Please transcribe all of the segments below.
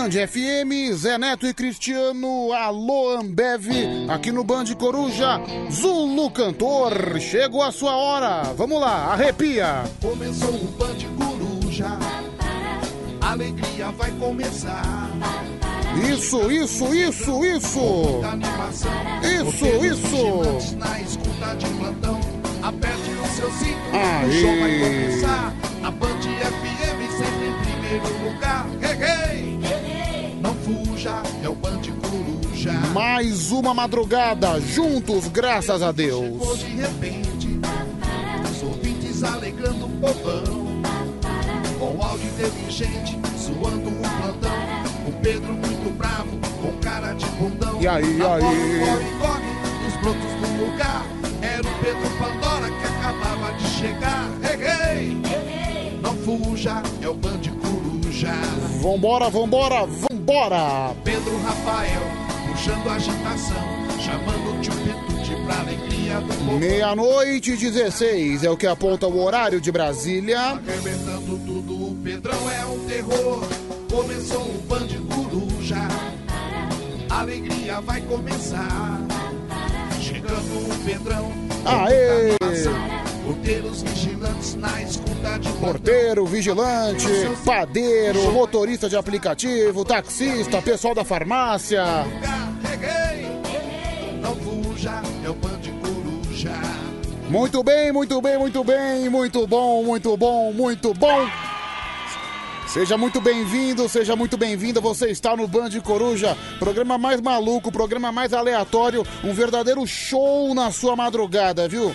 Band FM, Zé Neto e Cristiano, alô Ambev, aqui no Band Coruja, Zulu Cantor, chegou a sua hora, vamos lá, arrepia. Começou o Band Coruja, a alegria vai começar. Isso, isso, isso, isso. Isso, isso. Na escuta de plantão, aperte o seu cinto, Aê. o show vai começar. A Band FM sempre em primeiro lugar. Hey, hey. Não fuja, é o Band Coruja. Mais uma madrugada, juntos, graças a Deus. De repente, os ouvintes alegrando o povão. Com áudio inteligente, zoando o plantão. O Pedro muito bravo, com cara de bundão. E aí, A aí? corre, corre, os brotos do lugar. Era o Pedro Pandora que acabava de chegar. Hey, hey. Não fuja, é o Band Coruja. Vambora, vambora, vambora. Pedro Rafael, puxando a agitação. Chamando o tio Petute pra alegria do povo. Meia-noite e 16 é o que aponta o horário de Brasília. Arrebentando tudo, o Pedrão é um terror. Começou o Coruja. Alegria vai começar. Chegando o Pedrão. Aê! Roteiros vigilantes na escuta de Porteiro, vigilante, padeiro, motorista de aplicativo, taxista, pessoal da farmácia. Não fuja, é o Band Coruja. Muito bem, muito bem, muito bem, muito bom, muito bom, muito bom. Seja muito bem-vindo, seja muito bem-vinda. Você está no Band Coruja, programa mais maluco, programa mais aleatório, um verdadeiro show na sua madrugada, viu?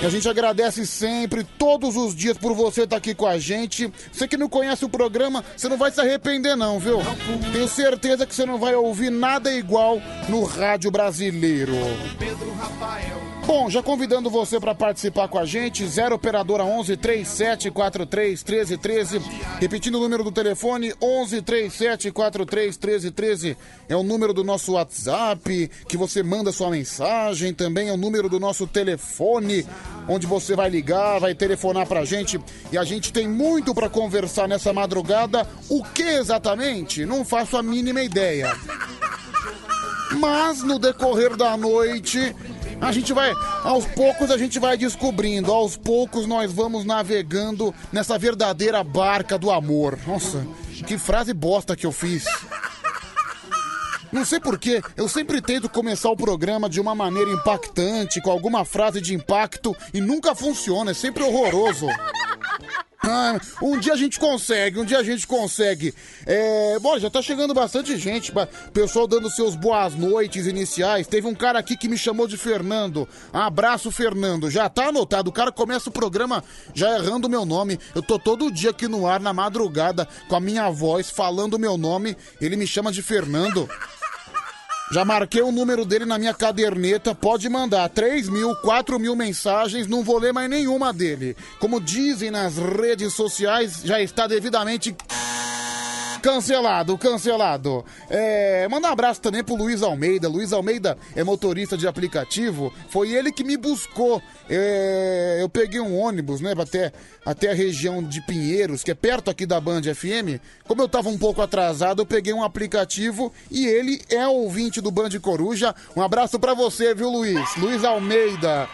E a gente agradece sempre, todos os dias, por você estar aqui com a gente. Você que não conhece o programa, você não vai se arrepender, não, viu? Tenho certeza que você não vai ouvir nada igual no rádio brasileiro. Pedro Rafael. Bom, já convidando você para participar com a gente, 0 operadora 11 3743 1313. Repetindo o número do telefone, 11 3743 1313. É o número do nosso WhatsApp, que você manda sua mensagem. Também é o número do nosso telefone, onde você vai ligar, vai telefonar pra gente. E a gente tem muito para conversar nessa madrugada. O que exatamente? Não faço a mínima ideia. Mas no decorrer da noite, a gente vai, aos poucos a gente vai descobrindo, aos poucos nós vamos navegando nessa verdadeira barca do amor. Nossa, que frase bosta que eu fiz. Não sei porquê, eu sempre tento começar o programa de uma maneira impactante, com alguma frase de impacto, e nunca funciona, é sempre horroroso. Ah, um dia a gente consegue, um dia a gente consegue. É, bom, já tá chegando bastante gente, pessoal dando seus boas noites iniciais. Teve um cara aqui que me chamou de Fernando. Abraço, Fernando. Já tá anotado, o cara começa o programa já errando o meu nome. Eu tô todo dia aqui no ar, na madrugada, com a minha voz, falando o meu nome. Ele me chama de Fernando. Já marquei o número dele na minha caderneta. Pode mandar 3 mil, 4 mil mensagens. Não vou ler mais nenhuma dele. Como dizem nas redes sociais, já está devidamente. Cancelado, cancelado. É, manda um abraço também pro Luiz Almeida. Luiz Almeida é motorista de aplicativo. Foi ele que me buscou. É, eu peguei um ônibus, né, até, até a região de Pinheiros, que é perto aqui da Band FM. Como eu tava um pouco atrasado, eu peguei um aplicativo e ele é ouvinte do Band Coruja. Um abraço pra você, viu, Luiz? Luiz Almeida.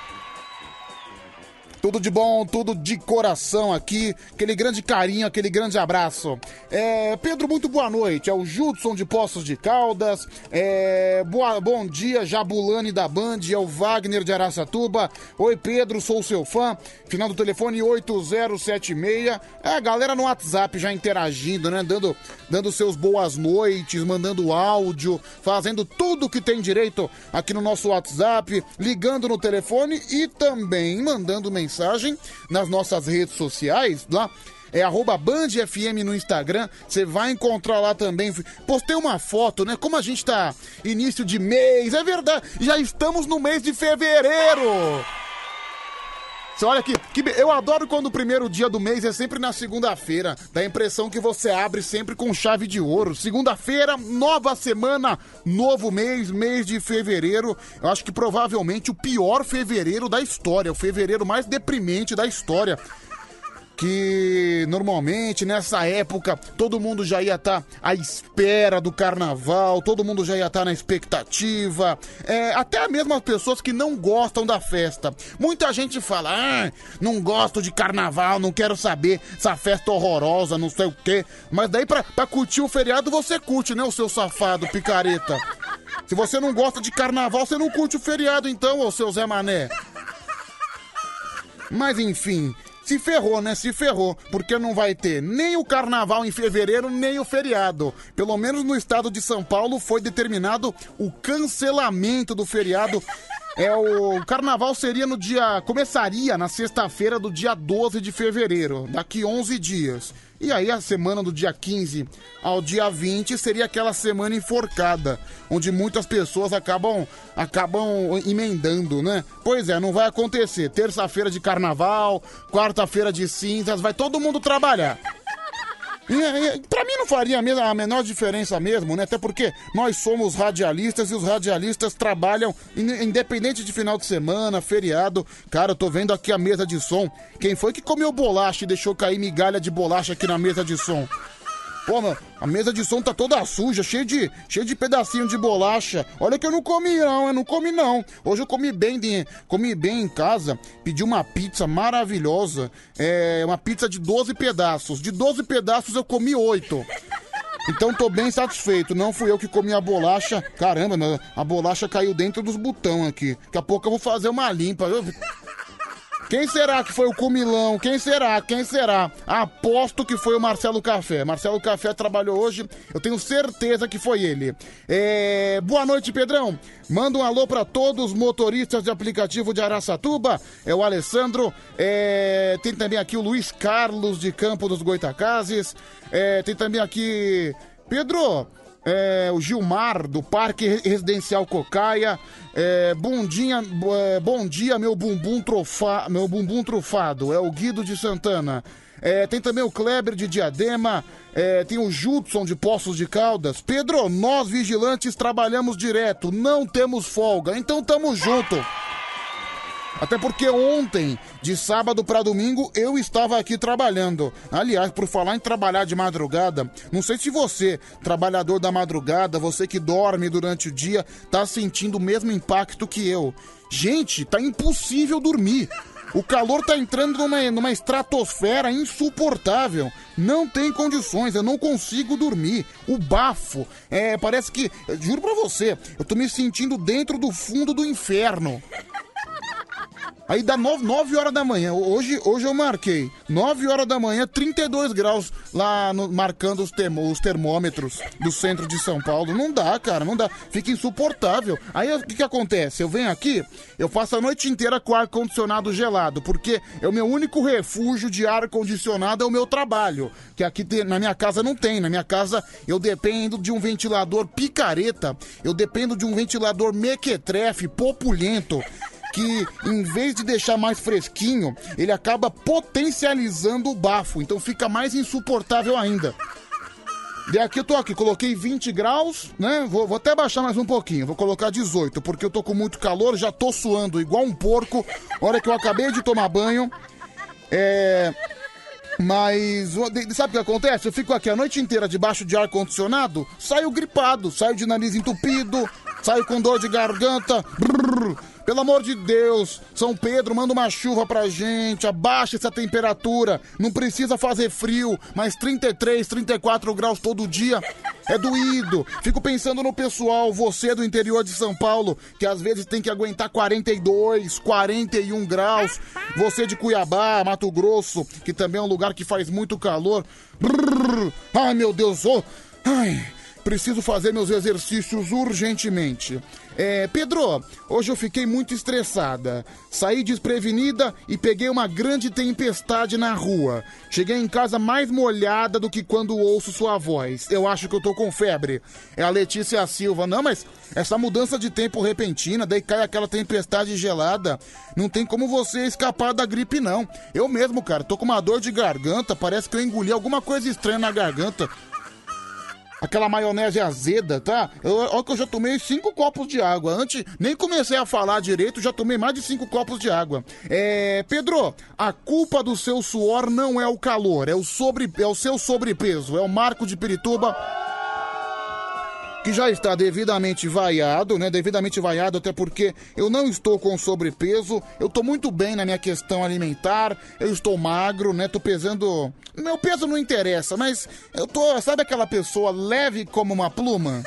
Tudo de bom, tudo de coração aqui. Aquele grande carinho, aquele grande abraço. É, Pedro, muito boa noite. É o Judson de Poços de Caldas. É, boa, bom dia, Jabulani da Band. É o Wagner de Araçatuba. Oi, Pedro, sou seu fã. Final do telefone 8076. É, a galera no WhatsApp já interagindo, né? Dando, dando seus boas noites, mandando áudio, fazendo tudo que tem direito aqui no nosso WhatsApp, ligando no telefone e também mandando mensagem nas nossas redes sociais, lá é arroba Band FM no Instagram, você vai encontrar lá também. Postei uma foto, né? Como a gente tá início de mês, é verdade, já estamos no mês de fevereiro. Você olha aqui, que eu adoro quando o primeiro dia do mês é sempre na segunda-feira. Dá a impressão que você abre sempre com chave de ouro. Segunda-feira, nova semana, novo mês, mês de fevereiro. Eu acho que provavelmente o pior fevereiro da história, o fevereiro mais deprimente da história. Que normalmente nessa época todo mundo já ia estar tá à espera do carnaval, todo mundo já ia estar tá na expectativa, é, até mesmo as pessoas que não gostam da festa. Muita gente fala, ah, não gosto de carnaval, não quero saber essa festa horrorosa, não sei o quê. Mas daí pra, pra curtir o feriado você curte, né, o seu safado, picareta. Se você não gosta de carnaval, você não curte o feriado então, ô seu Zé Mané. Mas enfim, se ferrou, né? Se ferrou, porque não vai ter nem o carnaval em fevereiro, nem o feriado. Pelo menos no estado de São Paulo foi determinado o cancelamento do feriado. É o carnaval seria no dia começaria na sexta-feira do dia 12 de fevereiro, daqui 11 dias. E aí a semana do dia 15 ao dia 20 seria aquela semana enforcada, onde muitas pessoas acabam acabam emendando, né? Pois é, não vai acontecer. Terça-feira de carnaval, quarta-feira de cinzas, vai todo mundo trabalhar. E, e, pra mim não faria a, menor diferença mesmo, né? Até porque nós somos radialistas e os radialistas trabalham independente de final de semana, feriado. Cara, eu tô vendo aqui a mesa de som. Quem foi que comeu bolacha e deixou cair migalha de bolacha aqui na mesa de som? Pô, mano, a mesa de som tá toda suja, cheia de, cheia de pedacinho de bolacha. Olha que eu não comi não, eu não comi não. Hoje eu comi bem, de, comi bem em casa, pedi uma pizza maravilhosa, é, uma pizza de 12 pedaços. De 12 pedaços eu comi 8. Então tô bem satisfeito. Não fui eu que comi a bolacha. Caramba, a bolacha caiu dentro dos botões aqui. Daqui a pouco eu vou fazer uma limpa. Quem será que foi o Cumilão? Quem será? Quem será? Aposto que foi o Marcelo Café. Marcelo Café trabalhou hoje, eu tenho certeza que foi ele. É... Boa noite, Pedrão. Manda um alô para todos os motoristas de aplicativo de Araçatuba. É o Alessandro. É... Tem também aqui o Luiz Carlos de Campo dos Goitacazes. É... Tem também aqui. Pedro, é, o Gilmar, do Parque Residencial Cocaia. É, bom, dia, é, bom dia, meu bumbum, trofa, meu bumbum trufado. É o Guido de Santana. É, tem também o Kleber de Diadema. É, tem o Judson de Poços de Caldas. Pedro, nós vigilantes trabalhamos direto, não temos folga, então tamo junto. Até porque ontem, de sábado para domingo, eu estava aqui trabalhando. Aliás, por falar em trabalhar de madrugada, não sei se você, trabalhador da madrugada, você que dorme durante o dia, tá sentindo o mesmo impacto que eu. Gente, tá impossível dormir. O calor tá entrando numa, numa estratosfera insuportável. Não tem condições, eu não consigo dormir. O bafo, é, parece que, juro pra você, eu tô me sentindo dentro do fundo do inferno. Aí dá 9, 9 horas da manhã. Hoje, hoje eu marquei 9 horas da manhã, 32 graus lá no, marcando os, termo, os termômetros do centro de São Paulo. Não dá, cara, não dá. Fica insuportável. Aí o que, que acontece? Eu venho aqui, eu passo a noite inteira com ar-condicionado gelado, porque é o meu único refúgio de ar-condicionado é o meu trabalho. Que aqui na minha casa não tem. Na minha casa eu dependo de um ventilador picareta, eu dependo de um ventilador mequetrefe, populento que em vez de deixar mais fresquinho, ele acaba potencializando o bafo, então fica mais insuportável ainda. E aqui eu tô aqui, coloquei 20 graus, né? Vou, vou, até baixar mais um pouquinho, vou colocar 18, porque eu tô com muito calor, já tô suando igual um porco. Hora que eu acabei de tomar banho. É. Mas sabe o que acontece? Eu fico aqui a noite inteira debaixo de ar condicionado, saio gripado, saio de nariz entupido, saio com dor de garganta. Brrr, pelo amor de Deus, São Pedro, manda uma chuva pra gente, abaixa essa temperatura. Não precisa fazer frio, mas 33, 34 graus todo dia é doído. Fico pensando no pessoal, você do interior de São Paulo, que às vezes tem que aguentar 42, 41 graus. Você de Cuiabá, Mato Grosso, que também é um lugar que faz muito calor. Brrr, ai, meu Deus, oh, ai. Preciso fazer meus exercícios urgentemente. É, Pedro, hoje eu fiquei muito estressada. Saí desprevenida e peguei uma grande tempestade na rua. Cheguei em casa mais molhada do que quando ouço sua voz. Eu acho que eu tô com febre. É a Letícia Silva. Não, mas essa mudança de tempo repentina, daí cai aquela tempestade gelada. Não tem como você escapar da gripe, não. Eu mesmo, cara, tô com uma dor de garganta. Parece que eu engoli alguma coisa estranha na garganta. Aquela maionese azeda, tá? Olha que eu já tomei cinco copos de água. Antes, nem comecei a falar direito, já tomei mais de cinco copos de água. É, Pedro, a culpa do seu suor não é o calor, é o, sobre, é o seu sobrepeso. É o Marco de Pirituba que já está devidamente vaiado, né? Devidamente vaiado, até porque eu não estou com sobrepeso, eu estou muito bem na minha questão alimentar, eu estou magro, né? Tô pesando. Meu peso não interessa, mas eu tô. Sabe aquela pessoa leve como uma pluma?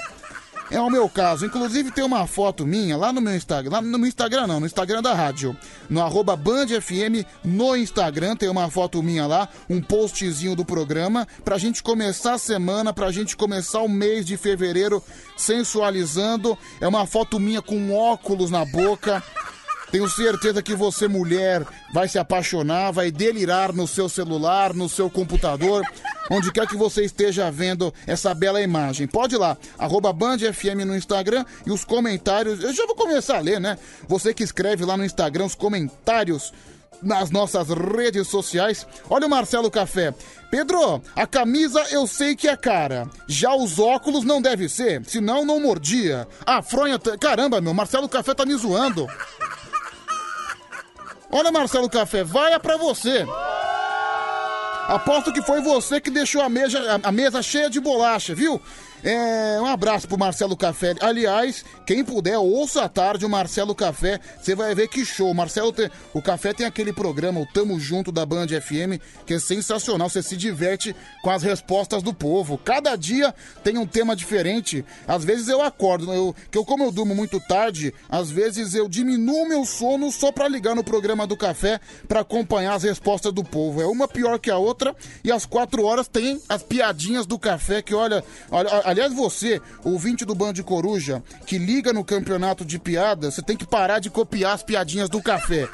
É o meu caso. Inclusive tem uma foto minha lá no meu Instagram. Lá no meu Instagram não, no Instagram da rádio. No arroba BandFM no Instagram. Tem uma foto minha lá, um postzinho do programa. Pra gente começar a semana, pra gente começar o mês de fevereiro sensualizando. É uma foto minha com óculos na boca. Tenho certeza que você, mulher, vai se apaixonar, vai delirar no seu celular, no seu computador, onde quer que você esteja vendo essa bela imagem. Pode ir lá, arroba BandFM no Instagram e os comentários. Eu já vou começar a ler, né? Você que escreve lá no Instagram os comentários nas nossas redes sociais. Olha o Marcelo Café. Pedro, a camisa eu sei que é cara. Já os óculos não deve ser, senão não mordia. A fronha. Caramba, meu, Marcelo Café tá me zoando. Olha, Marcelo Café, vai é pra você. Aposto que foi você que deixou a mesa, a mesa cheia de bolacha, viu? É, um abraço pro Marcelo Café. Aliás, quem puder, ouça à tarde o Marcelo Café. Você vai ver que show. Marcelo tem, o Café tem aquele programa, o Tamo Junto da Band FM, que é sensacional. Você se diverte com as respostas do povo. Cada dia tem um tema diferente. Às vezes eu acordo, eu, que eu, como eu durmo muito tarde, às vezes eu diminuo meu sono só pra ligar no programa do Café pra acompanhar as respostas do povo. É uma pior que a outra. E às quatro horas tem as piadinhas do Café, que olha, olha Aliás, você, ouvinte do Band Coruja, que liga no campeonato de piadas, você tem que parar de copiar as piadinhas do café.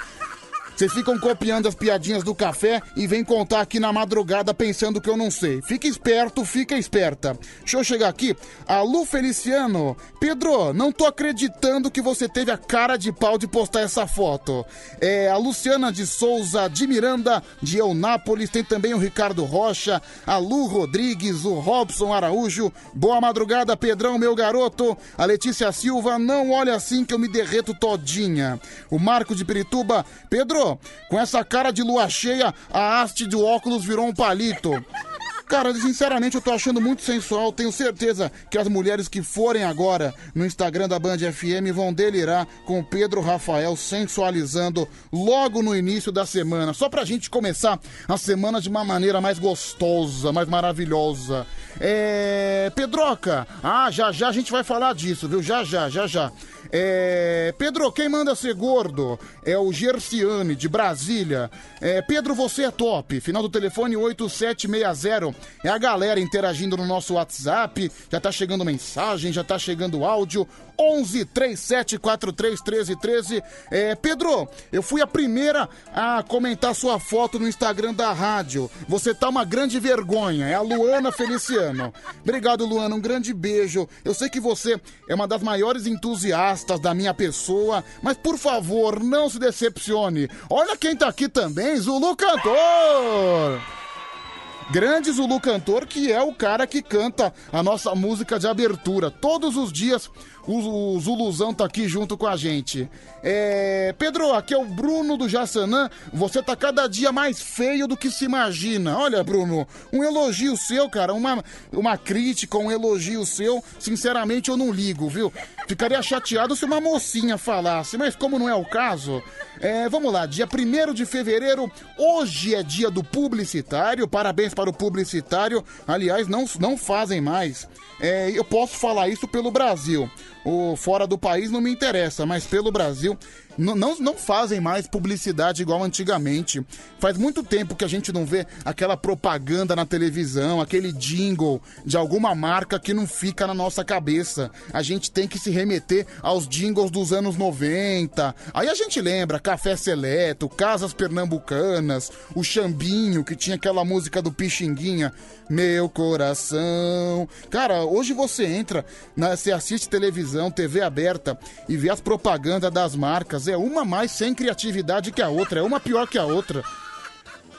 Vocês ficam copiando as piadinhas do café e vem contar aqui na madrugada pensando que eu não sei. Fica esperto, fica esperta. Deixa eu chegar aqui. A Lu Feliciano. Pedro, não tô acreditando que você teve a cara de pau de postar essa foto. É, a Luciana de Souza, de Miranda, de Eunápolis. Tem também o Ricardo Rocha, a Lu Rodrigues, o Robson Araújo. Boa madrugada, Pedrão, meu garoto. A Letícia Silva, não olha assim que eu me derreto todinha. O Marco de Pirituba. Pedro, com essa cara de lua cheia, a haste do óculos virou um palito. Cara, sinceramente eu tô achando muito sensual. Tenho certeza que as mulheres que forem agora no Instagram da Band FM vão delirar com o Pedro Rafael sensualizando logo no início da semana. Só pra gente começar a semana de uma maneira mais gostosa, mais maravilhosa. É. Pedroca! Ah, já já a gente vai falar disso, viu? Já já, já já. É, Pedro, quem manda ser gordo é o Gerciane, de Brasília. É, Pedro, você é top. Final do telefone 8760. É a galera interagindo no nosso WhatsApp. Já tá chegando mensagem, já tá chegando áudio. 11 37 43 13 13. É, Pedro, eu fui a primeira a comentar sua foto no Instagram da rádio. Você tá uma grande vergonha. É a Luana Feliciano. Obrigado, Luana. Um grande beijo. Eu sei que você é uma das maiores entusiastas da minha pessoa, mas por favor, não se decepcione. Olha quem tá aqui também, Zulu Cantor! Grande Zulu Cantor, que é o cara que canta a nossa música de abertura. Todos os dias o, o Zuluzão tá aqui junto com a gente. É, Pedro, aqui é o Bruno do Jassanã. Você tá cada dia mais feio do que se imagina. Olha, Bruno, um elogio seu, cara, uma, uma crítica, um elogio seu, sinceramente eu não ligo, viu? Ficaria chateado se uma mocinha falasse, mas como não é o caso, é, vamos lá, dia 1 de fevereiro, hoje é dia do publicitário, parabéns para o publicitário. Aliás, não, não fazem mais. É, eu posso falar isso pelo Brasil o fora do país não me interessa, mas pelo Brasil não, não fazem mais publicidade igual antigamente. Faz muito tempo que a gente não vê aquela propaganda na televisão, aquele jingle de alguma marca que não fica na nossa cabeça. A gente tem que se remeter aos jingles dos anos 90. Aí a gente lembra Café Seleto, Casas Pernambucanas, o Chambinho, que tinha aquela música do Pixinguinha, Meu Coração. Cara, hoje você entra, na, você assiste televisão, TV aberta e vê as propagandas das marcas é uma mais sem criatividade que a outra, é uma pior que a outra.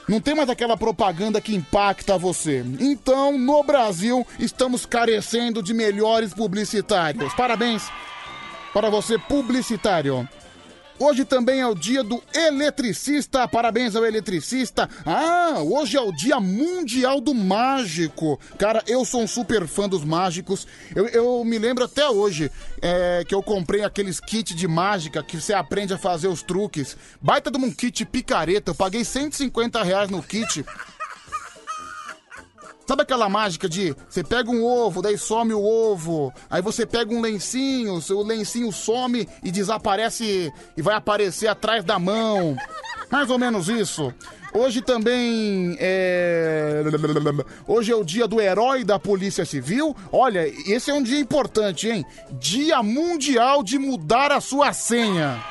Não tem mais aquela propaganda que impacta você. Então, no Brasil, estamos carecendo de melhores publicitários. Parabéns para você, publicitário. Hoje também é o dia do eletricista. Parabéns ao eletricista. Ah, hoje é o dia mundial do mágico. Cara, eu sou um super fã dos mágicos. Eu, eu me lembro até hoje é, que eu comprei aqueles kits de mágica que você aprende a fazer os truques. Baita de um kit picareta. Eu paguei 150 reais no kit. Sabe aquela mágica de você pega um ovo, daí some o ovo, aí você pega um lencinho, o lencinho some e desaparece e vai aparecer atrás da mão. Mais ou menos isso. Hoje também é. Hoje é o dia do herói da Polícia Civil. Olha, esse é um dia importante, hein? Dia Mundial de Mudar a Sua Senha.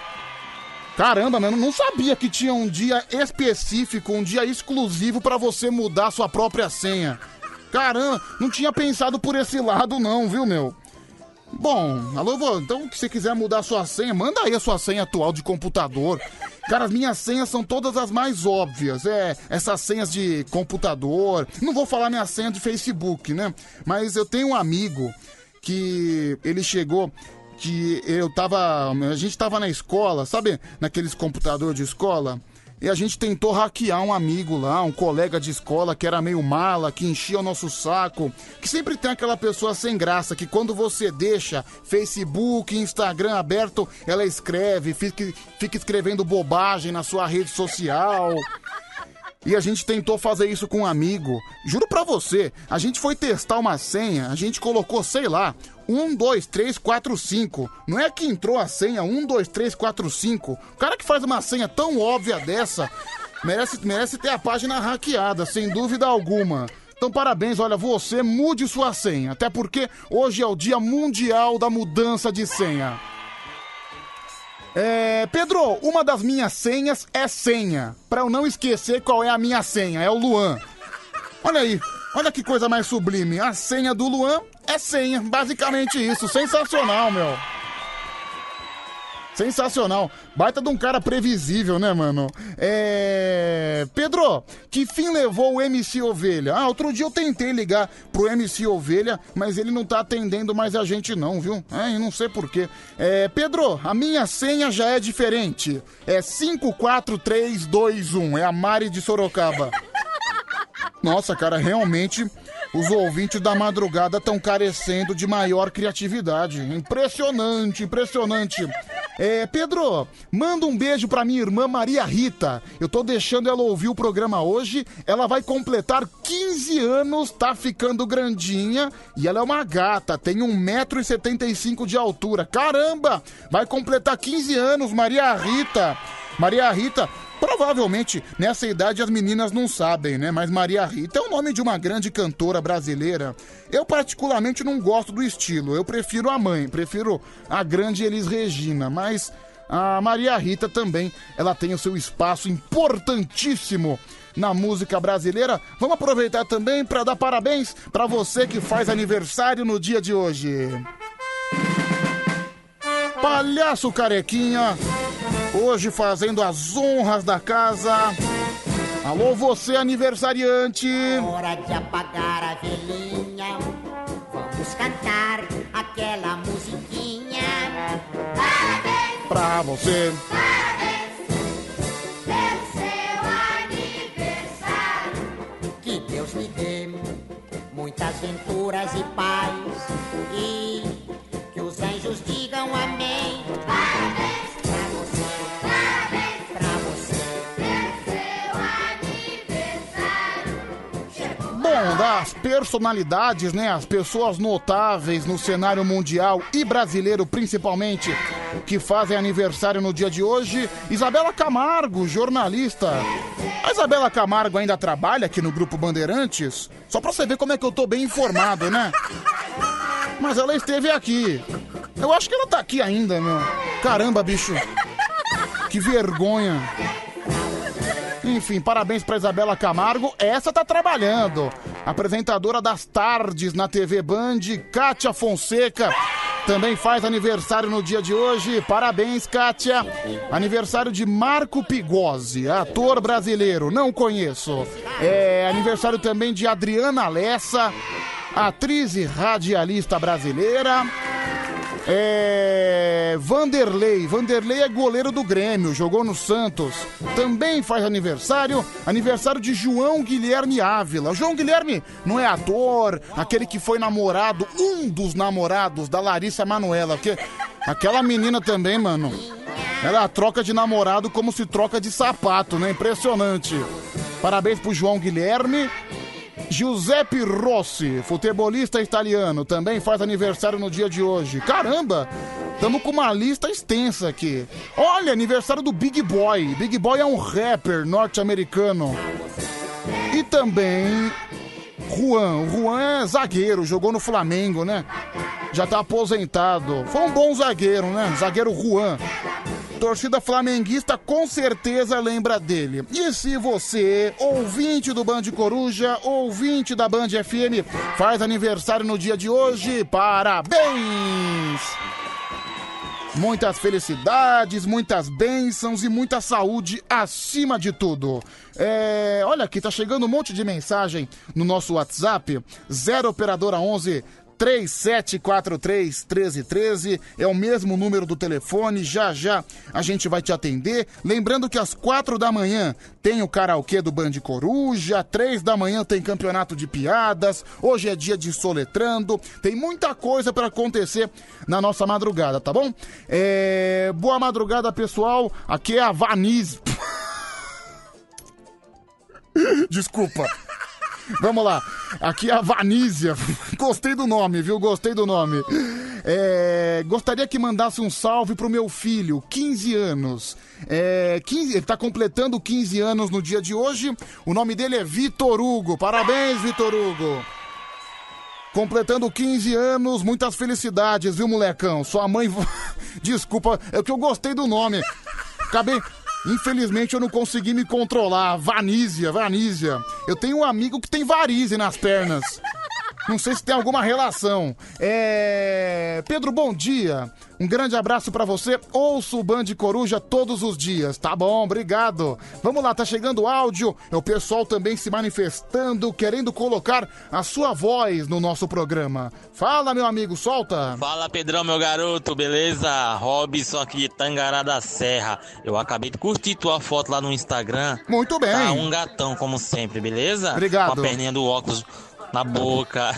Caramba, mano, não sabia que tinha um dia específico, um dia exclusivo para você mudar sua própria senha. Caramba, não tinha pensado por esse lado não, viu, meu? Bom, alô, então se você quiser mudar sua senha, manda aí a sua senha atual de computador. Cara, as minhas senhas são todas as mais óbvias. É, essas senhas de computador. Não vou falar minha senha de Facebook, né? Mas eu tenho um amigo que ele chegou que eu tava. A gente tava na escola, sabe? Naqueles computadores de escola. E a gente tentou hackear um amigo lá, um colega de escola que era meio mala, que enchia o nosso saco. Que sempre tem aquela pessoa sem graça, que quando você deixa Facebook, Instagram aberto, ela escreve, fica, fica escrevendo bobagem na sua rede social. E a gente tentou fazer isso com um amigo. Juro pra você, a gente foi testar uma senha, a gente colocou, sei lá, 1, 2, 3, 4, 5. Não é que entrou a senha 1, 2, 3, 4, 5. O cara que faz uma senha tão óbvia dessa merece, merece ter a página hackeada, sem dúvida alguma. Então, parabéns, olha, você mude sua senha. Até porque hoje é o Dia Mundial da Mudança de Senha. É, Pedro, uma das minhas senhas é senha. Pra eu não esquecer qual é a minha senha, é o Luan. Olha aí, olha que coisa mais sublime. A senha do Luan é senha, basicamente isso. Sensacional, meu. Sensacional. Baita de um cara previsível, né, mano? É. Pedro, que fim levou o MC Ovelha? Ah, outro dia eu tentei ligar pro MC Ovelha, mas ele não tá atendendo mais a gente, não, viu? É, não sei porquê. É, Pedro, a minha senha já é diferente. É 54321. É a Mari de Sorocaba. Nossa, cara, realmente os ouvintes da madrugada estão carecendo de maior criatividade. Impressionante, impressionante. É, Pedro, manda um beijo pra minha irmã Maria Rita. Eu tô deixando ela ouvir o programa hoje. Ela vai completar 15 anos, tá ficando grandinha. E ela é uma gata, tem 1,75m de altura. Caramba! Vai completar 15 anos, Maria Rita. Maria Rita, Provavelmente nessa idade as meninas não sabem, né? Mas Maria Rita é o nome de uma grande cantora brasileira. Eu particularmente não gosto do estilo. Eu prefiro a mãe, prefiro a grande Elis Regina, mas a Maria Rita também, ela tem o seu espaço importantíssimo na música brasileira. Vamos aproveitar também para dar parabéns para você que faz aniversário no dia de hoje. Palhaço Carequinha, hoje fazendo as honras da casa. Alô, você aniversariante! Hora de apagar a velhinha, vamos cantar aquela musiquinha. Parabéns! Pra você! Parabéns! Pelo seu aniversário! Que Deus lhe dê muitas venturas e paz e que os anjos digam Bom, das personalidades, né? As pessoas notáveis no cenário mundial e brasileiro principalmente, que fazem aniversário no dia de hoje. Isabela Camargo, jornalista. A Isabela Camargo ainda trabalha aqui no Grupo Bandeirantes? Só pra você ver como é que eu tô bem informado, né? Mas ela esteve aqui. Eu acho que ela tá aqui ainda, meu. Caramba, bicho. Que vergonha. Enfim, parabéns pra Isabela Camargo. Essa tá trabalhando. Apresentadora das tardes na TV Band, Kátia Fonseca. também faz aniversário no dia de hoje. Parabéns, Kátia. Aniversário de Marco Pigozzi, ator brasileiro. Não conheço. É aniversário também de Adriana Lessa, atriz e radialista brasileira. É. Vanderlei. Vanderlei é goleiro do Grêmio, jogou no Santos. Também faz aniversário. Aniversário de João Guilherme Ávila. João Guilherme não é ator, aquele que foi namorado, um dos namorados da Larissa Manuela. Que... Aquela menina também, mano. Ela troca de namorado como se troca de sapato, né? Impressionante. Parabéns pro João Guilherme. Giuseppe Rossi, futebolista italiano, também faz aniversário no dia de hoje. Caramba! Estamos com uma lista extensa aqui. Olha, aniversário do Big Boy. Big Boy é um rapper norte-americano. E também Juan. Juan é zagueiro, jogou no Flamengo, né? Já tá aposentado. Foi um bom zagueiro, né? Zagueiro Juan torcida flamenguista com certeza lembra dele. E se você, ouvinte do Band Coruja, ouvinte da Band FM, faz aniversário no dia de hoje, parabéns! Muitas felicidades, muitas bênçãos e muita saúde acima de tudo. É, olha aqui, tá chegando um monte de mensagem no nosso WhatsApp, 0 operadora 11 3743 1313 é o mesmo número do telefone. Já já a gente vai te atender. Lembrando que às quatro da manhã tem o karaokê do Band Coruja, três da manhã tem campeonato de piadas. Hoje é dia de soletrando. Tem muita coisa para acontecer na nossa madrugada, tá bom? É... Boa madrugada, pessoal. Aqui é a Vaniz. Desculpa. Vamos lá. Aqui a Vanísia. Gostei do nome, viu? Gostei do nome. É, gostaria que mandasse um salve pro meu filho, 15 anos. É, 15, ele tá completando 15 anos no dia de hoje. O nome dele é Vitor Hugo. Parabéns, Vitor Hugo. Completando 15 anos, muitas felicidades, viu, molecão? Sua mãe. Desculpa, é que eu gostei do nome. Acabei. Infelizmente eu não consegui me controlar. Vanísia, Vanísia. Eu tenho um amigo que tem varize nas pernas. Não sei se tem alguma relação. É. Pedro, bom dia. Um grande abraço para você. Ouço o Band Coruja todos os dias. Tá bom, obrigado. Vamos lá, tá chegando áudio. É o pessoal também se manifestando, querendo colocar a sua voz no nosso programa. Fala, meu amigo, solta. Fala, Pedrão, meu garoto, beleza? Robson aqui de Tangará da Serra. Eu acabei de curtir tua foto lá no Instagram. Muito bem. Tá um gatão, como sempre, beleza? Obrigado. Com a perninha do óculos na boca.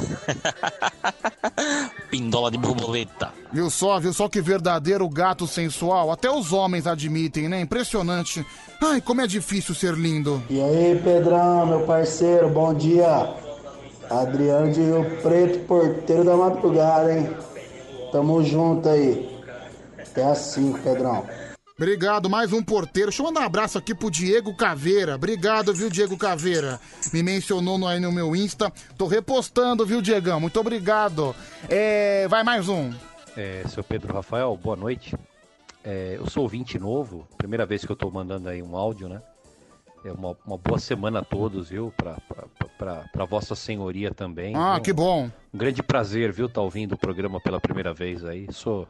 Pindola de borboleta. Viu só, viu só que verdadeiro gato sensual? Até os homens admitem, né? Impressionante. Ai, como é difícil ser lindo. E aí, Pedrão, meu parceiro, bom dia. Adriano de Rio Preto, porteiro da madrugada, hein? Tamo junto aí. Até às 5, Pedrão. Obrigado, mais um porteiro. Deixa eu mandar um abraço aqui pro Diego Caveira. Obrigado, viu, Diego Caveira? Me mencionou no, aí no meu Insta. Tô repostando, viu, Diegão? Muito obrigado. É, vai mais um. É, seu Pedro Rafael, boa noite. É, eu sou ouvinte novo, primeira vez que eu tô mandando aí um áudio, né? É uma, uma boa semana a todos, viu? Pra, pra, pra, pra Vossa Senhoria também. Ah, viu? que bom. Um grande prazer, viu, tá ouvindo o programa pela primeira vez aí. Sou,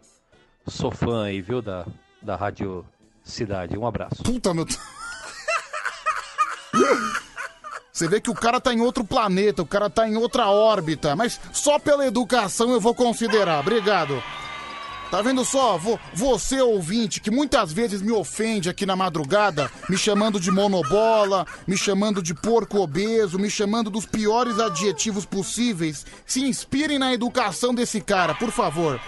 sou fã aí, viu, da, da Rádio Cidade. Um abraço. Puta, meu. Você vê que o cara tá em outro planeta, o cara tá em outra órbita, mas só pela educação eu vou considerar. Obrigado. Tá vendo só? Vo- Você, ouvinte, que muitas vezes me ofende aqui na madrugada, me chamando de monobola, me chamando de porco obeso, me chamando dos piores adjetivos possíveis, se inspirem na educação desse cara, por favor.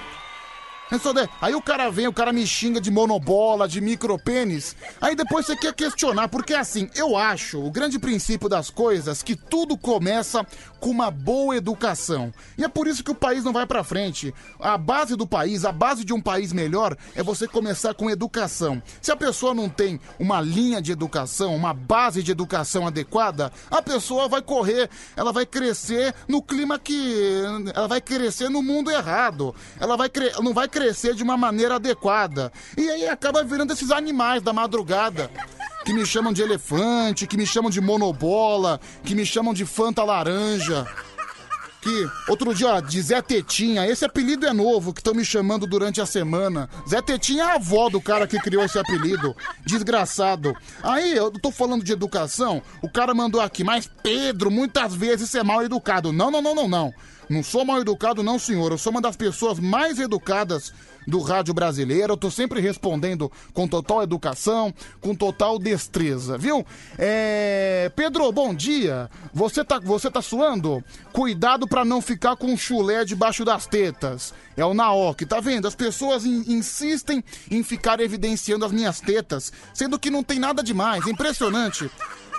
É Aí o cara vem, o cara me xinga de monobola, de micropênis. Aí depois você quer questionar, porque assim, eu acho, o grande princípio das coisas, que tudo começa com uma boa educação. E é por isso que o país não vai pra frente. A base do país, a base de um país melhor, é você começar com educação. Se a pessoa não tem uma linha de educação, uma base de educação adequada, a pessoa vai correr, ela vai crescer no clima que. Ela vai crescer no mundo errado. Ela vai cre... não vai crescer de uma maneira adequada. E aí acaba virando esses animais da madrugada. Que me chamam de elefante, que me chamam de monobola, que me chamam de fanta laranja. que outro dia, ó, de Zé Tetinha, esse apelido é novo, que estão me chamando durante a semana. Zé Tetinha é a avó do cara que criou esse apelido. Desgraçado. Aí, eu tô falando de educação, o cara mandou aqui, mas Pedro, muitas vezes é mal educado. Não, não, não, não, não. Não sou mal educado, não, senhor. Eu sou uma das pessoas mais educadas do rádio brasileiro. Eu tô sempre respondendo com total educação, com total destreza, viu? É... Pedro, bom dia. Você tá, você tá suando? Cuidado pra não ficar com chulé debaixo das tetas. É o Naok, tá vendo? As pessoas in- insistem em ficar evidenciando as minhas tetas, sendo que não tem nada demais. É impressionante.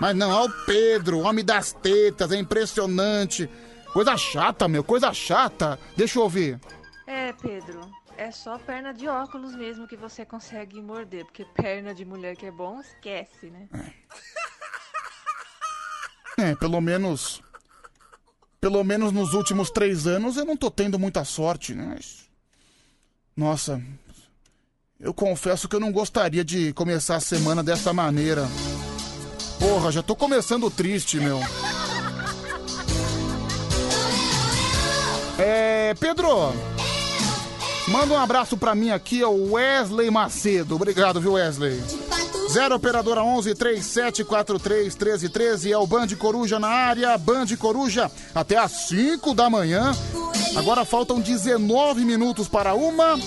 Mas não, é o Pedro, homem das tetas, é impressionante. Coisa chata, meu, coisa chata. Deixa eu ouvir. É, Pedro, é só perna de óculos mesmo que você consegue morder, porque perna de mulher que é bom, esquece, né? É, pelo menos. Pelo menos nos últimos três anos eu não tô tendo muita sorte, né? Mas, Nossa. Eu confesso que eu não gostaria de começar a semana dessa maneira. Porra, já tô começando triste, meu. É. Pedro! Manda um abraço pra mim aqui, é o Wesley Macedo. Obrigado, viu, Wesley? 0 Operadora 11 3743 1313 é o Band Coruja na área. Band Coruja até às 5 da manhã. Agora faltam 19 minutos para uma.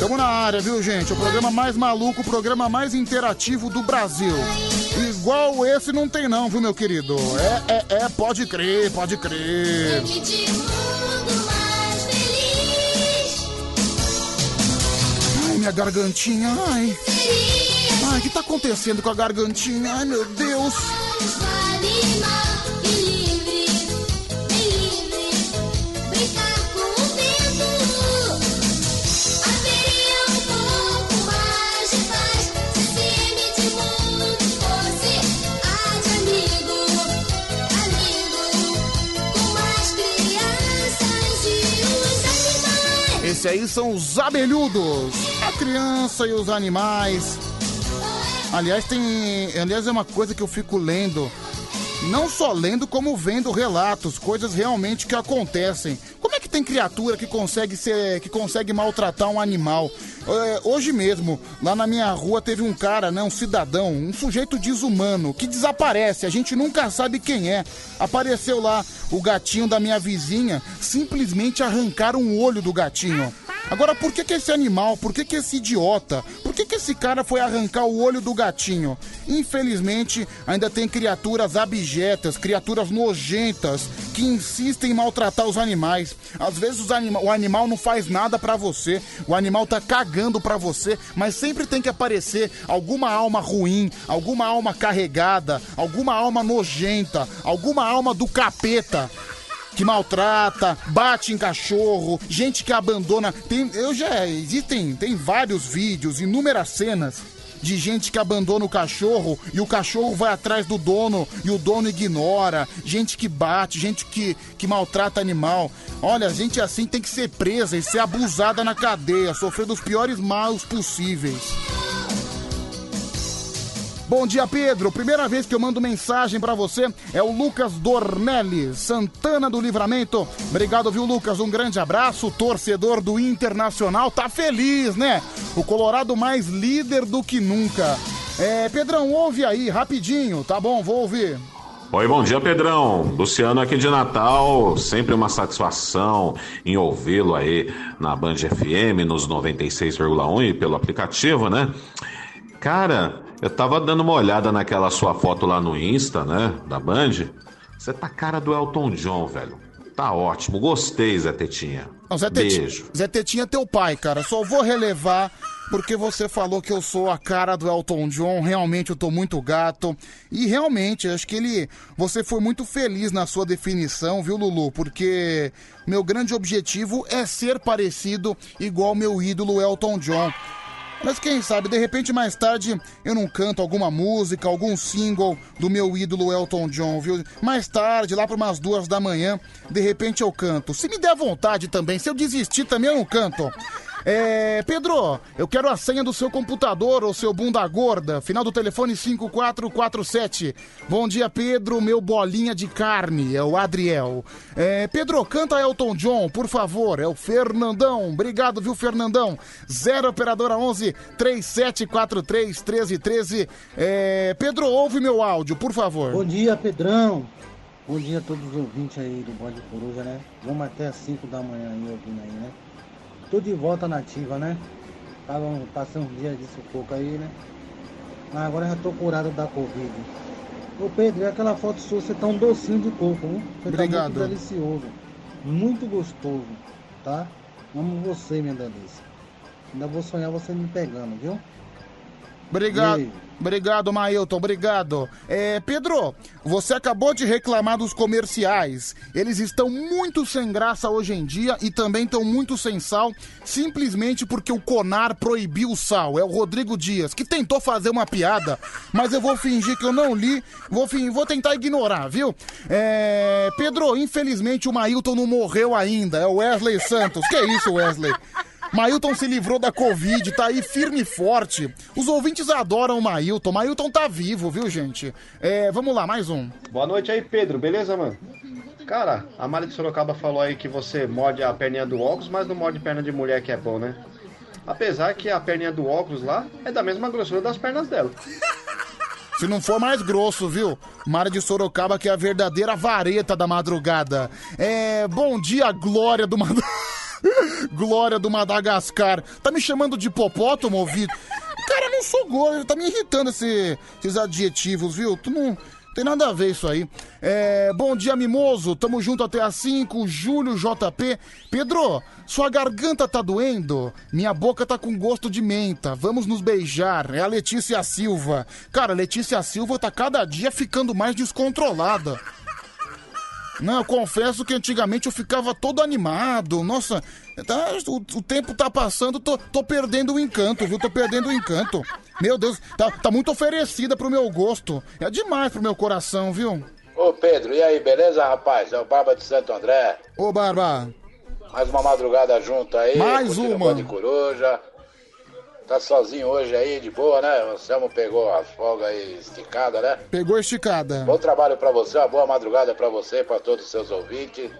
Estamos na área, viu, gente? O programa mais maluco, o programa mais interativo do Brasil. Igual esse não tem, não, viu, meu querido? É, é, é, pode crer, pode crer. Ai, minha gargantinha, ai. Ai, o que tá acontecendo com a gargantinha? Ai, meu Deus. Esse aí são os abelhudos. A criança e os animais. Aliás, tem. Aliás, é uma coisa que eu fico lendo. Não só lendo, como vendo relatos, coisas realmente que acontecem. Como é que tem criatura que consegue ser. que consegue maltratar um animal? É, hoje mesmo, lá na minha rua, teve um cara, né? Um cidadão, um sujeito desumano, que desaparece, a gente nunca sabe quem é. Apareceu lá o gatinho da minha vizinha, simplesmente arrancaram o olho do gatinho. Agora, por que, que esse animal, por que, que esse idiota, por que, que esse cara foi arrancar o olho do gatinho? Infelizmente, ainda tem criaturas abjetas, criaturas nojentas, que insistem em maltratar os animais. Às vezes anima o animal não faz nada pra você, o animal tá cagando pra você, mas sempre tem que aparecer alguma alma ruim, alguma alma carregada, alguma alma nojenta, alguma alma do capeta que maltrata, bate em cachorro, gente que abandona. Tem, eu já existem, tem vários vídeos, inúmeras cenas de gente que abandona o cachorro e o cachorro vai atrás do dono e o dono ignora, gente que bate, gente que, que maltrata animal. Olha, gente assim tem que ser presa e ser abusada na cadeia, sofrer dos piores maus possíveis. Bom dia, Pedro. Primeira vez que eu mando mensagem pra você é o Lucas Dornelli, Santana do Livramento. Obrigado, viu, Lucas? Um grande abraço. Torcedor do Internacional tá feliz, né? O Colorado mais líder do que nunca. É, Pedrão, ouve aí, rapidinho, tá bom? Vou ouvir. Oi, bom dia, Pedrão. Luciano aqui de Natal. Sempre uma satisfação em ouvi-lo aí na Band FM, nos 96,1 e pelo aplicativo, né? Cara, eu tava dando uma olhada naquela sua foto lá no Insta, né? Da Band. Você tá cara do Elton John, velho. Tá ótimo. Gostei, Zé Tetinha. Não, Zé Tetinha, Beijo. Zé Tetinha é teu pai, cara. Só vou relevar porque você falou que eu sou a cara do Elton John. Realmente eu tô muito gato. E realmente, acho que ele. Você foi muito feliz na sua definição, viu, Lulu? Porque meu grande objetivo é ser parecido igual meu ídolo Elton John. Mas quem sabe, de repente mais tarde eu não canto alguma música, algum single do meu ídolo Elton John, viu? Mais tarde, lá para umas duas da manhã, de repente eu canto. Se me der vontade também, se eu desistir também eu não canto. É, Pedro, eu quero a senha do seu computador, ou seu bunda gorda. Final do telefone 5447. Bom dia, Pedro, meu bolinha de carne. É o Adriel. É, Pedro, canta Elton John, por favor. É o Fernandão. Obrigado, viu, Fernandão? 0 Operadora 11 3743 1313. É, Pedro, ouve meu áudio, por favor. Bom dia, Pedrão. Bom dia a todos os ouvintes aí do Bode Coruja, né? Vamos até as 5 da manhã aí ouvindo aí, né? Tô de volta nativa, né? Tava passando uns dias de sufoco aí, né? Mas agora já tô curado da Covid. Ô Pedro, e aquela foto sua, você tá um docinho de coco, hein? Você Obrigado. tá muito delicioso. Muito gostoso, tá? Amo você, minha delícia. Ainda vou sonhar você me pegando, viu? Obrigado. Obrigado, Mailton, obrigado. É, Pedro, você acabou de reclamar dos comerciais. Eles estão muito sem graça hoje em dia e também estão muito sem sal, simplesmente porque o Conar proibiu o sal. É o Rodrigo Dias, que tentou fazer uma piada, mas eu vou fingir que eu não li, vou, vou tentar ignorar, viu? É, Pedro, infelizmente o Mailton não morreu ainda, é o Wesley Santos. Que isso, Wesley? Mailton se livrou da Covid, tá aí firme e forte. Os ouvintes adoram o Mailton. Mailton tá vivo, viu, gente? É, vamos lá, mais um. Boa noite aí, Pedro, beleza, mano? Cara, a Mari de Sorocaba falou aí que você morde a perninha do óculos, mas não morde perna de mulher que é bom, né? Apesar que a perninha do óculos lá é da mesma grossura das pernas dela. Se não for mais grosso, viu? Mara de Sorocaba, que é a verdadeira vareta da madrugada. É. Bom dia, Glória do Mad... Glória do Madagascar. Tá me chamando de hipopótamo, ouvido? Cara, não sou gordo, tá me irritando esse- esses adjetivos, viu? Tu não. Tem nada a ver isso aí. É, bom dia, Mimoso. Tamo junto até às 5. Júlio JP. Pedro, sua garganta tá doendo? Minha boca tá com gosto de menta. Vamos nos beijar. É a Letícia Silva. Cara, Letícia Silva tá cada dia ficando mais descontrolada. Não, eu confesso que antigamente eu ficava todo animado. Nossa, tá- o, o tempo tá passando, tô, tô perdendo o encanto, viu? Tô perdendo o encanto. Meu Deus, tá, tá muito oferecida pro meu gosto. É demais pro meu coração, viu? Ô Pedro, e aí, beleza, rapaz? É o Barba de Santo André. Ô, Barba. Mais uma madrugada junto aí. Mais uma. de coruja. Tá sozinho hoje aí, de boa, né? O Selmo pegou as folgas aí esticada, né? Pegou esticada. Bom trabalho pra você, uma boa madrugada pra você, pra todos os seus ouvintes.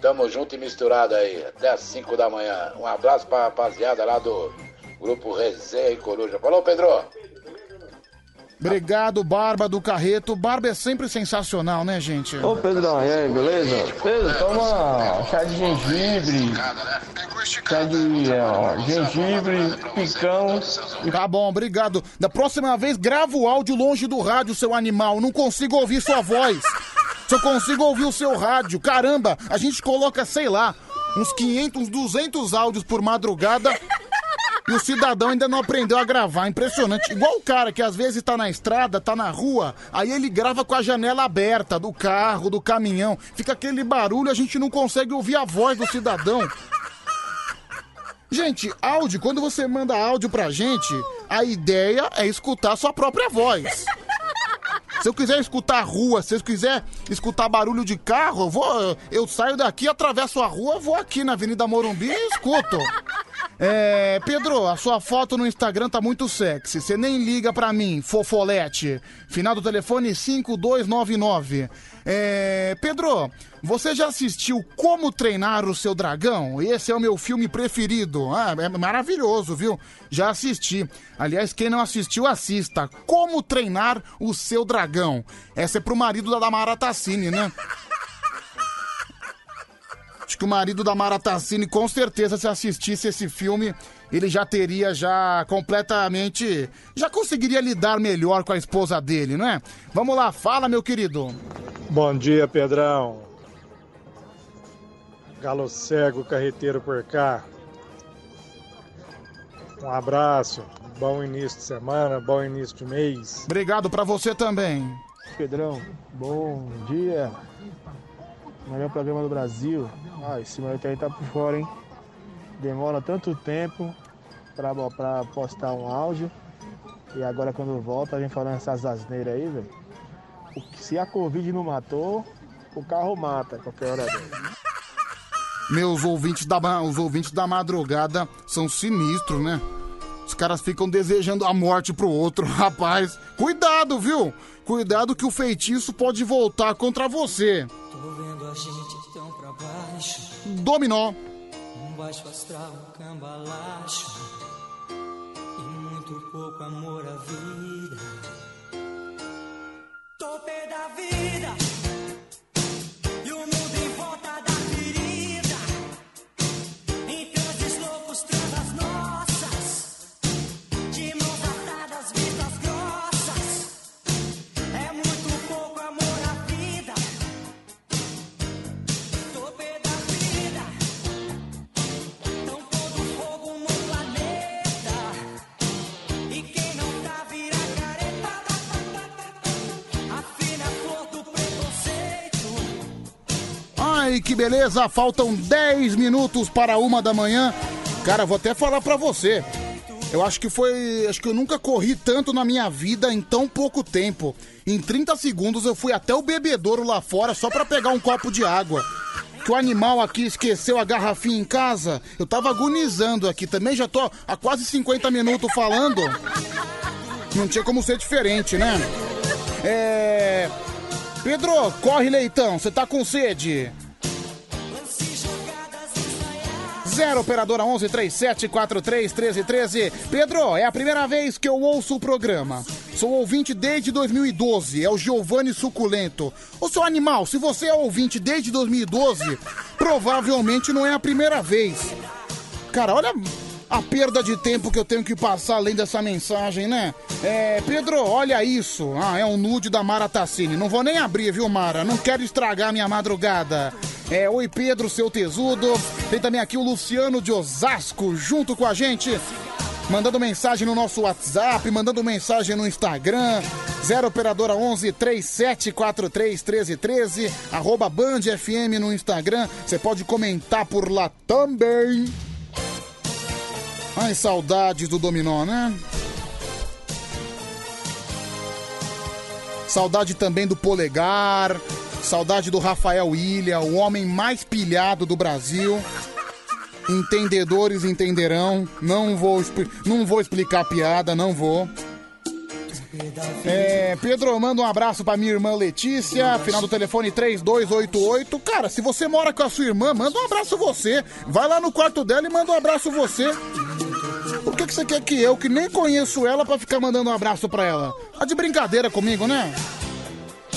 Tamo junto e misturado aí, até as 5 da manhã. Um abraço pra rapaziada lá do grupo Resenha e Coruja. Falou, Pedro! Obrigado, Barba do Carreto. Barba é sempre sensacional, né, gente? Ô Pedrão, e aí, beleza? Pedro, toma chá de gengibre, chá de ó, gengibre, picão. Tá bom, obrigado. Da próxima vez, grava o áudio longe do rádio, seu animal. Não consigo ouvir sua voz. Só consigo ouvir o seu rádio. Caramba, a gente coloca, sei lá, uns 500, uns 200 áudios por madrugada. E o cidadão ainda não aprendeu a gravar. Impressionante. Igual o cara que às vezes tá na estrada, tá na rua, aí ele grava com a janela aberta do carro, do caminhão. Fica aquele barulho, a gente não consegue ouvir a voz do cidadão. Gente, áudio, quando você manda áudio pra gente, a ideia é escutar sua própria voz. Se eu quiser escutar a rua, se eu quiser escutar barulho de carro, eu, vou, eu saio daqui, atravesso a rua, vou aqui na Avenida Morumbi e escuto. É, Pedro, a sua foto no Instagram tá muito sexy. Você nem liga pra mim, fofolete. Final do telefone 5299. É, Pedro, você já assistiu Como Treinar o Seu Dragão? Esse é o meu filme preferido. Ah, é maravilhoso, viu? Já assisti. Aliás, quem não assistiu, assista. Como Treinar o Seu Dragão. Essa é pro marido da Damara Tassini, né? Acho que o marido da Mara Tassini, com certeza, se assistisse esse filme, ele já teria já completamente... Já conseguiria lidar melhor com a esposa dele, não é? Vamos lá, fala, meu querido. Bom dia, Pedrão. Galo cego, carreteiro por cá. Um abraço, bom início de semana, bom início de mês. Obrigado pra você também. Pedrão, bom dia. Melhor programa do Brasil. Ah, esse aí tá por fora, hein? Demora tanto tempo pra, pra postar um áudio. E agora quando volta, gente falando essas asneiras aí, velho. Se a Covid não matou, o carro mata qualquer hora. Meus ouvintes da, os ouvintes da madrugada são sinistros, né? Os caras ficam desejando a morte pro outro. Rapaz, cuidado, viu? Cuidado que o feitiço pode voltar contra você. Tô vendo a gente tão pra baixo. Dominó. Um baixo astral, um cambalacho. E muito pouco amor à vida. Tô pé da vida. Ai, que beleza! Faltam 10 minutos para uma da manhã. Cara, vou até falar pra você. Eu acho que foi. Acho que eu nunca corri tanto na minha vida em tão pouco tempo. Em 30 segundos eu fui até o bebedouro lá fora só pra pegar um copo de água. Que o animal aqui esqueceu a garrafinha em casa. Eu tava agonizando aqui também, já tô há quase 50 minutos falando. Não tinha como ser diferente, né? É. Pedro, corre leitão, você tá com sede? Zero operadora 11 37 43 13 13. Pedro, é a primeira vez que eu ouço o programa. Sou ouvinte desde 2012, é o Giovanni Suculento. Ô seu animal, se você é ouvinte desde 2012, provavelmente não é a primeira vez. Cara, olha a perda de tempo que eu tenho que passar além dessa mensagem, né? É, Pedro, olha isso. Ah, é um nude da Mara Tassini. Não vou nem abrir, viu, Mara? Não quero estragar minha madrugada. É, oi, Pedro, seu tesudo. Tem também aqui o Luciano de Osasco junto com a gente. Mandando mensagem no nosso WhatsApp, mandando mensagem no Instagram. 0 Operadora 11 3743 1313. Arroba Band FM no Instagram. Você pode comentar por lá também. Ai, saudades do dominó, né? Saudade também do polegar. Saudade do Rafael Ilha, o homem mais pilhado do Brasil. Entendedores entenderão. Não vou, não vou explicar a piada, não vou. É, Pedro, manda um abraço pra minha irmã Letícia, final do telefone 3288. Cara, se você mora com a sua irmã, manda um abraço você. Vai lá no quarto dela e manda um abraço você. Por que, que você quer que eu, que nem conheço ela, pra ficar mandando um abraço pra ela? Tá de brincadeira comigo, né?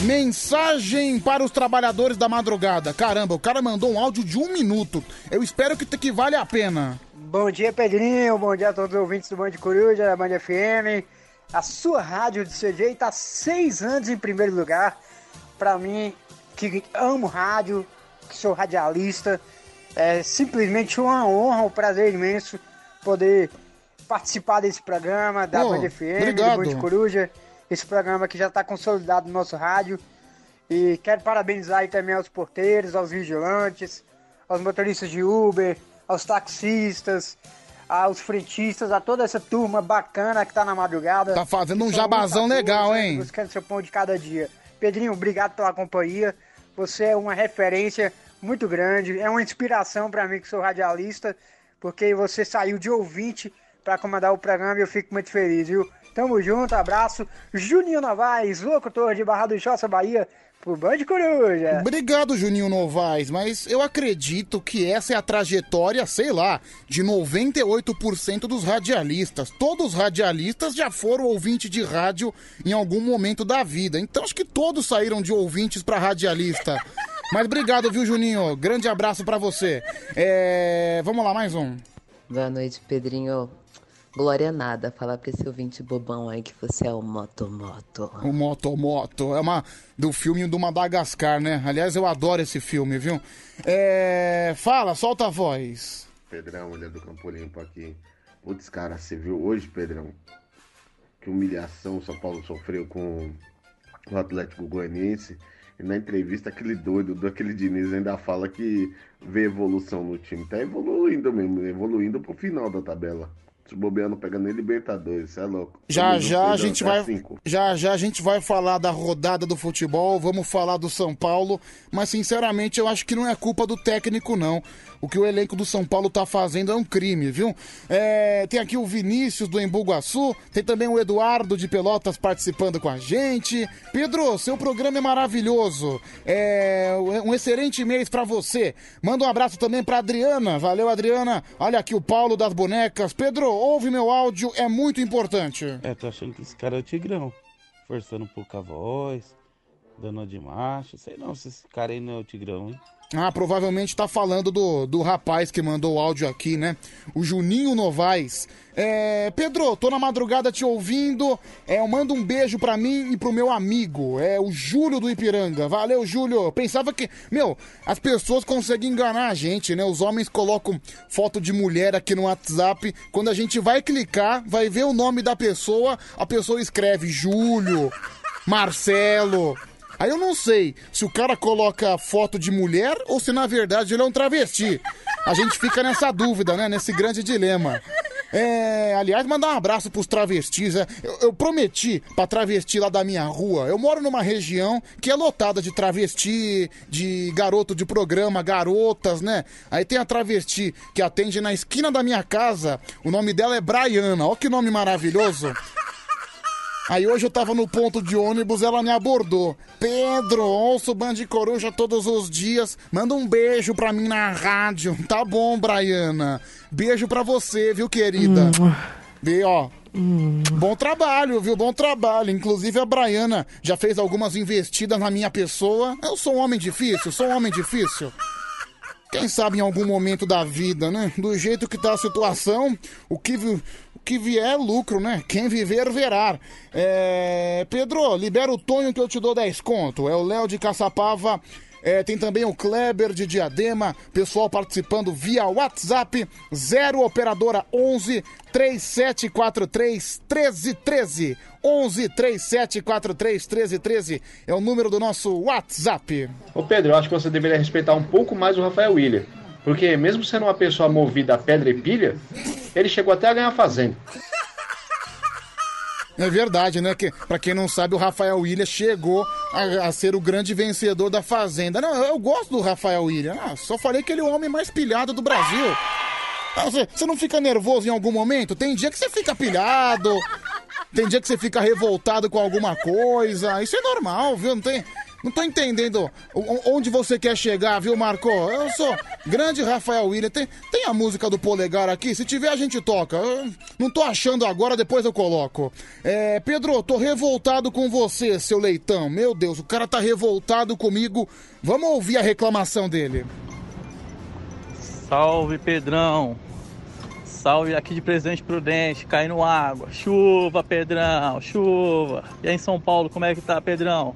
Mensagem para os trabalhadores da madrugada. Caramba, o cara mandou um áudio de um minuto. Eu espero que, que vale a pena. Bom dia, Pedrinho. Bom dia a todos os ouvintes do Band Coruja, da Band FM. A sua rádio de CJ está seis anos em primeiro lugar. Para mim, que amo rádio, que sou radialista, é simplesmente uma honra, um prazer imenso poder participar desse programa da Pô, Band FM, obrigado. do Band Coruja. Esse programa que já está consolidado no nosso rádio. E quero parabenizar aí também aos porteiros, aos vigilantes, aos motoristas de Uber, aos taxistas, aos frentistas, a toda essa turma bacana que tá na madrugada. Tá fazendo um jabazão legal, né, hein? Buscando seu pão de cada dia. Pedrinho, obrigado pela companhia. Você é uma referência muito grande, é uma inspiração para mim que sou radialista, porque você saiu de ouvinte para comandar o programa e eu fico muito feliz, viu? Tamo junto, abraço. Juninho Novaes, locutor de Barra do Choça, Bahia, pro Band Coruja. Obrigado, Juninho Novaes, mas eu acredito que essa é a trajetória, sei lá, de 98% dos radialistas. Todos os radialistas já foram ouvinte de rádio em algum momento da vida. Então acho que todos saíram de ouvintes pra radialista. Mas obrigado, viu, Juninho? Grande abraço pra você. É... Vamos lá, mais um. Boa noite, Pedrinho. Glória nada, falar pra esse ouvinte bobão aí que você é o Motomoto. O Moto Moto. É uma do filme do Madagascar, né? Aliás, eu adoro esse filme, viu? É... Fala, solta a voz. Pedrão, mulher do Campo Limpo aqui. Putz, cara, você viu hoje, Pedrão? Que humilhação o São Paulo sofreu com o Atlético Goianiense. E na entrevista, aquele doido do aquele Diniz ainda fala que vê evolução no time. Tá evoluindo mesmo, evoluindo pro final da tabela. Se bobear não pega nem Libertadores, você é louco. Já já a gente vai cinco. já já a gente vai falar da rodada do futebol, vamos falar do São Paulo, mas sinceramente eu acho que não é culpa do técnico não. O que o elenco do São Paulo tá fazendo é um crime, viu? É, tem aqui o Vinícius do Embu-Guaçu, tem também o Eduardo de Pelotas participando com a gente. Pedro, seu programa é maravilhoso. É um excelente mês pra você. Manda um abraço também pra Adriana. Valeu, Adriana. Olha aqui o Paulo das bonecas. Pedro, ouve meu áudio, é muito importante. É, tô achando que esse cara é o Tigrão. Forçando um pouco a voz, dando de macho. Sei não se esse cara aí não é o Tigrão, hein? Ah, provavelmente tá falando do, do rapaz que mandou o áudio aqui, né? O Juninho Novaes. É, Pedro, tô na madrugada te ouvindo. É, eu mando um beijo pra mim e pro meu amigo. É o Júlio do Ipiranga. Valeu, Júlio. Pensava que. Meu, as pessoas conseguem enganar a gente, né? Os homens colocam foto de mulher aqui no WhatsApp. Quando a gente vai clicar, vai ver o nome da pessoa, a pessoa escreve Júlio, Marcelo. Aí eu não sei se o cara coloca foto de mulher ou se na verdade ele é um travesti. A gente fica nessa dúvida, né? Nesse grande dilema. É, aliás, mandar um abraço pros travestis. é. Eu, eu prometi pra travesti lá da minha rua. Eu moro numa região que é lotada de travesti, de garoto de programa, garotas, né? Aí tem a travesti que atende na esquina da minha casa. O nome dela é Braiana. Ó que nome maravilhoso. Aí hoje eu tava no ponto de ônibus, ela me abordou. Pedro, ouço o de Coruja todos os dias. Manda um beijo pra mim na rádio. Tá bom, Braiana. Beijo pra você, viu, querida? Vê, ó. Bom trabalho, viu? Bom trabalho. Inclusive a Braiana já fez algumas investidas na minha pessoa. Eu sou um homem difícil, sou um homem difícil. Quem sabe em algum momento da vida, né? Do jeito que tá a situação, o que, que vier é lucro, né? Quem viver, verá. É... Pedro, libera o Tonho que eu te dou 10 conto. É o Léo de Caçapava. É, tem também o Kleber de Diadema, pessoal participando via WhatsApp, 0 operadora 11 3743 1313. 11 3743 1313 é o número do nosso WhatsApp. Ô Pedro, eu acho que você deveria respeitar um pouco mais o Rafael William. Porque mesmo sendo uma pessoa movida a pedra e pilha, ele chegou até a ganhar fazenda. É verdade, né? Que, pra quem não sabe, o Rafael William chegou a, a ser o grande vencedor da Fazenda. Não, eu, gosto do Rafael William. Ah, só falei que ele é o homem mais pilhado do Brasil. Ah, Você, você não fica nervoso em algum momento? Tem dia que você fica pilhado, tem dia que você fica revoltado com alguma coisa. Isso é normal, viu? Não tem. Não tô entendendo onde você quer chegar, viu, Marco? Eu sou grande Rafael William. Tem, tem a música do Polegar aqui? Se tiver, a gente toca. Eu não tô achando agora, depois eu coloco. É, Pedro, tô revoltado com você, seu leitão. Meu Deus, o cara tá revoltado comigo. Vamos ouvir a reclamação dele. Salve Pedrão! Salve aqui de Presidente Prudente, caindo água. Chuva, Pedrão, chuva. E aí em São Paulo, como é que tá, Pedrão?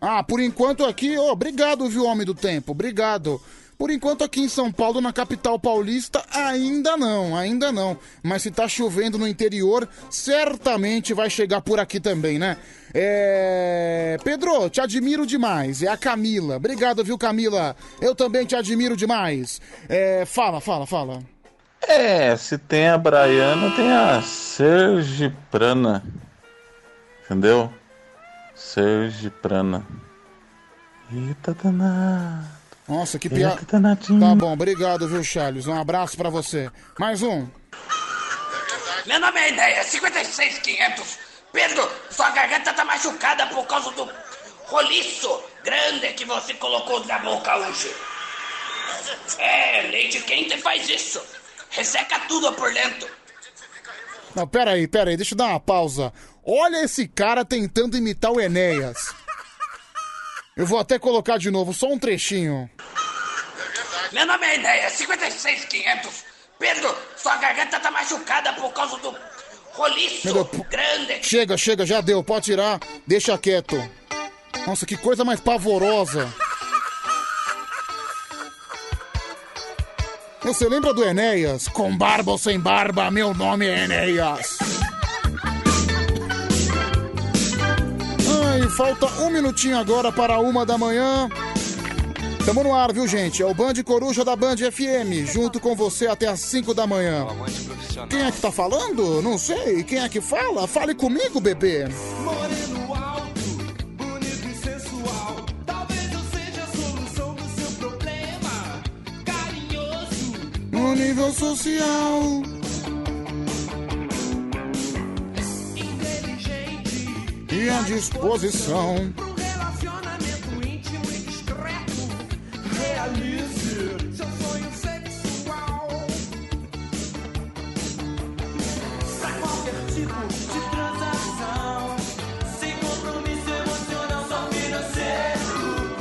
Ah, por enquanto aqui, obrigado, viu, homem do tempo, obrigado. Por enquanto aqui em São Paulo, na capital paulista, ainda não, ainda não. Mas se tá chovendo no interior, certamente vai chegar por aqui também, né? É... Pedro, te admiro demais. É a Camila. Obrigado, viu, Camila? Eu também te admiro demais. É... Fala, fala, fala. É, se tem a Braiana, tem a Sergiprana. Entendeu? Sergiprana. Eita danado. Nossa, que Eita piada. danadinho. Tá bom, obrigado, viu, Charles? Um abraço pra você. Mais um. Meu nome é Enéia, 56500. Pedro, sua garganta tá machucada por causa do roliço grande que você colocou na boca hoje. É, leite quente faz isso. Resseca tudo por dentro. Não, pera aí, pera aí, deixa eu dar uma pausa. Olha esse cara tentando imitar o Enéas. Eu vou até colocar de novo, só um trechinho. Meu nome é Enéia, 56500. Pedro, sua garganta tá machucada por causa do roliço Deus, grande. Chega, chega, já deu, pode tirar, deixa quieto. Nossa, que coisa mais pavorosa. Você lembra do Enéas? Com barba ou sem barba, meu nome é Enéas. Falta um minutinho agora para uma da manhã. Tamo no ar, viu, gente? É o Band Coruja da Band FM, junto com você até as 5 da manhã. Quem é que tá falando? Não sei. Quem é que fala? Fale comigo, bebê. Moreno alto, bonito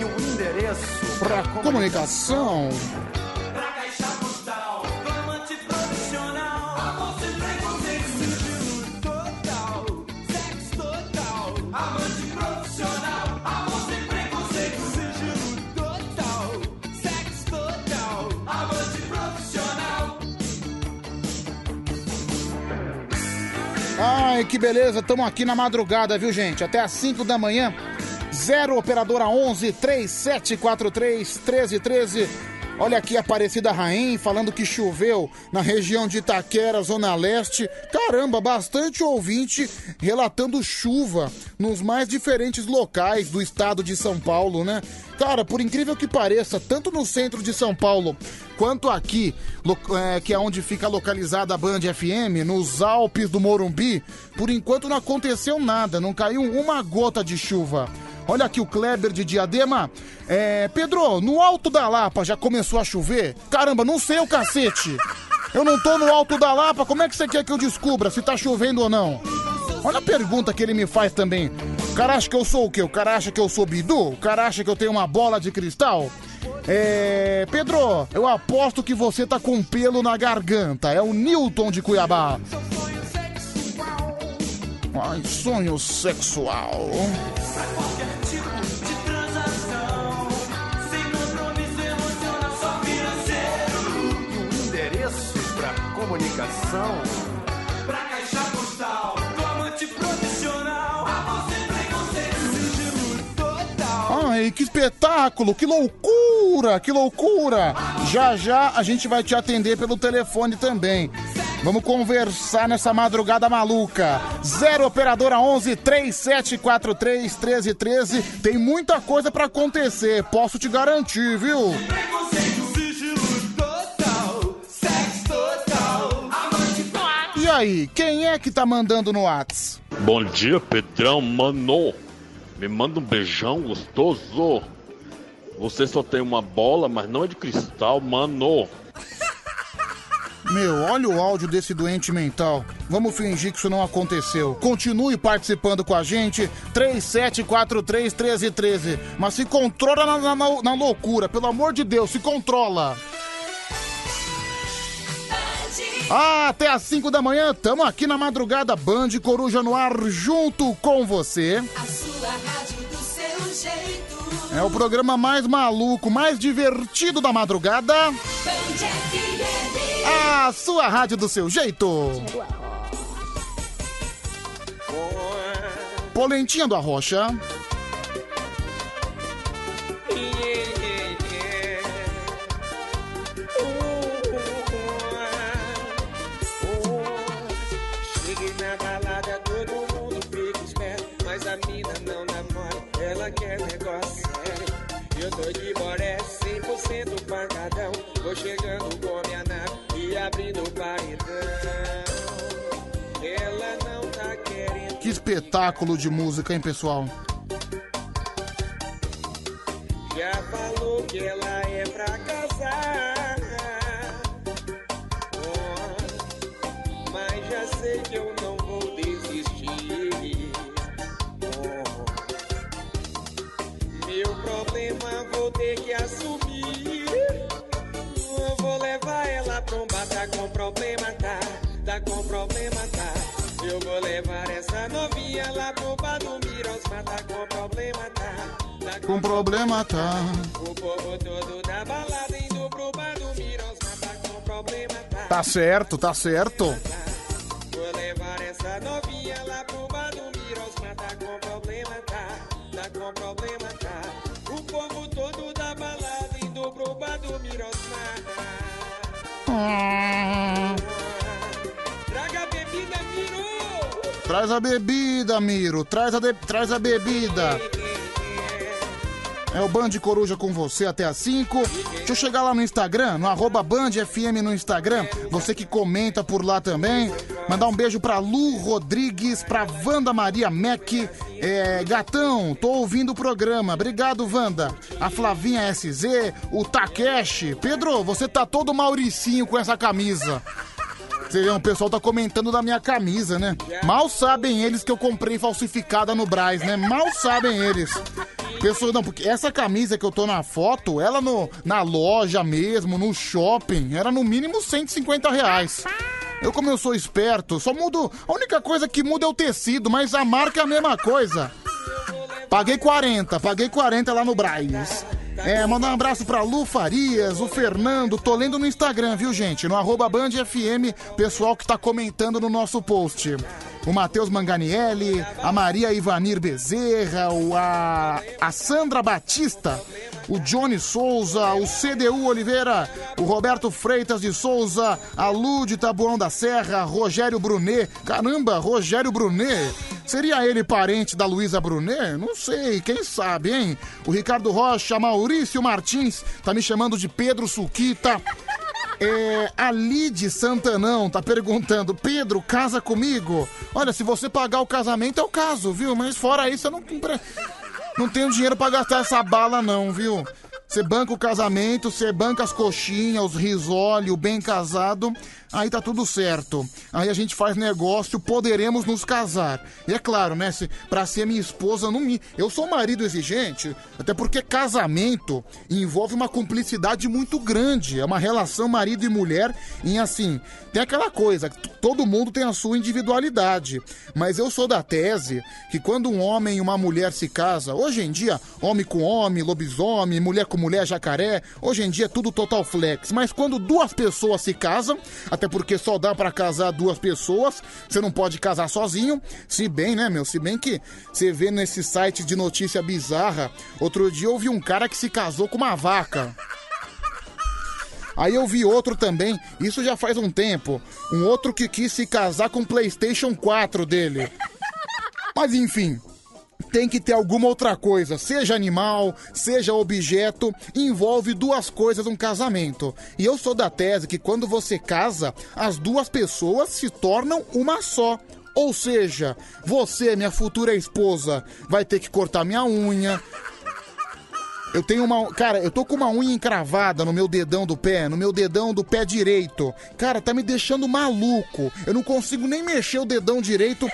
um endereço Pra comunicação. Ai, que beleza. Tamo aqui na madrugada, viu, gente? Até às 5 da manhã. 0 operadora 11 3743 1313. Olha aqui a Aparecida Rain falando que choveu na região de Itaquera, Zona Leste. Caramba, bastante ouvinte relatando chuva nos mais diferentes locais do estado de São Paulo, né? Cara, por incrível que pareça, tanto no centro de São Paulo quanto aqui, é, que é onde fica localizada a Band FM, nos Alpes do Morumbi, por enquanto não aconteceu nada, não caiu uma gota de chuva. Olha aqui o Kleber de Diadema. É, Pedro, no Alto da Lapa já começou a chover? Caramba, não sei o cacete. Eu não tô no Alto da Lapa, como é que você quer que eu descubra se tá chovendo ou não? Olha a pergunta que ele me faz também. O cara acha que eu sou o quê? O cara acha que eu sou Bidu? O cara acha que eu tenho uma bola de cristal? É. Pedro, eu aposto que você tá com pelo na garganta. É o Newton de Cuiabá. Um endereço pra comunicação. Pra caixa postal, do amante profissional, Ai, que espetáculo, que loucura, que loucura. Já já a gente vai te atender pelo telefone também. Vamos conversar nessa madrugada maluca. 0 operadora 11 3743 1313. Tem muita coisa pra acontecer, posso te garantir, viu? E aí, quem é que tá mandando no Whats? Bom dia, Pedrão, mano. Me manda um beijão gostoso. Você só tem uma bola, mas não é de cristal, mano. Meu, olha o áudio desse doente mental. Vamos fingir que isso não aconteceu. Continue participando com a gente. 37431313. Mas se controla na, na- na- loucura, pelo amor de Deus, se controla. Ah, até às 5 da manhã, tamo aqui na madrugada Band Coruja no ar junto com você. A sua rádio do seu jeito. É o programa mais maluco, mais divertido da madrugada. A sua rádio do seu jeito. Polentinha do Arrocha. Espetáculo de música, hein, pessoal? Já falou que ela é pra casar. Oh, mas já sei que eu não vou desistir. Oh, meu problema vou ter que assumir. Eu vou levar ela pra um bar, tá com problema, tá? Tá com problema, tá? Eu vou levar essa novinha lá pro bar do Mirons, mas tá com problema, tá? tá com, problema, tá? O povo todo da balada indo pro bar do Mirons, mas tá com problema, tá? Tá certo, tá certo. Vou levar essa novinha lá pro bar do Mirons, mas com problema, tá? Tá com problema, tá? O povo todo da balada indo pro bar do Mirons, mas... Tá... Traz a bebida, Miro. Traz a, de- traz a bebida. É o Band Coruja com você até às 5. Deixa eu chegar lá no Instagram, no arroba Band FM no Instagram. Você que comenta por lá também. Mandar um beijo pra Lu Rodrigues, pra Wanda Maria Mac. É, gatão, tô ouvindo o programa. Obrigado, Wanda. A Flavinha SZ, o Takeshi. Pedro, você tá todo mauricinho com essa camisa. Você vê, o pessoal tá comentando da minha camisa, né? Mal sabem eles que eu comprei falsificada no Braz, né? Mal sabem eles. Pessoal, não, porque essa camisa que eu tô na foto, ela no, na loja mesmo, no shopping, era no mínimo 150 reais. Eu, como eu sou esperto, só mudo. A única coisa que muda é o tecido, mas a marca é a mesma coisa. Paguei 40, paguei 40 lá no Braz. É, mandar um abraço pra Lu Farias, o Fernando, tô lendo no Instagram, viu, gente? No arroba Band FM, pessoal que tá comentando no nosso post. O Matheus Manganielli, a Maria Ivanir Bezerra, o, a, a Sandra Batista, o Johnny Souza, o CDU Oliveira, o Roberto Freitas de Souza, a Lu de Tabuão da Serra, Rogério Brunet. Caramba, Rogério Brunet. Seria ele parente da Luísa Brunet? Não sei, quem sabe, hein? O Ricardo Rocha, Maurício Martins, tá me chamando de Pedro Suquita. É, a Lide Santanão tá perguntando: Pedro, casa comigo? Olha, se você pagar o casamento, eu caso, viu? Mas fora isso, eu não. Não tenho dinheiro pra gastar essa bala, não, viu? Você banca o casamento, você banca as coxinhas, os risole, o bem casado, aí tá tudo certo. Aí a gente faz negócio, poderemos nos casar. E é claro, né? Se, pra ser minha esposa, não me. Eu sou marido exigente, até porque casamento envolve uma cumplicidade muito grande. É uma relação marido e mulher em assim. Tem aquela coisa, todo mundo tem a sua individualidade. Mas eu sou da tese que quando um homem e uma mulher se casam, hoje em dia, homem com homem, lobisomem, mulher com mulher, jacaré, hoje em dia é tudo total flex. Mas quando duas pessoas se casam, até porque só dá pra casar duas pessoas, você não pode casar sozinho. Se bem, né, meu? Se bem que você vê nesse site de notícia bizarra, outro dia eu vi um cara que se casou com uma vaca. Aí eu vi outro também, isso já faz um tempo, um outro que quis se casar com o PlayStation 4 dele. Mas enfim, tem que ter alguma outra coisa, seja animal, seja objeto, envolve duas coisas um casamento. E eu sou da tese que quando você casa, as duas pessoas se tornam uma só. Ou seja, você, minha futura esposa, vai ter que cortar minha unha, eu tenho uma. Cara, eu tô com uma unha encravada no meu dedão do pé, no meu dedão do pé direito. Cara, tá me deixando maluco. Eu não consigo nem mexer o dedão direito.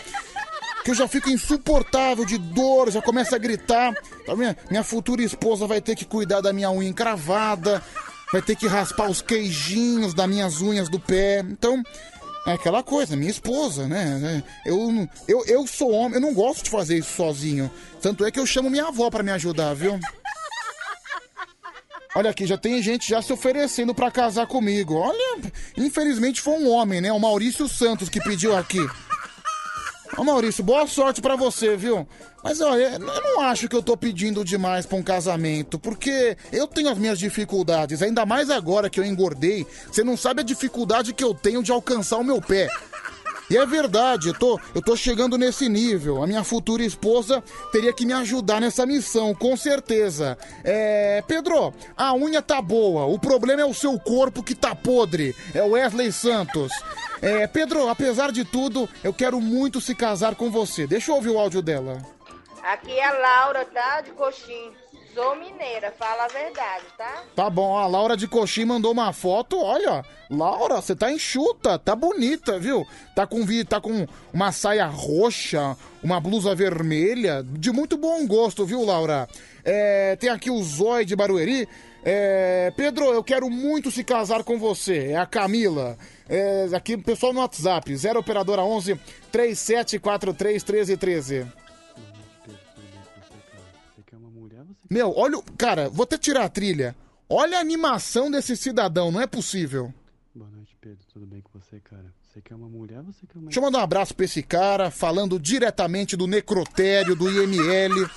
Que eu já fico insuportável de dor, já começo a gritar. Tá vendo? Minha futura esposa vai ter que cuidar da minha unha encravada, vai ter que raspar os queijinhos das minhas unhas do pé. Então, é aquela coisa, minha esposa, né? Eu, eu, eu sou homem, eu não gosto de fazer isso sozinho. Tanto é que eu chamo minha avó pra me ajudar, viu? Olha aqui, já tem gente já se oferecendo pra casar comigo. Olha, infelizmente foi um homem, né? O Maurício Santos que pediu aqui. Ô Maurício, boa sorte pra você, viu? Mas olha, eu não acho que eu tô pedindo demais pra um casamento, porque eu tenho as minhas dificuldades, ainda mais agora que eu engordei. Você não sabe a dificuldade que eu tenho de alcançar o meu pé. E é verdade, eu tô, eu tô chegando nesse nível. A minha futura esposa teria que me ajudar nessa missão, com certeza. É. Pedro, a unha tá boa. O problema é o seu corpo que tá podre. É o Wesley Santos. É, Pedro, apesar de tudo, eu quero muito se casar com você. Deixa eu ouvir o áudio dela. Aqui é a Laura, tá? De coxim. Sou mineira, fala a verdade, tá? Tá bom, a Laura de Coxim mandou uma foto. Olha, Laura, você tá enxuta, tá bonita, viu? Tá com, tá com uma saia roxa, uma blusa vermelha, de muito bom gosto, viu, Laura? É, tem aqui o Zói de Barueri. É, Pedro, eu quero muito se casar com você. É a Camila. É, aqui, pessoal no WhatsApp, 0 operadora 11 3743 1313. Meu, olha. o- Cara, vou até tirar a trilha. Olha a animação desse cidadão, não é possível. Boa noite, Pedro. Tudo bem com você, cara? Você quer uma mulher você quer uma... Deixa eu mandar um abraço pra esse cara, falando diretamente do necrotério, do IML.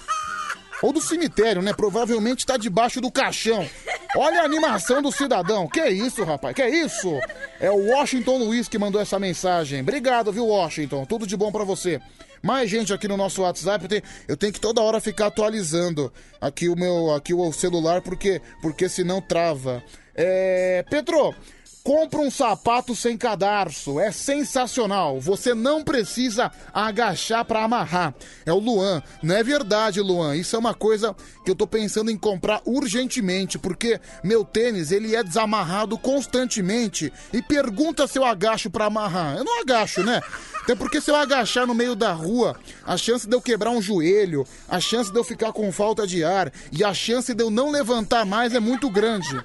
Ou do cemitério, né? Provavelmente tá debaixo do caixão. Olha a animação do cidadão. Que isso, rapaz? Que isso? É o Washington Luiz que mandou essa mensagem. Obrigado, viu, Washington? Tudo de bom pra você. Mais gente aqui no nosso WhatsApp. Eu tenho, eu tenho que toda hora ficar atualizando aqui o meu aqui o celular porque porque senão trava. É, Pedro, Compra um sapato sem cadarço, é sensacional. Você não precisa agachar pra amarrar. É o Luan. Não é verdade, Luan. Isso é uma coisa que eu tô pensando em comprar urgentemente, porque meu tênis ele é desamarrado constantemente e pergunta se eu agacho pra amarrar. Eu não agacho, né? Até porque se eu agachar no meio da rua, a chance de eu quebrar um joelho, a chance de eu ficar com falta de ar e a chance de eu não levantar mais é muito grande.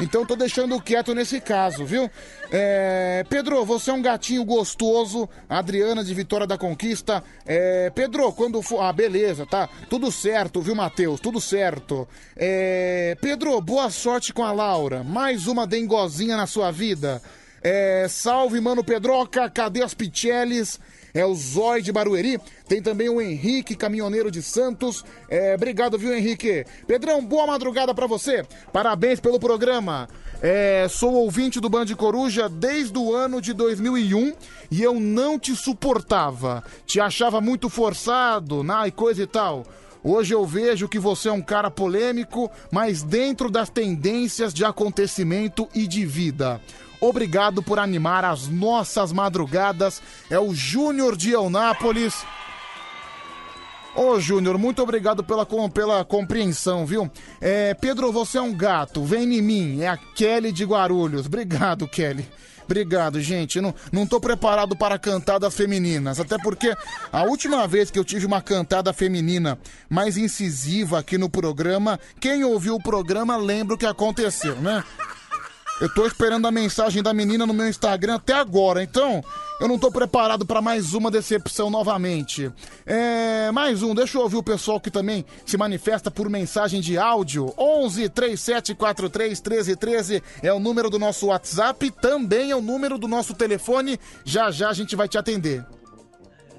Então tô deixando quieto nesse caso, viu? É, Pedro, você é um gatinho gostoso. Adriana de Vitória da Conquista. É, Pedro, quando for. Ah, beleza, tá? Tudo certo, viu, Matheus? Tudo certo. É, Pedro, boa sorte com a Laura. Mais uma dengozinha na sua vida. É, salve, mano Pedroca. Cadê as Picheles? É o Zói de Barueri. Tem também o Henrique, caminhoneiro de Santos. É, obrigado, viu, Henrique? Pedrão, boa madrugada pra você. Parabéns pelo programa. É, sou ouvinte do Band Coruja desde o ano de 2001 e eu não te suportava. Te achava muito forçado, na e coisa e tal. Hoje eu vejo que você é um cara polêmico, mas dentro das tendências de acontecimento e de vida. Obrigado por animar as nossas madrugadas. É o Júnior de Eunápolis. Ô, Júnior, muito obrigado pela, com- pela compreensão, viu? É, Pedro, você é um gato, vem em mim. É a Kelly de Guarulhos. Obrigado, Kelly. Obrigado, gente. Não, não tô preparado para cantadas femininas. Até porque a última vez que eu tive uma cantada feminina mais incisiva aqui no programa, quem ouviu o programa lembra o que aconteceu, né? Eu tô esperando a mensagem da menina no meu Instagram até agora, então eu não tô preparado para mais uma decepção novamente. É, mais um, deixa eu ouvir o pessoal que também se manifesta por mensagem de áudio. 11 3743 1313 é o número do nosso WhatsApp, também é o número do nosso telefone. Já já a gente vai te atender.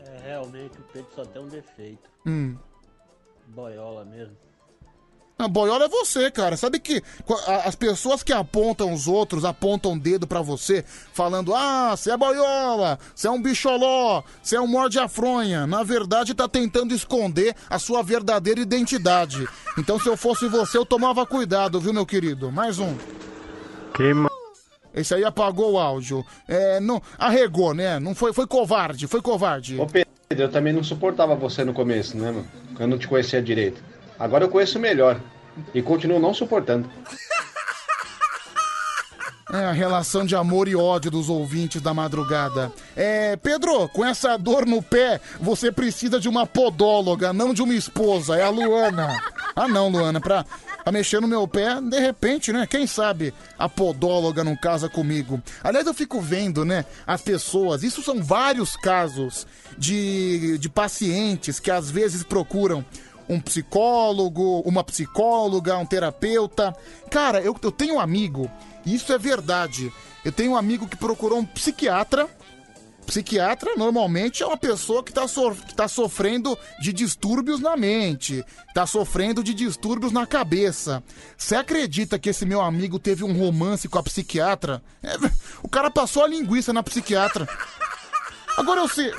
É, realmente o Pedro só tem um defeito. Hum. Boiola mesmo. A boiola é você, cara. Sabe que as pessoas que apontam os outros, apontam o dedo pra você, falando: ah, você é boiola, você é um bicholó, você é um morde a fronha. Na verdade, tá tentando esconder a sua verdadeira identidade. Então, se eu fosse você, eu tomava cuidado, viu, meu querido? Mais um. Queima. Esse aí apagou o áudio. É, não, arregou, né? Não foi, foi covarde, foi covarde. Ô Pedro, eu também não suportava você no começo, né, mano? Eu não te conhecia direito. Agora eu conheço melhor. E continuo não suportando. É a relação de amor e ódio dos ouvintes da madrugada. É, Pedro, com essa dor no pé, você precisa de uma podóloga, não de uma esposa. É a Luana. Ah, não, Luana, pra, pra mexer no meu pé, de repente, né? Quem sabe a podóloga não casa comigo. Aliás, eu fico vendo, né? As pessoas, isso são vários casos de, de pacientes que às vezes procuram um psicólogo, uma psicóloga, um terapeuta. Cara, eu, eu tenho um amigo, e isso é verdade. Eu tenho um amigo que procurou um psiquiatra. Psiquiatra normalmente é uma pessoa que está tá sofrendo de distúrbios na mente, está sofrendo de distúrbios na cabeça. Você acredita que esse meu amigo teve um romance com a psiquiatra? É, o cara passou a linguiça na psiquiatra. Agora eu sei.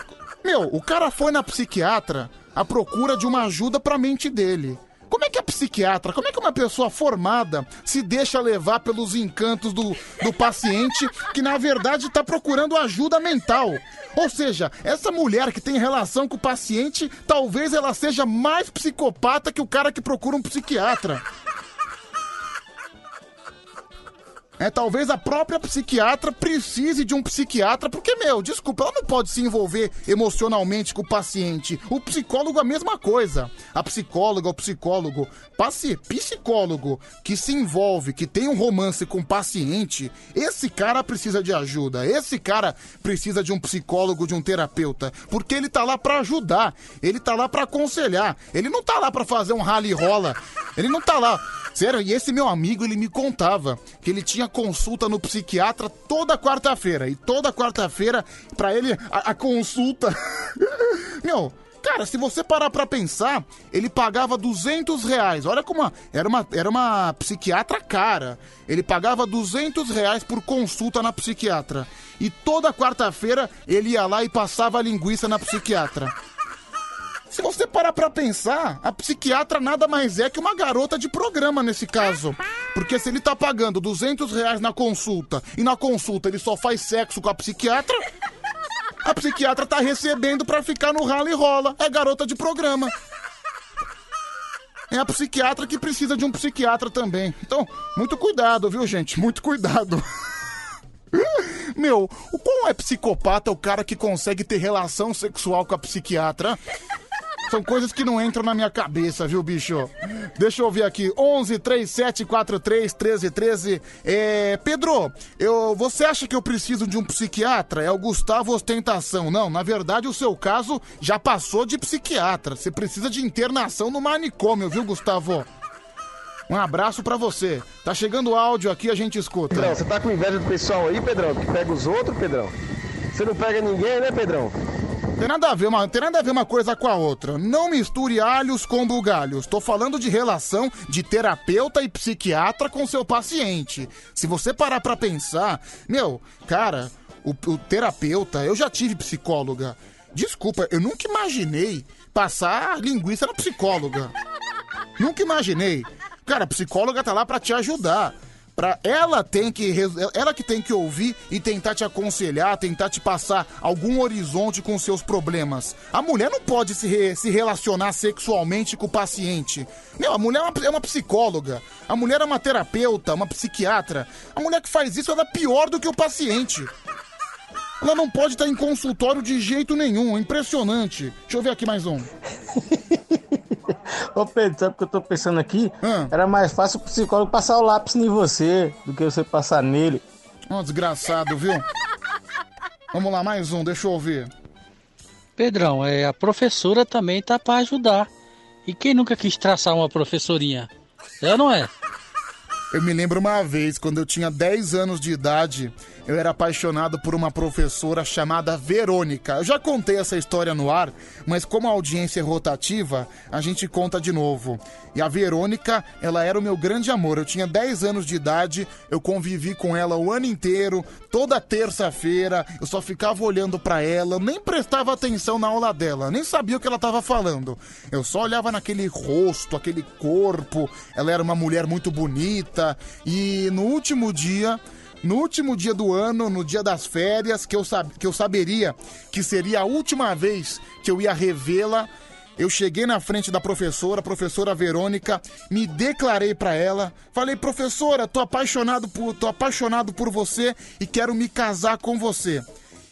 Meu, o cara foi na psiquiatra à procura de uma ajuda pra mente dele. Como é que a psiquiatra, como é que uma pessoa formada se deixa levar pelos encantos do, do paciente que na verdade tá procurando ajuda mental? Ou seja, essa mulher que tem relação com o paciente, talvez ela seja mais psicopata que o cara que procura um psiquiatra. É, talvez a própria psiquiatra precise de um psiquiatra, porque, meu, desculpa, ela não pode se envolver emocionalmente com o paciente. O psicólogo é a mesma coisa. A psicóloga, o psicólogo, paci psicólogo que se envolve, que tem um romance com o paciente, esse cara precisa de ajuda. Esse cara precisa de um psicólogo, de um terapeuta, porque ele tá lá pra ajudar, ele tá lá pra aconselhar, ele não tá lá pra fazer um rally rola, ele não tá lá. Sério, e esse meu amigo, ele me contava que ele tinha consulta no psiquiatra toda quarta-feira. E toda quarta-feira, pra ele, a, a consulta. meu, Cara, se você parar pra pensar, ele pagava 200 reais. Olha como a- era uma, era uma psiquiatra cara. Ele pagava 200 reais por consulta na psiquiatra. E toda quarta-feira ele ia lá e passava a linguiça na psiquiatra. Se você parar pra pensar, a psiquiatra nada mais é que uma garota de programa nesse caso. Porque se ele tá pagando 200 reais na consulta e na consulta ele só faz sexo com a psiquiatra, a psiquiatra tá recebendo pra ficar no rala e rola. É garota de programa. É a psiquiatra que precisa de um psiquiatra também. Então, muito cuidado, viu, gente? Muito cuidado. Meu, o quão é psicopata o cara que consegue ter relação sexual com a psiquiatra? São coisas que não entram na minha cabeça, viu, bicho? Deixa eu ver aqui. 11 37 43 13 13. É, Pedro, eu, você acha que eu preciso de um psiquiatra? É o Gustavo Ostentação. Não, na verdade o seu caso já passou de psiquiatra. Você precisa de internação no manicômio, viu, Gustavo? Um abraço pra você. Tá chegando áudio aqui, a gente escuta. Pedrão, você tá com inveja do pessoal aí, Pedrão, que pega os outros, Pedrão? Você não pega ninguém, né, Pedrão? Tem nada a ver, uma, tem nada a ver uma coisa com a outra. Não misture alhos com bugalhos. Tô falando de relação de terapeuta e psiquiatra com seu paciente. Se você parar pra pensar, meu, cara, o, o terapeuta, eu já tive psicóloga. Desculpa, eu nunca imaginei passar linguiça na psicóloga. Nunca imaginei. Cara, a psicóloga tá lá pra te ajudar. Pra ela tem que ela que tem que ouvir e tentar te aconselhar, tentar te passar algum horizonte com seus problemas. A mulher não pode se, re- se relacionar sexualmente com o paciente. Meu, a mulher é uma, é uma psicóloga. A mulher é uma terapeuta, uma psiquiatra. A mulher que faz isso ela é pior do que o paciente. Ela não pode estar em consultório de jeito nenhum. É impressionante. Deixa eu ver aqui mais um. Ô Pedro, sabe o que eu tô pensando aqui? Ah. Era mais fácil o psicólogo passar o lápis em você do que você passar nele. Ó, desgraçado, viu? Vamos lá, mais um, deixa eu ouvir. Pedrão, é, a professora também tá pra ajudar. E quem nunca quis traçar uma professorinha? É ou não é? Eu me lembro uma vez, quando eu tinha 10 anos de idade, eu era apaixonado por uma professora chamada Verônica. Eu já contei essa história no ar, mas como a audiência é rotativa, a gente conta de novo. E a Verônica, ela era o meu grande amor. Eu tinha 10 anos de idade, eu convivi com ela o ano inteiro, toda terça-feira, eu só ficava olhando pra ela, nem prestava atenção na aula dela, nem sabia o que ela tava falando. Eu só olhava naquele rosto, aquele corpo. Ela era uma mulher muito bonita e no último dia no último dia do ano, no dia das férias, que eu, sab que eu saberia que seria a última vez que eu ia revê-la, eu cheguei na frente da professora, professora Verônica, me declarei pra ela, falei: "Professora, tô apaixonado por tô apaixonado por você e quero me casar com você".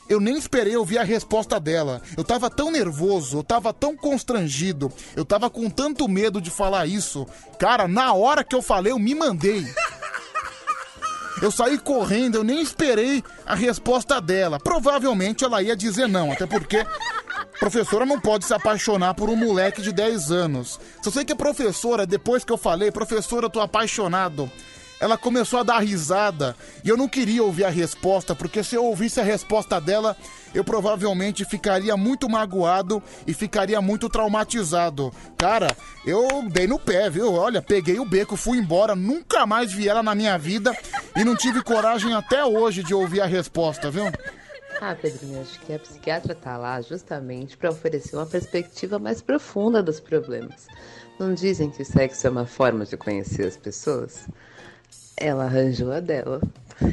Eu nem esperei ouvir a resposta dela. Eu tava tão nervoso, eu tava tão constrangido, eu tava com tanto medo de falar isso. Cara, na hora que eu falei, eu me mandei. Eu saí correndo, eu nem esperei a resposta dela. Provavelmente ela ia dizer não, até porque professora não pode se apaixonar por um moleque de 10 anos. Só sei que a professora, depois que eu falei, professora, eu tô apaixonado. Ela começou a dar risada e eu não queria ouvir a resposta, porque se eu ouvisse a resposta dela, eu provavelmente ficaria muito magoado e ficaria muito traumatizado. Cara, eu dei no pé, viu? Olha, peguei o beco, fui embora, nunca mais vi ela na minha vida e não tive coragem até hoje de ouvir a resposta, viu? Ah, Pedrinho, acho que a psiquiatra tá lá justamente para oferecer uma perspectiva mais profunda dos problemas. Não dizem que o sexo é uma forma de conhecer as pessoas? Ela arranjou a dela.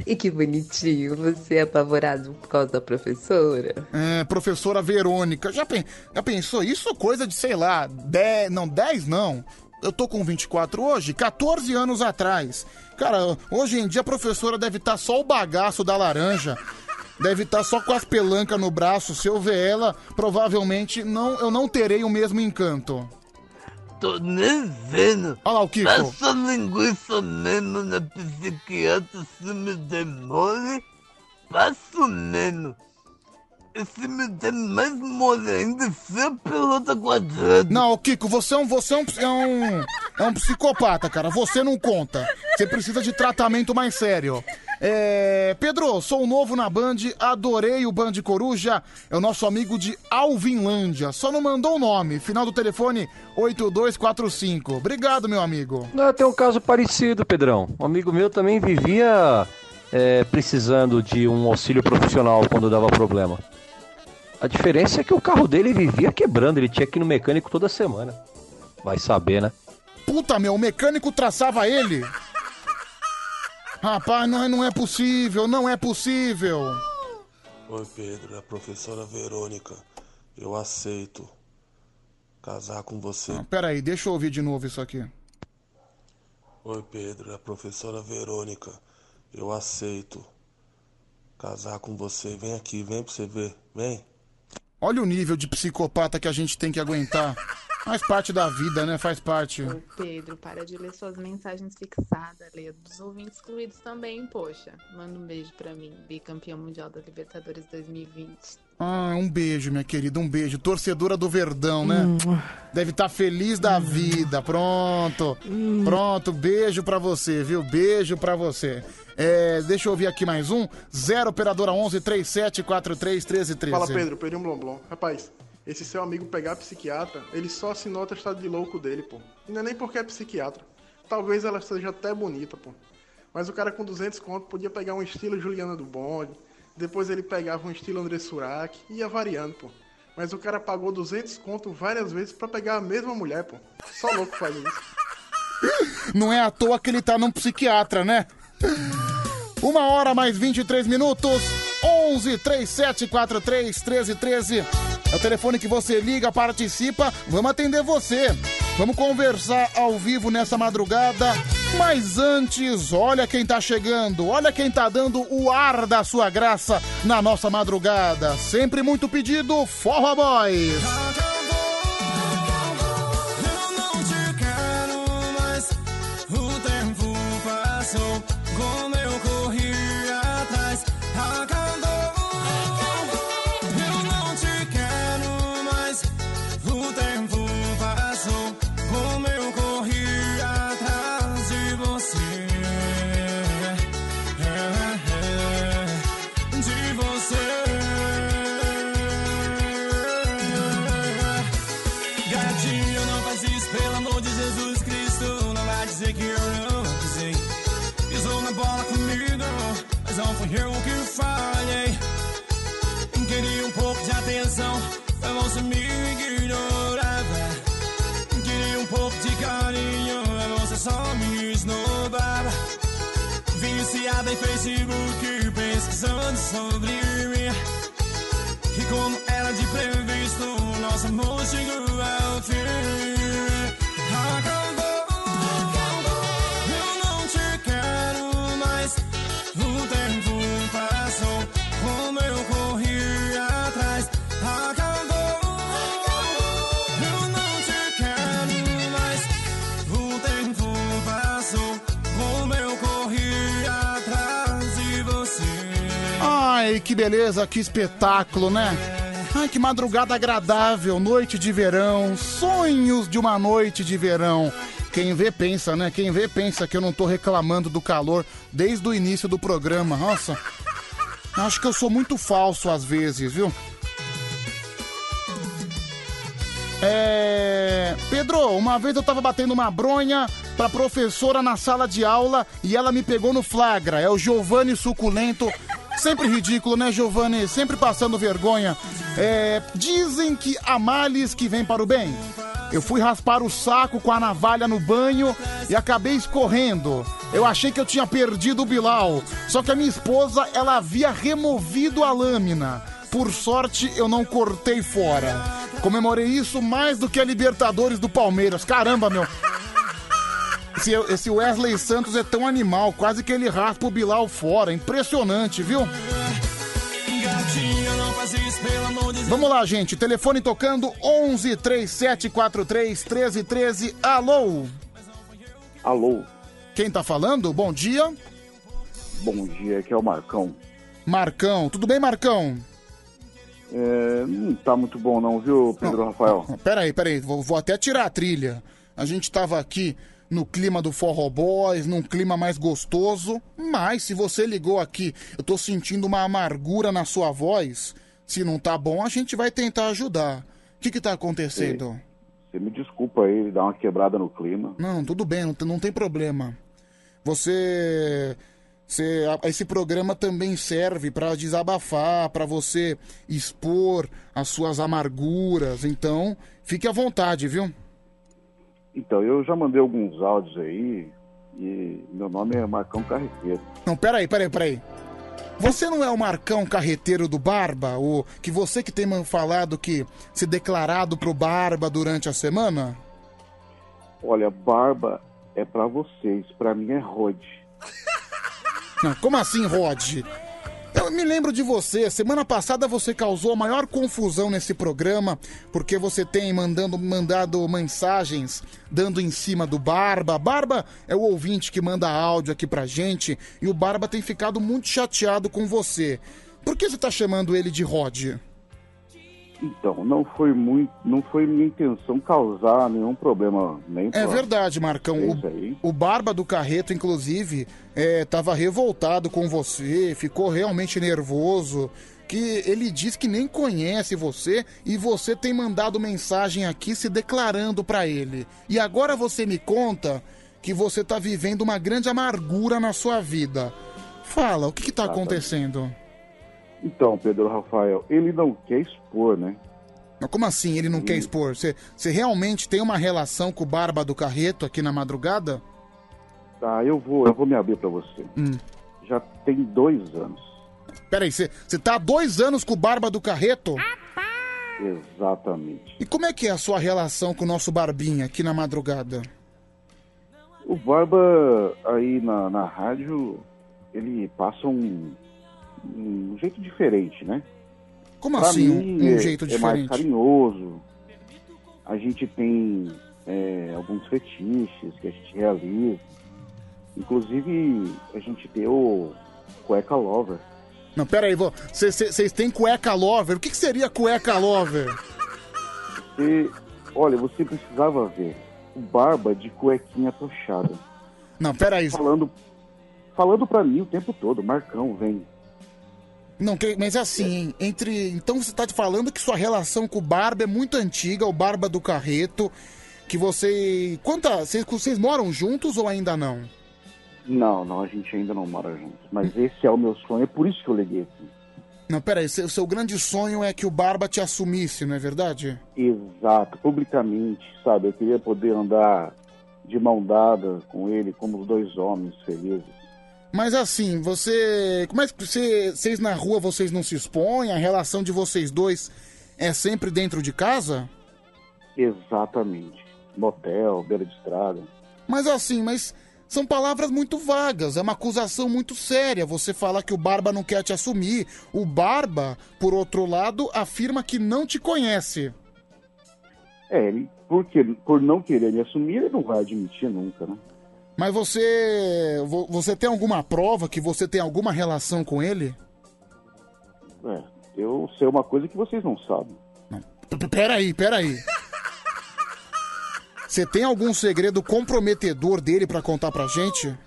E que bonitinho, você é apavorado por causa da professora. É, professora Verônica, já, pen- já pensou? Isso coisa de, sei lá, 10, não, 10 não. Eu tô com 24 hoje, 14 anos atrás. Cara, hoje em dia a professora deve estar só o bagaço da laranja. Deve estar só com as pelancas no braço. Se eu ver ela, provavelmente não, eu não terei o mesmo encanto. Tô nem vendo. Olha lá o Kiko. Essa linguiça mesmo na psiquiatra se me demore, passo menos. E se me der mais mole ainda, enfia a pelota quadrada. Não, Kiko, você é um, você é um, é um, é um psicopata, cara. Você não conta. Você precisa de tratamento mais sério. É, Pedro, sou novo na Band, adorei o Band Coruja. É o nosso amigo de Alvinlândia. Só não mandou o nome. Final do telefone 8245. Obrigado, meu amigo. Ah, tem um caso parecido, Pedrão. Um amigo meu também vivia é, precisando de um auxílio profissional quando dava problema. A diferença é que o carro dele vivia quebrando, ele tinha que ir no mecânico toda semana. Vai saber, né? Puta, meu, o mecânico traçava ele. Rapaz, não, é- não é possível, não é possível. Oi, Pedro, é a professora Verônica. Eu aceito casar com você. Ah, Pera aí, deixa eu ouvir de novo isso aqui. Oi, Pedro, é a professora Verônica. Eu aceito casar com você. Vem aqui, vem pra você ver. Vem. Olha o nível de psicopata que a gente tem que aguentar. Faz parte da vida, né? Faz parte. Ô, Pedro, para de ler suas mensagens fixadas, lê dos ouvintes excluídos também, poxa. Manda um beijo pra mim, bicampeão mundial da Libertadores 2020. Ah, um beijo, minha querida, um beijo. Torcedora do Verdão, né? Deve estar feliz da vida. Pronto. Pronto, beijo pra você, viu? Beijo pra você. É, deixa eu ouvir aqui mais um. 0 operadora 11 3743 1313. Fala Pedro, Pedrinho Blomblom. Rapaz, esse seu amigo pegar psiquiatra, ele só assinou o atestado de louco dele, pô. E não é nem porque é psiquiatra. Talvez ela seja até bonita, pô. Mas o cara com 200 conto podia pegar um estilo Juliana do Bonde, depois ele pegava um estilo André Surak ia variando, pô. Mas o cara pagou 200 conto várias vezes pra pegar a mesma mulher, pô. Só louco faz isso. Não é à toa que ele tá num psiquiatra, né? Uma hora mais 23 minutos. 11 3743 1313. É o telefone que você liga, participa. Vamos atender você. Vamos conversar ao vivo nessa madrugada. Mas antes, olha quem tá chegando. Olha quem tá dando o ar da sua graça na nossa madrugada. Sempre muito pedido, Forró Boys. Facebook, pesquisando sobre beleza, que espetáculo, né? Ai, que madrugada agradável, noite de verão, sonhos de uma noite de verão. Quem vê pensa, né? Quem vê pensa que eu não tô reclamando do calor desde o início do programa. Nossa, acho que eu sou muito falso às vezes, viu? É. Pedro, uma vez eu tava batendo uma bronha pra professora na sala de aula e ela me pegou no flagra. É o Giovanni Suculento. Sempre ridículo, né, Giovanni? Sempre passando vergonha. É, dizem que há males que vêm para o bem. Eu fui raspar o saco com a navalha no banho e acabei escorrendo. Eu achei que eu tinha perdido o Bilal. Só que a minha esposa, ela havia removido a lâmina. Por sorte, eu não cortei fora. Comemorei isso mais do que a Libertadores do Palmeiras. Caramba, meu. Esse, esse Wesley Santos é tão animal, quase que ele raspa o Bilal fora. Impressionante, viu? Não. Vamos lá, gente. Telefone tocando 11 3743 1313. Alô? Alô, Quem tá falando? Bom dia. bom dia, aqui é o Marcão. Marcão. Tudo bem, Marcão? É, não tá muito bom não, viu, Pedro Rafael? Peraí, peraí. Vou, vou até tirar a trilha. A gente tava aqui no clima do Forró Boys, num clima mais gostoso. Mas se você ligou aqui, eu tô sentindo uma amargura na sua voz. Se não tá bom, a gente vai tentar ajudar. O que que tá acontecendo? Você me desculpa aí, dar uma quebrada no clima. Não, tudo bem, não tem, não tem problema. Você, você- esse programa também serve pra desabafar, pra você expor as suas amarguras. Então, fique à vontade, viu? Então, eu já mandei alguns áudios aí e meu nome é Marcão Carreteiro. Não, peraí, peraí, peraí. Você não é o Marcão Carreteiro do Barba? O que você que tem falado que se declarado pro Barba durante a semana? Olha, barba é pra vocês, pra mim é Rod. Não, como assim, Rod? Eu me lembro de você. Semana passada você causou a maior confusão nesse programa porque você tem mandando, mandado mensagens dando em cima do Barba. Barba é o ouvinte que manda áudio aqui pra gente e o Barba tem ficado muito chateado com você. Por que você tá chamando ele de Rod? Então, não foi muito, não foi minha intenção causar nenhum problema nem É pra- verdade, Marcão. É. O, o Barba do Carreto, inclusive, é, tava revoltado com você, ficou realmente nervoso. Que ele diz que nem conhece você e você tem mandado mensagem aqui se declarando pra ele. E agora você me conta que você tá vivendo uma grande amargura na sua vida. Fala, o que, que tá acontecendo? Então, Pedro Rafael, ele não quer expor, né? Mas Como assim ele não quer expor? Você, você realmente tem uma relação com o Barba do Carreto aqui na madrugada? Tá, eu vou, eu vou me abrir pra você. Hum. Já tem dois anos. Peraí, você você tá há dois anos com o Barba do Carreto? Exatamente. E como é que é a sua relação com o nosso Barbinha aqui na madrugada? O Barba aí na, na rádio, ele passa um, um jeito diferente, né? Como Pra assim, um- um é- jeito É mais diferente? carinhoso. A gente tem é, alguns fetiches que a gente realiza. Inclusive, a gente tem o Cueca Lover. Não, peraí, vô, vocês têm cueca lover? O que, que seria cueca lover? E, olha, você precisava ver o Barba de cuequinha tochada. Não, peraí. Falando, falando pra mim o tempo todo, Marcão, vem. Não, mas assim, hein, entre. Então você tá te falando que sua relação com o Barba é muito antiga, o Barba do Carreto. Que você. Quanta. Vocês, vocês moram juntos ou ainda não? Não, não, a gente ainda não mora juntos. Mas esse é o meu sonho, é por isso que eu liguei aqui. Não, peraí, seu, seu grande sonho é que o Barba te assumisse, não é verdade? Exato, publicamente, sabe? Eu queria poder andar de mão dada com ele, como os dois homens felizes. Mas assim, você. Como é que você, vocês na rua vocês não se expõem? A relação de vocês dois é sempre dentro de casa? Exatamente. Motel, beira de estrada. Mas assim, mas são palavras muito vagas, é uma acusação muito séria. Você fala que o Barba não quer te assumir. O Barba, por outro lado, afirma que não te conhece. É, ele, porque, por não querer me assumir, ele não vai admitir nunca, né? Mas você. vo- Você tem alguma prova que você tem alguma relação com ele? É, eu sei uma coisa que vocês não sabem. P- Peraí, peraí. Você tem algum segredo comprometedor dele pra contar pra gente?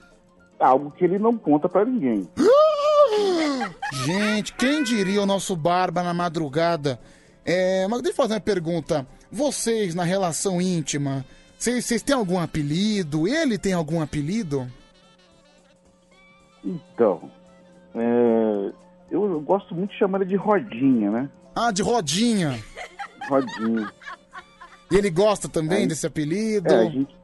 Algo que ele não conta pra ninguém. Gente, quem diria o nosso Barba na madrugada? É, mas deixa eu fazer uma pergunta. Vocês, na relação íntima, vocês têm algum apelido? Ele tem algum apelido? Então, é, eu, gosto muito de chamar ele de Rodinha, né? Ah, de Rodinha. Rodinha. E ele gosta também É. desse apelido? É, a gente,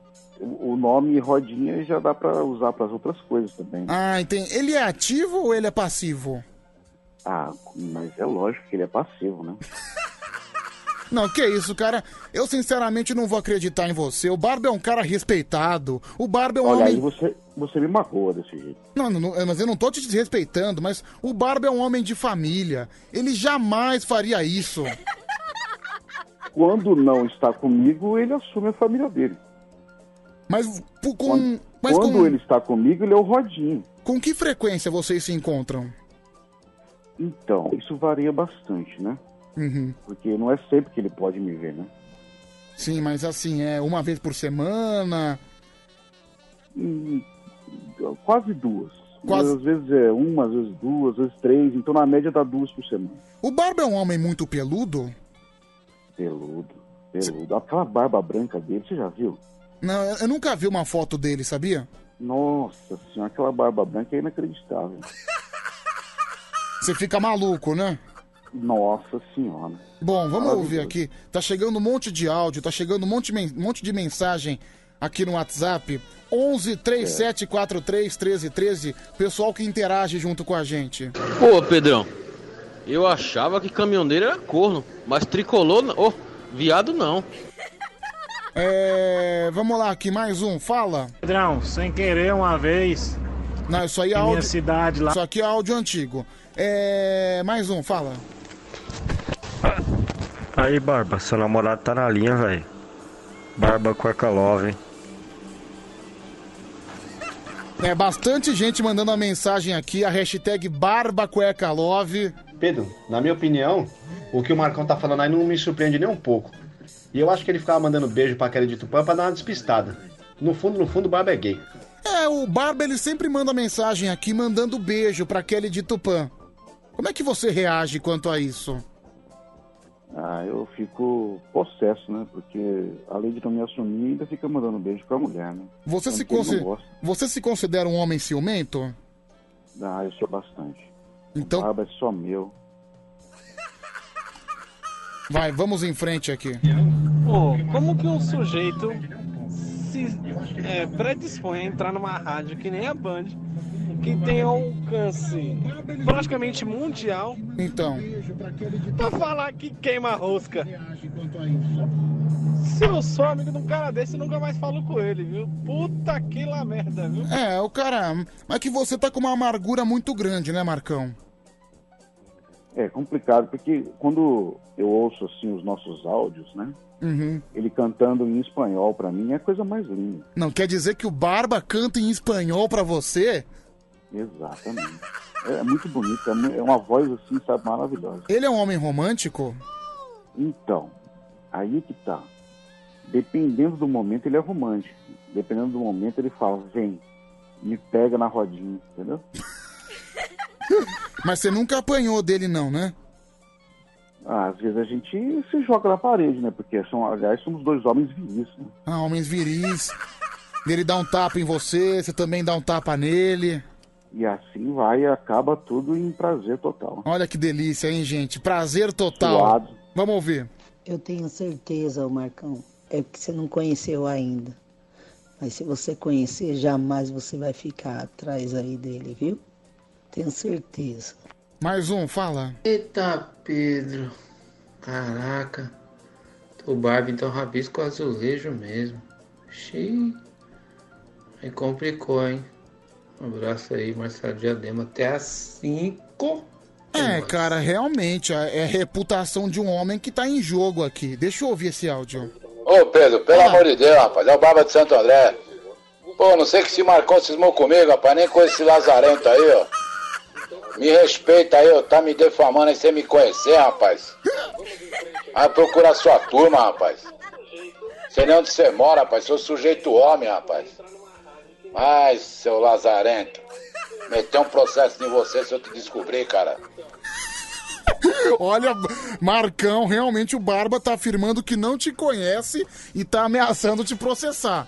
o nome Rodinha já dá pra usar pras outras coisas também. Ah, entendi. Ele é ativo ou ele é passivo? Ah, mas é lógico que ele é passivo, né? Não, que isso, cara. Eu sinceramente não vou acreditar em você. O Barba é um cara respeitado. O Barba é um Olha, homem. aí você, você me magoa desse jeito. Não, não, não, mas eu não tô te desrespeitando, mas o Barba é um homem de família. Ele jamais faria isso. Quando não está comigo, ele assume a família dele. Mas com. Quando, mas quando com, ele está comigo, ele é o Rodinho. com que frequência vocês se encontram? Então, isso varia bastante, né? Uhum. Porque não é sempre que ele pode me ver, né? Sim, mas assim, é uma vez por semana. Hum, quase duas. Quase. Às vezes é uma, às vezes duas, às vezes três. Então, na média, dá duas por semana. O Barba é um homem muito peludo? Peludo, peludo. Aquela barba branca dele, você já viu? Não, eu nunca vi uma foto dele, sabia? Nossa senhora, aquela barba branca é inacreditável. Você fica maluco, né? Nossa senhora. Bom, vamos ouvir aqui. Tá chegando um monte de áudio, tá chegando um monte, um monte de mensagem aqui no WhatsApp. 11 37 43 13 13. Pessoal que interage junto com a gente. Pô, Pedrão, eu achava que caminhoneiro era corno, mas tricolor. Ô, viado não. É, vamos lá aqui, mais um, fala. Pedrão, sem querer uma vez. Não, isso aí é Em minha áudio. cidade lá. Isso aqui é áudio antigo. É, mais um, fala. Aí, Barba, seu namorado tá na linha, velho. Barba Cueca Love, hein? É bastante gente mandando a mensagem aqui, a hashtag BarbaCuecaLove. Pedro, na minha opinião, o que o Marcão tá falando aí não me surpreende nem um pouco. E eu acho que ele ficava mandando beijo pra Kelly de Tupã pra dar uma despistada. No fundo, no fundo, o Barba é gay. É, o Barba ele sempre manda mensagem aqui mandando beijo pra Kelly de Tupã. Como é que você reage quanto a isso? Ah, eu fico possesso, né? Porque além de não me assumir, ainda fica mandando beijo pra mulher, né? Você se, consi- você se considera um homem ciumento? Ah, eu sou bastante. Então- O barba é só meu. Vai, vamos em frente aqui. Pô, como que um sujeito se é, predispõe a entrar numa rádio que nem a Band, que tem alcance praticamente mundial, Então, pra falar que queima rosca? Se eu sou amigo de um cara desse, eu nunca mais falo com ele, viu? Puta que lá merda, viu? é, o cara. Mas que você tá com uma amargura muito grande, né, Marcão? É complicado, porque quando eu ouço assim os nossos áudios, né? Uhum. Ele cantando em espanhol pra mim é a coisa mais linda. Não quer dizer que o Barba canta em espanhol pra você? Exatamente. É muito bonito, é é uma voz assim, sabe, maravilhosa. Ele é um homem romântico? Então, aí que tá. Dependendo do momento, ele é romântico. Dependendo do momento, ele fala, vem, me pega na rodinha, entendeu? Mas você nunca apanhou dele, não, né? Às vezes a gente se joga na parede, né? Porque, são, aliás, somos dois homens viris, né? Ah, homens viris. Ele dá um tapa em você, você também dá um tapa nele. E assim vai e acaba tudo em prazer total. Olha que delícia, hein, gente? Prazer total. Suado. Vamos ouvir. Eu tenho certeza, Marcão, é porque você não conheceu ainda. Mas se você conhecer, jamais você vai ficar atrás aí dele, viu? Tenho certeza. Mais um, fala. Eita, Pedro. Caraca. O Barbie então rabisco azulejo mesmo. Xiii. Aí complicou, hein? Um abraço aí, Marcelo Diadema. Até às 5. É, cara, realmente, é é a reputação de um homem que tá em jogo aqui. Deixa eu ouvir esse áudio. Ô Pedro, pelo amor de Deus, rapaz, é o Barba de Santo André. Pô, não sei que se Marcão cismou comigo, rapaz, nem com esse lazarento aí, ó. Me respeita aí, ó, tá me defamando aí sem me conhecer, rapaz. Vai procurar sua turma, rapaz. Sei nem onde você mora, rapaz, sou sujeito homem, rapaz. Ai, seu lazarento. Meter um processo em você se eu te descobrir, cara. Olha, Marcão, realmente o Barba tá afirmando que não te conhece e tá ameaçando te processar.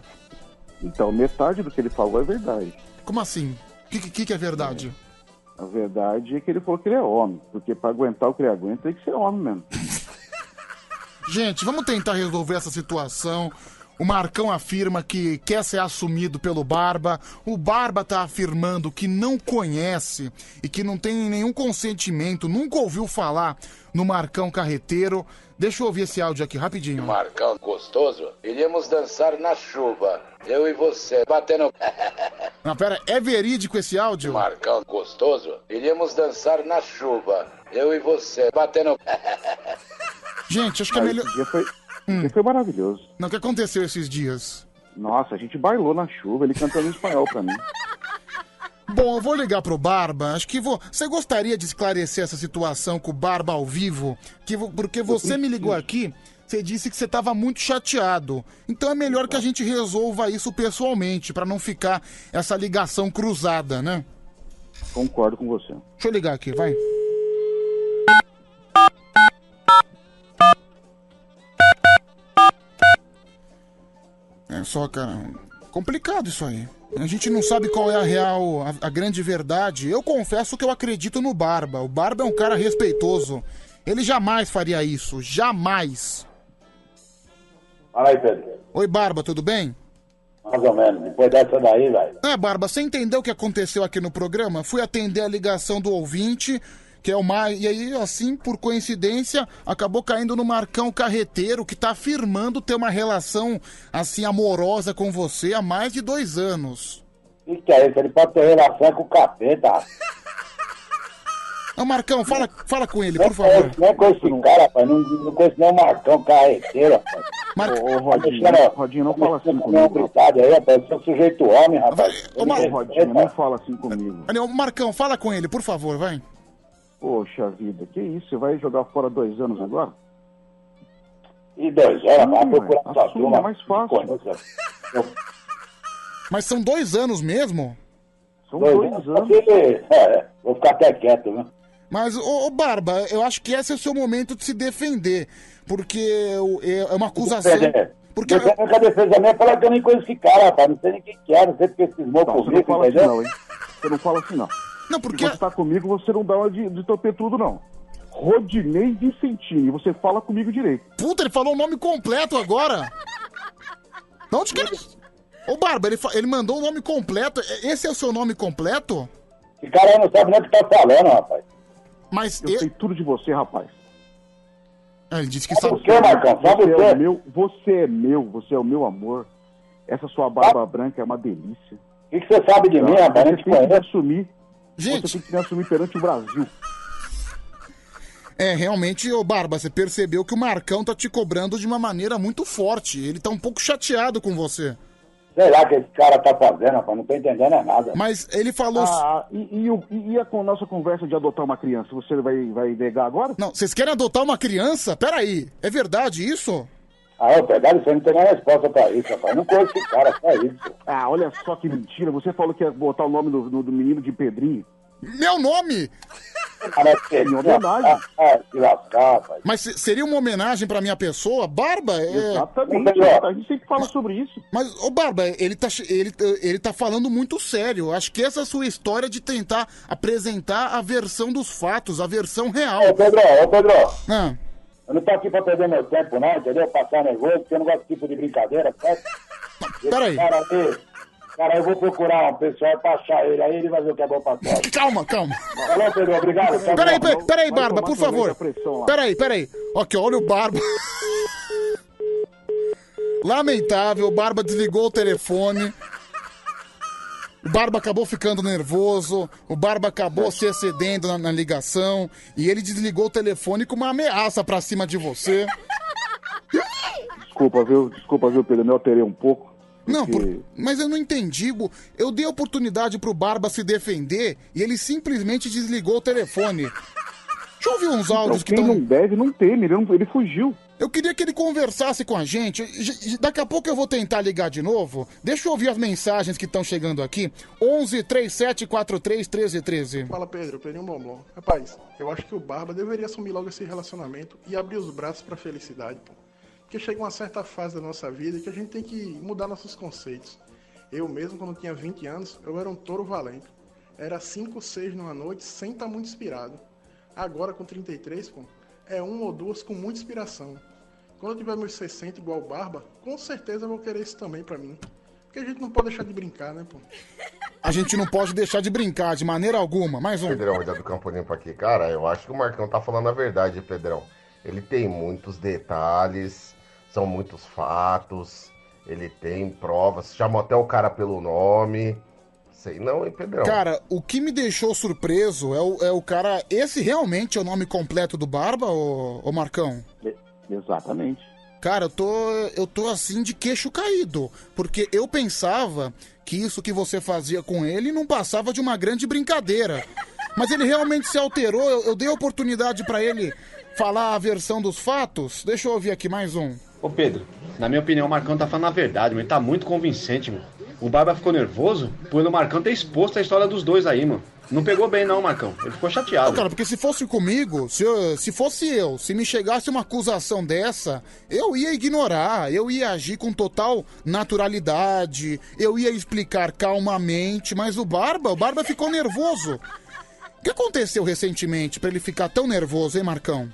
Então, metade do que ele falou é verdade. Como assim? O que, que, que é verdade? A verdade é que ele falou que ele é homem. Porque pra aguentar o que ele aguenta, tem que ser homem mesmo. Gente, vamos tentar resolver essa situação. O Marcão afirma que quer ser assumido pelo Barba. O Barba tá afirmando que não conhece e que não tem nenhum consentimento, nunca ouviu falar no Marcão Carreteiro. Deixa eu ouvir esse áudio aqui rapidinho. Marcão gostoso, iríamos dançar na chuva. Eu e você, batendo. Não, pera, é verídico esse áudio? Marcão gostoso, iríamos dançar na chuva. Eu e você, batendo. Gente, acho que é melhor. Esse dia foi, esse dia foi maravilhoso. Não, o que aconteceu esses dias? Nossa, a gente bailou na chuva, ele cantando em espanhol pra mim. Bom, eu vou ligar pro Barba. Acho que vou. Você gostaria de esclarecer essa situação com o Barba ao vivo? Que vo- Porque você me ligou aqui Você disse que você tava muito chateado. Então é melhor que a gente resolva isso pessoalmente, pra não ficar essa ligação cruzada, né? Concordo com você. Deixa eu ligar aqui, vai. É só, cara, complicado isso aí. A gente não sabe qual é a real, a, a grande verdade. Eu confesso que eu acredito no Barba. O Barba é um cara respeitoso. Ele jamais faria isso, jamais. Fala aí, Pedro. Oi, Barba, tudo bem? Mais ou menos. Depois dessa daí, velho. É, Barba, você entendeu o que aconteceu aqui no programa? Fui atender a ligação do ouvinte, que é o mais. E aí, assim, por coincidência, acabou caindo no Marcão Carreteiro, que tá afirmando ter uma relação, assim, amorosa com você há mais de dois anos. O que, que é isso? Ele pode ter relação com o capeta. Ô, Marcão, fala, fala com ele, Não por favor. não conheço esse cara, rapaz. Não, não conheço nem o Marcão Carreteiro, rapaz. Mar... Ô, Rodinho, Rodinho, não fala assim Não comigo. brincadeira aí, rapaz. Eu sou sujeito homem, rapaz. Ô, Mar... Rodinho, não fala assim comigo. Ô, Marcão, fala com ele, por favor, vai. Poxa vida, que isso? Você vai jogar fora dois anos agora? E dois anos, vai procurar Assuma, turma. é mais fácil. Mas são dois anos mesmo? São dois anos. É, vou ficar até quieto, né? Mas, ô, ô, Barba, eu acho que esse é o seu momento de se defender. Porque é é uma acusação. Porque Defender com a defesa minha, falar que eu nem conheço esse cara, rapaz. Não sei nem quem que é, não sei porque esse cismou Não, você não comigo, fala assim não, hein? Você não fala assim não. Não, porque... Se você tá comigo, você não dá uma de, de topetudo, não. Rodinei Vicentini, você fala comigo direito. Puta, ele falou o nome completo agora. De onde que ele... Ô, Barba, ele, fa- ele mandou o nome completo. Esse é o seu nome completo? Esse cara aí não sabe nem o que tá falando, rapaz. Mas eu sei tudo de você, rapaz. Ah, ele disse que Sabe o quê, Marcão? Sabe Você o é o meu, você é meu, você é o meu amor. Essa sua barba branca é uma delícia. O que, que você sabe de mim, rapaz? Você te tem que assumir. Gente. Você tem que me assumir perante o Brasil. É, realmente, ô Barba, você percebeu que o Marcão tá te cobrando de uma maneira muito forte. Ele tá um pouco chateado com você. Sei lá o que esse cara tá fazendo, rapaz. Não tô entendendo é nada. Mas ele falou... Ah, e, e, o- e- e a con- nossa conversa de adotar uma criança? Você vai, vai negar agora? Não, vocês querem adotar uma criança? Peraí, é verdade isso? Ah, é verdade? Você não tem nem resposta pra isso, rapaz. Não conheço esse cara, só isso. Ah, olha só que mentira. Você falou que ia botar o nome do, do- do menino de Pedrinho. Meu nome! Em homenagem. Ah, se lascar, rapaz. Mas se- seria uma homenagem pra minha pessoa? Barba, é... Exatamente. A gente sempre fala sobre isso. Mas, ô Barba, ele tá, ele, ele tá falando muito sério. Acho que essa é a sua história de tentar apresentar a versão dos fatos, a versão real. Ô, Pedro, ô, Pedro. Ah, Eu não tô aqui pra perder meu tempo, não, entendeu? Passar nervoso, porque eu não gosto desse tipo de brincadeira, certo? Peraí. Cara, aí, cara, eu vou procurar um pessoal pra achar ele, aí ele vai ver o que é bom pra nós. calma, calma. Falou, Pedro, obrigado. tá Peraí, peraí, peraí, Barba, por favor. Peraí, peraí. Ok, olha o Barba. Lamentável, o Barba desligou o telefone. O Barba acabou ficando nervoso, o Barba acabou se excedendo na, na ligação e ele desligou o telefone com uma ameaça pra cima de você. Desculpa, viu? Desculpa, viu, Pedro? Eu me alterei um pouco. Não, porque- por- mas eu não entendi. Bo. Eu dei oportunidade pro Barba se defender e ele simplesmente desligou o telefone. Deixa eu ouvir uns áudios Então, que quem estão. não deve, não teme. Ele, não- ele fugiu. Eu queria que ele conversasse com a gente. Daqui a pouco eu vou tentar ligar de novo. Deixa eu ouvir as mensagens que estão chegando aqui. 11 37 43 13 13. Fala Pedro, Pedrinho Bombom. Rapaz, eu acho que o Barba deveria assumir logo esse relacionamento e abrir os braços pra felicidade, pô. Porque chega uma certa fase da nossa vida que a gente tem que mudar nossos conceitos. Eu mesmo, quando tinha 20 anos, eu era um touro valente. Era 5, 6 numa noite sem estar muito inspirado. Agora, com 33, pô, é um ou duas com muita inspiração. Quando eu tiver meus 60 igual Barba, com certeza eu vou querer isso também pra mim. Porque a gente não pode deixar de brincar, né, pô? A gente não pode deixar de brincar de maneira alguma. Mais um. Pedrão, olha do Campo Limpo aqui. Cara, eu acho que o Marcão tá falando a verdade, Pedrão. Ele tem muitos detalhes, são muitos fatos, ele tem provas, chamou até o cara pelo nome. Sei não, hein, Pedrão? Cara, o que me deixou surpreso é o, é o cara. Esse realmente é o nome completo do Barba, ô, ô Marcão? Exatamente. Cara, eu tô, eu tô assim de queixo caído. Porque eu pensava que isso que você fazia com ele não passava de uma grande brincadeira. Mas ele realmente se alterou. Eu, eu dei oportunidade pra ele falar a versão dos fatos. Deixa eu ouvir aqui mais um. Ô Pedro, na minha opinião, o Marcão tá falando a verdade, mas ele tá muito convincente, mano. O Barba ficou nervoso por o Marcão ter exposto a história dos dois aí, mano. Não pegou bem não, Marcão. Ele ficou chateado. Não, cara, porque se fosse comigo, se, eu- se fosse eu, se me chegasse uma acusação dessa, eu ia ignorar, eu ia agir com total naturalidade, eu ia explicar calmamente, mas o Barba, o Barba ficou nervoso. O que aconteceu recentemente pra ele ficar tão nervoso, hein, Marcão?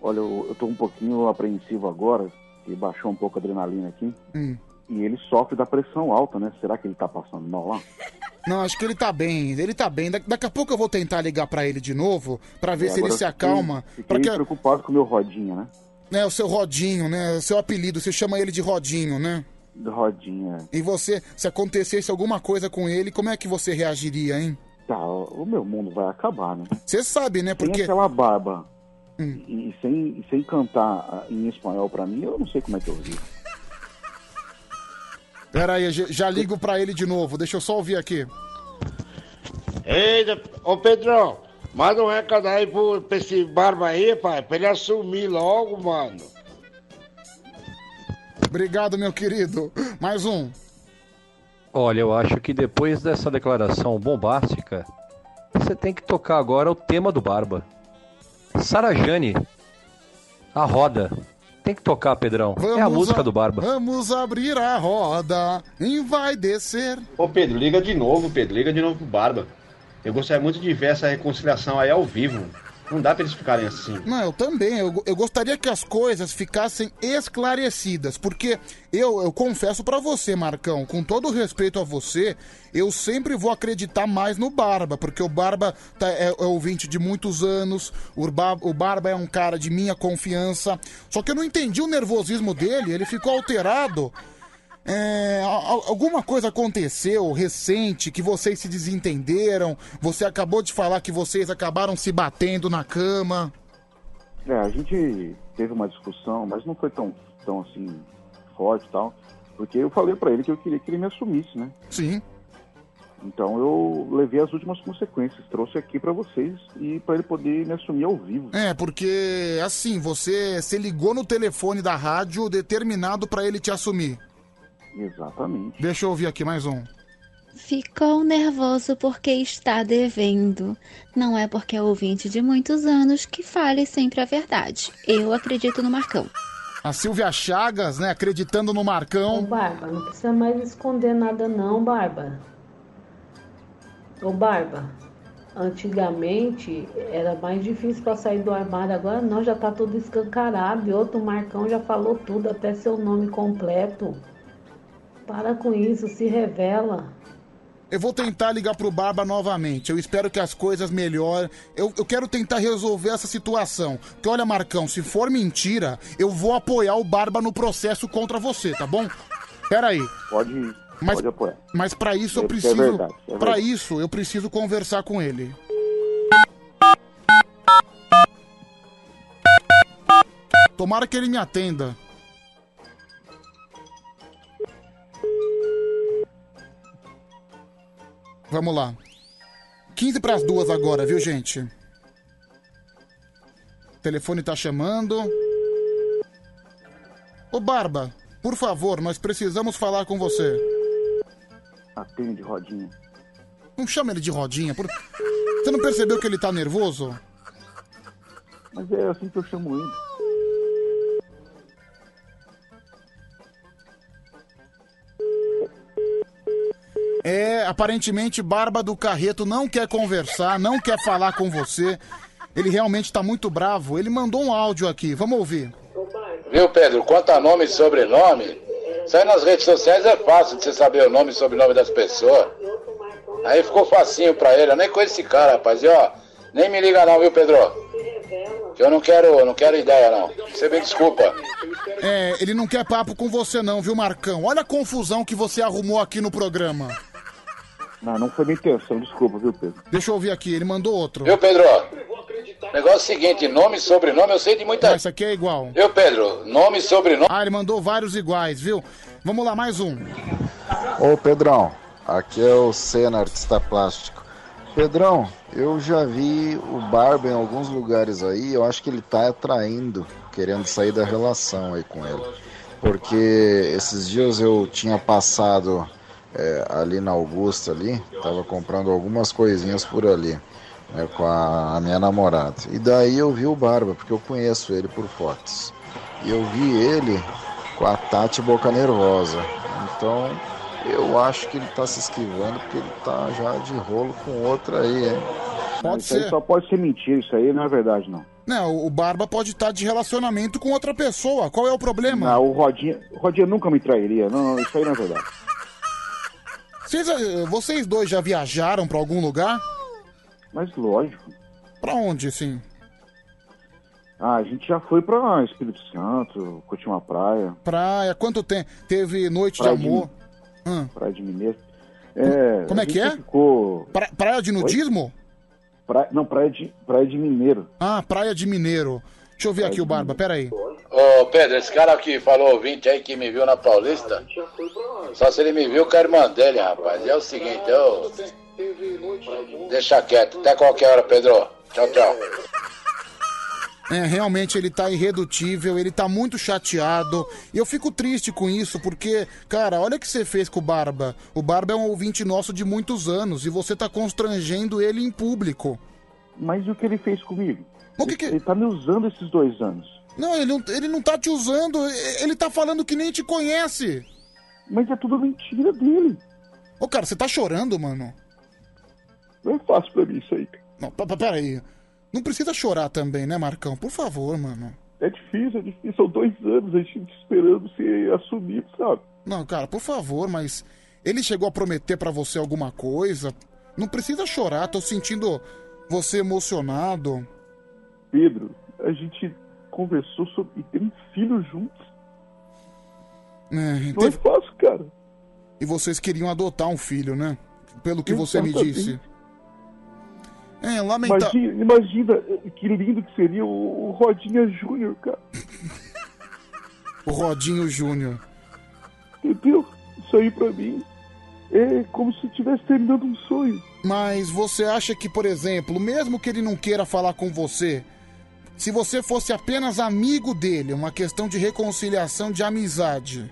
Olha, eu, tô um pouquinho apreensivo agora, que baixou um pouco a adrenalina aqui. Hum. E ele sofre da pressão alta, né? Será que ele tá passando mal lá? Não, acho que ele tá bem, ele tá bem. Da- daqui a pouco eu vou tentar ligar pra ele de novo, pra ver E se ele se fiquei- acalma. Fiquei Pra que, preocupado com o meu rodinha, né? né, o seu Rodinho, né, o seu apelido, você chama ele de Rodinho, né? Do rodinha. E você, se acontecesse alguma coisa com ele, como é que você reagiria, hein? Tá, o meu mundo vai acabar, né? Você sabe, né? Tem Porque. aquela barba. Hum. E, sem, sem cantar ah, em espanhol pra mim, eu não sei como é que eu vi. Pera aí, já, ligo pra ele de novo, deixa eu só ouvir aqui. Eita, ô Pedrão, manda um recado aí pro, pra esse barba aí, pai, pra ele assumir logo, mano. Obrigado, meu querido. Mais um. Olha, eu acho que depois dessa declaração bombástica, você tem que tocar agora o tema do Barba. Sarajane, a roda. Tem que tocar, Pedrão. é a Vamos música a- do Barba. Vamos abrir a roda e vai descer. Ô Pedro, liga de novo, Pedro. Liga de novo pro Barba. Eu gostaria muito de ver essa reconciliação aí ao vivo. Não dá pra eles ficarem assim. Não, eu também. Eu, eu gostaria que as coisas ficassem esclarecidas, porque eu, eu confesso pra você, Marcão, com todo respeito a você, eu sempre vou acreditar mais no Barba, porque o Barba tá- é, é ouvinte de muitos anos, o, Ba- o Barba é um cara de minha confiança. Só que eu não entendi o nervosismo dele, ele ficou alterado. É, alguma coisa aconteceu recente que vocês se desentenderam? Você acabou de falar que vocês acabaram se batendo na cama. É, a gente teve uma discussão, mas não foi tão, tão assim, forte e tal. Porque eu falei pra ele que eu queria que ele me assumisse, né? Sim. Então eu levei as últimas consequências, trouxe aqui pra vocês e pra ele poder me assumir ao vivo. É, porque assim, você se ligou no telefone da rádio determinado pra ele te assumir. Exatamente. Deixa eu ouvir aqui mais um. Ficou nervoso porque está devendo. Não é porque é ouvinte de muitos anos que fale sempre a verdade. Eu acredito no Marcão. A Silvia Chagas, né, acreditando no Marcão. Ô, Barba, não precisa mais esconder nada não, Barba. Ô, Barba, antigamente era mais difícil pra sair do armário, agora não, já tá tudo escancarado. E outro Marcão já falou tudo, até seu nome completo. Para com isso, se revela. Eu vou tentar ligar pro Barba novamente. Eu espero que as coisas melhorem. Eu, eu quero tentar resolver essa situação. Porque olha, Marcão, se for mentira, eu vou apoiar o Barba no processo contra você, tá bom? Pera aí. Pode, Mas- pode apoiar. Mas pra isso eu É- é preciso. verdade, é Pra isso eu preciso conversar com ele. Tomara que ele me atenda. Vamos lá. 15 para as duas agora, viu, gente? O telefone tá chamando. Ô Barba, por favor, nós precisamos falar com você. Atende, Rodinha. Não chama ele de rodinha. Por... Você não percebeu que ele tá nervoso? Mas é assim que eu chamo ele. É, aparentemente Barba do Carreto não quer conversar, não quer falar com você. Ele realmente tá muito bravo. Ele mandou um áudio aqui. Vamos ouvir. Viu, Pedro? Quanto a nome e sobrenome, aí nas redes sociais é fácil de você saber o nome e sobrenome das pessoas. Aí ficou facinho pra ele. Eu nem conheço esse cara, rapaz. E ó, nem me liga não, viu, Pedro? Que eu não quero, não quero ideia, não. Você me desculpa. É, ele não quer papo com você não, viu, Marcão? Olha a confusão que você arrumou aqui no programa. Não, não foi minha intenção, desculpa, viu, Pedro? Deixa eu ouvir aqui, ele mandou outro. Viu, Pedro? Negócio é o seguinte, nome e sobrenome eu sei de muita... Esse aqui é igual. Viu, Pedro? Nome e sobrenome... Ah, ele mandou vários iguais, viu? Vamos lá, mais um. Ô Pedrão, aqui é o Senna, artista plástico. Pedrão, eu já vi o Barba em alguns lugares aí, eu acho que ele tá atraindo, querendo sair da relação aí com ele. Porque esses dias eu tinha passado é, ali na Augusta ali, tava comprando algumas coisinhas por ali, né, com a, a minha namorada. E daí eu vi o Barba, porque eu conheço ele por fotos. E eu vi ele com a Tati Boca Nervosa. Então eu acho que ele tá se esquivando porque ele tá já de rolo com outra aí, hein? Pode isso aí ser. só pode ser mentira, isso aí não é verdade, não. Não, o Barba pode estar de relacionamento com outra pessoa. Qual é o problema? Não, o Rodinha, o Rodinha nunca me trairia. Não, não, isso aí não é verdade. Vocês, eh, vocês dois já viajaram pra algum lugar? Mas lógico. Pra onde, assim? Ah, a gente já foi pra Espírito Santo, curtir uma praia, Praia, quanto tempo? Teve noite Praia de de- amor? Hum. praia de Mineiro. É, Como é a que é? Ficou... Pra- praia de nudismo? Praia, não, praia de, praia de Mineiro. Ah, Praia de Mineiro. Deixa eu ver aqui o Barba, peraí. Ô Pedro, esse cara que falou ouvinte aí que me viu na Paulista, só se ele me viu com a irmã dele, rapaz. E é o seguinte, eu. Deixa quieto, até qualquer hora, Pedro. Tchau, tchau. É, realmente ele tá irredutível, ele tá muito chateado. E eu fico triste com isso, porque, cara, olha o que você fez com o Barba. O Barba é um ouvinte nosso de muitos anos e você tá constrangendo ele em público. Mas e o que ele fez comigo? O que que- Ele tá me usando esses dois anos. Não, ele não, ele não tá te usando, ele tá falando que nem te conhece. Mas é tudo mentira dele. Ô, cara, você tá chorando, mano? Não é fácil pra mim isso aí. Não, p- p- peraí. Não precisa chorar também, né, Marcão? Por favor, mano. É difícil, é difícil. São dois anos a gente esperando ser assumido, sabe? Não, cara, por favor, mas ele chegou a prometer pra você alguma coisa? Não precisa chorar, tô sentindo você emocionado. Pedro, a gente conversou sobre ter um filho juntos. É, Não é fácil, cara. E vocês queriam adotar um filho, né? Pelo que você me disse. É, lamentável. Imagina, imagina que lindo que seria o, o Rodinha Júnior, cara. O Rodinho Júnior. Entendeu? Isso aí pra mim é como se estivesse terminando um sonho. Mas você acha que, por exemplo, mesmo que ele não queira falar com você, se você fosse apenas amigo dele, uma questão de reconciliação, de amizade,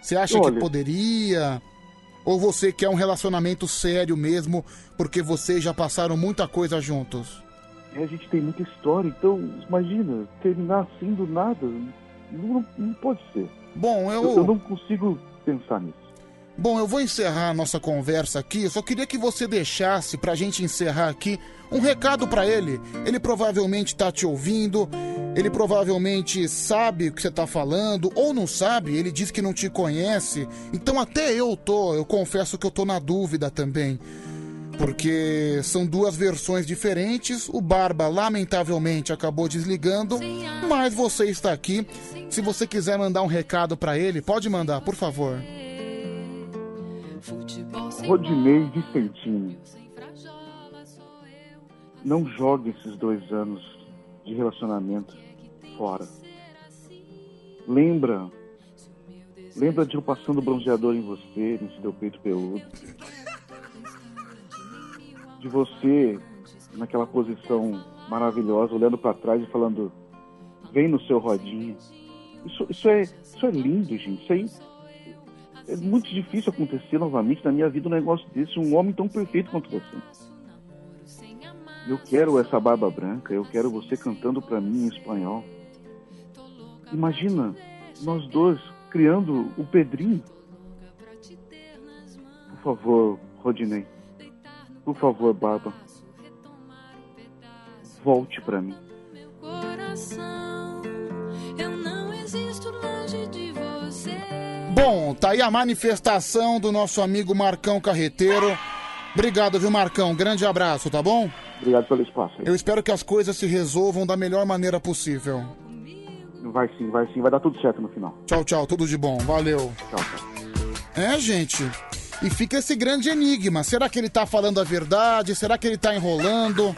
você acha que Olha. poderia? Ou você quer um relacionamento sério mesmo, porque vocês já passaram muita coisa juntos? É, a gente tem muita história, então imagina, terminar assim do nada. Não, não pode ser. Bom, eu... eu. eu não consigo pensar nisso. Bom, eu vou encerrar a nossa conversa aqui. Eu só queria que você deixasse pra gente encerrar aqui um recado pra ele. Ele provavelmente tá te ouvindo, ele provavelmente sabe o que você tá falando, ou não sabe, ele diz que não te conhece. Então até eu tô, eu confesso que eu tô na dúvida também. Porque são duas versões diferentes. O Barba, lamentavelmente, acabou desligando. Mas você está aqui. Se você quiser mandar um recado pra ele, pode mandar, por favor. Rodinei Vicentini. Não jogue esses dois anos de relacionamento fora. Lembra. Lembra de eu passando bronzeador em você, nesse teu peito peludo. De você naquela posição maravilhosa, olhando pra trás e falando: Vem no seu rodinha. Isso, isso, é, isso é lindo, gente. Isso aí é muito difícil acontecer novamente na minha vida um negócio desse, um homem tão perfeito quanto você. Eu quero essa barba branca, eu quero você cantando pra mim em espanhol. Imagina nós dois criando o Pedrinho. Por favor, Rodinei. Por favor, Barba. Volte pra mim. Bom, tá aí a manifestação do nosso amigo Marcão Carreteiro. Obrigado, viu, Marcão? Grande abraço, tá bom? Obrigado pelo espaço. aí. Eu espero que as coisas se resolvam da melhor maneira possível. Vai sim, vai sim, vai dar tudo certo no final. Tchau, tchau, tudo de bom. Valeu. Tchau, tchau. É, gente. E fica esse grande enigma. Será que ele tá falando a verdade? Será que ele tá enrolando?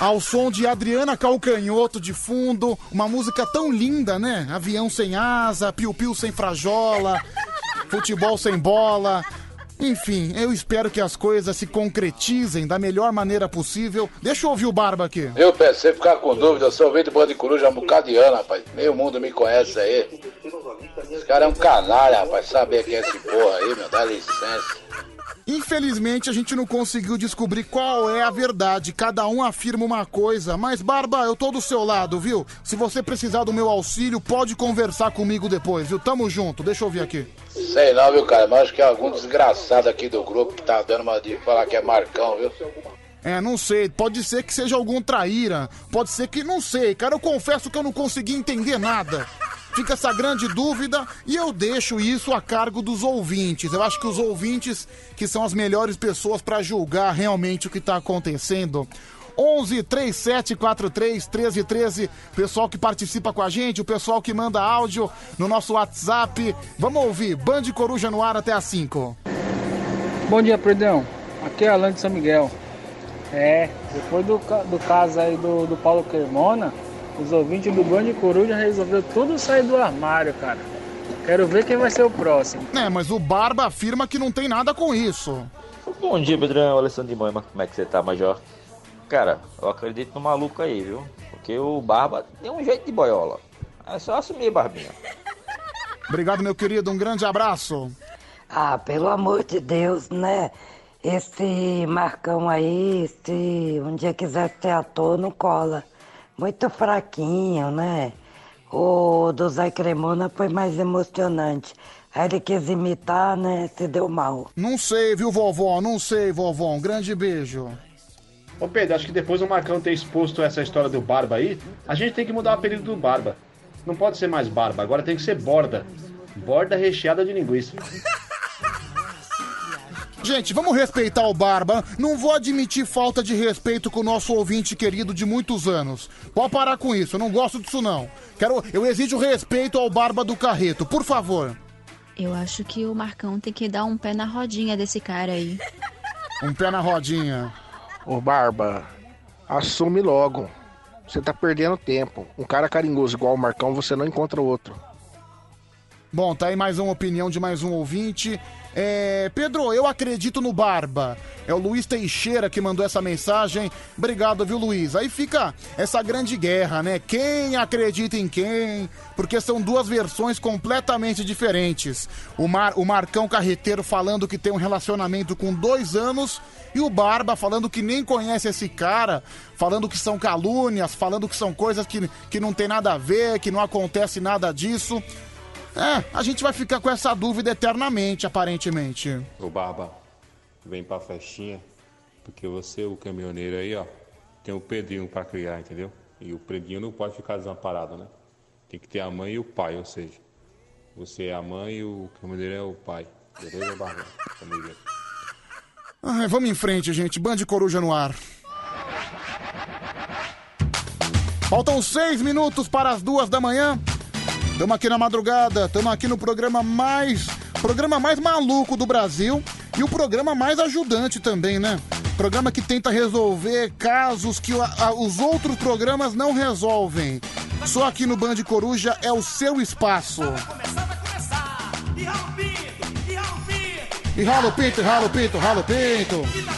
Ao som de Adriana Calcanhoto de fundo, uma música tão linda, né? Avião sem asa, piu-piu sem frajola, futebol sem bola. Enfim, eu espero que as coisas se concretizem da melhor maneira possível. Deixa eu ouvir o Barba aqui. Pedro? Se você ficar com dúvida, eu sou ouvinte do Bando de Coruja há um bocado de ano, rapaz. Meio mundo me conhece aí. Esse cara é um canalha, rapaz. Saber quem é esse porra aí, meu. Dá licença. Infelizmente, a gente não conseguiu descobrir qual é a verdade. Cada um afirma uma coisa. Mas, Barba, eu tô do seu lado, viu? Se você precisar do meu auxílio, pode conversar comigo depois, viu? Tamo junto. Deixa eu ouvir aqui. Sei não, viu, cara? Mas acho que é algum desgraçado aqui do grupo que tá dando uma de falar que é Marcão, viu? É, não sei. Pode ser que seja algum traíra. Pode ser que não sei. Cara, eu confesso que eu não consegui entender nada. Fica essa grande dúvida e eu deixo isso a cargo dos ouvintes. Eu acho que os ouvintes que são as melhores pessoas para julgar realmente o que tá acontecendo. 11 37 43 13 13. Pessoal que participa com a gente, o pessoal que manda áudio no nosso WhatsApp. Vamos ouvir. Band Coruja no ar até às 5. Bom dia, Predão. Aqui é Alan de São Miguel. É, depois do, do caso aí do, do Paulo Cremona, os ouvintes do Band Coruja resolveu tudo sair do armário, cara. Quero ver quem vai ser o próximo. É, mas o Barba afirma que não tem nada com isso. Bom dia, Pedrão. Alessandro de Moima. Como é que você tá, Major? Cara, eu acredito no maluco aí, viu? Porque o Barba tem um jeito de boiola. É só assumir, Barbinha. Obrigado, meu querido. Um grande abraço. Ah, pelo amor de Deus, né? Esse Marcão aí, se um dia quiser ser ator, não cola. Muito fraquinho, né? O do Zé Cremona foi mais emocionante. Aí ele quis imitar, né? Se deu mal. Não sei, viu, vovó? Não sei, vovó. Um grande beijo. Ô Pedro, acho que depois do Marcão ter exposto essa história do Barba aí, a gente tem que mudar o apelido do Barba. Não pode ser mais Barba, agora tem que ser Borda. Borda recheada de linguiça. Gente, vamos respeitar o Barba. Não vou admitir falta de respeito com o nosso ouvinte querido de muitos anos. Pode parar com isso, eu não gosto disso não. Quero, eu exijo respeito ao Barba do Carreto, por favor. Eu acho que o Marcão tem que dar um pé na rodinha desse cara aí. Um pé na rodinha. Ô Barba, assume logo. Você tá perdendo tempo. Um cara carinhoso igual o Marcão, você não encontra outro. Bom, tá aí mais uma opinião de mais um ouvinte. É, Pedro, eu acredito no Barba. É o Luiz Teixeira que mandou essa mensagem. Obrigado, viu, Luiz? Aí fica essa grande guerra, né? Quem acredita em quem? Porque são duas versões completamente diferentes. O, Mar, o Marcão Carreteiro falando que tem um relacionamento com dois anos e o Barba falando que nem conhece esse cara, falando que são calúnias, falando que são coisas que, que não tem nada a ver, que não acontece nada disso. É, a gente vai ficar com essa dúvida eternamente, aparentemente. Ô Barba, vem pra festinha, porque você, o caminhoneiro aí, ó, tem o Pedrinho pra criar, entendeu? E o Pedrinho não pode ficar desamparado, né? Tem que ter a mãe e o pai, ou seja, você é a mãe e o caminhoneiro é o pai. Beleza, Barba? Junto. Ai, vamos em frente, gente. Band Coruja no ar. Faltam seis minutos para as duas da manhã. Estamos aqui na madrugada, estamos aqui no programa mais. Programa mais maluco do Brasil e o programa mais ajudante também, né? Programa que tenta resolver casos que a- a- os outros programas não resolvem. Só aqui no Band Coruja é o seu espaço. E rala o pinto, rala o pinto, rala o pinto.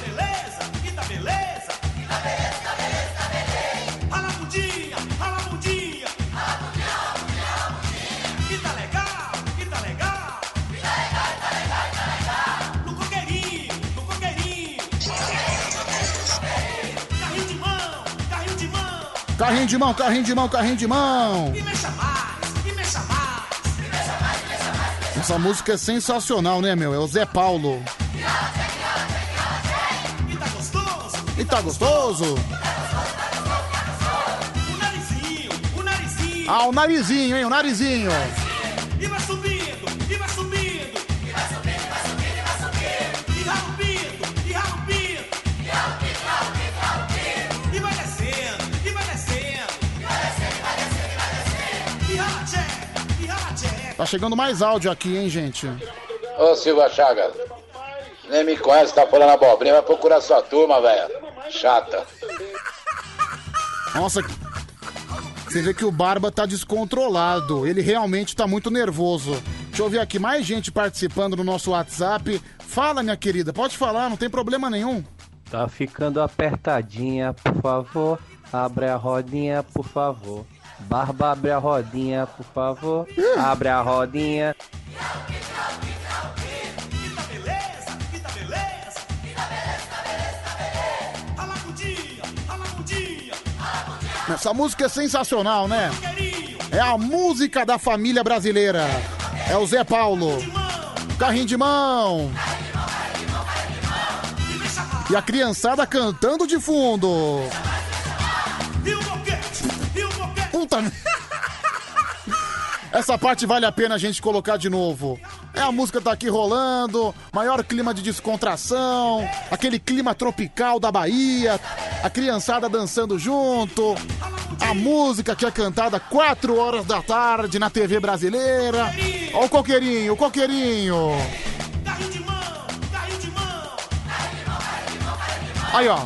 Carrinho de mão, carrinho de mão, carrinho de mão. E mexa mais, e mexa mais. E mexa mais, mexa mais. Essa música é sensacional, né, meu? É o Zé Paulo. E tá gostoso. E tá gostoso? O narizinho, o narizinho. Ah, o narizinho, hein? O narizinho. Chegando mais áudio aqui, hein, gente? Ô Silva Chagas, nem me conhece, tá falando abobrinha, vai procurar sua turma, velho. Chata. Nossa, você vê que o Barba tá descontrolado. Ele realmente tá muito nervoso. Deixa eu ver aqui, mais gente participando no nosso WhatsApp. Fala, minha querida, pode falar, não tem problema nenhum. Tá ficando apertadinha, por favor. Abre a rodinha, por favor. Barba, abre a rodinha, por favor. Abre a rodinha. Essa música é sensacional, né? É a música da família brasileira. É o Zé Paulo. Carrinho de mão. E a criançada cantando de fundo. Essa parte vale a pena a gente colocar de novo. É a música tá aqui rolando, maior clima de descontração, aquele clima tropical da Bahia, a criançada dançando junto, a música que é cantada 4 horas da tarde na TV brasileira. Ó o coqueirinho, o coqueirinho. Aí, ó.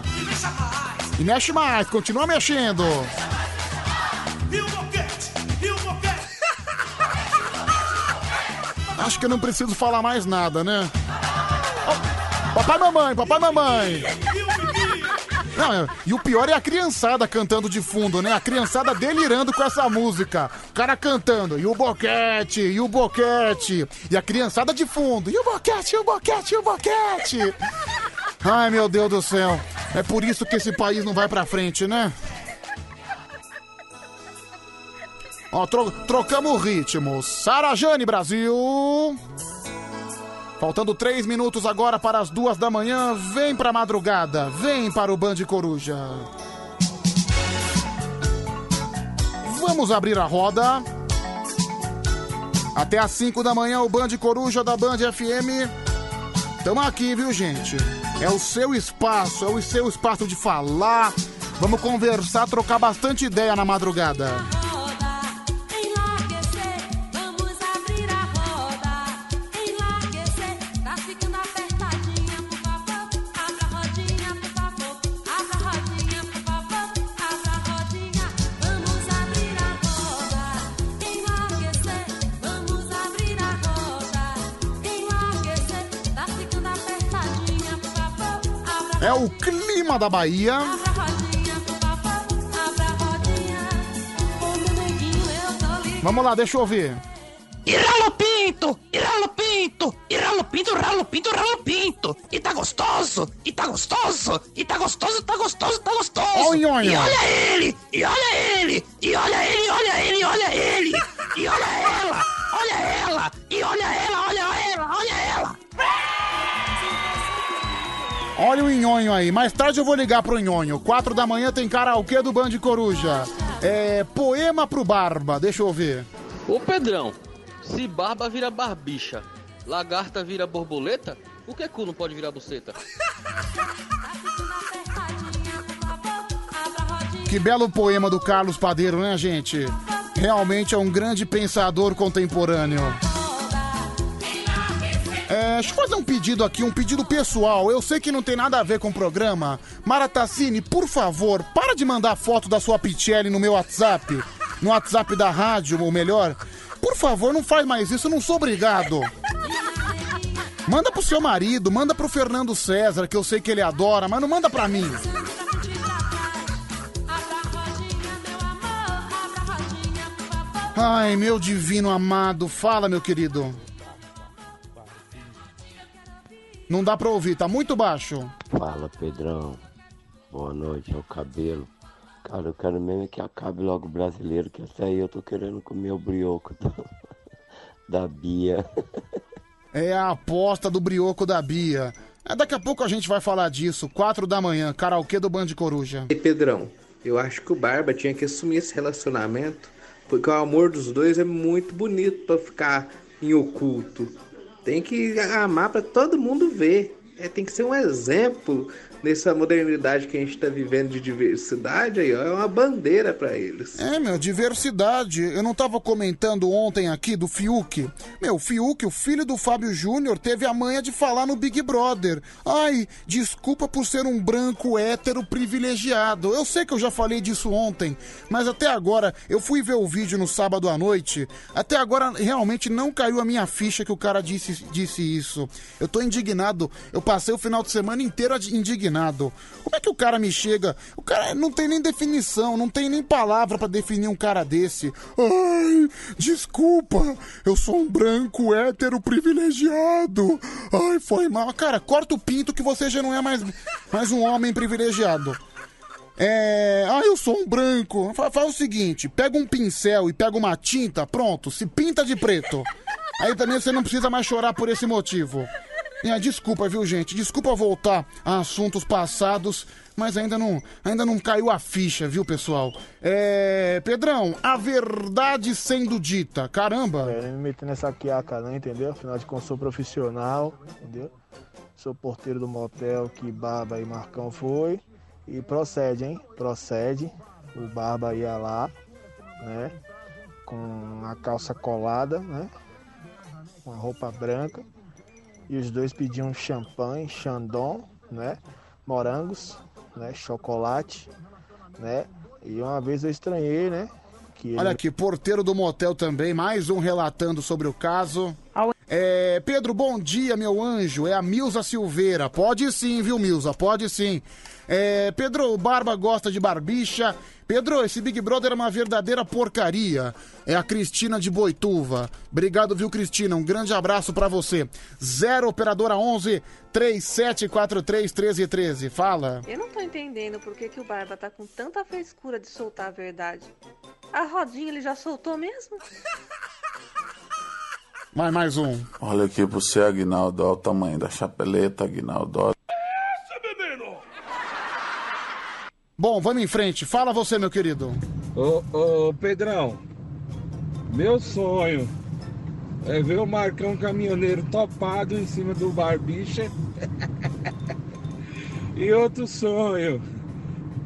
E mexe mais, continua mexendo. Acho que eu não preciso falar mais nada, né? Ó, papai, mamãe, papai, mamãe. Não, é- e o pior é a criançada cantando de fundo, né? A criançada delirando com essa música. O cara cantando, e o boquete, e o boquete. E a criançada de fundo, e o boquete, e o boquete, e o boquete. Ai, meu Deus do céu. É por isso que esse país não vai pra frente, né? Ó, tro- trocamos o ritmo. Sarajane, Brasil. Faltando três minutos agora para as duas da manhã. Vem pra madrugada. Vem para o Band Coruja. Vamos abrir a roda. Até às 5 da manhã, o Band Coruja da Band FM. Tamo aqui, viu, gente? É o seu espaço, é o seu espaço de falar. Vamos conversar, trocar bastante ideia na madrugada. É o clima da Bahia. Vamos lá, deixa eu ouvir. E ralo pinto, e ralo pinto, e ralo pinto, ralo pinto, ralo pinto. E tá gostoso, e tá gostoso, e tá gostoso, tá gostoso, tá gostoso. Ó o nhonho. E olha ele, e olha ele, e olha ele, olha ele, olha ele. E olha ela, olha ela, e olha ela, olha ela, olha ela. Olha o nhonho aí. Mais tarde eu vou ligar pro nhonho. Quatro da manhã tem karaokê do Band Coruja. É poema pro Barba. Deixa eu ver. Ô Pedrão, se barba vira barbicha, lagarta vira borboleta, por que cu não pode virar buceta? Que belo poema do Carlos Padeiro, né, gente? Realmente é um grande pensador contemporâneo. É, deixa eu fazer um pedido aqui, um pedido pessoal. Eu sei que não tem nada a ver com o programa. Maratacine, por favor, para de mandar foto da sua Pichelli no meu WhatsApp. No WhatsApp da rádio, ou melhor. Por favor, não faz mais isso, eu não sou obrigado. Manda pro seu marido, manda pro Fernando César, que eu sei que ele adora, mas não manda pra mim. Ai, meu divino amado, fala, meu querido. Não dá pra ouvir, tá muito baixo. Fala, Pedrão. Boa noite, é o cabelo. Cara, eu quero mesmo que acabe logo o brasileiro, que até aí eu tô querendo comer o brioco do- da Bia. É a aposta do brioco da Bia. É, daqui a pouco a gente vai falar disso. Quatro da manhã, karaokê do Band Coruja. E Pedrão, eu acho que o Barba tinha que assumir esse relacionamento, porque o amor dos dois é muito bonito pra ficar em oculto. Tem que amar pra todo mundo ver. é, tem que ser um exemplo nessa modernidade que a gente está vivendo de diversidade aí, ó, é uma bandeira para eles. É, meu, diversidade. Eu não tava comentando ontem aqui do Fiuk. Meu, o Fiuk, o filho do Fábio Júnior, teve a manha de falar no Big Brother. Ai, desculpa por ser um branco hétero privilegiado. Eu sei que eu já falei disso ontem, mas até agora, eu fui ver o vídeo no sábado à noite. Até agora, realmente não caiu a minha ficha que o cara disse, disse isso. Eu tô indignado. Eu passei o final de semana inteiro indignado. Como é que o cara me chega? O cara não tem nem definição, não tem nem palavra pra definir um cara desse. Ai, desculpa, eu sou um branco hétero privilegiado. Ai, foi mal. Cara, corta o pinto que você já não é mais, mais um homem privilegiado. É. Ah, eu sou um branco. Fa- Faz o seguinte: pega um pincel e pega uma tinta, pronto, se pinta de preto. Aí também você não precisa mais chorar por esse motivo. É, desculpa, viu, gente? Desculpa voltar a assuntos passados, mas ainda não, ainda não caiu a ficha, viu, pessoal? É. Pedrão, a verdade sendo dita. Caramba! É, me meter nessa quiaca não, entendeu? Afinal de contas, sou profissional, entendeu? Sou porteiro do motel que Barba e Marcão foi. E procede, hein? Procede. O Barba ia lá, né? Com a calça colada, né? Com a roupa branca. E os dois pediam champanhe, chandon, né? Morangos, né? Chocolate, né? E uma vez eu estranhei, né? Que ele... Olha aqui, porteiro do motel também, mais um relatando sobre o caso. É, Pedro, bom dia, meu anjo. É a Milza Silveira. Pode sim, viu, Milza? Pode sim. É, Pedro, o Barba gosta de barbicha. Pedro, esse Big Brother é uma verdadeira porcaria. É a Cristina de Boituva. Obrigado, viu, Cristina? Um grande abraço pra você. Zero Operadora 11 3743 1313. Fala. Eu não tô entendendo por que, que o Barba tá com tanta frescura de soltar a verdade. A rodinha ele já soltou mesmo? Mais, mais um. Olha aqui pro você, Aguinaldo, olha o tamanho da chapeleta, Aguinaldo. olha. Bom, vamos em frente. Fala você, meu querido. Ô, ô, Pedrão, meu sonho é ver o Marcão caminhoneiro topado em cima do Barbicha. e outro sonho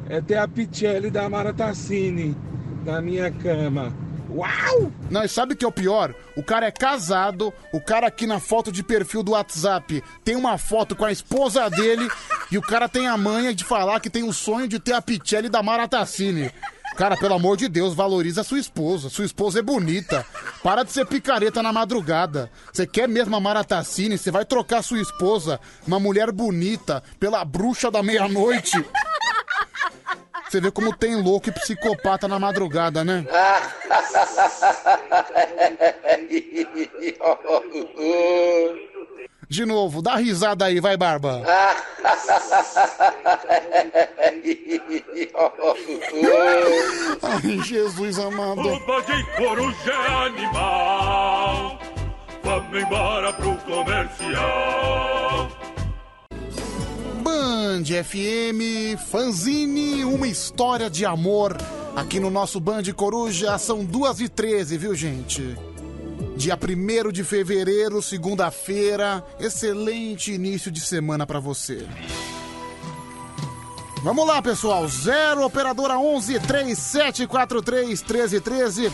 é ter a Pichelli da Maratacine na minha cama. Uau! Não, e sabe o que é o pior? O cara é casado, o cara aqui na foto de perfil do WhatsApp tem uma foto com a esposa dele e o cara tem a manha de falar que tem o sonho de ter a Pichelli da Maratacine. Cara, pelo amor de Deus, valoriza a sua esposa. Sua esposa é bonita. Para de ser picareta na madrugada. Você quer mesmo a Maratacine? Você vai trocar sua esposa, uma mulher bonita, pela bruxa da meia-noite. Você vê como tem louco e psicopata na madrugada, né? De novo, dá risada aí, vai, Barba. Ai, Jesus amado. Tudo de coruja é animal. Vamos embora pro comercial. Band FM, Fanzine, uma história de amor. Aqui no nosso Band Coruja são 2h13, viu, gente? Dia 1 de fevereiro, segunda-feira. Excelente início de semana pra você. Vamos lá, pessoal. 0 operadora 11 3743 1313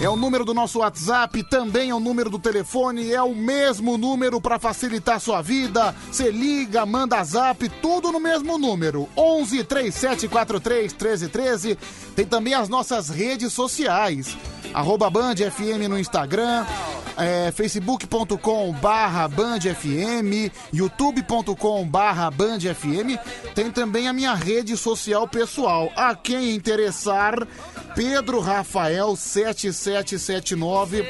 é o número do nosso WhatsApp, também é o número do telefone, é o mesmo número para facilitar a sua vida. Você liga, manda zap, tudo no mesmo número. 11 3743 1313. Tem também as nossas redes sociais. Arroba Band FM no Instagram, é, facebook.com barra Band FM, youtube.com barra Band FM. Tem também a minha rede social pessoal. A quem interessar, Pedro Rafael 7779.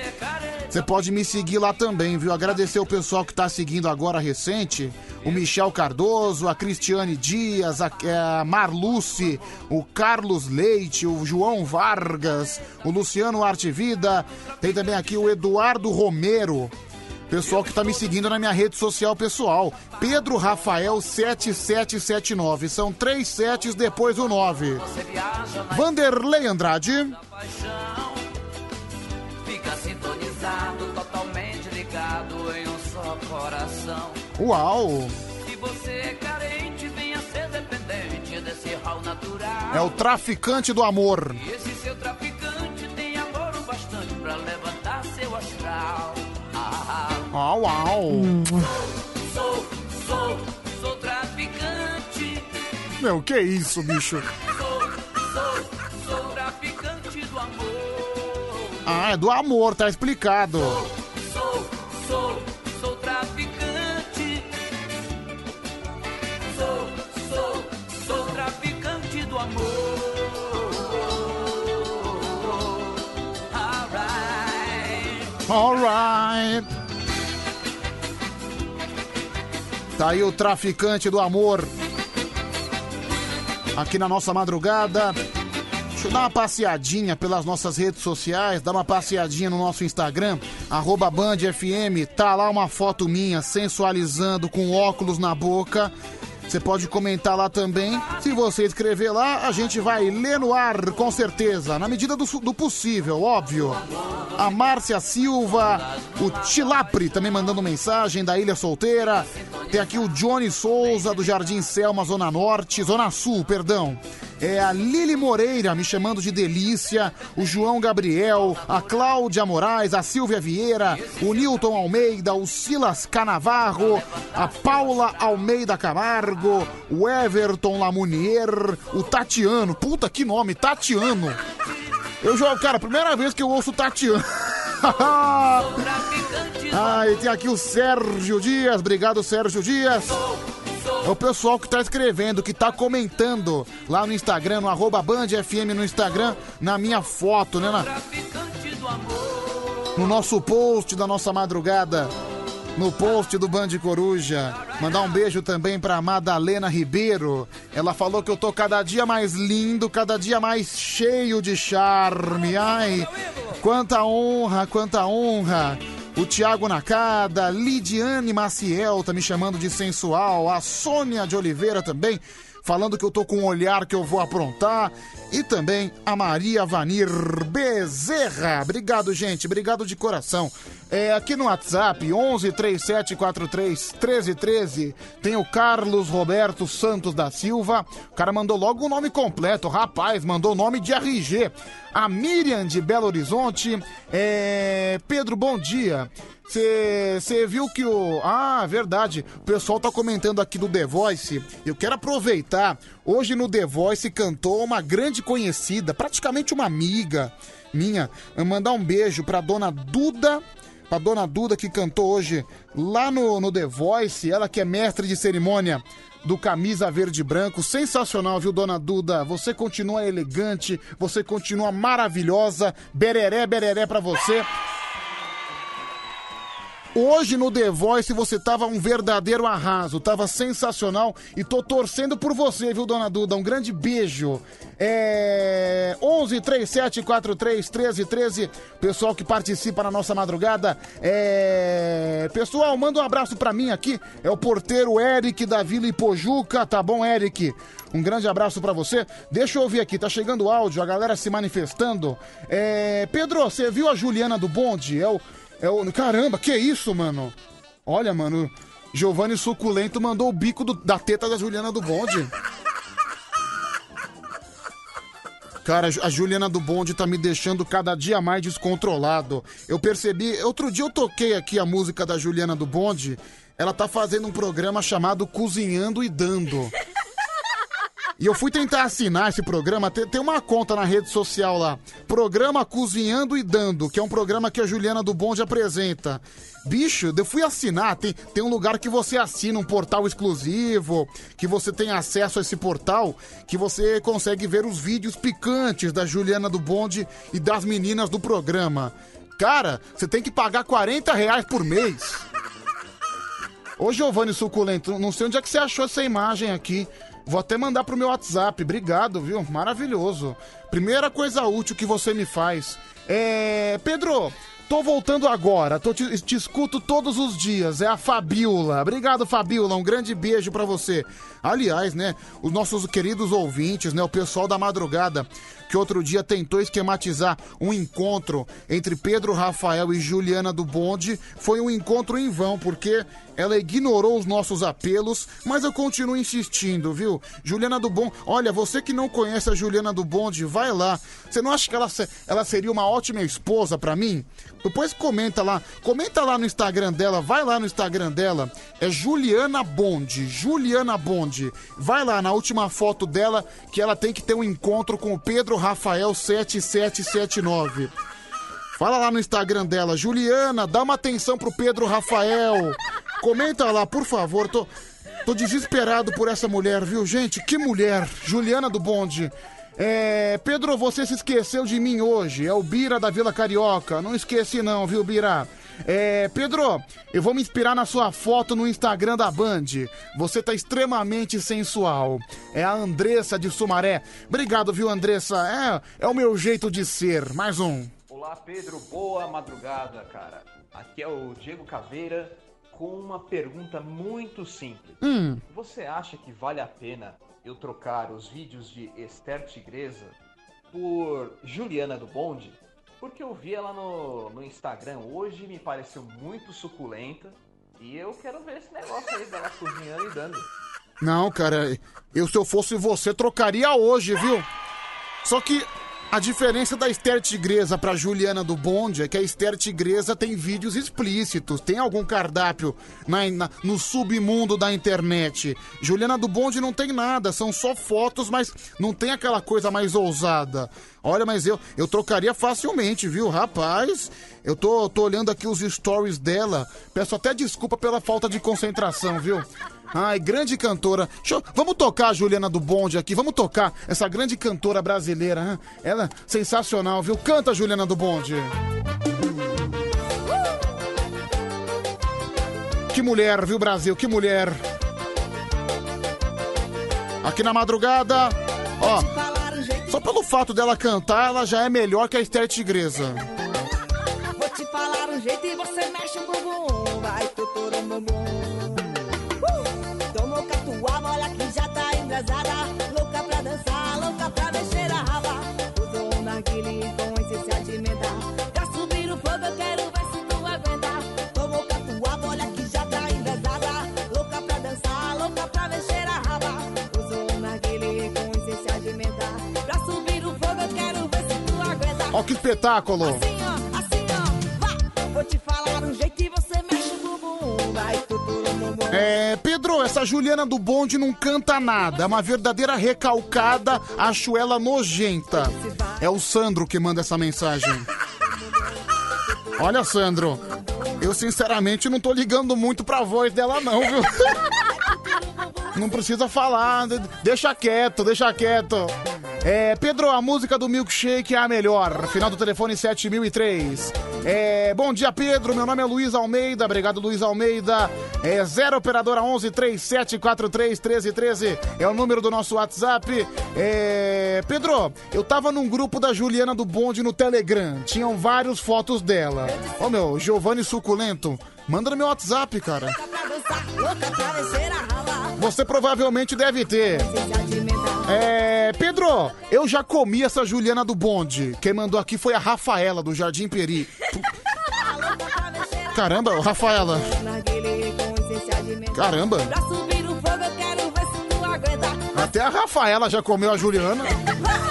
Você pode me seguir lá também, viu? Agradecer o pessoal que tá seguindo agora recente. O Michel Cardoso, a Cristiane Dias, a, é, a Marluce, o Carlos Leite, o João Vargas, o Luciano Artivida. Tem também aqui o Eduardo Romero. Pessoal que tá me seguindo na minha rede social pessoal. Pedro Rafael 7779. São três setes depois do 9. Vanderlei Andrade. Fica sintonizado, totalmente ligado em um só coração. Uau! você é carente, venha ser dependente desse rau natural. É o traficante do amor. E esse seu traficante tem amor o bastante pra levantar seu astral. Ah, Uau, uau. sou, sou, sou traficante. Meu, que isso, bicho? Sou, sou, Ah, é do amor, tá explicado. Sou, sou, sou traficante. Sou, sou, sou traficante do amor. Alright. Tá aí o traficante do amor. Aqui na nossa madrugada. Deixa eu dar uma passeadinha pelas nossas redes sociais, dar uma passeadinha no nosso Instagram, arroba Band FM, tá lá uma foto minha sensualizando com óculos na boca. Você pode comentar lá também. Se você escrever lá, a gente vai ler no ar, com certeza. Na medida do, do possível, óbvio. A Márcia Silva, o Tilapre também mandando mensagem da Ilha Solteira. Tem aqui o Johnny Souza, do Jardim Selma, Zona Norte, Zona Sul, perdão. É a Lili Moreira me chamando de delícia, o João Gabriel, a Cláudia Moraes, a Silvia Vieira, o Newton Almeida, o Silas Canavarro, a Paula Almeida Camargo, o Everton Lamunier, o Tatiano. Puta que nome, Tatiano. Eu jogo, cara, primeira vez que eu ouço Tatiano. ah, e tem aqui o Sérgio Dias, obrigado Sérgio Dias. É o pessoal que tá escrevendo, que tá comentando lá no Instagram, no arroba Band FM no Instagram, na minha foto, né? na- no nosso post da nossa madrugada, no post do Band Coruja. Mandar um beijo também pra Madalena Ribeiro. Ela falou que eu tô cada dia mais lindo, cada dia mais cheio de charme. Ai, quanta honra, quanta honra. O Tiago Nakada, Lidiane Maciel tá me chamando de sensual, a Sônia de Oliveira também, falando que eu tô com um olhar que eu vou aprontar, e também a Maria Vanir Bezerra. Obrigado, gente, obrigado de coração. É, aqui no WhatsApp, 11 3743 1313, tem o Carlos Roberto Santos da Silva. O cara mandou logo o nome completo, rapaz, mandou o nome de RG. A Miriam de Belo Horizonte. É, Pedro, bom dia. Você viu que o. Ah, verdade. O pessoal tá comentando aqui do The Voice. Eu quero aproveitar. Hoje no The Voice cantou uma grande conhecida, praticamente uma amiga minha. Mandar um beijo pra dona Duda. Pra dona Duda que cantou hoje lá no, no The Voice. Ela que é mestre de cerimônia do Camisa Verde e Branco. Sensacional, viu, dona Duda? Você continua elegante, você continua maravilhosa. Bereré, bereré pra você. Hoje no The Voice você tava um verdadeiro arraso, tava sensacional e tô torcendo por você, viu, dona Duda? Um grande beijo. É 11 37 43 13 13, pessoal que participa na nossa madrugada. É... Pessoal, manda um abraço pra mim aqui. É o porteiro Eric da Vila Ipojuca, tá bom, Eric? Um grande abraço pra você. Deixa eu ouvir aqui, tá chegando áudio, a galera se manifestando. É... Pedro, você viu a Juliana do Bonde? É o é o. Caramba, que isso, mano? Olha, mano. Giovanni Suculento mandou o bico do- da teta da Juliana do Bonde. Cara, a Juliana do Bonde tá me deixando cada dia mais descontrolado. Eu percebi. Outro dia eu toquei aqui a música da Juliana do Bonde. Ela tá fazendo um programa chamado Cozinhando e Dando. E eu fui tentar assinar esse programa, tem, tem uma conta na rede social lá. Programa Cozinhando e Dando, que é um programa que a Juliana do Bonde apresenta. Bicho, eu fui assinar, tem, tem um lugar que você assina, um portal exclusivo, que você tem acesso a esse portal, que você consegue ver os vídeos picantes da Juliana do Bonde e das meninas do programa. Cara, você tem que pagar 40 reais por mês. Ô Giovanni Suculento, não sei onde é que você achou essa imagem aqui. Vou até mandar pro meu WhatsApp. Obrigado, viu? Maravilhoso. Primeira coisa útil que você me faz. É. Pedro, Tô voltando agora, tô te, te escuto todos os dias. É a Fabiola. Obrigado, Fabiola. Um grande beijo pra você. Aliás, né, os nossos queridos ouvintes, né, o pessoal da madrugada, que outro dia tentou esquematizar um encontro entre Pedro Rafael e Juliana do Bonde, foi um encontro em vão, porque ela ignorou os nossos apelos, mas eu continuo insistindo, viu? Juliana do Bonde, olha, você que não conhece a Juliana do Bonde, vai lá. Você não acha que ela, ela seria uma ótima esposa pra mim? Depois comenta lá, comenta lá no Instagram dela, vai lá no Instagram dela, é Juliana Bonde, Juliana Bonde. Vai lá na última foto dela que ela tem que ter um encontro com o Pedro Rafael 7779. Fala lá no Instagram dela, Juliana, dá uma atenção pro Pedro Rafael. Comenta lá, por favor. Tô, tô desesperado por essa mulher, viu, gente? Que mulher, Juliana do Bonde. É, Pedro, você se esqueceu de mim hoje. É o Bira da Vila Carioca. Não esqueci não, viu, Bira? É, Pedro, eu vou me inspirar na sua foto no Instagram da Band. Você tá extremamente sensual. É a Andressa de Sumaré. Obrigado, viu, Andressa? É, é o meu jeito de ser. Mais um. Olá, Pedro. Boa madrugada, cara. Aqui é o Diego Caveira com uma pergunta muito simples. Hum. Você acha que vale a pena eu trocar os vídeos de Esther Tigresa por Juliana do Bonde? Porque eu vi ela no, no Instagram hoje, me pareceu muito suculenta. E eu quero ver esse negócio aí dela cozinhando e dando. Não, cara, eu se eu fosse você trocaria hoje, viu? Só que a diferença da Esther Tigresa pra Juliana do Bonde é que a Esther Tigresa tem vídeos explícitos, tem algum cardápio na- na- no submundo da internet. Juliana do Bonde não tem nada, são só fotos, mas não tem aquela coisa mais ousada. Olha, mas eu, eu trocaria facilmente, viu? Rapaz, eu tô, tô olhando aqui os stories dela. Peço até desculpa pela falta de concentração, viu? Ai, grande cantora. Eu- Vamos tocar a Juliana do Bonde aqui, vamos tocar essa grande cantora brasileira. Ela é sensacional, viu? Canta, Juliana do Bonde. Que mulher, viu, Brasil? Que mulher. Aqui na madrugada, ó. Só pelo fato dela cantar, ela já é melhor que a Esther Tigresa. Vou te falar um jeito e você mexe o bumbum. Vai, tutura o bumbum. Catuaba, olha que já tá embrasada. Louca pra dançar, louca pra mexer a raba. Usou um narguile com essência de menta. Pra subir o fogo, eu quero ver se tu aguenta. Tomou catuaba, olha que já tá embrasada. Louca pra dançar, louca pra mexer a raba. Usou um narguile com essência de menta. Pra subir o fogo, eu quero ver se tu aguenta. Ó, que espetáculo. Assim, ó, assim, ó, vá. Vou te falar um jeito É, Pedro, essa Juliana do Bonde não canta nada. É uma verdadeira recalcada. Acho ela nojenta. É o Sandro que manda essa mensagem. Olha, Sandro, eu sinceramente não tô ligando muito pra voz dela, não, viu? Não precisa falar, de- deixa quieto, deixa quieto. É, Pedro, a música do Milkshake é a melhor. Final do telefone 7003. É, bom dia, Pedro. Meu nome é Luiz Almeida. Obrigado, Luiz Almeida. É 0 operadora 11 3743 1313. É o número do nosso WhatsApp. É, Pedro, eu tava num grupo da Juliana do Bonde no Telegram. Tinham várias fotos dela. Ô meu, Giovanni Suculento, manda no meu WhatsApp, cara. Você provavelmente deve ter. É, Pedro, eu já comi essa Juliana do Bonde. Quem mandou aqui foi a Rafaela, do Jardim Peri. Caramba, Rafaela. Caramba. Até a Rafaela já comeu a Juliana.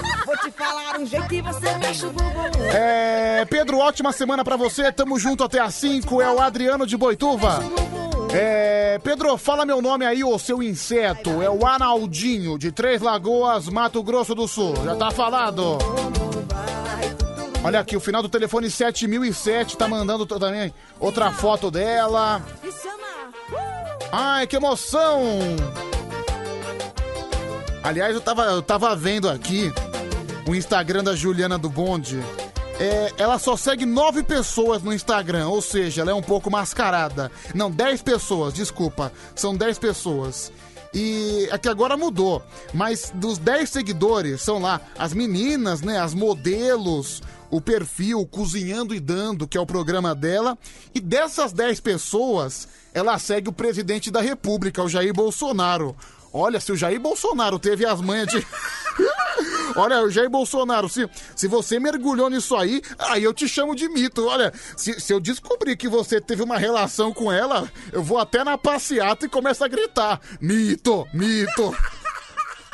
Falar um jeito e você mexe o bumbum. É, Pedro, ótima semana pra você. Tamo junto até às 5. É o Adriano de Boituva. É, Pedro, fala meu nome aí, ô seu inseto. É o Arnaldinho, de Três Lagoas, Mato Grosso do Sul. Já tá falado. Olha aqui, o final do telefone 7007 tá mandando também outra foto dela. Ai, que emoção! Aliás, eu tava, eu tava vendo aqui o Instagram da Juliana do Bonde. É, ela só segue nove pessoas no Instagram, ou seja, ela é um pouco mascarada. Não, dez pessoas, desculpa. São dez pessoas. E é que agora mudou. Mas dos 10 seguidores são lá as meninas, né? As modelos, o perfil Cozinhando e Dando, que é o programa dela. E dessas 10 pessoas, ela segue o presidente da República, o Jair Bolsonaro. Olha, se o Jair Bolsonaro teve as manhas de. Olha, o Jair Bolsonaro, se, se você mergulhou nisso aí, aí eu te chamo de mito. Olha, se, se eu descobrir que você teve uma relação com ela, eu vou até na passeata e começo a gritar: mito, mito.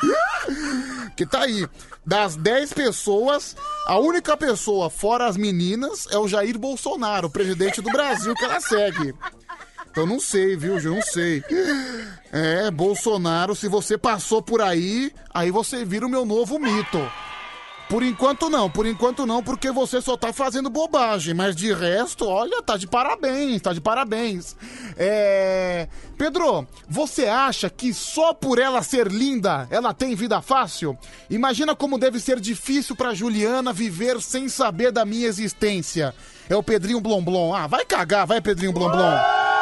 que tá aí. Das 10 pessoas, a única pessoa, fora as meninas, é o Jair Bolsonaro, presidente do Brasil, que ela segue. Então não sei, viu, Ju? Não sei. É, Bolsonaro, se você passou por aí, aí você vira o meu novo mito. Por enquanto não, por enquanto não, porque você só tá fazendo bobagem. Mas de resto, olha, tá de parabéns, tá de parabéns. É. Pedro, você acha que só por ela ser linda, ela tem vida fácil? Imagina como deve ser difícil pra Juliana viver sem saber da minha existência. É o Pedrinho Blomblom. Ah, vai cagar, vai, Pedrinho Blomblom.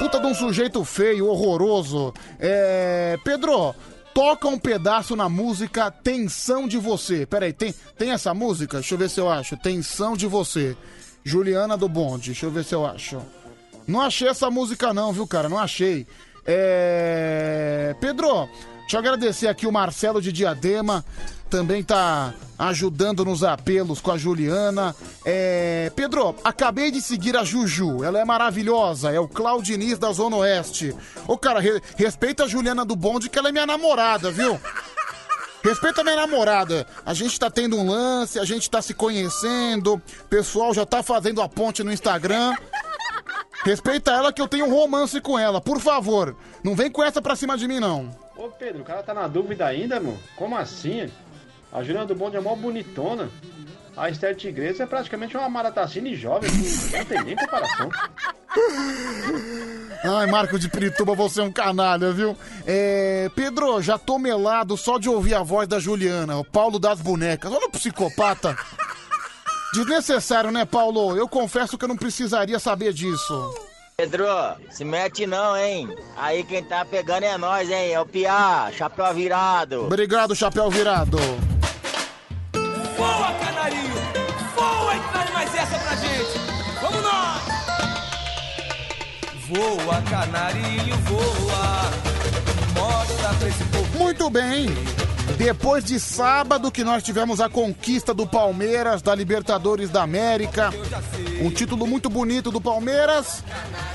Puta de um sujeito feio, horroroso. É. Pedro, toca um pedaço na música Tensão de Você. Peraí, tem, tem essa música? Deixa eu ver se eu acho. Tensão de Você. Juliana do Bonde. Deixa eu ver se eu acho. Não achei essa música, não, viu, cara? Não achei. É. Pedro, deixa eu agradecer aqui o Marcelo de Diadema. Também tá ajudando nos apelos com a Juliana. É... Pedro, acabei de seguir a Juju. Ela é maravilhosa. É o Claudiniz da Zona Oeste. Ô, cara, re- respeita a Juliana do Bonde, que ela é minha namorada, viu? Respeita minha namorada. A gente tá tendo um lance, a gente tá se conhecendo. O pessoal já tá fazendo a ponte no Instagram. Respeita ela que eu tenho um romance com ela, por favor. Não vem com essa pra cima de mim, não. Ô Pedro, o cara tá na dúvida ainda, mano? Como assim? A Juliana do Bonde é mó bonitona. A Esther Tigresa é praticamente uma maratacine jovem, não tem nem comparação. Ai, Marco de Pirituba, você é um canalha, viu? É, Pedro, já tô melado só de ouvir a voz da Juliana, o Paulo das bonecas. Olha o psicopata. Desnecessário, né, Paulo? Eu confesso que eu não precisaria saber disso. Pedro, se mete não, hein? Aí quem tá pegando é nós, hein? É o Piá, chapéu virado. Obrigado, chapéu virado. Voa, canarinho! Voa e traz mais essa pra gente! Vamos nós! Voa, canarinho, voa! Mostra pra esse povo. Muito bem. Depois de sábado que nós tivemos a conquista do Palmeiras da Libertadores da América, um título muito bonito do Palmeiras,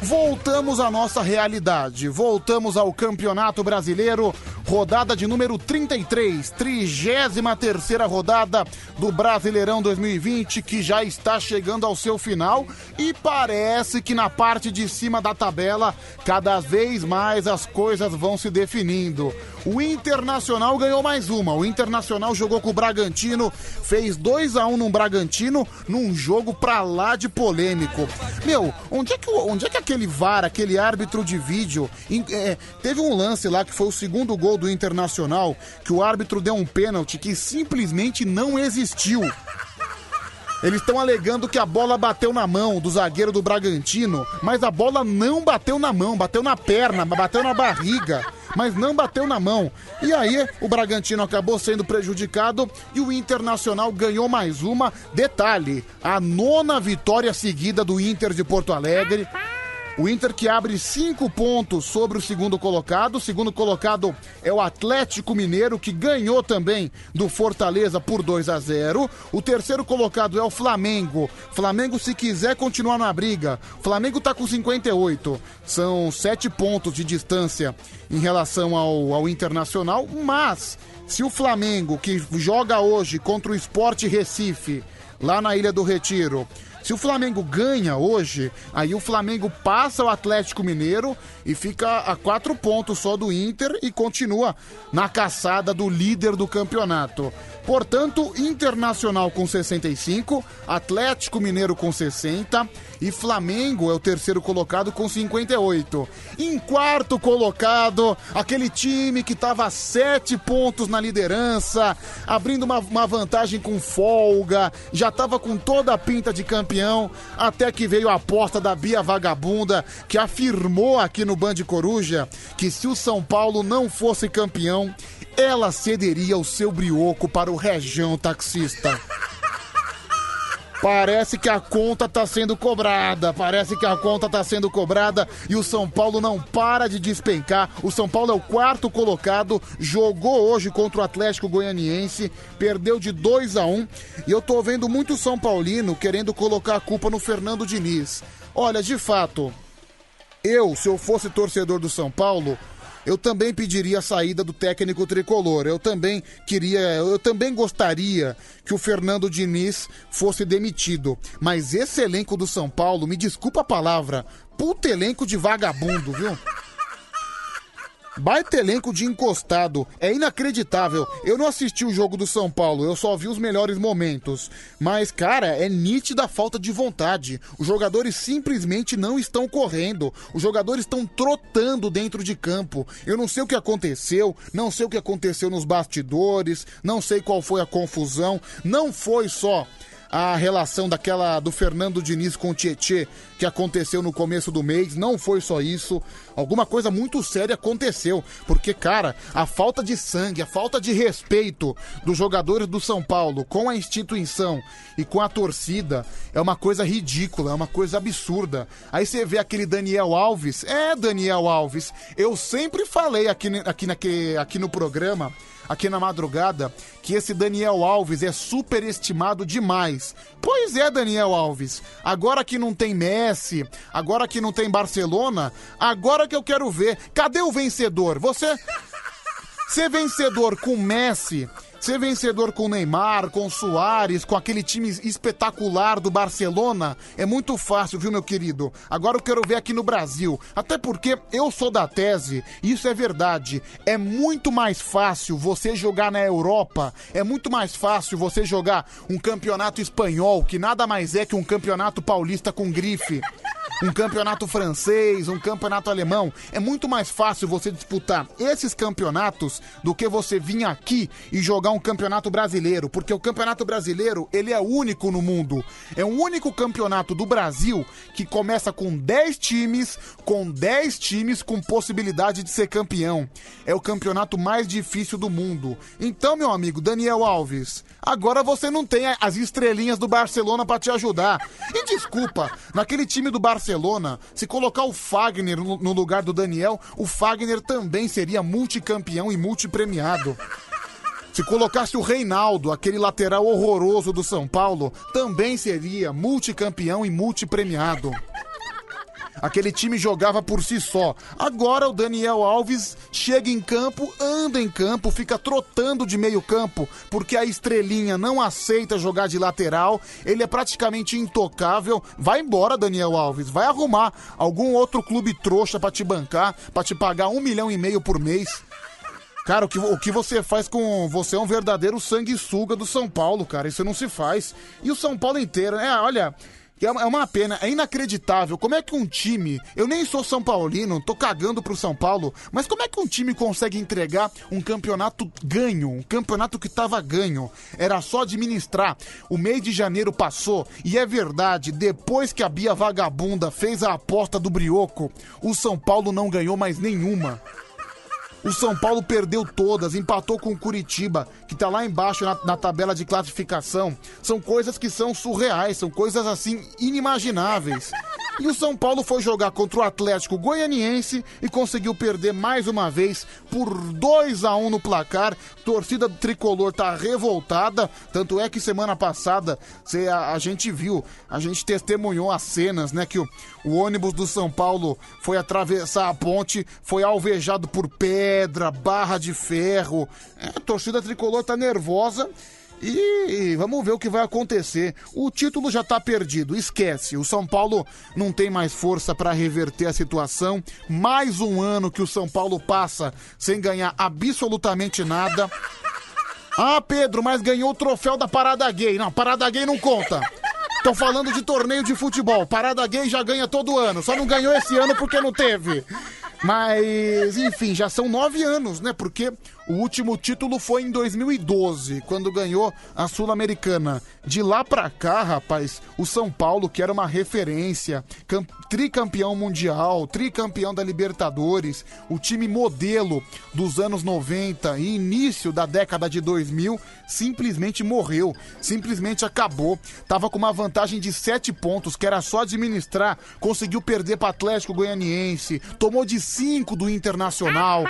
voltamos à nossa realidade. Voltamos ao Campeonato Brasileiro, rodada de número 33, 33 rodada do Brasileirão 2020, que já está chegando ao seu final e parece que na parte de cima da tabela, cada vez mais as coisas vão se definindo. O Internacional ganhou mais uma. O Internacional jogou com o Bragantino, fez 2 a 1 no Bragantino, num jogo pra lá de polêmico. Meu, onde é que, onde é que aquele VAR, aquele árbitro de vídeo, é, teve um lance lá que foi o segundo gol do Internacional, que o árbitro deu um pênalti que simplesmente não existiu. Eles estão alegando que a bola bateu na mão do zagueiro do Bragantino, mas a bola não bateu na mão, bateu na perna, bateu na barriga, mas não bateu na mão. E aí o Bragantino acabou sendo prejudicado e o Internacional ganhou mais uma. Detalhe: a nona vitória seguida do Inter de Porto Alegre. O Inter que abre cinco pontos sobre o segundo colocado. O segundo colocado é o Atlético Mineiro, que ganhou também do Fortaleza por 2 a 0. O terceiro colocado é o Flamengo. Flamengo, se quiser continuar na briga, Flamengo tá com 58. São sete pontos de distância em relação ao, ao Internacional. Mas, se o Flamengo, que joga hoje contra o Sport Recife, lá na Ilha do Retiro, se o Flamengo ganha hoje, aí o Flamengo passa o Atlético Mineiro e fica a quatro pontos só do Inter e continua na caçada do líder do campeonato. Portanto, Internacional com 65, Atlético Mineiro com 60 e Flamengo é o terceiro colocado com 58. Em quarto colocado, aquele time que estava a sete pontos na liderança, abrindo uma, uma vantagem com folga, já estava com toda a pinta de campeão, até que veio a aposta da Bia Vagabunda, que afirmou aqui no Band Coruja que se o São Paulo não fosse campeão, ela cederia o seu brioco para o região taxista. Parece que a conta tá sendo cobrada. Parece que a conta tá sendo cobrada e o São Paulo não para de despencar. O São Paulo é o quarto colocado, jogou hoje contra o Atlético Goianiense, perdeu de 2 a 1 e eu tô vendo muito São Paulino querendo colocar a culpa no Fernando Diniz. Olha, de fato, eu, se eu fosse torcedor do São Paulo, eu também pediria a saída do técnico tricolor. Eu também queria, eu também gostaria que o Fernando Diniz fosse demitido. Mas esse elenco do São Paulo, me desculpa a palavra, puta elenco de vagabundo, viu? Baita elenco de encostado. É inacreditável. Eu não assisti o jogo do São Paulo, eu só vi os melhores momentos. Mas, cara, é nítida a falta de vontade. Os jogadores simplesmente não estão correndo. Os jogadores estão trotando dentro de campo. Eu não sei o que aconteceu, não sei o que aconteceu nos bastidores, não sei qual foi a confusão. Não foi só a relação daquela do Fernando Diniz com o Tietê que aconteceu no começo do mês, não foi só isso. Alguma coisa muito séria aconteceu, porque cara, a falta de sangue, a falta de respeito dos jogadores do São Paulo com a instituição e com a torcida é uma coisa ridícula, é uma coisa absurda. Aí você vê aquele Daniel Alves, é Daniel Alves. Eu sempre falei aqui aqui, aqui, aqui no programa aqui na madrugada que esse Daniel Alves é superestimado demais. Pois é, Daniel Alves. Agora que não tem Messi, agora que não tem Barcelona, agora que eu quero ver. Cadê o vencedor? Você. Ser vencedor com Messi, ser vencedor com Neymar, com Soares, com aquele time espetacular do Barcelona, é muito fácil, viu, meu querido? Agora eu quero ver aqui no Brasil. Até porque eu sou da tese, isso é verdade. É muito mais fácil você jogar na Europa, é muito mais fácil você jogar um campeonato espanhol, que nada mais é que um campeonato paulista com grife um campeonato francês, um campeonato alemão. É muito mais fácil você disputar esses campeonatos do que você vir aqui e jogar um campeonato brasileiro, porque o campeonato brasileiro, ele é único no mundo. É o único campeonato do Brasil que começa com 10 times, com 10 times com possibilidade de ser campeão. É o campeonato mais difícil do mundo. Então, meu amigo Daniel Alves, agora você não tem as estrelinhas do Barcelona pra te ajudar. E desculpa, naquele time do Barcelona, se colocar o Fagner no lugar do Daniel, o Fagner também seria multicampeão e multipremiado. Se colocasse o Reinaldo, aquele lateral horroroso do São Paulo, também seria multicampeão e multipremiado. Aquele time jogava por si só. Agora o Daniel Alves chega em campo, anda em campo, fica trotando de meio campo, porque a estrelinha não aceita jogar de lateral. Ele é praticamente intocável. Vai embora, Daniel Alves. Vai arrumar algum outro clube trouxa pra te bancar, pra te pagar um milhão e meio por mês. Cara, o que, o que você faz com. Você é um verdadeiro sanguessuga do São Paulo, cara. Isso não se faz. E o São Paulo inteiro. É, olha. É é uma pena, é inacreditável. Como é que um time. Eu nem sou São Paulino, tô cagando pro São Paulo, mas como é que um time consegue entregar um campeonato ganho? Um campeonato que tava ganho. Era só administrar. O mês de janeiro passou, e é verdade, depois que a Bia Vagabunda fez a aposta do Brioco, o São Paulo não ganhou mais nenhuma. O São Paulo perdeu todas, empatou com o Curitiba, que tá lá embaixo na, na tabela de classificação. São coisas que são surreais, são coisas assim inimagináveis. E o São Paulo foi jogar contra o Atlético Goianiense e conseguiu perder mais uma vez por 2 a 1 no placar. Torcida do tricolor tá revoltada, tanto é que semana passada cê, a, a gente viu, a gente testemunhou as cenas, né, que o, o ônibus do São Paulo foi atravessar a ponte, foi alvejado por pedra, barra de ferro. É, a torcida tricolor tá nervosa. E vamos ver o que vai acontecer. O título já tá perdido, esquece. O São Paulo não tem mais força para reverter a situação. Mais um ano que o São Paulo passa sem ganhar absolutamente nada. Ah, Pedro, mas ganhou o troféu da Parada Gay. Não, Parada Gay não conta. Tô falando de torneio de futebol. Parada Gay já ganha todo ano. Só não ganhou esse ano porque não teve. Mas, enfim, já são nove anos, né? Porque O último título foi em 2012, quando ganhou a Sul-Americana. De lá pra cá, rapaz, o São Paulo, que era uma referência, cam- tricampeão mundial, tricampeão da Libertadores, o time modelo dos anos 90 e início da década de 2000, simplesmente morreu, simplesmente acabou. Tava com uma vantagem de 7 pontos, que era só administrar, conseguiu perder para Atlético Goianiense, tomou de 5 do Internacional.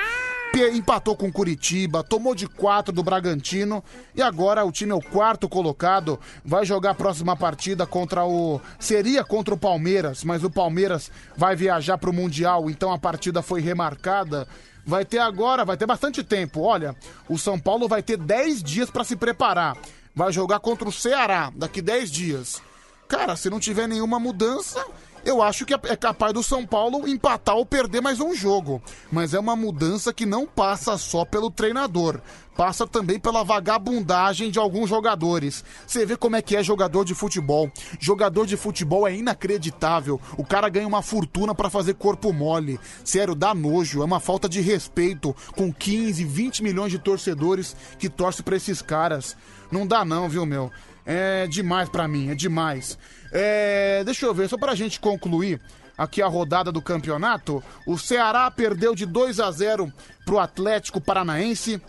Empatou com Curitiba, tomou de 4 do Bragantino e agora o time é o quarto colocado. Vai jogar a próxima partida contra o. Seria contra o Palmeiras, mas o Palmeiras vai viajar para o Mundial, então a partida foi remarcada. Vai ter agora, vai ter bastante tempo. Olha, o São Paulo vai ter 10 dias para se preparar. Vai jogar contra o Ceará daqui 10 dias. Cara, se não tiver nenhuma mudança, eu acho que é é capaz do São Paulo empatar ou perder mais um jogo. Mas é uma mudança que não passa só pelo treinador. Passa também pela vagabundagem de alguns jogadores. Você vê como é que é jogador de futebol. Jogador de futebol é inacreditável. O cara ganha uma fortuna pra fazer corpo mole. Sério, dá nojo. É uma falta de respeito com 15, 20 milhões de torcedores que torcem pra esses caras. Não dá não, viu, meu? É demais pra mim, é demais. É, deixa eu ver, só pra gente concluir aqui a rodada do campeonato. O Ceará perdeu de 2 a 0 pro Atlético Paranaense.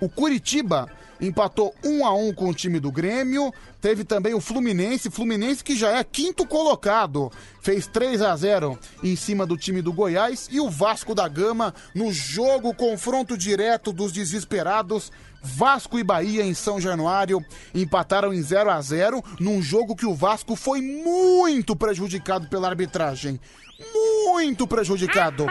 O Curitiba empatou 1 a 1 com o time do Grêmio. Teve também o Fluminense, Fluminense que já é quinto colocado, fez 3 a 0 em cima do time do Goiás e o Vasco da Gama no jogo confronto direto dos desesperados. Vasco e Bahia em São Januário empataram em 0 a 0 num jogo que o Vasco foi muito prejudicado pela arbitragem. Muito prejudicado.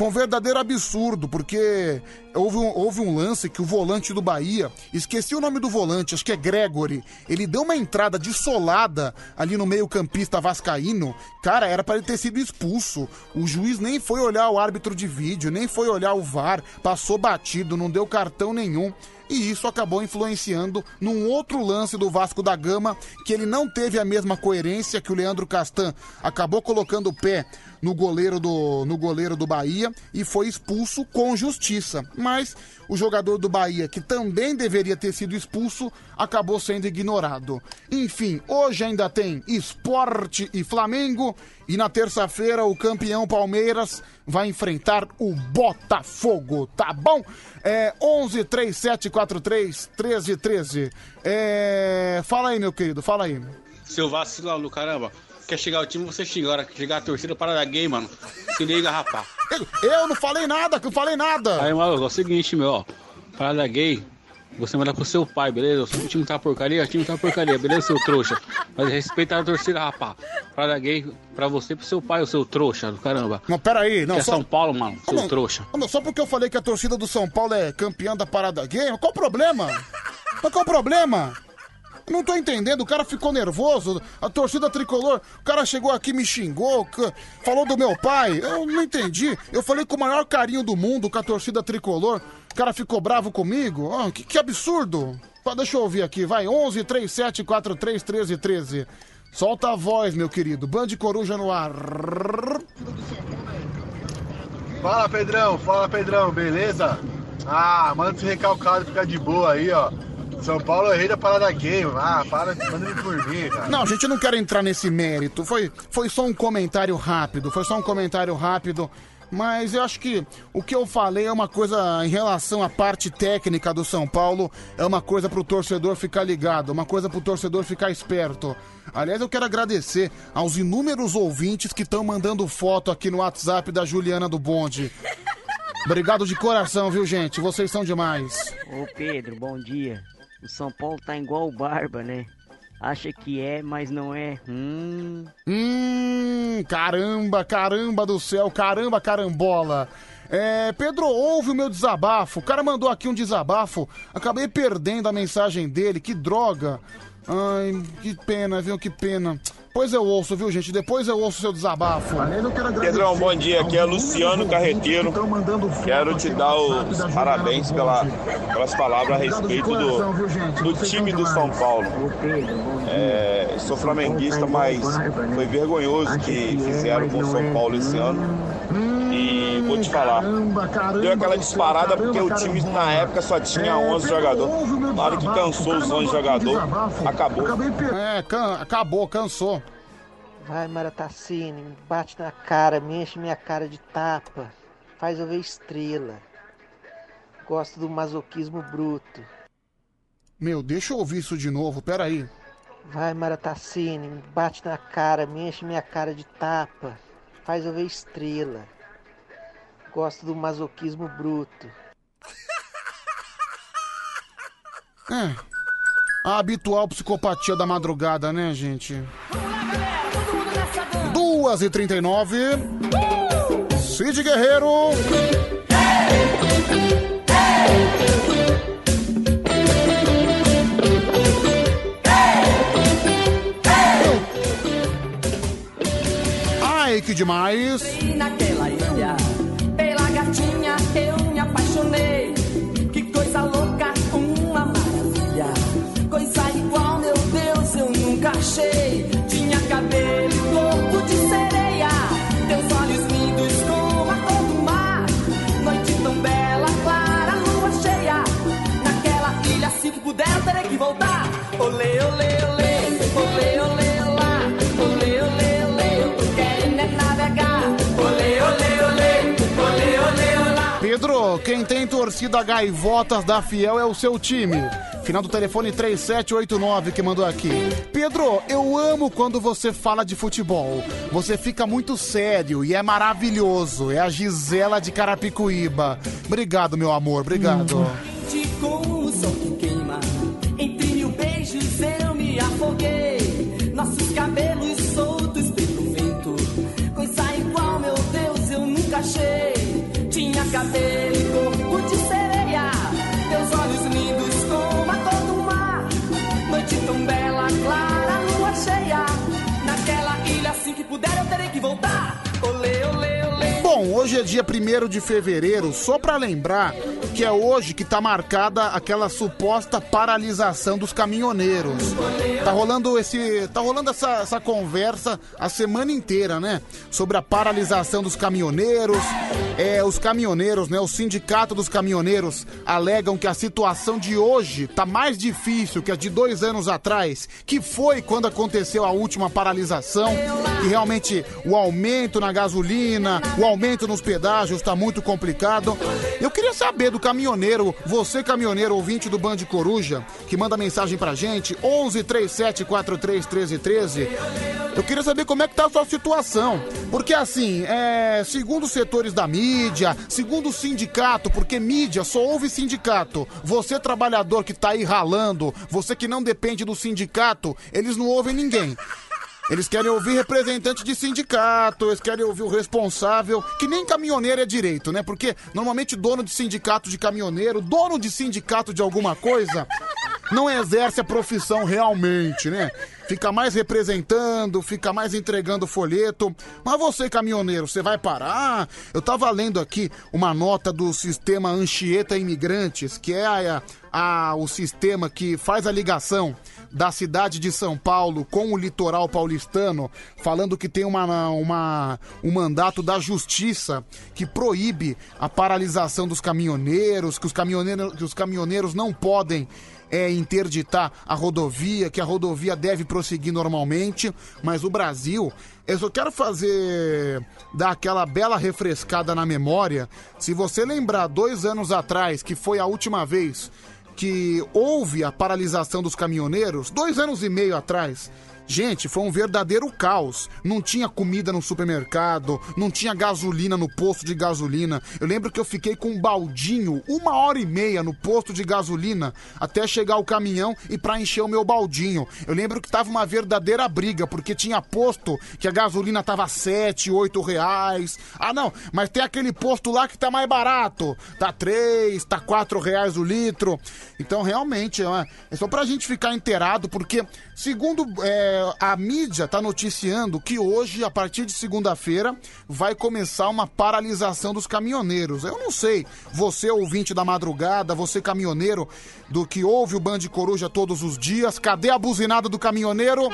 Foi um verdadeiro absurdo, porque houve um, houve um lance que o volante do Bahia, esqueci o nome do volante, acho que é Gregory, ele deu uma entrada dissolada ali no meio-campista vascaíno. Cara, era para ele ter sido expulso. O juiz nem foi olhar o árbitro de vídeo, nem foi olhar o VAR, passou batido, não deu cartão nenhum. E isso acabou influenciando num outro lance do Vasco da Gama, que ele não teve a mesma coerência que o Leandro Castan acabou colocando o pé no goleiro do, no goleiro do Bahia e foi expulso com justiça. Mas o jogador do Bahia, que também deveria ter sido expulso, acabou sendo ignorado. Enfim, hoje ainda tem Esporte e Flamengo. E na terça-feira o campeão Palmeiras vai enfrentar o Botafogo, tá bom? É 11 3743 1313. É, fala aí, meu querido, fala aí. Seu vacilão do caramba. Quer chegar o time, você xinga. Agora chegar a torcida parada gay, mano. Se liga, rapaz. Eu, eu não falei nada, que eu falei nada. Aí, maluco, é o seguinte, meu, ó. Parada gay, você manda pro seu pai, beleza? O time tá porcaria, o time tá porcaria, beleza, seu trouxa? Mas respeita a torcida, rapaz. Parada gay pra você e pro seu pai, o seu trouxa do caramba. Não, peraí, não. Que é só- São Paulo, mano, seu Não, trouxa. não, Só porque eu falei que a torcida do São Paulo é campeã da parada gay, qual o problema? Mas qual o problema? Não tô entendendo, o cara ficou nervoso, a torcida tricolor, o cara chegou aqui, me xingou, falou do meu pai, eu não entendi. Eu falei com o maior carinho do mundo com a torcida tricolor, o cara ficou bravo comigo, Ah, que, que absurdo. Deixa eu ouvir aqui, vai, 11 37 43 13 13. Solta a voz, meu querido, Band Coruja no ar. Fala Pedrão, fala Pedrão, beleza? Ah, manda esse recalcado ficar de boa aí, ó. São Paulo é rei da parada game. Ah, para, manda ele por mim, cara. Não, gente, eu não quero entrar nesse mérito. Foi, foi só um comentário rápido. Foi só um comentário rápido. Mas eu acho que o que eu falei é uma coisa em relação à parte técnica do São Paulo, é uma coisa pro torcedor ficar ligado, uma coisa pro torcedor ficar esperto. Aliás, eu quero agradecer aos inúmeros ouvintes que estão mandando foto aqui no WhatsApp da Juliana do Bonde. Obrigado de coração, viu, gente? Vocês são demais. Ô Pedro, bom dia. O São Paulo tá igual o Barba, né? Acha que é, mas não é. Hum. Hum, caramba, caramba do céu, caramba, carambola. É, Pedro, ouve o meu desabafo. O cara mandou aqui um desabafo. Acabei perdendo a mensagem dele. Que droga. Ai, que pena, viu? Que pena. Depois eu ouço, viu, gente? Depois eu ouço o seu desabafo. Pedrão, bom dia. Aqui é Luciano Carreteiro. Quero te dar os parabéns pela, pelas palavras a respeito do, do time do São Paulo. É, sou flamenguista, mas foi vergonhoso o que fizeram com o São Paulo esse ano. E vou te falar. Deu aquela disparada porque o time na época só tinha 11 jogadores. Na hora que cansou os 11 jogadores, acabou. É, can- acabou, cansou. Vai, Maratacine, me bate na cara, me enche minha cara de tapa. Faz eu ver estrela. Gosto do masoquismo bruto. Meu, deixa eu ouvir isso de novo, peraí. Vai, Maratacine, me bate na cara, me enche minha cara de tapa. Faz eu ver estrela. Gosto do masoquismo bruto. É. A habitual psicopatia da madrugada, né, gente? Duas e trinta e nove. Cid Guerreiro. Ai, que demais. Achei. Tinha cabelo corpo de sereia. Teus olhos lindos como a cor do mar. Noite tão bela, clara, lua cheia. Naquela ilha, se puder, eu terei que voltar. Olê, olê, olê, olê, olê, olá. Olê, olê, olê, eu tô querendo é navegar. Olê, olê, olê, olê, olê. Pedro, quem tem torcida Gaivotas da Fiel é o seu time. Final do telefone 3789 que mandou aqui. Pedro, eu amo quando você fala de futebol. Você fica muito sério e é maravilhoso. É a Gisela de Carapicuíba. Obrigado, meu amor, obrigado. Tinha cabelo e assim que puder, eu terei que voltar. Olê, olê. Bom, hoje é dia 1 de fevereiro, só pra lembrar que é hoje que tá marcada aquela suposta paralisação dos caminhoneiros. Tá rolando esse, tá rolando essa, essa conversa a semana inteira, né? Sobre a paralisação dos caminhoneiros. É, os caminhoneiros, né? O sindicato dos caminhoneiros alegam que a situação de hoje tá mais difícil que a de dois anos atrás, que foi quando aconteceu a última paralisação, e realmente o aumento na gasolina, o aumento nos pedágios tá muito complicado. Eu queria saber do caminhoneiro, você caminhoneiro ouvinte do Band Coruja, que manda mensagem pra gente, 11 37 43 13 13. Eu queria saber como é que tá a sua situação. Porque assim, é, segundo os setores da mídia, segundo o sindicato, porque mídia só ouve sindicato. Você trabalhador que tá aí ralando, você que não depende do sindicato, eles não ouvem ninguém. Eles querem ouvir representante de sindicato, eles querem ouvir o responsável, que nem caminhoneiro é direito, né? Porque normalmente dono de sindicato de caminhoneiro, dono de sindicato de alguma coisa, não exerce a profissão realmente, né? Fica mais representando, fica mais entregando folheto. Mas você, caminhoneiro, você vai parar? Eu tava lendo aqui uma nota do sistema Anchieta Imigrantes, que é a, a- o sistema que faz a ligação da cidade de São Paulo com o litoral paulistano, falando que tem uma, uma, um mandato da justiça que proíbe a paralisação dos caminhoneiros, que os caminhoneiros, que os caminhoneiros não podem é, interditar a rodovia, que a rodovia deve prosseguir normalmente, mas o Brasil, eu só quero fazer, dar aquela bela refrescada na memória. Se você lembrar, dois anos atrás, que foi a última vez que houve a paralisação dos caminhoneiros, dois anos e meio atrás. Gente, foi um verdadeiro caos. Não tinha comida no supermercado, não tinha gasolina no posto de gasolina. Eu lembro que eu fiquei com um baldinho uma hora e meia no posto de gasolina até chegar o caminhão e pra encher o meu baldinho. Eu lembro que tava uma verdadeira briga, porque tinha posto que a gasolina tava 7, 8 reais. Ah, não, mas tem aquele posto lá que tá mais barato. Tá 3, tá 4 reais o litro. Então, realmente, é é só pra gente ficar inteirado, porque, segundo é, a mídia tá noticiando que hoje, a partir de segunda-feira, vai começar uma paralisação dos caminhoneiros. Eu não sei, você ouvinte da madrugada, você caminhoneiro do que ouve o Band Coruja todos os dias, cadê a buzinada do caminhoneiro?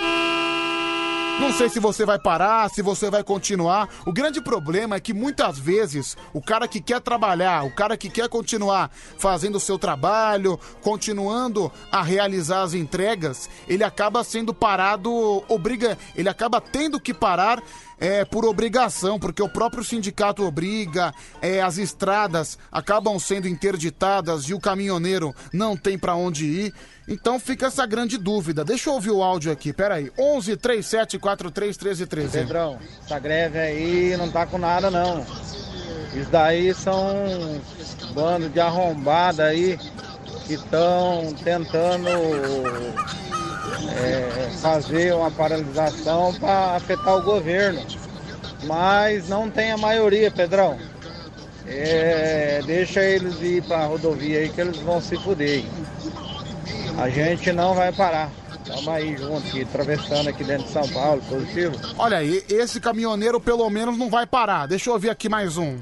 Não sei se você vai parar, se você vai continuar. O grande problema é que muitas vezes o cara que quer trabalhar, o cara que quer continuar fazendo o seu trabalho, continuando a realizar as entregas, ele acaba sendo parado, obriga, ele acaba tendo que parar é, por obrigação, porque o próprio sindicato obriga, é, as estradas acabam sendo interditadas e o caminhoneiro não tem pra onde ir. Então fica essa grande dúvida. Deixa eu ouvir o áudio aqui, peraí. 11 37 43 13 13. Pedrão, essa greve aí não tá com nada não. Isso daí são bando de arrombada aí que estão tentando é, fazer uma paralisação para afetar o governo. Mas não tem a maioria, Pedrão. É, deixa eles ir para a rodovia aí que eles vão se fuder. A gente não vai parar. Estamos aí junto, aqui, atravessando aqui dentro de São Paulo, positivo. Olha aí, esse caminhoneiro pelo menos não vai parar. Deixa eu ouvir aqui mais um.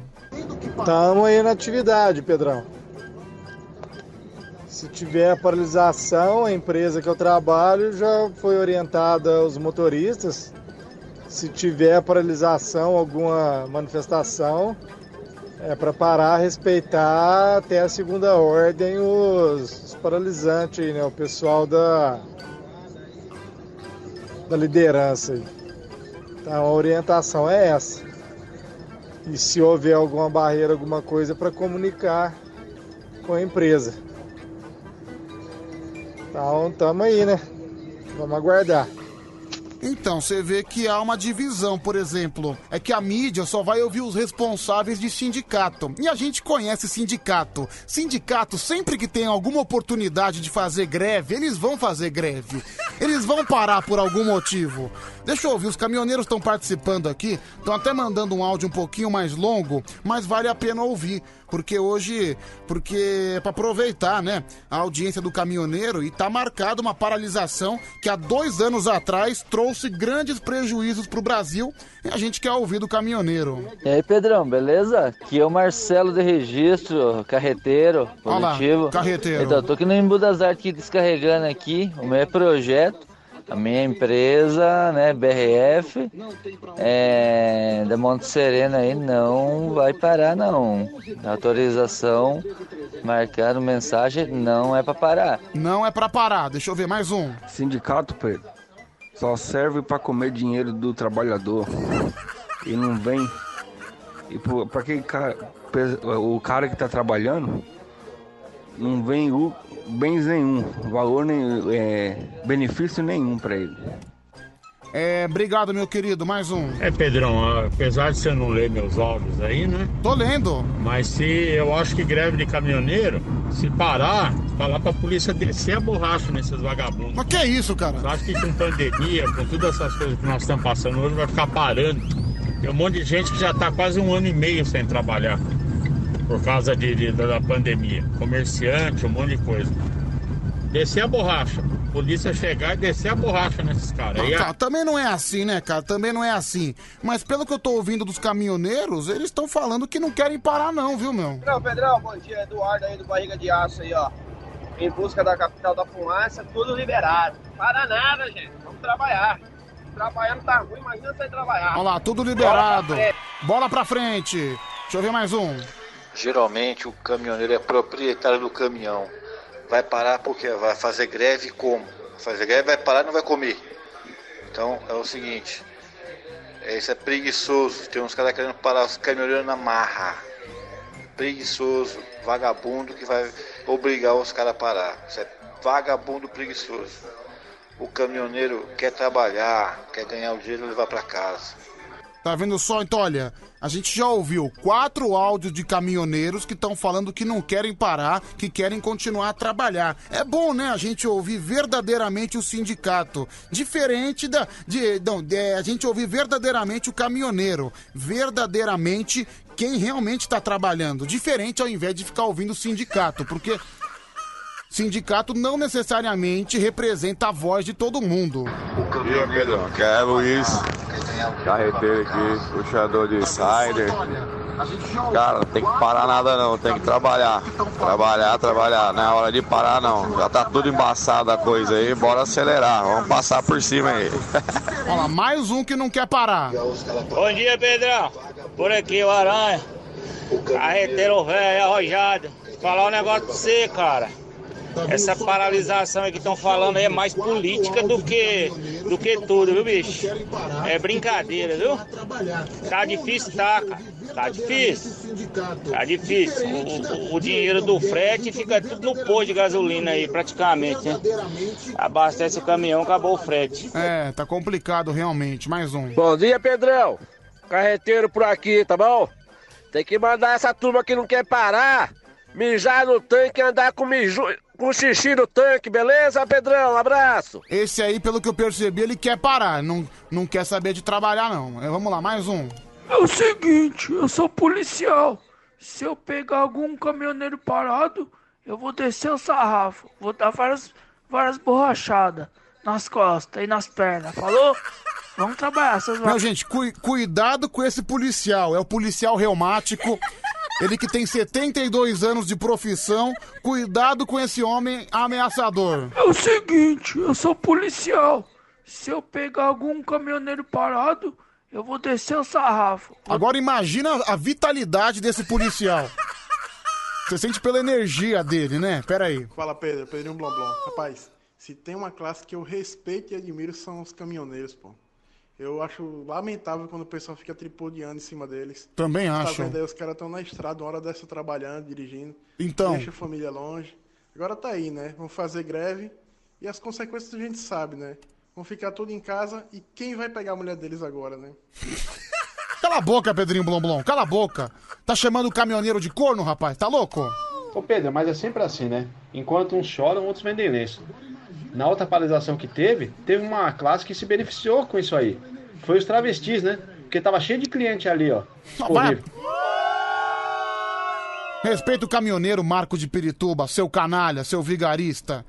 Estamos aí na atividade, Pedrão. Se tiver paralisação, a empresa que eu trabalho já foi orientada aos motoristas. Se tiver paralisação, alguma manifestação, é para parar, respeitar até a segunda ordem os, os paralisantes, né? O pessoal da, da liderança. Então a orientação é essa. E se houver alguma barreira, alguma coisa, para comunicar com a empresa. Então, tamo aí, né? Vamos aguardar. Então, você vê que há uma divisão, por exemplo. É que a mídia só vai ouvir os responsáveis de sindicato. E a gente conhece sindicato. Sindicato, sempre que tem alguma oportunidade de fazer greve, eles vão fazer greve. Eles vão parar por algum motivo. Deixa eu ouvir, os caminhoneiros estão participando aqui, estão até mandando um áudio um pouquinho mais longo, mas vale a pena ouvir. Porque hoje, porque é pra aproveitar, né, a audiência do caminhoneiro e tá marcada uma paralisação que há dois anos atrás trouxe grandes prejuízos pro Brasil e a gente quer ouvir do caminhoneiro. E aí, Pedrão, beleza? Aqui é o Marcelo de Registro, carreteiro, positivo. carreteiro. Então, tô aqui no Embu das Artes aqui, descarregando aqui o meu projeto, a minha empresa, né, BRF, é, da Monte Serena aí, não vai parar não. Autorização, marcando mensagem, não é pra parar. Não é pra parar, deixa eu ver mais um. Sindicato, Pedro, só serve para comer dinheiro do trabalhador. E não vem. E para pe- o cara que tá trabalhando, não vem o bens nenhum, valor nenhum, é, benefício nenhum para ele. É, obrigado, meu querido, mais um. É, Pedrão, apesar de você não ler meus áudios aí, né? Tô lendo. Mas se eu acho que greve de caminhoneiro, se parar, falar pra polícia descer a borracha nesses vagabundos. Mas que é isso, cara? Eu acho que com pandemia, com todas essas coisas que nós estamos passando hoje, vai ficar parando. Tem um monte de gente que já tá quase um ano e meio sem trabalhar. Por causa de, de- da pandemia. Comerciante, um monte de coisa. Descer a borracha. Polícia chegar e descer a borracha nesses caras. Não, Aí a- cara, também não é assim, né, cara? Também não é assim. Mas pelo que eu tô ouvindo dos caminhoneiros, eles estão falando que não querem parar, não, viu, meu? Pedrão, Pedrão, bom dia. Eduardo aí do Barriga de Aço aí, ó. Em busca da capital da fumaça, tudo liberado. Para nada, gente. Vamos trabalhar. Trabalhando tá ruim, imagina sem trabalhar. Olha lá, tudo liberado. Bola pra frente. Bola pra frente. Deixa eu ver mais um. Geralmente o caminhoneiro é proprietário do caminhão. Vai parar porque vai fazer greve como? Fazer greve vai parar não vai comer. Então é o seguinte, é, isso é preguiçoso. Tem uns caras querendo parar os caminhoneiros na marra. Preguiçoso, vagabundo que vai obrigar os caras a parar. Isso é vagabundo preguiçoso. O caminhoneiro quer trabalhar, quer ganhar o dinheiro e levar para casa. Tá vendo só? Então, olha, a gente já ouviu quatro áudios de caminhoneiros que estão falando que não querem parar, que querem continuar a trabalhar. É bom, né, a gente ouvir verdadeiramente o sindicato. Diferente da. De, não, de- a gente ouvir verdadeiramente o caminhoneiro. Verdadeiramente quem realmente está trabalhando. Diferente ao invés de ficar ouvindo o sindicato, porque. Sindicato não necessariamente representa a voz de todo mundo. E aí, Pedrão, aqui é Luiz. carreteiro aqui, puxador de Sider. Cara, não tem que parar nada não, tem que trabalhar. Trabalhar, trabalhar. Não é hora de parar não. Já tá tudo embaçado a coisa aí, bora acelerar. Vamos passar por cima aí. Olha lá, mais um que não quer parar. Bom dia, Pedrão. Por aqui, o Aranha. Carreteiro velho, arrojado. Falar um negócio pra você, cara. Essa paralisação aí que estão falando aí é mais política do que, do que tudo, viu, bicho? É brincadeira, viu? Tá difícil, tá, cara. Tá difícil. Tá difícil. O, o- o dinheiro do frete fica tudo no posto de gasolina aí, praticamente, né? Abastece o caminhão, acabou o frete. É, tá complicado realmente. Mais um. Bom dia, Pedrão. Carreteiro por aqui, tá bom? Tem que mandar essa turma que não quer parar, mijar no tanque e andar com, miju... com xixi no tanque, beleza, Pedrão? Abraço. Esse aí, pelo que eu percebi, ele quer parar. Não, não quer saber de trabalhar, não. É, Vamos lá, mais um. É o seguinte, eu sou policial. Se eu pegar algum caminhoneiro parado, eu vou descer o sarrafo. Vou dar várias, várias borrachadas nas costas e nas pernas. Falou? Vamos trabalhar, seus Não, gente, cui- cuidado com esse policial. É o policial reumático. Ele que tem 72 anos de profissão. Cuidado com esse homem ameaçador. É o seguinte, eu sou policial. Se eu pegar algum caminhoneiro parado, eu vou descer o sarrafo. Agora imagina a vitalidade desse policial. Você sente pela energia dele, né? Pera aí. Fala Pedro, Pedrinho Blomblom. Rapaz, se tem uma classe que eu respeito e admiro são os caminhoneiros, pô. Eu acho lamentável quando o pessoal fica tripudiando em cima deles. Também Tá acho. vendo aí, os caras estão na estrada, uma hora dessa trabalhando, dirigindo. Então. Deixa a família longe. Agora tá aí, né? Vão fazer greve e as consequências a gente sabe, né? Vão ficar tudo em casa e quem vai pegar a mulher deles agora, né? Cala a boca, Pedrinho Blomblom. Cala a boca. Tá chamando o caminhoneiro de corno, rapaz? Tá louco? Ô Pedro, mas é sempre assim, né? Enquanto uns choram, outros vendem lenço. Na outra paralisação que teve, teve uma classe que se beneficiou com isso aí. Foi os travestis, né? Porque tava cheio de cliente ali, ó. Disponível. Respeita o caminhoneiro Marco de Pirituba, seu canalha, seu vigarista.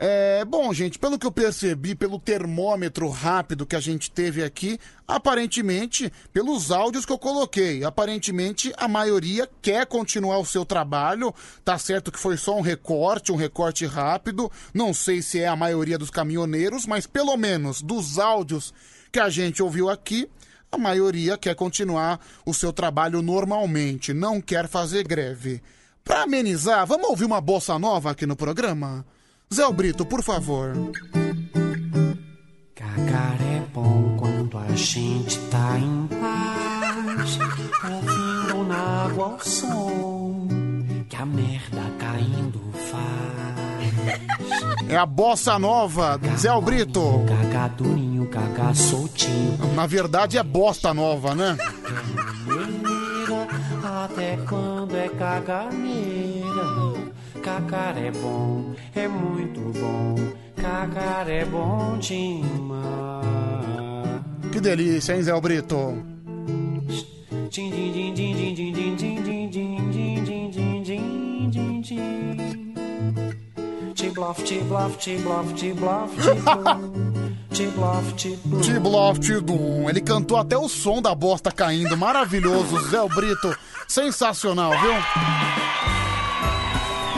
É, bom, gente, pelo que eu percebi, pelo termômetro rápido que a gente teve aqui, aparentemente, pelos áudios que eu coloquei, aparentemente a maioria quer continuar o seu trabalho. Tá certo que foi só um recorte, um recorte rápido. Não sei se é a maioria dos caminhoneiros, mas pelo menos dos áudios que a gente ouviu aqui, a maioria quer continuar o seu trabalho normalmente, não quer fazer greve. Pra amenizar, vamos ouvir uma bossa nova aqui no programa? Zé Brito, por favor. Cagar é bom quando a gente tá em paz, ouvindo na água o som que a merda caindo faz. É a bossa nova, Zé Brito. Cagar durinho, cagar soltinho. Na verdade é bosta nova, né? Meira, até quando é caganeira. Cagar é bom, é muito bom. Cagar é bom demais. Que delícia, hein, Zé Brito? Din, din, din, din, din, din, din, din, din, din, din, din, din, din, din. Tiblof, tiblof, tiblof, tiblof, tiblof. Tiblof, tiblof. Tiblof Tidum. Ele cantou até o som da bosta caindo. Maravilhoso, Zé Brito. Sensacional, viu?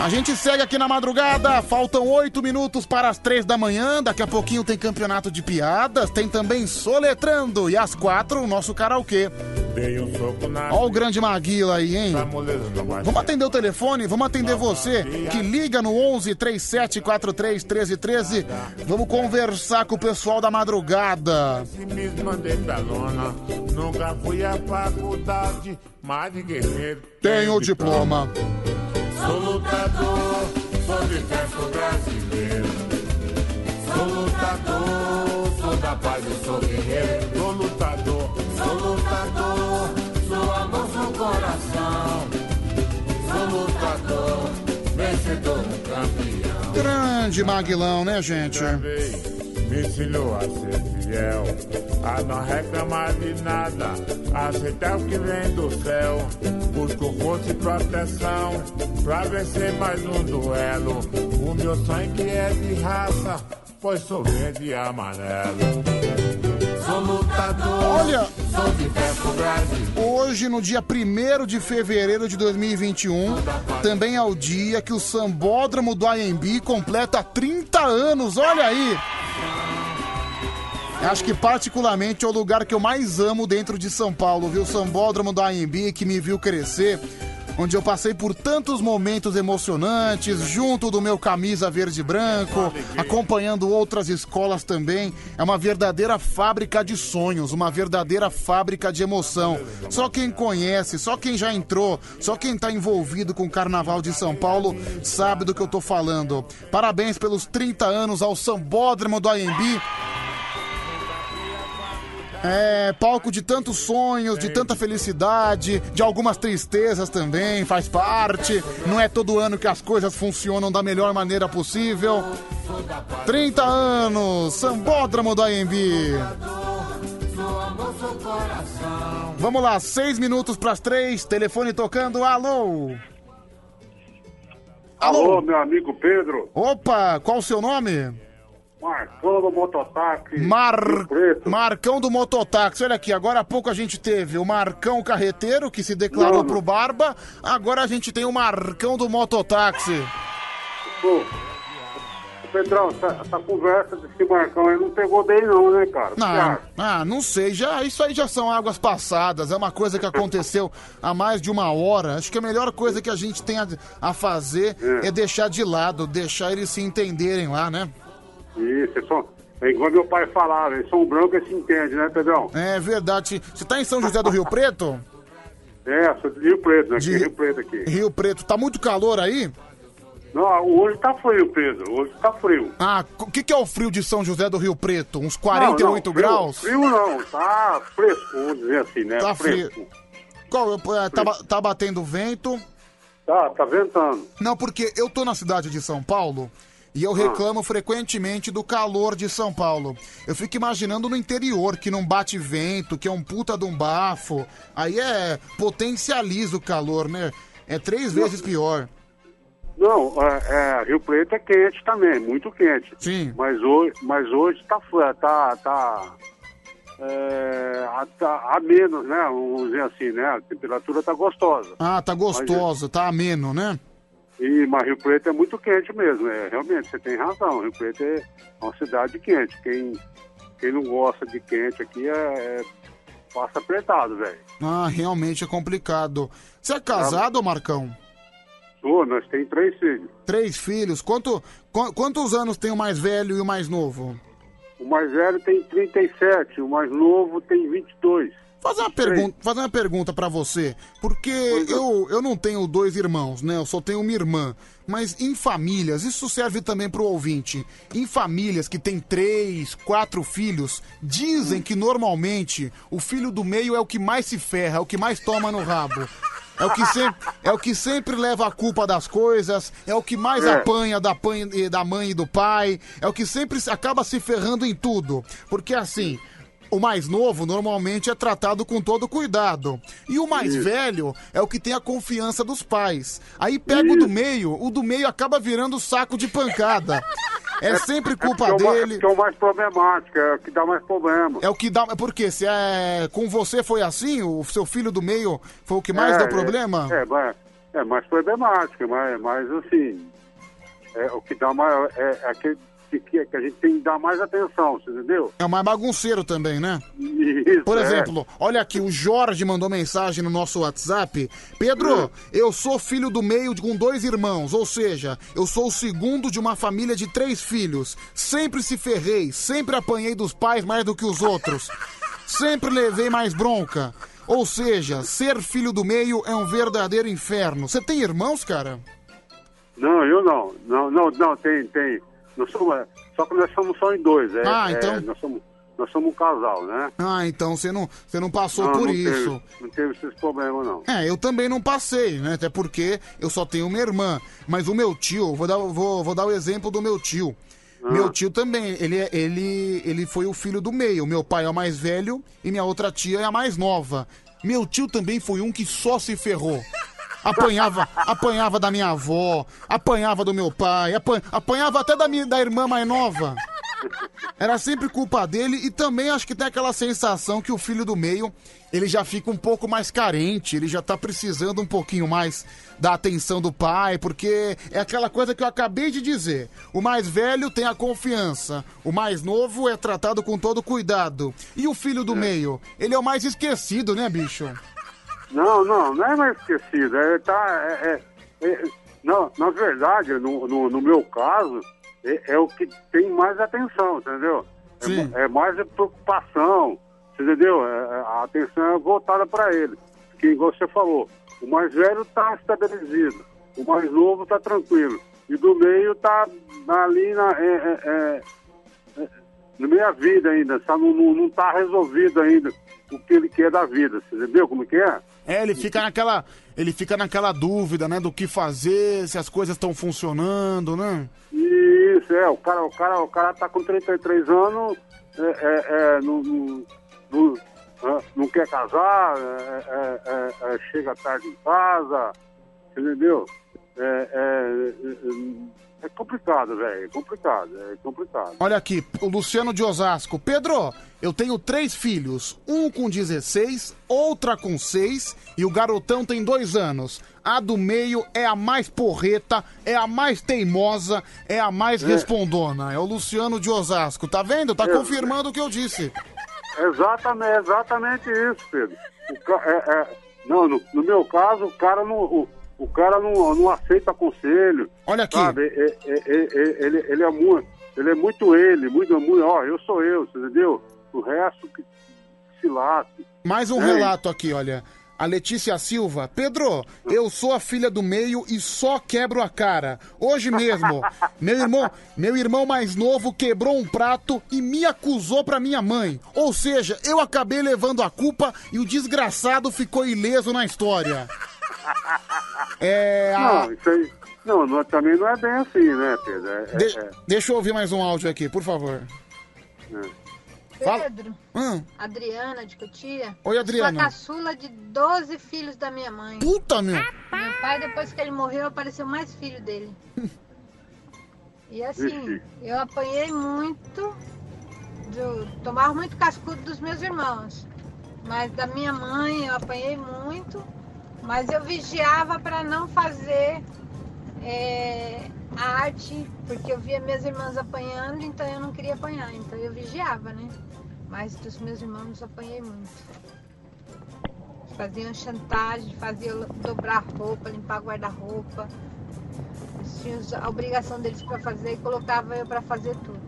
A gente segue aqui na madrugada, faltam oito minutos para as três da manhã. Daqui a pouquinho tem campeonato de piadas, tem também Soletrando. E às quatro, o nosso karaokê. Dei um soco na. Ó o grande Maguila aí, hein? Vamos atender o telefone, vamos atender você que liga no 11 37 43 13 13. Vamos conversar com o pessoal da madrugada. Lona. Nunca fui à faculdade, mas. Tenho o diploma. Sou lutador, sou de exército brasileiro. Sou lutador, sou da paz e sou guerreiro. Sou lutador, sou lutador, sou amor no coração. Sou lutador, vencedor, campeão. Grande Maguilão, né, gente? Me ensinou a ser fiel, a não reclamar de nada, aceitar o que vem do céu. Busco força e proteção, pra vencer mais um duelo. O meu sangue é de raça, pois sou verde e amarelo. Olha, hoje, no dia 1 de fevereiro de 2021, também é o dia que o Sambódromo do AMB completa 30 anos. Olha aí! Acho que particularmente é o lugar que eu mais amo dentro de São Paulo, viu? O Sambódromo do AMB que me viu crescer, onde eu passei por tantos momentos emocionantes, junto do meu camisa verde e branco, acompanhando outras escolas também. É uma verdadeira fábrica de sonhos, uma verdadeira fábrica de emoção. Só quem conhece, só quem já entrou, só quem tá envolvido com o Carnaval de São Paulo sabe do que eu tô falando. Parabéns pelos 30 anos ao Sambódromo do AMB. É, palco de tantos sonhos, de tanta felicidade, de algumas tristezas também, faz parte. Não é todo ano que as coisas funcionam da melhor maneira possível. 30 anos, Sambódromo do AMB. Vamos lá, 6 minutos para as 3, telefone tocando, alô. Alô, meu amigo Pedro. Opa, qual o seu nome? Marcão do Mototáxi. Mar... Marcão do Mototáxi. Olha aqui, agora há pouco a gente teve o Marcão Carreteiro, que se declarou Não, não. pro Barba. Agora a gente tem o Marcão do Mototáxi. Ô, Pedrão, essa, essa conversa desse Marcão aí não pegou bem não, né, cara? Não, ah, não sei, já, isso aí já são águas passadas, é uma coisa que aconteceu há mais de uma hora. Acho que a melhor coisa que a gente tem a, a fazer é. deixar de lado, deixar eles se entenderem lá, né? Isso, é, só, é igual meu pai falava, eles são brancos e se entende, né, Pedrão? É verdade. Você tá em São José do Rio Preto? É, sou de Rio Preto, né? De- Rio Preto aqui. Rio Preto, tá muito calor aí? Não, hoje tá frio, Pedro, hoje tá frio. Ah, o que, que é o frio de São José do Rio Preto? Uns 48 Não, não, frio- graus? Frio não, tá fresco, vamos dizer assim, né? Tá fresco. frio. Qual, é, tá, ba- tá batendo vento? Tá, tá ventando. Não, porque eu tô na cidade de São Paulo e eu reclamo frequentemente do calor de São Paulo. Eu fico imaginando no interior, que não bate vento, que é um puta de um bafo. Aí é. potencializa o calor, né? É três vezes pior. Não, é, é, Rio Preto é quente também, muito quente. Sim. Mas hoje, mas hoje tá, tá, tá, é, a, tá a menos, né? Vamos dizer assim, né? A temperatura tá gostosa. Ah, tá gostoso, tá ameno, né? E, mas Rio Preto é muito quente mesmo, é, realmente, você tem razão. Rio Preto é uma cidade quente. Quem, quem não gosta de quente aqui é, é- passa apertado, velho. Ah, realmente é complicado. Você é casado, Marcão? Ô, nós tem três filhos. Três filhos. Quanto, qu- quantos anos tem o mais velho e o mais novo? O mais velho tem 37, o mais novo tem 22. Fazer uma pergunta, fazer uma pergunta para você, porque eu, eu não tenho dois irmãos, né? Eu só tenho uma irmã. Mas em famílias, isso serve também pro ouvinte. Em famílias que tem três, quatro filhos, dizem que normalmente o filho do meio é o que mais se ferra, é o que mais toma no rabo. É o que sempre, é o que sempre leva a culpa das coisas, é o que mais É. apanha da, pan- e- da mãe e do pai, é o que sempre se- acaba se ferrando em tudo. Porque assim, o mais novo normalmente é tratado com todo cuidado. E o mais velho é o que tem a confiança dos pais. Aí pega o do meio, o do meio acaba virando saco de pancada. É sempre culpa é ma- dele. é o mais problemático, é o que dá mais problema. É o que dá. É porque se é com você foi assim, o seu filho do meio foi o que mais É, deu é, problema? É, mas, é mais problemático, mas, mas assim, é, o que dá mais. É, é aquele que, que, que a gente tem que dar mais atenção, você entendeu? É mais bagunceiro também, né? Isso, Por é. exemplo, olha aqui, o Jorge mandou mensagem no nosso WhatsApp. Pedro, eu sou filho do meio de- com dois irmãos, ou seja, eu sou o segundo de uma família de três filhos. Sempre se ferrei, sempre apanhei dos pais mais do que os outros. Sempre levei mais bronca. Ou seja, ser filho do meio é um verdadeiro inferno. Você tem irmãos, cara? Não, eu não. Não, não, não, tem, tem. Nós somos, só que nós somos só em dois. É, Ah, é, então- nós, somos, nós somos um casal, né? Ah, então você não, você não passou não, por não isso. Teve, não teve esses problemas, não. É, eu também não passei, né? Até porque eu só tenho uma irmã. Mas o meu tio, vou dar, vou, vou dar o exemplo do meu tio. Ah. Meu tio também, ele, é- ele, ele foi o filho do meio. Meu pai é o mais velho e minha outra tia é a mais nova. Meu tio também foi um que só se ferrou. Apanhava, apanhava da minha avó, apanhava do meu pai, apan- apanhava até da minha da irmã mais nova. Era sempre culpa dele e também acho que tem aquela sensação que o filho do meio, ele já fica um pouco mais carente, ele já tá precisando um pouquinho mais da atenção do pai, porque é aquela coisa que eu acabei de dizer. O mais velho tem a confiança, o mais novo é tratado com todo cuidado. E o filho do meio, ele é o mais esquecido, né, bicho? Não, não, não é mais esquecido. É, tá, é, é- é- não, na verdade, no, no, no meu caso, é, é o que tem mais atenção, entendeu? É, Sim. é mais preocupação, entendeu? A atenção é voltada para ele. Que, igual você falou, o mais velho está estabelecido, o mais novo está tranquilo. E do meio está ali na, no meio da vida ainda, sabe? Não, não, não tá resolvido ainda o que ele quer da vida, você entendeu como que é? É, ele fica naquela, ele fica naquela dúvida, né, do que fazer, se as coisas estão funcionando, né? Isso, é, o cara, o cara, o cara tá com 33 anos, é, é, é, não, não, não, quer casar, é, é, é, é, chega tarde em casa, entendeu? É, é, complicado, velho, é complicado, é complicado. Olha aqui, o Luciano de Osasco. Pedro, eu tenho três filhos. Um com 16, outra com 6 e o garotão tem dois anos. A do meio é a mais porreta, é a mais teimosa, é a mais É. respondona. É o Luciano de Osasco. Tá vendo? Tá É. confirmando o que eu disse. Exatamente, exatamente isso, Pedro. O ca- é, é, não, no, no meu caso, o cara não, o, o cara não, não aceita conselho. Olha aqui. Sabe? É- é- é- é- ele, ele é muito, ele é muito ele, muito, muito, ó, eu sou eu, entendeu? O resto que se lasque. Mais um É. relato aqui, olha. A Letícia Silva. Pedro, eu sou a filha do meio e só quebro a cara. Hoje mesmo, meu irmão, meu irmão mais novo quebrou um prato e me acusou pra minha mãe. Ou seja, eu acabei levando a culpa e o desgraçado ficou ileso na história. É. a- Não, isso aí. Não, não, também não é bem assim, né, Pedro? É, é- De- é- Deixa eu ouvir mais um áudio aqui, por favor. Fala. Pedro, Hum. Adriana de Cotia. Oi, Adriana. Sou a caçula de 12 filhos da minha mãe. Puta, meu. Meu pai, depois que ele morreu, apareceu mais filho dele. E assim, Ixi. eu apanhei muito, do, tomava muito cascudo dos meus irmãos. Mas da minha mãe eu apanhei muito, mas eu vigiava para não fazer é, arte, porque eu via minhas irmãs apanhando, então eu não queria apanhar. Então eu vigiava, né? Mas dos meus irmãos apanhei muito. Faziam chantagem, faziam dobrar roupa, limpar guarda-roupa. Eles tinham a obrigação deles para fazer e colocava eu para fazer tudo.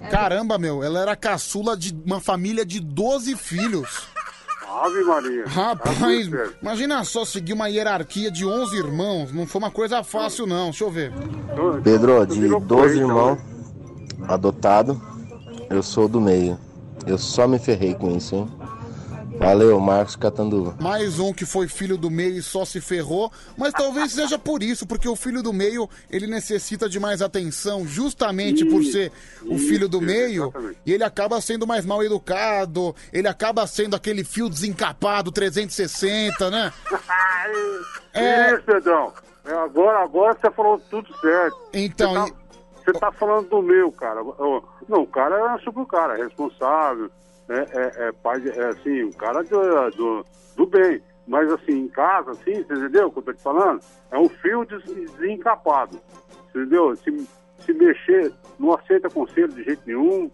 Era- Caramba, meu, ela era caçula de uma família de 12 filhos. Ave Maria. Rapaz, Maria. imagina só seguir uma hierarquia de 11 irmãos. Não foi uma coisa fácil, não. Deixa eu ver. Pedro, de 12 irmãos adotado, eu sou do meio. Eu só me ferrei com isso, hein? Valeu, Marcos Catanduva. Mais um que foi filho do meio e só se ferrou, mas talvez seja por isso, porque o filho do meio ele necessita de mais atenção, justamente por ser o filho do meio, e ele acaba sendo mais mal educado, ele acaba sendo aquele fio desencapado 360, né? É... Isso, Pedrão. Agora, agora você falou tudo certo. Então, Você tá, você tá falando do meu, cara. Não, o cara é super cara, é responsável, é, é, é pai, é assim, um cara do, do, do bem. Mas assim, em casa, assim, você entendeu o que eu tô te falando? É um fio des- desencapado. Entendeu? Se, se mexer, não aceita conselho de jeito nenhum.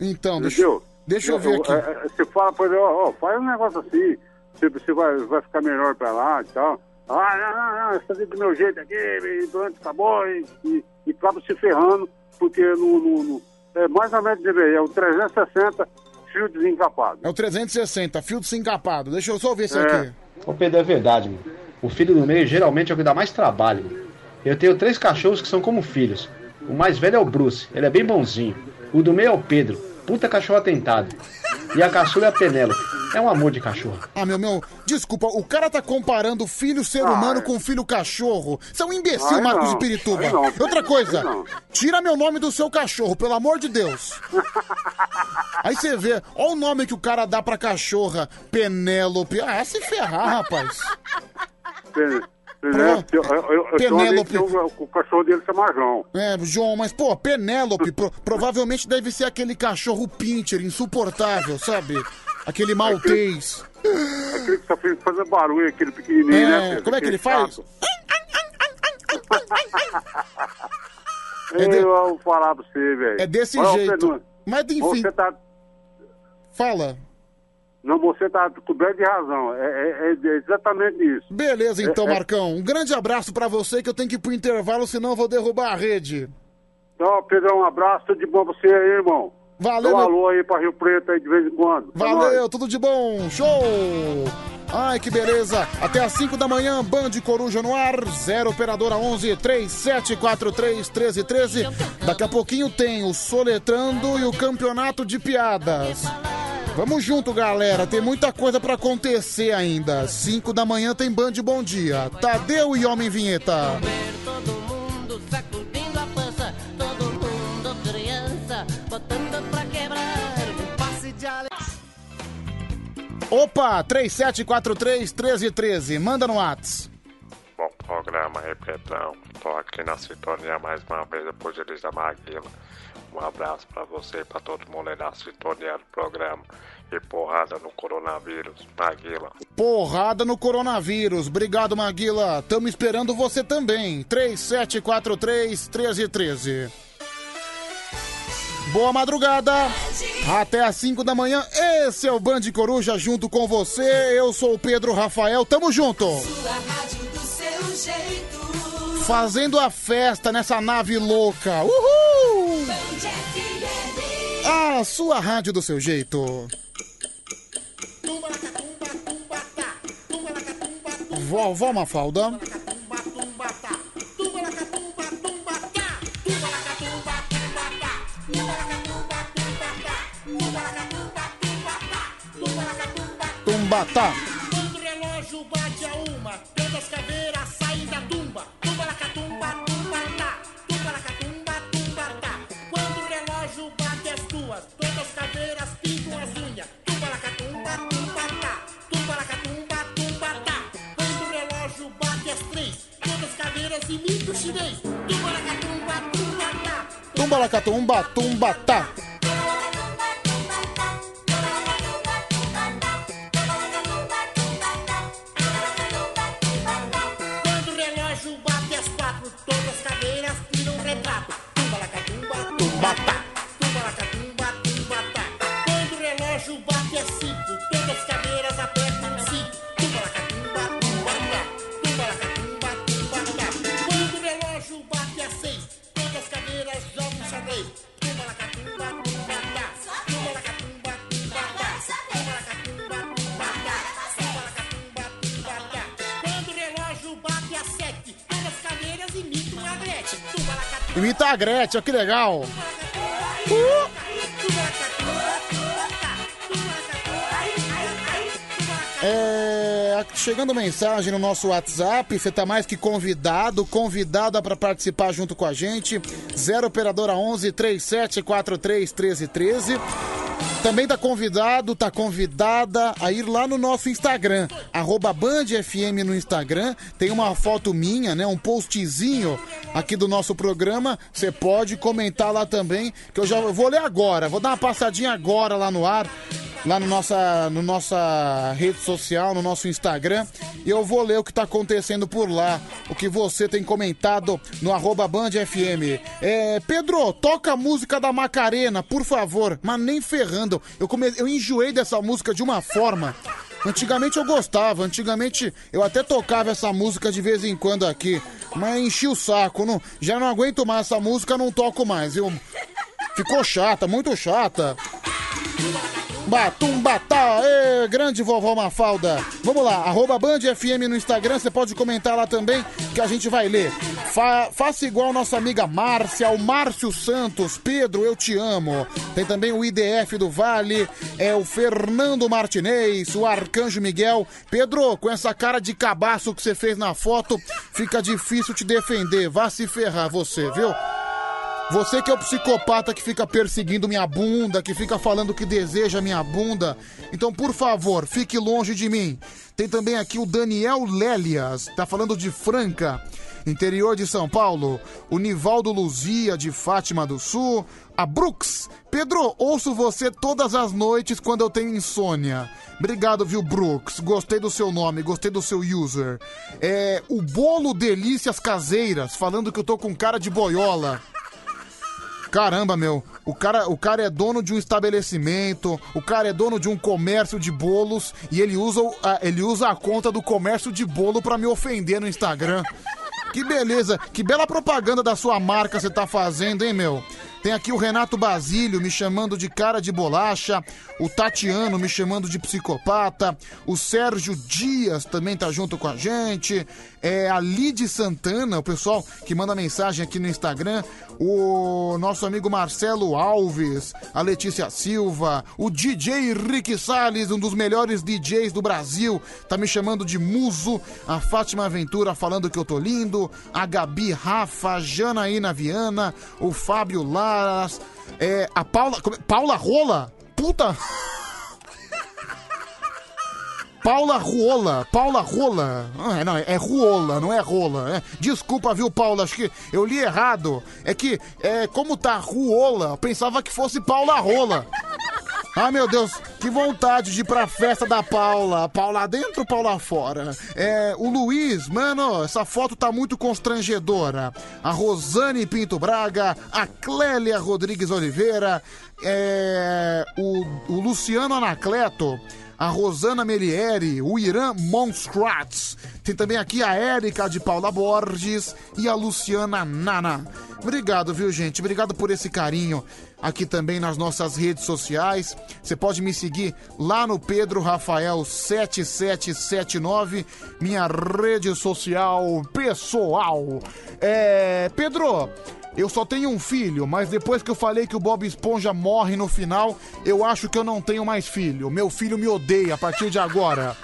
Então, deixa, Entendeu? deixa eu ver aqui. É, é, Você fala pra ele, ó, ó, faz um negócio assim, você, você vai, vai ficar melhor pra lá e tal. Ah, não, não, não, fazer do meu jeito aqui, e pronto, acabou, e, e, e acaba se ferrando, porque no, no, no- é mais ou menos é o 360 fio desencapado. É o 360, fio desencapado. Deixa eu só ver esse É. aqui. Ô Pedro, é verdade, mano. O filho do meio geralmente é o que dá mais trabalho. mano. Eu tenho três cachorros que são como filhos. O mais velho é o Bruce, ele é bem bonzinho. O do meio é o Pedro, puta cachorro atentado. E a caçula é a Penélope, é um amor de cachorro. Ah, meu, meu, desculpa, o cara tá comparando filho ser humano com filho cachorro. Você é um imbecil, Ai, Marcos de Pirituba. Outra coisa, tira meu nome do seu cachorro, pelo amor de Deus. Aí você vê, ó o nome que o cara dá pra cachorra, Penélope. Ah, se ferrar, rapaz. Né? Eu, eu, eu, amigo Penélope. o, o cachorro dele chama João. É, João, mas pô, Penélope, pro- provavelmente deve ser aquele cachorro pincher insuportável, sabe? Aquele maltês. Aquele que só fez fazer barulho, aquele pequenininho, É, né? Pedro? como é que ele faz? chato. Eu vou falar pra você, velho. É desse Olha, jeito. Mas enfim. Você tá. Fala. Não, você tá coberto de razão. É, é- é exatamente isso. Beleza, então, É, é- Marcão. Um grande abraço pra você que eu tenho que ir pro intervalo, senão eu vou derrubar a rede. Então, Pedrão, um abraço, tudo de bom pra você aí, irmão. Valeu, Dá um alô aí pra Rio Preto aí de vez em quando. Nós. Valeu, tudo de bom, show! Ai, que beleza! Até às 5 da manhã, Band Coruja no ar, 0 Operadora 11 3743 1313. Daqui a pouquinho tem o Soletrando e o Campeonato de Piadas. Vamos junto, galera, tem muita coisa pra acontecer ainda. 5 da manhã tem Band Bom Dia. Tadeu e Homem Vinheta. Todo mundo sacudindo a pança, todo mundo criança, botando Opa, 3743 1313. Manda no Whats. Bom programa aí, Pedrão. Tô aqui na sintonia mais uma vez depois de Elisa Maguila. Um abraço pra você e pra todo mundo aí na sintonia do programa. E porrada no coronavírus, Maguila. Porrada no coronavírus. Obrigado, Maguila. Tamo esperando você também. 3743 1313. Boa madrugada. Até às 5 da manhã. Esse é o Band Coruja junto com você. Eu sou o Pedro Rafael. Tamo junto. Fazendo a festa nessa nave louca. Uhul! A sua rádio do seu jeito. Vovó Mafalda. Tumbatá. Quando o relógio bate a uma, todas as caveiras saem da tumba. Tumba lacatumba, tumba tá. Tumba tumba tá. Quando o relógio bate as duas, todas as caveiras pintam as unhas. Tumba lacatumba, tumba tá. Tumba tumba tá. Quando o relógio bate as três, todas as caveiras imitam o chinês. Tumba lacatumba, tumba tá. Tumbalacatumba, tumbatá. Imita a Gretchen, ó, que legal. É, chegando mensagem no nosso WhatsApp, você tá mais que convidado, convidada para participar junto com a gente. 0 operadora 11 3743 1313. Também tá convidado, tá convidada a ir lá no nosso Instagram, arroba Band FM no Instagram. Tem uma foto minha, né? Um postzinho aqui do nosso programa. Você pode comentar lá também, que eu já vou ler agora. Vou dar uma passadinha agora lá no ar, lá no nossa, no nossa rede social, no nosso Instagram. E eu vou ler o que tá acontecendo por lá, o que você tem comentado no arroba Band FM. É, Pedro, toca a música da Macarena, por favor. Mas nem ferrando. Eu, come... eu enjoei dessa música de uma forma. Antigamente eu gostava, antigamente eu até tocava essa música de vez em quando aqui, mas enchi o saco, não, já não aguento mais essa música, não toco mais? Ficou chata, muito chata. Batum Batá, ê, grande vovó Mafalda. Vamos lá, arroba Band FM no Instagram, você pode comentar lá também que a gente vai ler. Fa- faça igual nossa amiga Márcia, o Márcio Santos, Pedro, eu te amo. Tem também o IDF do Vale, é o Fernando Martinez, o Arcanjo Miguel. Pedro, com essa cara de cabaço que você fez na foto, fica difícil te defender. Vá se ferrar você, viu? Você que é o psicopata que fica perseguindo minha bunda, que fica falando que deseja minha bunda. Então, por favor, fique longe de mim. Tem também aqui o Daniel Lélias, tá falando de Franca, interior de São Paulo. O Nivaldo Luzia, de Fátima do Sul. A Brooks. Pedro, ouço você todas as noites quando eu tenho insônia. Obrigado, viu, Brooks? Gostei do seu nome, gostei do seu user. É, o Bolo Delícias Caseiras, falando que eu tô com cara de boiola. Caramba, meu. O cara, o cara é dono de um estabelecimento, o cara é dono de um comércio de bolos e ele usa, a, ele usa a conta do comércio de bolo pra me ofender no Instagram. Que beleza, que bela propaganda da sua marca você tá fazendo, hein, meu? Tem aqui o Renato Basílio me chamando de cara de bolacha, o Tatiano me chamando de psicopata, o Sérgio Dias também tá junto com a gente, é a Lide Santana, o pessoal que manda mensagem aqui no Instagram, o nosso amigo Marcelo Alves, a Letícia Silva, o DJ Rick Salles, um dos melhores DJs do Brasil, tá me chamando de muso, a Fátima Ventura falando que eu tô lindo, a Gabi Rafa, a Janaína Viana, o Fábio Laras, é, a Paula. é? Paula Rola? Puta! Paula Ruola, Paula Rola. Ah, não, é Ruola, não é Rola. é. Desculpa, viu, Paula? Acho que eu li errado. É que, é, como tá Ruola, eu pensava que fosse Paula Rola. Ah, meu Deus, que vontade de ir pra festa da Paula. Paula dentro, Paula fora. É, o Luiz, mano, essa foto tá muito constrangedora. A Rosane Pinto Braga, a Clélia Rodrigues Oliveira, é, o, o Luciano Anacleto. A Rosana Melieri, o Irã Monstratz. Tem também aqui a Érica de Paula Borges e a Luciana Nana. Obrigado, viu, gente? Obrigado por esse carinho aqui também nas nossas redes sociais. Você pode me seguir lá no Pedro Rafael 7779, minha rede social pessoal. É, Pedro, eu só tenho um filho, mas depois que eu falei que o Bob Esponja morre no final, eu acho que eu não tenho mais filho. Meu filho me odeia a partir de agora.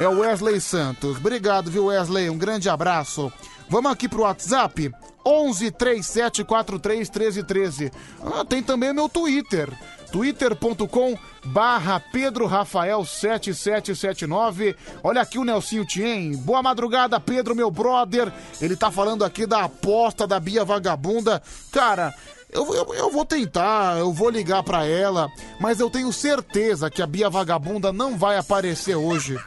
É o Wesley Santos. Obrigado, viu, Wesley? Um grande abraço. Vamos aqui pro WhatsApp. 11 3743 1313. Ah, tem também meu Twitter. twitter.com barra Pedro Rafael 7779. Olha aqui o Nelsinho Tien. Boa madrugada, Pedro, meu brother. Ele tá falando aqui da aposta da Bia Vagabunda. Cara, eu, eu, eu vou tentar, eu vou ligar pra ela, mas eu tenho certeza que a Bia Vagabunda não vai aparecer hoje.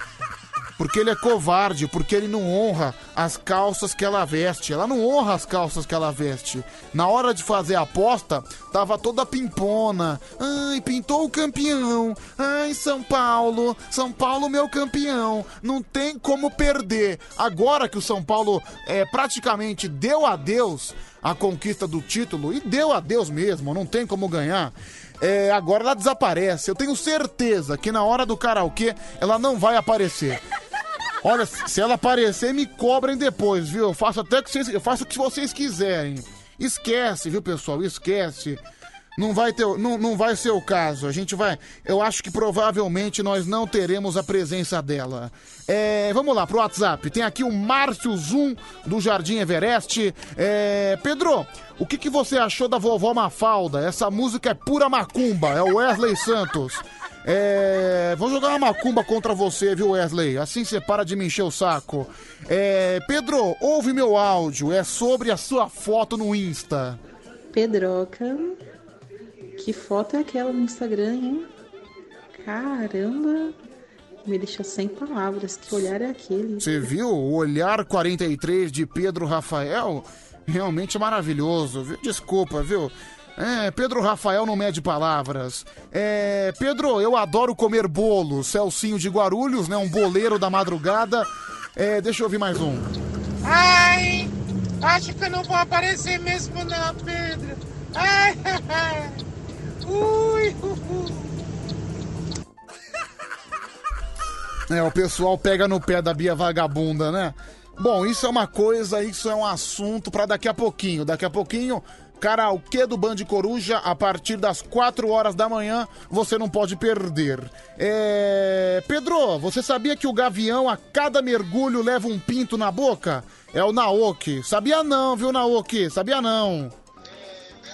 Porque ele é covarde, porque ele não honra as calças que ela veste. Ela não honra as calças que ela veste. Na hora de fazer a aposta, tava toda pimpona. Ai, pintou o campeão. Ai, São Paulo. São Paulo, meu campeão. Não tem como perder. Agora que o São Paulo é, praticamente deu adeus à conquista do título, e deu adeus mesmo, não tem como ganhar. É, agora ela desaparece. Eu tenho certeza que na hora do karaokê ela não vai aparecer. Olha, se ela aparecer, me cobrem depois, viu? Eu faço até que vocês, eu faço o que vocês quiserem. Esquece, viu, pessoal? Esquece. Não vai ter, não, não vai ser o caso. A gente vai. Eu acho que provavelmente nós não teremos a presença dela. É, vamos lá pro WhatsApp. Tem aqui o Márcio Zoom do Jardim Everest. É, Pedro, o que, que você achou da vovó Mafalda? Essa música é pura macumba. É o Wesley Santos. É, vou jogar uma macumba contra você, viu, Wesley? Assim você para de me encher o saco. É, Pedro, ouve meu áudio. É sobre a sua foto no Insta. Pedroca, que foto é aquela no Instagram, hein? Caramba, me deixou sem palavras. Que olhar é aquele? Você viu o olhar 43 de Pedro Rafael? Realmente maravilhoso, viu? Desculpa, viu? É, Pedro Rafael não mede palavras. É, Pedro, eu adoro comer bolo. Celcinho de Guarulhos, né? Um boleiro da madrugada. É, deixa eu ouvir mais um. Ai, acho que eu não vou aparecer mesmo não, Pedro. Ai, ui, ui. É, o pessoal pega no pé da Bia Vagabunda, né? Bom, isso é uma coisa, isso é um assunto pra daqui a pouquinho. Daqui a pouquinho, karaokê do Band Coruja, a partir das 4 horas da manhã, você não pode perder. É... Pedro, você sabia que o gavião a cada mergulho leva um pinto na boca? É o Naoki. Sabia não, viu, Naoki? Sabia não.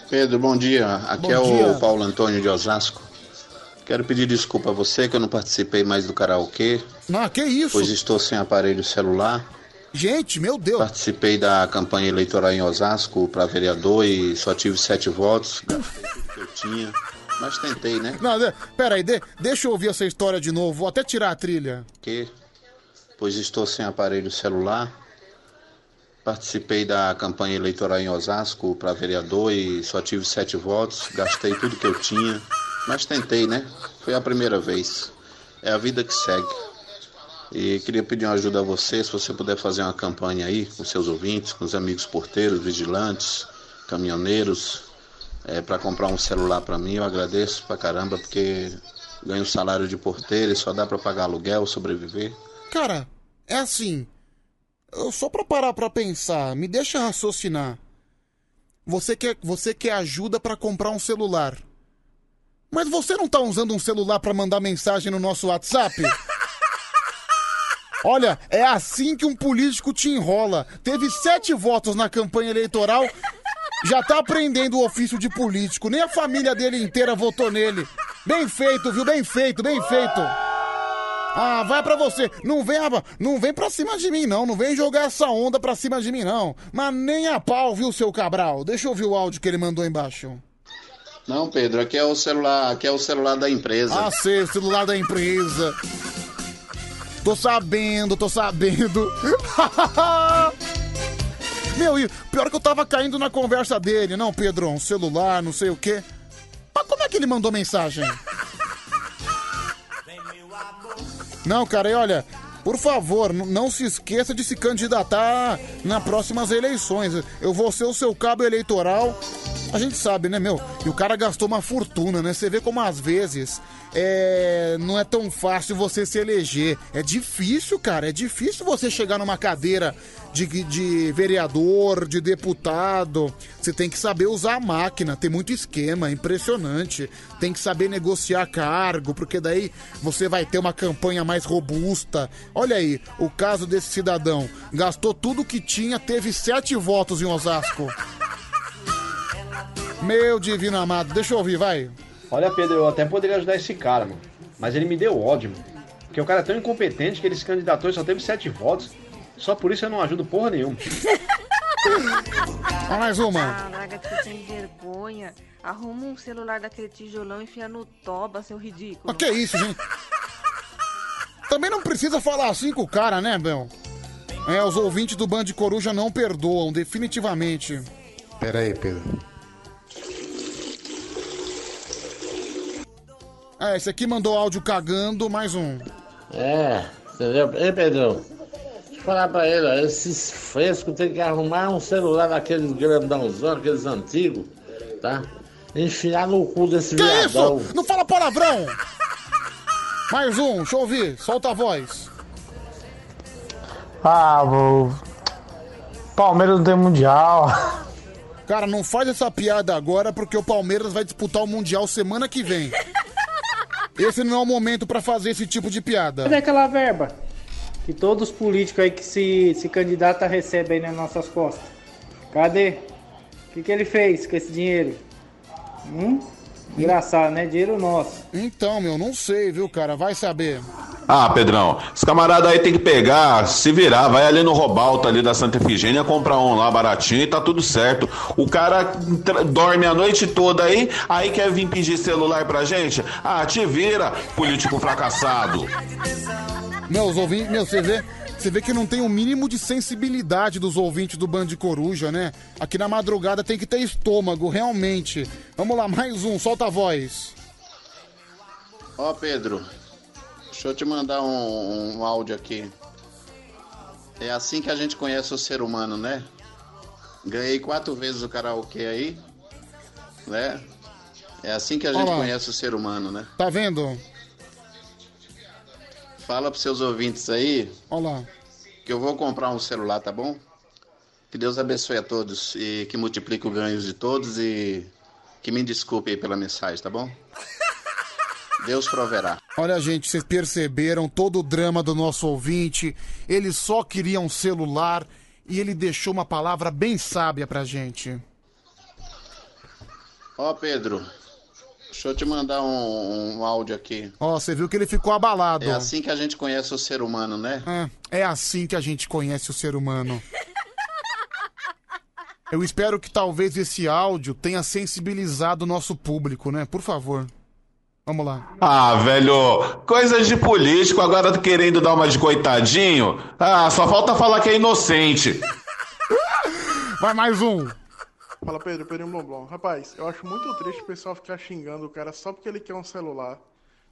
Pedro, bom dia. Aqui Bom é dia. o Paulo Antônio de Osasco. Quero pedir desculpa a você que eu não participei mais do karaokê, Não, que isso? pois estou sem aparelho celular. Gente, meu Deus. Participei da campanha eleitoral em Osasco para vereador e só tive sete votos. Gastei tudo que eu tinha, mas tentei, né? Não, de, pera aí, de- deixa eu ouvir essa história de novo. Vou até tirar a trilha. Que, pois estou sem aparelho celular. Participei da campanha eleitoral em Osasco para vereador e só tive sete votos. Gastei tudo que eu tinha, mas tentei, né? Foi a primeira vez. É a vida que segue. E queria pedir uma ajuda a você, se você puder fazer uma campanha aí com seus ouvintes, com os amigos porteiros, vigilantes, caminhoneiros, para comprar um celular para mim. Eu agradeço pra caramba, porque ganho salário de porteiro e só dá para pagar aluguel, sobreviver. Cara, é assim. Eu só pra parar pra pensar, me deixa raciocinar. Você quer, você quer ajuda pra comprar um celular. Mas você não tá usando um celular pra mandar mensagem no nosso WhatsApp? Olha, é assim que um político te enrola. Teve sete votos na campanha eleitoral, já tá aprendendo o ofício de político. Nem a família dele inteira votou nele. Bem feito, viu? Bem feito, bem feito. Ah, vai pra você. Não vem, não vem pra cima de mim, não. Não vem jogar essa onda pra cima de mim, não. Mas nem a pau, viu, seu Cabral? Deixa eu ouvir o áudio que ele mandou embaixo. Não, Pedro, aqui é o celular, aqui é o celular da empresa. Ah, sei, o celular da empresa. Tô sabendo, tô sabendo. Meu, e pior que eu tava caindo na conversa dele. Não, Pedro, um celular, não sei o quê. Mas como é que ele mandou mensagem? Não, cara, e olha, por favor, não se esqueça de se candidatar nas próximas eleições. Eu vou ser o seu cabo eleitoral. A gente sabe, né, meu? E o cara gastou uma fortuna, né? Você vê como às vezes é, não é tão fácil você se eleger. É difícil, cara. É difícil você chegar numa cadeira de, de vereador, de deputado. Você tem que saber usar a máquina. Tem muito esquema, é impressionante. Tem que saber negociar cargo, porque daí você vai ter uma campanha mais robusta. Olha aí, o caso desse cidadão. Gastou tudo que tinha, teve sete votos em Osasco. Meu divino amado, deixa eu ouvir, vai. Olha, Pedro, eu até poderia ajudar esse cara, mano. Mas ele me deu ódio, mano. Porque o cara é tão incompetente que ele se candidatou e só teve sete votos. Só por isso eu não ajudo porra nenhuma. mais uma. Caraca, que sem vergonha. Arruma um celular daquele tijolão e enfia no toba, seu ridículo. Mas que é isso, gente? Também não precisa falar assim com o cara, né, Bel? É, os ouvintes do Band Coruja não perdoam, definitivamente. Pera aí, Pedro. É, esse aqui mandou áudio cagando, mais um. É, entendeu? Ei, Pedrão, deixa eu falar pra ele, ó, esses frescos tem que arrumar um celular daqueles grandãozão, aqueles antigos, tá? Enfiar no cu desse Que viadão. isso? Não fala palavrão! Mais um, deixa eu ouvir, solta a voz. Ah, vou. Palmeiras não tem mundial. Cara, não faz essa piada agora porque o Palmeiras vai disputar o Mundial semana que vem. Esse não é o momento pra fazer esse tipo de piada. Cadê aquela verba? Que todos os políticos aí que se, se candidatam recebem nas nossas costas. Cadê? O que, que ele fez com esse dinheiro? Hum? Engraçado, né? Dinheiro nosso. Então, meu, não sei, viu, cara? Vai saber. Ah, Pedrão, esse camarada aí tem que pegar, se virar, vai ali no Robalto ali da Santa Efigênia, comprar um lá baratinho e tá tudo certo. O cara dorme a noite toda aí, aí quer vir pedir celular pra gente? Ah, te vira, político fracassado. Meus ouvintes, meu, você vê, você vê que não tem o mínimo de sensibilidade dos ouvintes do Band Coruja, né? Aqui na madrugada tem que ter estômago, realmente. Vamos lá, mais um, solta a voz. Ó, Pedro, deixa eu te mandar um, um áudio aqui. É assim que a gente conhece o ser humano, né? Ganhei quatro vezes o karaokê aí, né? É assim que a gente Olá. conhece o ser humano, né? Tá vendo? Fala pros seus ouvintes aí Olha lá. Que eu vou comprar um celular, tá bom? Que Deus abençoe a todos e que multiplique os ganhos de todos e que me desculpe aí pela mensagem, tá bom? Deus proverá. Olha, gente, vocês perceberam todo o drama do nosso ouvinte. Ele só queria um celular e ele deixou uma palavra bem sábia pra gente. Ó, Pedro, deixa eu te mandar um, um áudio aqui. Ó, você viu que ele ficou abalado. É assim que a gente conhece o ser humano, né? É, é assim que a gente conhece o ser humano. Eu espero que talvez esse áudio tenha sensibilizado o nosso público, né? Por favor. Vamos lá. Ah, velho, coisas de político, agora querendo dar uma de coitadinho. Ah, só falta falar que é inocente. Vai mais um. Fala Pedro, Pedro Blomblom. Rapaz, eu acho muito triste o pessoal ficar xingando o cara só porque ele quer um celular.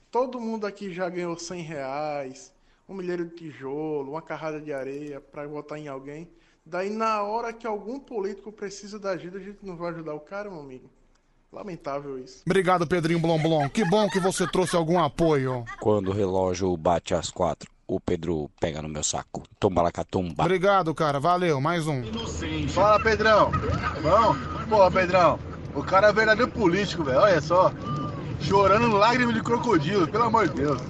Todo mundo aqui já ganhou 100 reais, um milheiro de tijolo, uma carrada de areia pra votar em alguém. Daí na hora que algum político precisa da ajuda, a gente não vai ajudar o cara, meu amigo. Lamentável isso. Obrigado, Pedrinho Blomblom. Que bom que você trouxe algum apoio. Quando o relógio bate às quatro, o Pedro pega no meu saco. Tomba lá catumba. Obrigado, cara. Valeu. Mais um. Fala, Pedrão. Bom? Pô, Pedrão, o cara é verdadeiro político, velho. Olha só. Chorando lágrimas de crocodilo, pelo amor de Deus.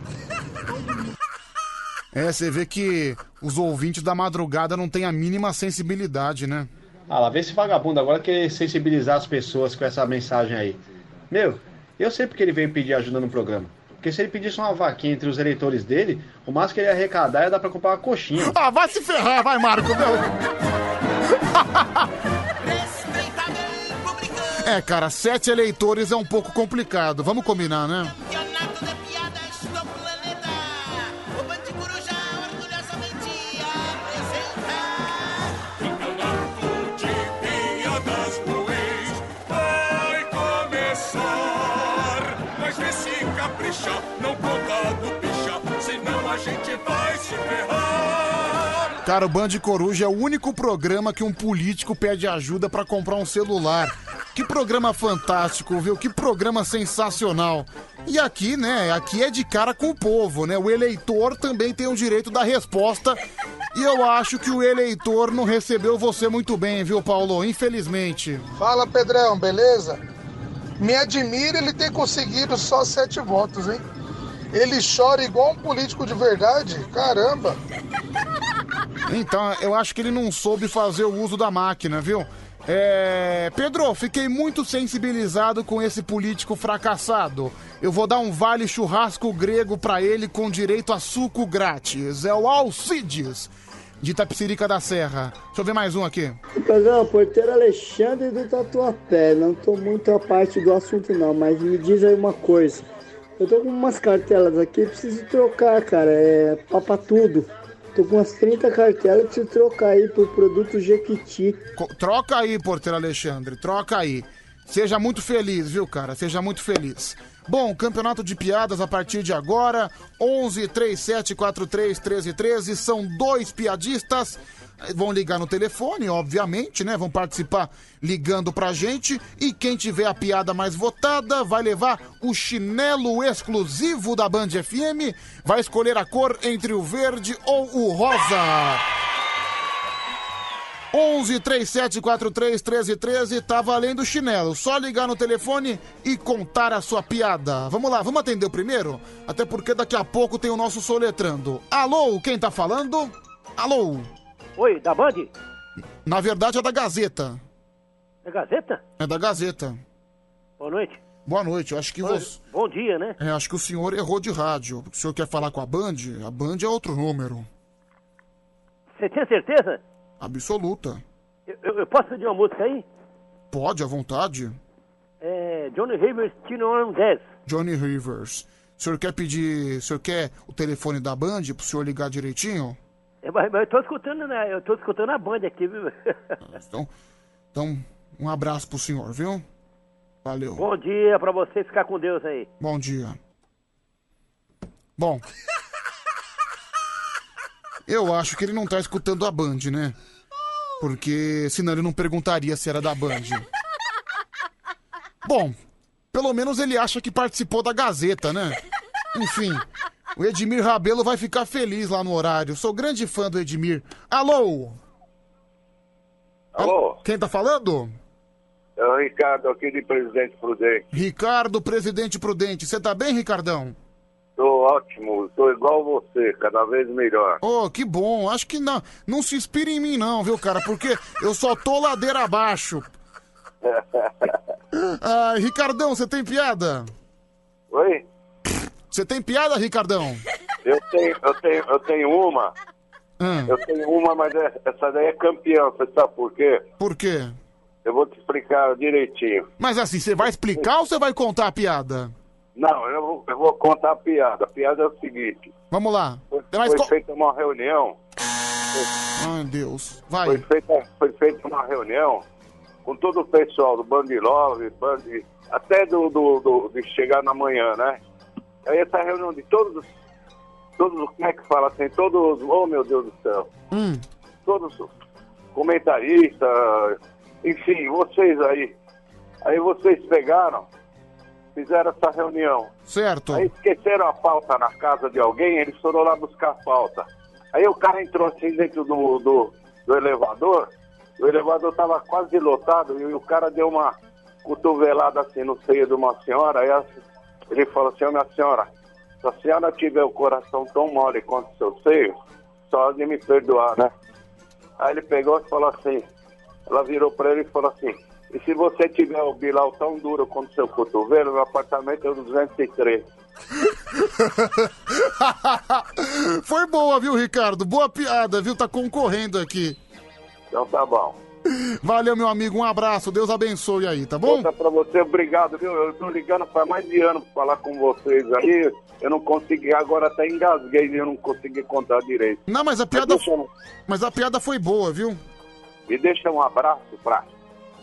É, você vê que os ouvintes da madrugada não têm a mínima sensibilidade, né? Ah, lá vem esse vagabundo agora quer sensibilizar as pessoas com essa mensagem aí. Meu, eu sei porque ele veio pedir ajuda no programa. Porque se ele pedisse uma vaquinha entre os eleitores dele, o máximo que ele ia arrecadar ia dar pra comprar uma coxinha. Ah, vai se ferrar, vai, Marco, meu. É, cara, sete eleitores é um pouco complicado. Vamos combinar, né? Cara, o Band Coruja é o único programa que um político pede ajuda pra comprar um celular. Que programa fantástico, viu? Que programa sensacional. E aqui, né? Aqui é de cara com o povo, né? O eleitor também tem o direito da resposta. E eu acho que o eleitor não recebeu você muito bem, viu, Paulo? Infelizmente. Fala Pedrão, beleza? Me admira ele ter conseguido só sete votos, hein? Ele chora igual um político de verdade? Caramba! Então, eu acho que ele não soube fazer o uso da máquina, viu? É... Pedro, fiquei muito sensibilizado com esse político fracassado. Eu vou dar um vale churrasco grego pra ele com direito a suco grátis. É o Alcides, de Tapsirica da Serra. Deixa eu ver mais um aqui. Pedrão, porteiro Alexandre do Tatuapé. Não tô muito a parte do assunto não, mas me diz aí uma coisa. Eu tô com umas cartelas aqui, preciso trocar, cara. É papa tudo. Tô com umas 30 cartelas, preciso trocar aí por produto Jequiti. Co- Troca aí, porteiro Alexandre, troca aí. Seja muito feliz, viu, cara? Seja muito feliz. Bom, campeonato de piadas a partir de agora. 11 37 43 13 13. São dois piadistas. Vão ligar no telefone, obviamente, né? Vão participar ligando pra gente. E quem tiver a piada mais votada vai levar o chinelo exclusivo da Band FM. Vai escolher a cor entre o verde ou o rosa. 11 37 43 13 13 tá valendo o chinelo. Só ligar no telefone e contar a sua piada. Vamos lá, vamos atender o primeiro? Até porque daqui a pouco tem o nosso soletrando. Alô, quem tá falando? Alô? Oi, da Band? Na verdade é da Gazeta. É Gazeta? É da Gazeta. Boa noite. Boa noite, eu acho que você. Bom dia, né? É, acho que o senhor errou de rádio. O senhor quer falar com a Band? A Band é outro número. Você tem certeza? Absoluta. Eu, eu- eu posso pedir uma música aí? Pode, à vontade. É Johnny Rivers, Tino 10. Johnny Rivers. O senhor quer pedir. O senhor quer o telefone da Band pro senhor ligar direitinho? É, mas, mas eu tô escutando, né? Eu tô escutando a Band aqui, viu? Então, então um abraço pro senhor, viu? Valeu. Bom dia pra você ficar com Deus aí. Bom dia. Bom. Eu acho que ele não tá escutando a Band, né? Porque senão ele não perguntaria se era da Band. Bom, pelo menos ele acha que participou da Gazeta, né? Enfim, o Edmir Rabelo vai ficar feliz lá no horário. Sou grande fã do Edmir. Alô? Alô? Quem tá falando? É o Ricardo aqui de Presidente Prudente. Ricardo, presidente prudente. Você tá bem, Ricardão? Tô ótimo, tô igual você, cada vez melhor. Oh, que bom. Acho que não, não se inspire em mim, não, viu, cara? Porque eu só tô ladeira abaixo. Ai, Ricardão, você tem piada? Oi? Você tem piada, Ricardão? Eu tenho, eu tenho, eu tenho uma. Hum. Eu tenho uma, mas é- essa daí é campeã. Você sabe por quê? Por quê? Eu vou te explicar direitinho. Mas assim, você vai explicar ou você vai contar a piada? Não, eu vou, eu vou contar a piada. A piada é o seguinte. Vamos lá. Foi, Mas foi co- feita uma reunião. Ai, Deus. Vai. Foi feita, foi feita uma reunião com todo o pessoal do Band Love, Band, até do, do, do- de chegar na manhã, né? Aí essa reunião de todos, os- todos, os- como é que fala assim, todos, oh meu Deus do céu, Hum. todos os comentaristas, enfim, vocês aí. Aí vocês pegaram, fizeram essa reunião. Certo. Aí esqueceram a pauta na casa de alguém, eles foram lá buscar a pauta. Aí o cara entrou assim dentro do, do, do elevador, o elevador estava quase lotado e o cara deu uma cotovelada assim no seio de uma senhora, aí a- ele falou assim, "Ô, minha senhora, se a senhora tiver o coração tão mole quanto o seu seio, só de me perdoar, né? Aí ele pegou e falou assim, ela virou para ele e falou assim, e se você tiver o bilau tão duro quanto o seu cotovelo, meu apartamento é o 203. Foi boa, viu, Ricardo? Boa piada, viu? Tá concorrendo aqui. Então tá bom. Valeu, meu amigo. Um abraço. Deus abençoe aí, tá bom? Outra pra você, obrigado, viu? Eu tô ligando faz mais de ano pra falar com vocês aí. Eu não consegui, agora até engasguei e eu não consegui contar direito. Não, mas a piada. Mas a piada foi boa, viu? Me deixa um abraço pra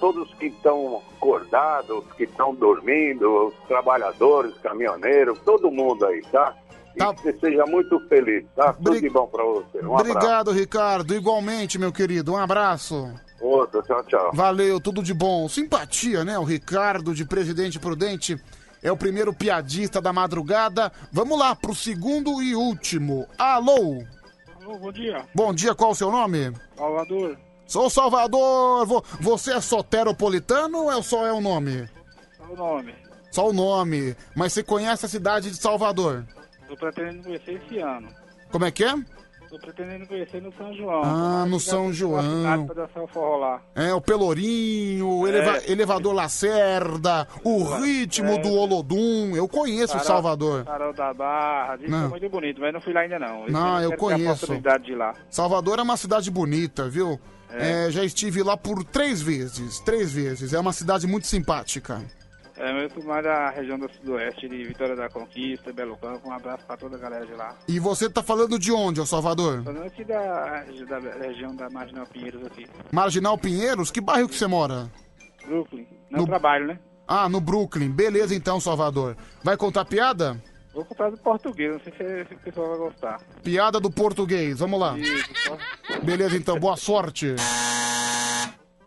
todos que estão acordados, que estão dormindo, os trabalhadores, caminhoneiros, todo mundo aí, tá? E que você seja muito feliz, tá? Tudo de bom pra você. Um abraço. Obrigado, Ricardo. Igualmente, meu querido. Um abraço. Outro, tchau, tchau. Valeu, tudo de bom. Simpatia, né? O Ricardo de Presidente Prudente é o primeiro piadista da madrugada. Vamos lá pro segundo e último. Alô? Alô, bom dia. Bom dia, qual o seu nome? Salvador. Sou Salvador. Vo- Você é soteropolitano ou é só é o nome? Qual o nome? Só o nome. Mas você conhece a cidade de Salvador? Tô pretendendo conhecer esse ano. Como é que é? Tô pretendendo conhecer no São João. Ah, no São João. Pra dançar o forró lá. É, o Pelourinho, o É. eleva- elevador Lacerda, o ritmo É. do Olodum. Eu conheço o Farol- Salvador. Farol da Barra. Diz que Não. é muito bonito, mas não fui lá ainda não. Esse Não, eu conheço. Salvador é uma cidade bonita, viu? É. É, já estive lá por três vezes. Três vezes. É uma cidade muito simpática. É, sou mais da região do Sudoeste, de Vitória da Conquista, Belo Campo. Um abraço pra toda a galera de lá. E você tá falando de onde, ô Salvador? Falando aqui da, da região da Marginal Pinheiros aqui. Marginal Pinheiros? Que bairro que você mora? Brooklyn. Não No- trabalho, né? Ah, no Brooklyn. Beleza então, Salvador. Vai contar piada? Vou contar do português, não sei se, se o pessoal vai gostar. Piada do português. Vamos lá. Isso, Beleza então, boa sorte.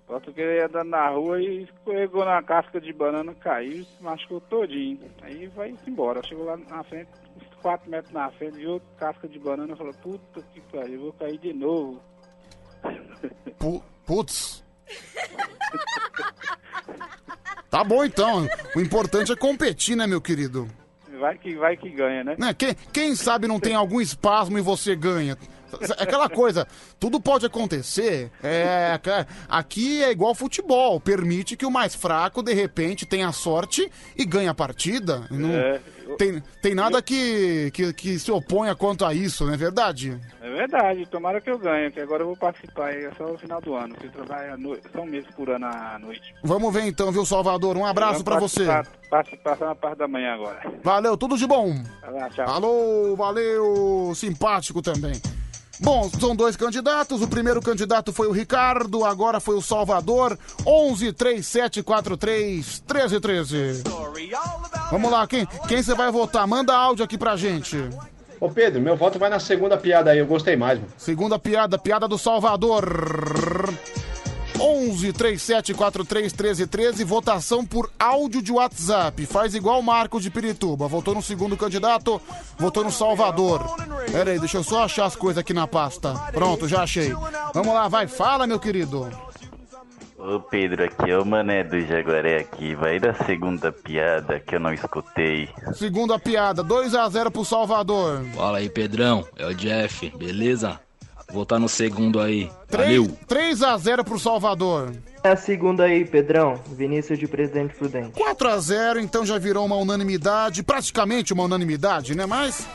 O português ia andando na rua e escorregou na casca de banana, caiu e se machucou todinho. Aí vai embora. Chegou lá na frente, uns 4 metros na frente, viu casca de banana e falou, puta que pariu, vou cair de novo. Pu- Putz. Tá bom então. O importante é competir, né, meu querido? Vai que, vai que ganha, né? Né? Quem, quem sabe não tem algum espasmo e você ganha. É Aquela coisa, tudo pode acontecer. É, aqui é igual futebol, permite que o mais fraco de repente tenha sorte e ganhe a partida. Não- É, eu- tem, tem nada que, que, que se oponha quanto a isso, não é verdade? É verdade, tomara que eu ganhe, que agora eu vou participar aí, é só no final do ano, que eu trabalho à noite, são meses por ano à noite. Vamos ver então, viu, Salvador? Um abraço pra você. Participar, participar só na parte da manhã agora. Valeu, tudo de bom. Tchau. Alô, valeu, simpático também. Bom, são dois candidatos. O primeiro candidato foi o Ricardo, agora foi o Salvador. 11 3743 1313. Vamos lá, quem, quem você vai votar? Manda áudio aqui pra gente. Ô Pedro, meu voto vai na segunda piada aí, eu gostei mais, mano. Segunda piada, piada do Salvador. 11 3743 1313, votação por áudio de WhatsApp. Faz igual o Marcos de Pirituba. Votou no segundo candidato, votou no Salvador. Pera aí, deixa eu só achar as coisas aqui na pasta. Pronto, já achei. Vamos lá, vai, fala, meu querido. Ô Pedro, aqui é o Mané do Jaguaré aqui. Vai da segunda piada que eu não escutei. Segunda piada, 2 a 0 pro Salvador. Fala aí, Pedrão. É o Jeff, beleza? Vou votar no segundo aí. 3, Valeu. 3 a 0 pro Salvador. é a segunda aí, Pedrão? Vinícius de Presidente Prudente. 4 a 0 então já virou uma unanimidade, praticamente uma unanimidade, né? Mas,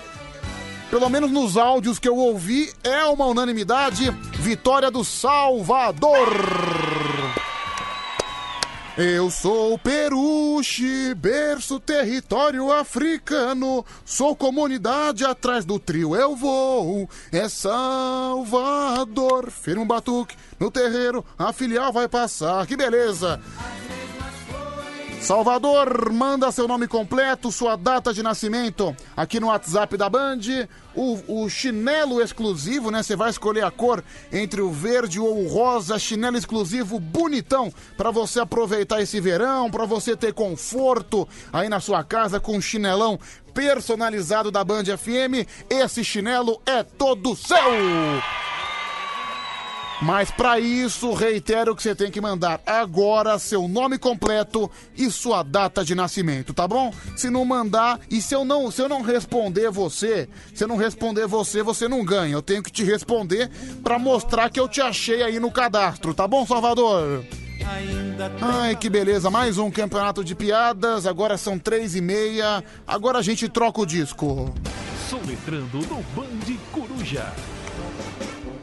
pelo menos nos áudios que eu ouvi, é uma unanimidade. Vitória do Salvador! Eu sou Peruche, berço território africano. Sou comunidade atrás do trio, eu vou. É Salvador. Firma um batuque no terreiro, a filial vai passar. Que beleza! Salvador, manda seu nome completo, sua data de nascimento aqui no WhatsApp da Band. O, o chinelo exclusivo, né? Você vai escolher a cor entre o verde ou o rosa. Chinelo exclusivo bonitão para você aproveitar esse verão, para você ter conforto aí na sua casa com um chinelão personalizado da Band FM. Esse chinelo é todo seu! Mas para isso, reitero que você tem que mandar agora seu nome completo e sua data de nascimento, tá bom? Se não mandar e se eu não, se eu não responder você, se eu não responder você, você não ganha. Eu tenho que te responder para mostrar que eu te achei aí no cadastro, tá bom, Salvador? Ai, que beleza, mais um campeonato de piadas, agora são três e meia, agora a gente troca o disco. Soletrando no Band Coruja.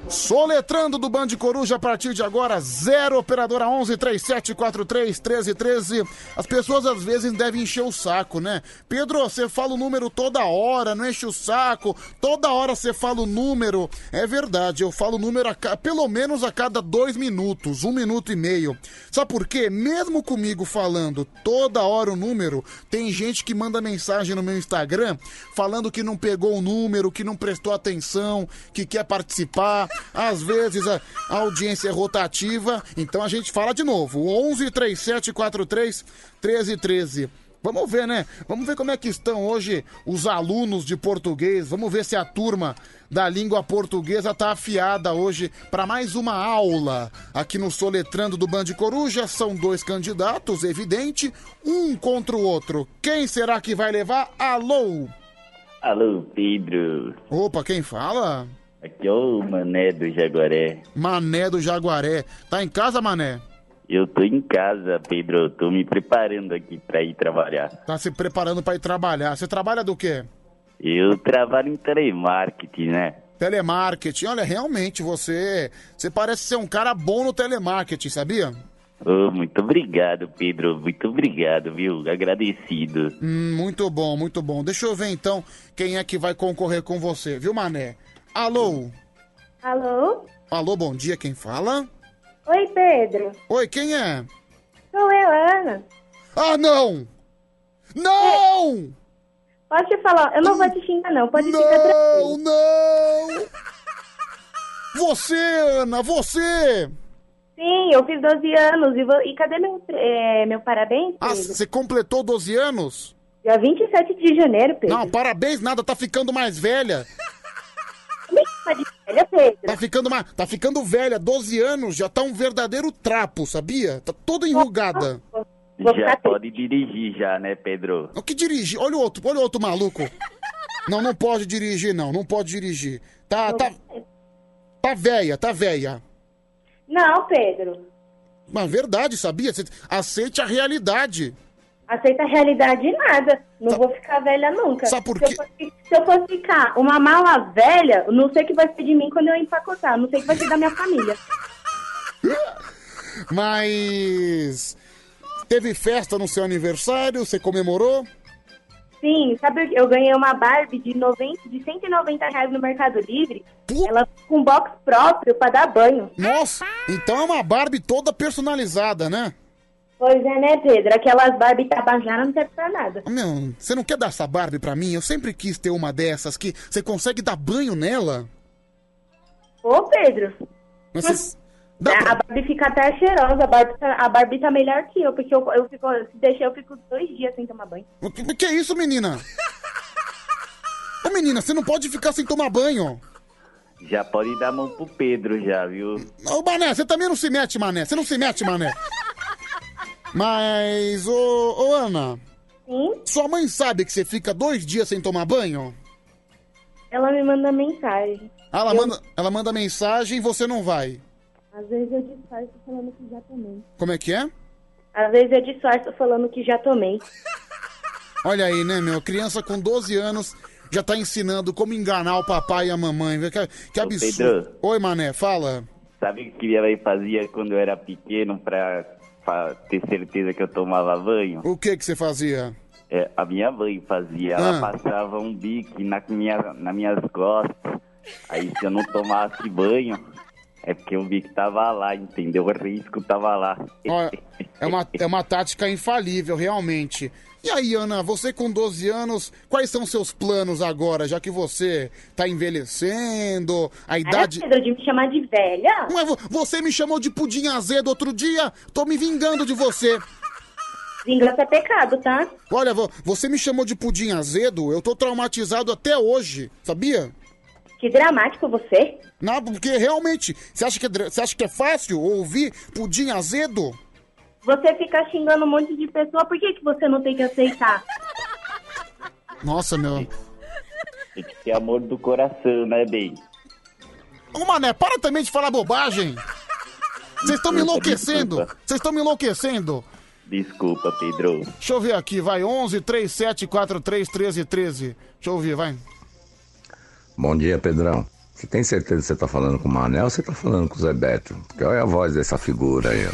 Soletrando do Band Coruja a partir de agora, 0 operadora 11 3743 1313. As pessoas às vezes devem encher o saco, né? Pedro, você fala o número toda hora, não enche o saco. Toda hora você fala o número. É verdade, eu falo o número a pelo menos a cada dois minutos, um minuto e meio. Sabe por quê? Mesmo comigo falando toda hora o número, tem gente que manda mensagem no meu Instagram falando que não pegou o número, que não prestou atenção, que quer participar. Às vezes a, audiência é rotativa, então a gente fala de novo. 11 37 43 13 13. Vamos ver, né? Vamos ver como é que estão hoje os alunos de português. Vamos ver se a turma da língua portuguesa tá afiada hoje para mais uma aula aqui no Soletrando do Band Coruja. São dois candidatos, evidente, um contra o outro. Quem será que vai levar? Alô? Alô, Pedro. Opa, quem fala? Aqui é o Mané do Jaguaré. Mané do Jaguaré. Tá em casa, Mané? Eu tô em casa, Pedro. Eu tô me preparando aqui pra ir trabalhar. Tá se preparando para ir trabalhar. Você trabalha do quê? Eu trabalho em telemarketing, né? Telemarketing. Olha, realmente você, você parece ser um cara bom no telemarketing, sabia? Ô, muito obrigado, Pedro. Muito obrigado, viu? Agradecido. Hum, muito bom, muito bom. Deixa eu ver então quem é que vai concorrer com você, viu, Mané? Alô? Alô? Alô, bom dia, quem fala? Oi, Pedro. Oi, quem é? Sou eu, Ana. Ah, não! Não! Posso te falar? Eu não vou te xingar, não. Pode não, ficar tranquilo. Não! Você, Ana, você! Sim, eu fiz 12 anos. E, vou- e cadê meu, é, meu parabéns, Ah, Pedro? você completou 12 anos? Dia 27 de janeiro, Pedro. Não, parabéns, nada, tá ficando mais velha. Tá de velha, Pedro. Tá ficando, mais, tá ficando velha, 12 anos, já tá um verdadeiro trapo, sabia? Tá toda enrugada. Já pode dirigir já, né, Pedro? O que dirige? Olha o outro, olha o outro maluco. Não, não pode dirigir, não, não pode dirigir. Tá, tá, tá velha, tá velha. Não, Pedro. Mas verdade, sabia? Aceite a realidade. Aceita a realidade nada. Não vou ficar velha nunca. Sabe por se quê? Eu fosse, se eu fosse ficar uma mala velha, não sei o que vai ser de mim quando eu empacotar. Não sei o que vai ser da minha família. Mas teve festa no seu aniversário, você comemorou? Sim, sabe, o que? eu ganhei uma Barbie de, 90, de 190 reais no Mercado Livre. Ela com box próprio pra dar banho. Nossa, então é uma Barbie toda personalizada, né? Pois é, né, Pedro? Aquelas Barbie tabajaras não servem pra nada. Meu, você não quer dar essa Barbie pra mim? Eu sempre quis ter uma dessas que você consegue dar banho nela. Ô, Pedro. Mas você- A Barbie fica até cheirosa. A Barbie, tá, a Barbie tá melhor que eu, porque eu, eu fico, se deixar, eu fico dois dias sem tomar banho. O que, o que é isso, menina? Ô, menina, você não pode ficar sem tomar banho. Já pode dar a mão pro Pedro já, viu? Ô, Mané, você também não se mete, Mané. Você não se mete, Mané. Mas, ô, ô Ana. Sim? Sua mãe sabe que você fica dois dias sem tomar banho? Ela me manda mensagem. Ah, Ela, manda, ela manda mensagem e você não vai. Às vezes eu disfarço falando que já tomei. Como é que é? Às vezes eu disfarço falando que já tomei. Olha aí, né, meu? Criança com 12 anos já tá ensinando como enganar o papai e a mamãe. Que, que absurdo. Pedro. Oi, mané, fala. Sabe o que minha mãe fazia quando eu era pequeno pra, pra ter certeza que eu tomava banho? O que que você fazia? É, a minha mãe fazia, ela Ah. passava um bique na minha, nas minhas costas. Aí se eu não tomasse banho, é porque o bique tava lá, entendeu? O risco tava lá. Ó, é, uma, é uma tática infalível, realmente. E aí, Ana, você com 12 anos, quais são seus planos agora, já que você tá envelhecendo, a idade... Pedro, de me chamar de velha? Não é, vo- você me chamou de pudim azedo outro dia, tô me vingando de você. Vingança é pecado, tá? Olha, vo- você me chamou de pudim azedo, eu tô traumatizado até hoje, sabia? Que dramático você. Não, porque realmente, você acha que é, dra- você acha que é fácil ouvir pudim azedo? Você fica xingando um monte de pessoa, por que, que você não tem que aceitar? Nossa, meu... Tem que ter amor do coração, né, bem? Ô, mané, para também de falar bobagem. Vocês estão me enlouquecendo. Vocês estão me enlouquecendo. Desculpa, Pedro. Deixa eu ver aqui, vai. 11 37 43 13 13. Deixa eu ver, vai. Bom dia, Pedrão. Você tem certeza que você tá falando com o Manel ou você tá falando com o Zé Beto? Porque olha a voz dessa figura aí.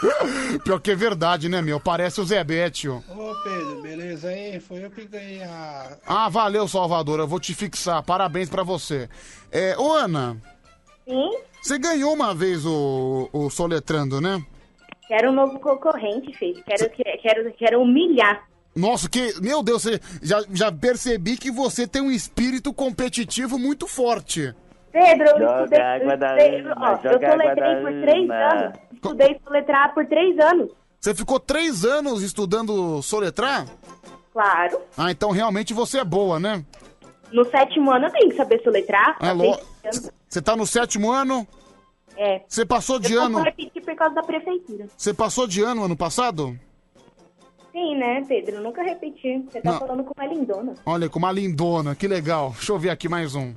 Pior que é verdade, né, meu? Parece o Zé Bétio. Ô Pedro, beleza aí? Foi eu que ganhei a. Ah, valeu, Salvador. Eu vou te fixar. Parabéns pra você. É, ô, Ana. Sim? Você ganhou uma vez o, o Soletrando, né? Quero um novo concorrente, filho. Quero, quero, quero humilhar. Nossa, que. Meu Deus, você, já, já percebi que você tem um espírito competitivo muito forte. Pedro, eu Joga estudei, água eu da ó, joga soletrei por três anos. Estudei soletrar por três anos. Você ficou três anos estudando soletrar? Claro. Ah, então realmente você é boa, né? No sétimo ano eu tenho que saber soletrar. É. Você tá no sétimo ano? É. Você passou de eu ano? Eu repetir por causa da prefeitura. Você passou de ano ano passado? Sim, né, Pedro? Eu nunca repeti. Você tá Não. falando com uma lindona. Olha, com uma lindona, que legal. Deixa eu ver aqui mais um.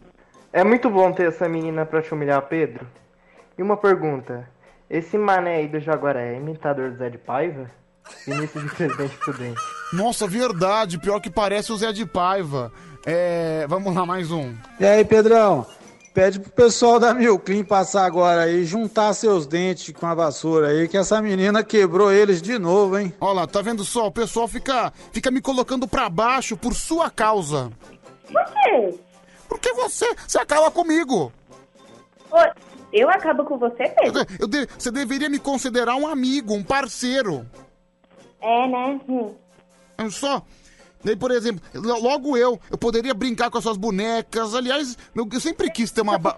É muito bom ter essa menina pra te humilhar, Pedro. E uma pergunta: esse mané aí do Jaguaré é imitador do Zé de Paiva? Vinícius de Presidente Prudente. Nossa, verdade. Pior que parece o Zé de Paiva. É. Vamos lá, mais um. E aí, Pedrão? Pede pro pessoal da Milclean passar agora aí, juntar seus dentes com a vassoura aí, que essa menina quebrou eles de novo, hein? Olha lá, tá vendo só? O pessoal fica, fica me colocando pra baixo por sua causa. Por quê? Porque você, você acaba comigo. Ô, eu acabo com você, Pedro? Eu de- você deveria me considerar um amigo, um parceiro. É, né? Hum. Eu só. Daí, por exemplo, lo- logo eu, eu poderia brincar com as suas bonecas. Aliás, eu, eu sempre quis ter uma. Ba...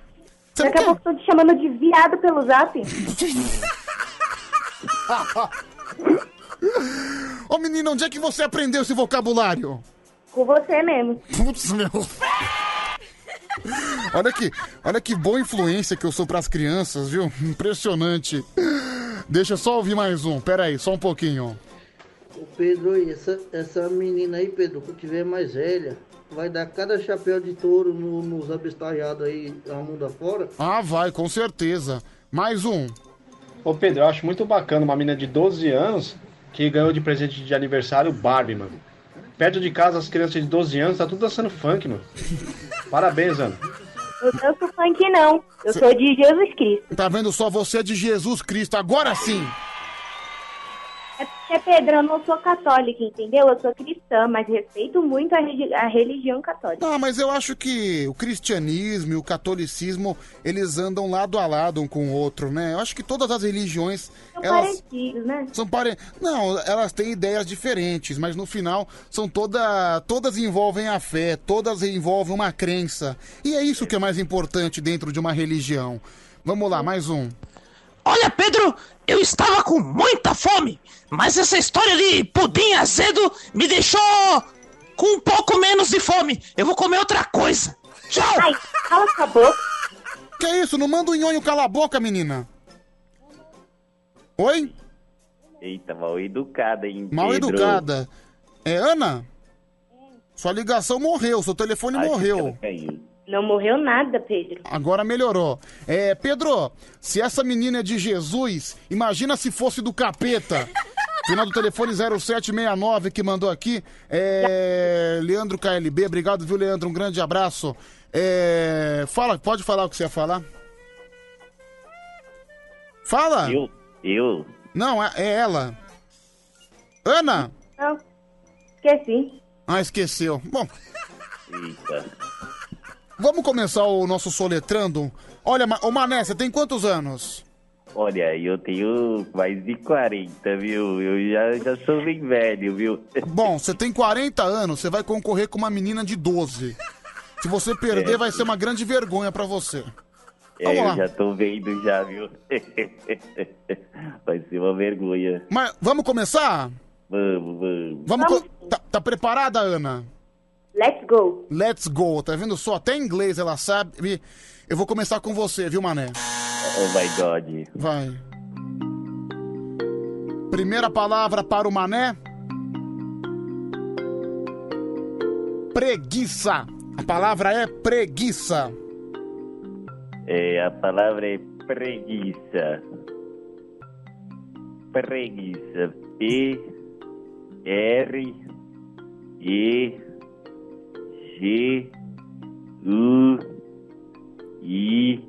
Você não Daqui a quer? pouco tô te chamando de viado pelo zap. Ô menina, onde é que você aprendeu esse vocabulário? Com você mesmo. Putz, meu. Olha que, olha que boa influência que eu sou pras crianças, viu? Impressionante. Deixa eu só ouvir mais um. Pera aí, só um pouquinho. Ô Pedro, essa, essa menina aí, Pedro, que tiver mais velha, vai dar cada chapéu de touro no- nos abestalhados aí, a mundo afora. Ah, vai, com certeza. Mais um. Ô Pedro, eu acho muito bacana uma menina de 12 anos que ganhou de presente de aniversário Barbie, mano. Perto de casa, as crianças de 12 anos tá tudo dançando funk, mano. Parabéns, Ana. Eu danço funk não. Eu sou de Jesus Cristo. Tá vendo só você é de Jesus Cristo, agora sim! É Pedro, eu não sou católica, entendeu? Eu sou cristã, mas respeito muito a, a religião católica. Ah, mas eu acho que o cristianismo e o catolicismo, eles andam lado a lado um com o outro, né? Eu acho que todas as religiões, São elas parecidos, né? são pare... Não, elas têm ideias diferentes, mas no final são toda... todas envolvem a fé, todas envolvem uma crença. E é isso que é mais importante dentro de uma religião. Vamos lá, mais um. Olha, Pedro, eu estava com muita fome, mas essa história de pudim azedo me deixou com um pouco menos de fome. Eu vou comer outra coisa. Tchau! Ai, cala a boca. Que isso? Não manda o nhonho calar a boca, menina. Oi? Eita, mal educada, hein? Mal Pedro? educada. É, Ana? Sua ligação morreu, seu telefone Acho que morreu. ela caiu. Não morreu nada, Pedro. Agora melhorou. É, Pedro, se essa menina é de Jesus, imagina se fosse do capeta. Final do telefone 0769 que mandou aqui. É, Leandro KLB, obrigado, viu, Leandro? Um grande abraço. É, fala, pode falar o que você ia falar? Fala! Eu? Eu? Não, é, é ela. Ana! Não. Esqueci. Ah, esqueceu. Bom, Eita. Vamos começar o nosso soletrando. Olha, Ma- ô Mané, você tem quantos anos? Olha, eu tenho mais de 40, viu? Eu já, já sou bem velho, viu? Bom, você tem 40 anos, você vai concorrer com uma menina de 12. Se você perder, É. vai ser uma grande vergonha pra você. É, Vamos eu lá. já tô vendo já, viu? Vai ser uma vergonha. Mas vamos começar? Vamos, vamos. Vamos. co- Tá, tá preparada, Ana? Let's go. Let's go. Tá vendo só? Até em inglês ela sabe. Eu vou começar com você, viu, Mané? Oh my God. Vai. Primeira palavra para o Mané. Preguiça. A palavra é preguiça. É, a palavra é preguiça. Preguiça. P R E G U I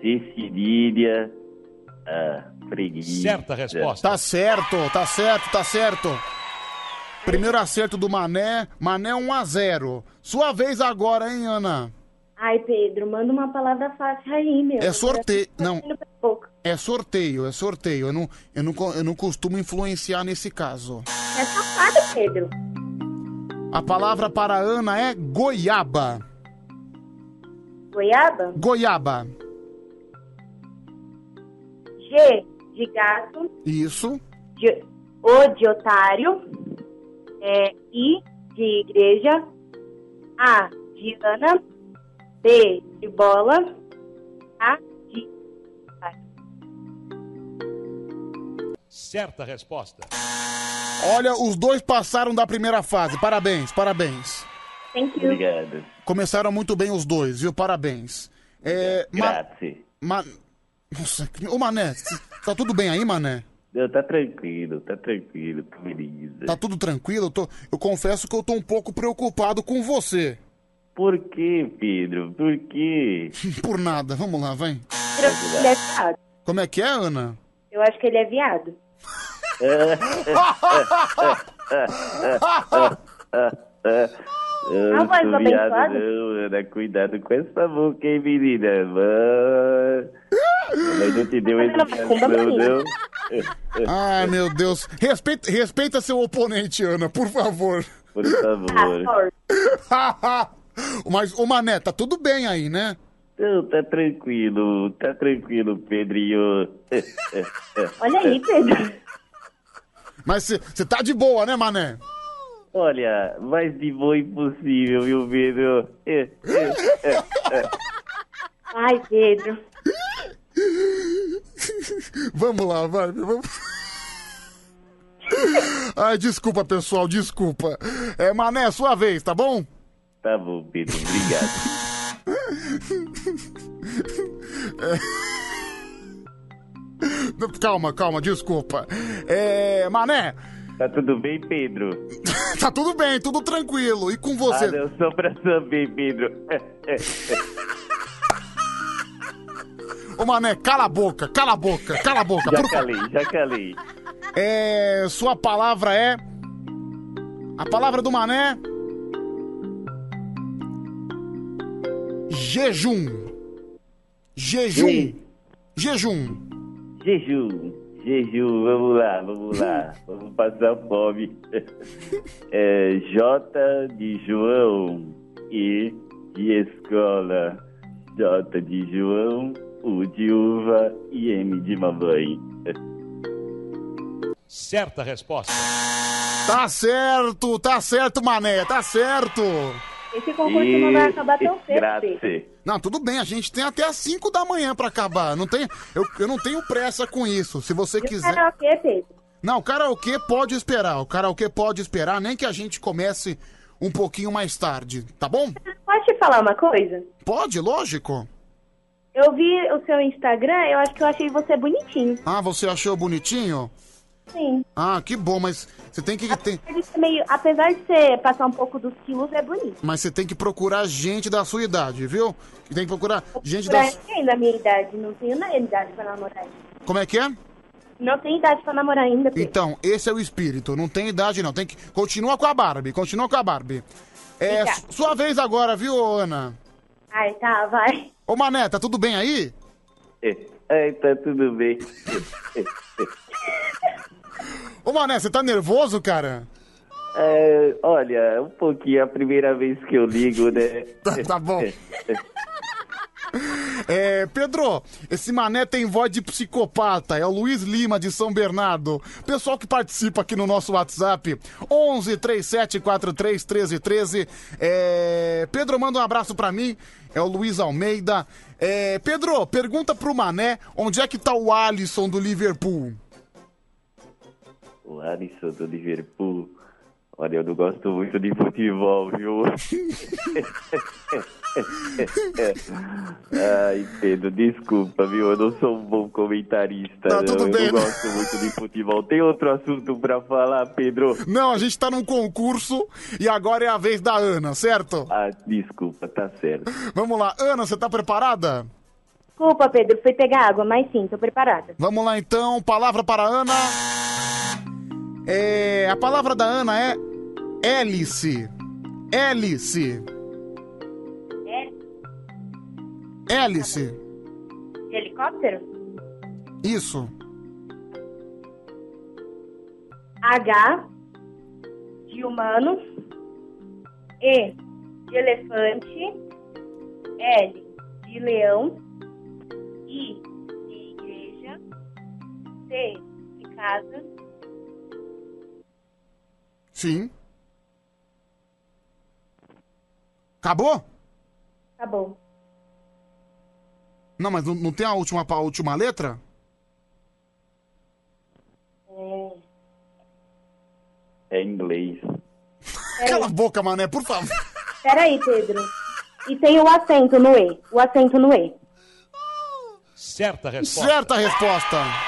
C cedilha A. Preguiça. Certa resposta. Tá certo, tá certo, tá certo. Primeiro acerto do Mané. Mané 1 a 0. Sua vez agora, hein, Ana? Ai, Pedro, manda uma palavra fácil aí, meu. É sorteio. Não. É sorteio, é sorteio. Eu não, eu não, eu não costumo influenciar nesse caso. É safado, Pedro. A palavra para a Ana é goiaba. Goiaba? Goiaba. G de gato. Isso. de- o de otário. É, I de igreja. A de Ana. B de bola. A Certa resposta. Olha, os dois passaram da primeira fase. Parabéns, parabéns. Thank you. Obrigado. Começaram muito bem os dois, viu? Parabéns. É, ma, Grazie. ma, nossa, ô Mané, tá tudo bem aí, Mané? Não, tá tranquilo, tá tranquilo, tô feliz. Tá tudo tranquilo? Eu, tô, eu confesso que eu tô um pouco preocupado com você. Por que, Pedro? Por quê? Por nada, vamos lá, vai. Ele é viado. Como é que é, Ana? Eu acho que ele é viado. Eu Não vai sou ser viado, não, Ana. Cuidado com essa boca, hein, menina. Mano. Mas não te deu educação, não. Ai, meu Deus. Respeita, respeita seu oponente, Ana, por favor. Por favor. Mas, ô Mané, tá tudo bem aí, né? Não, tá tranquilo, tá tranquilo, Pedrinho. Olha aí, Pedro. Mas você tá de boa, né, Mané? Olha, mais de boa impossível, viu, Pedro? Ai, Pedro. Vamos lá, vai. Vamos... Ai, desculpa, pessoal, desculpa. É, Mané, sua vez, tá bom? Tá bom, Pedro, obrigado. É... Calma, calma, desculpa. É, Mané. Tá tudo bem, Pedro? tá tudo bem, tudo tranquilo. E com você? Ah, não, só pra saber, Pedro. Ô, Mané, cala a boca, cala a boca, cala a boca. Já por calei, já calei. É, sua palavra é. A palavra do Mané. Jejum. Jejum. Jejum. Jejum, jejum, vamos lá, vamos lá. Vamos passar fome. É, J de João e de escola. J de João, U de uva e M de mamãe. Certa resposta. Tá certo, tá certo, Mané, tá certo. Esse concurso não vai acabar tão cedo, Pedro. Não, tudo bem, a gente tem até as 5 da manhã pra acabar. Não tem, eu, eu não tenho pressa com isso. Se você E o quiser. karaokê, Pedro? Não, o karaokê pode esperar. O karaokê pode esperar, nem que a gente comece um pouquinho mais tarde, tá bom? Pode falar uma coisa? Pode, lógico. Eu vi o seu Instagram, eu acho que eu achei você bonitinho. Ah, você achou bonitinho? Sim. Ah, que bom, mas você tem que. Tem, Apesar de ser meio, apesar de você passar um pouco dos quilos, é bonito. mas você tem que procurar gente da sua idade, viu? Tem que procurar gente Pra da. ninguém da minha idade, não tenho na idade pra namorar. Como é que é? Não tenho idade pra namorar ainda, Pedro. Então, esse é o espírito. Não tem idade, não. Tem que. Continua com a Barbie, continua com a Barbie. É sua vez agora, viu, Ana? Ai, tá, vai. Ô, Mané, tá tudo bem aí? Ai, tá tudo bem. Ô, Mané, você tá nervoso, cara? É, olha, um pouquinho, é a primeira vez que eu ligo, né? Tá, tá bom. É, Pedro, esse mané tem voz de psicopata. É o Luiz Lima de São Bernardo. Pessoal que participa aqui no nosso WhatsApp, 11 37 43 13 13. É, Pedro, manda um abraço pra mim. É o Luiz Almeida. É, Pedro, pergunta pro mané onde é que tá o Alisson do Liverpool. O Alisson do Liverpool. Olha, eu não gosto muito de futebol, viu? Ai, Pedro, desculpa, viu? Eu não sou um bom comentarista. Tá, não. tudo eu bem. não gosto muito de futebol. Tem outro assunto pra falar, Pedro? Não, a gente tá num concurso e agora é a vez da Ana, certo? Ah, desculpa, tá certo. Vamos lá. Ana, você tá preparada? Desculpa, Pedro, fui pegar água, mas sim, tô preparada. Vamos lá então, palavra para a Ana. É, a palavra da Ana é hélice. Hélice. Hélice. Helicóptero? Isso. H de humano, E de elefante, L de leão, I de igreja, C de casa, Sim. Acabou? bom. Não, mas não, não tem a última, a última letra? É, É inglês. Cala a boca, mané, por favor. Peraí, Pedro. E tem o acento no E. O acento no E. Certa resposta. Certa resposta.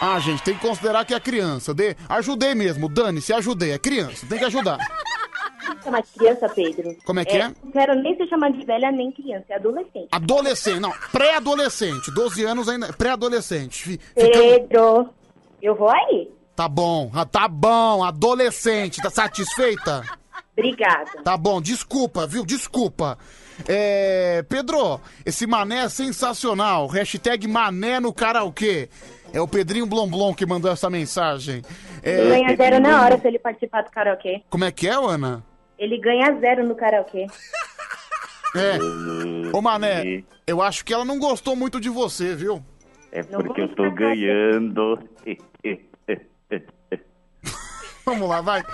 Ah, gente, tem que considerar que é criança. De... Ajudei mesmo, dane-se, ajudei. É criança, tem que ajudar. Chama de criança, Pedro. Como é que é? Não quero nem ser chamada de velha nem criança, é adolescente. Adolescente, não, pré-adolescente. 12 anos ainda, pré-adolescente. Pedro, eu vou aí. Tá bom, ah, tá bom, adolescente, tá satisfeita? Obrigada. Tá bom, desculpa, viu? Desculpa. É, Pedro, esse mané é sensacional. Hashtag mané no karaokê. É o Pedrinho Blomblom que mandou essa mensagem. É, Ele ganha zero na hora se ele participar do karaokê. Como é que é, Ana? Ele ganha zero no karaokê. É. Ô, Mané, eu acho que ela não gostou muito de você, viu? É porque eu tô ganhando. Vamos lá, vai.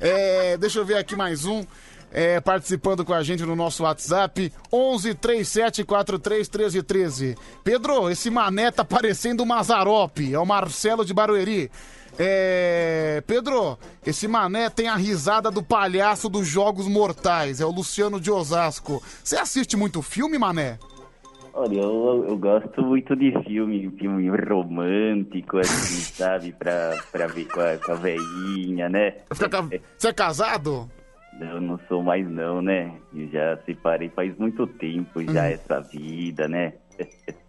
É, deixa eu ver aqui mais um. É, participando com a gente no nosso WhatsApp, 11 37 43 13 13. Pedro, esse mané tá parecendo o Mazarope, é o Marcelo de Barueri. É, Pedro, esse mané tem a risada do palhaço dos Jogos Mortais, é o Luciano de Osasco. Você assiste muito filme, mané? Olha, eu, eu gosto muito de filme, filme romântico, assim, sabe? Pra, pra ver com a, com a velhinha, né? Você é casado? Eu não sou mais não, né? Eu já separei faz muito tempo já Hum. essa vida, né?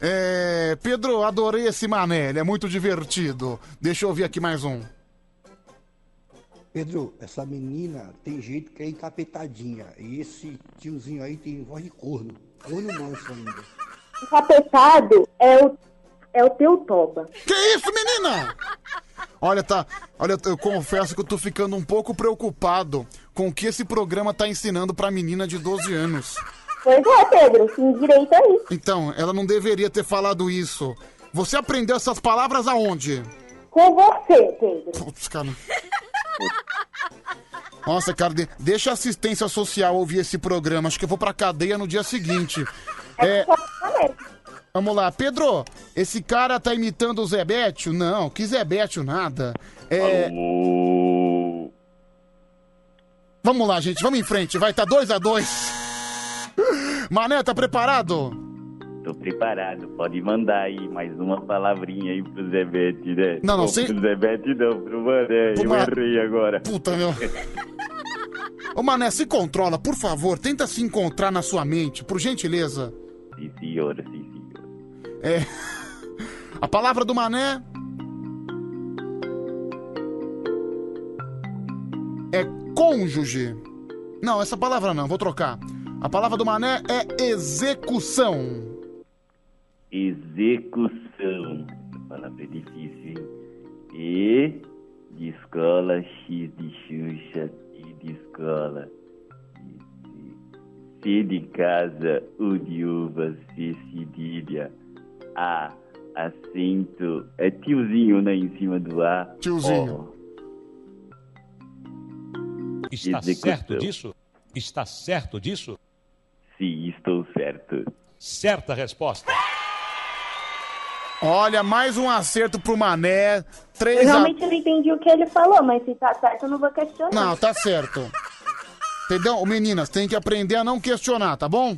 É, Pedro, adorei esse mané, ele é muito divertido. Deixa eu ouvir aqui mais um. Pedro, essa menina tem jeito que é encapetadinha. E esse tiozinho aí tem voz de corno. Corno manso ainda. Encapetado é o, é o teu toba. Que isso, menina? Olha, tá. Olha, eu confesso que eu tô ficando um pouco preocupado com o que esse programa tá ensinando pra menina de 12 anos. Pois é, Pedro, se endireita aí. Então, ela não deveria ter falado isso. Você aprendeu essas palavras aonde? Com você, Pedro. Putz, cara. Nossa, cara, de- deixa a assistência social ouvir esse programa. Acho que eu vou pra cadeia no dia seguinte. É, vamos lá, Pedro, esse cara tá imitando o Zé Bétio? Não, que Zé Bétio nada. É, Vamos lá, gente, vamos em frente. Vai, tá 2 a 2 Mané, tá preparado? Tô preparado, pode mandar aí mais uma palavrinha aí pro Zebete, né? Não, não, sem- Pro Zebete não, pro Mané, Pro eu Ma- errei agora. Puta, meu. Ô, Mané, se controla, por favor. Tenta se encontrar na sua mente, por gentileza. Sim, senhor, sim. É. A palavra do Mané. É cônjuge. Não, essa palavra não, vou trocar. A palavra do Mané é execução. Execução. Palavra é difícil, hein? E de escola, X de Xuxa, I de escola. C de casa, U de uva, C cedilha, A, acento, é tiozinho, né, em cima do A. Tiozinho. Está Execução. certo disso? Está certo disso? Sim, estou certo. Certa resposta. Olha, mais um acerto pro Mané. Eu 3 a... realmente não entendi o que ele falou, mas se tá certo eu não vou questionar. Não, tá certo. Entendeu? Meninas, tem que aprender a não questionar, tá bom?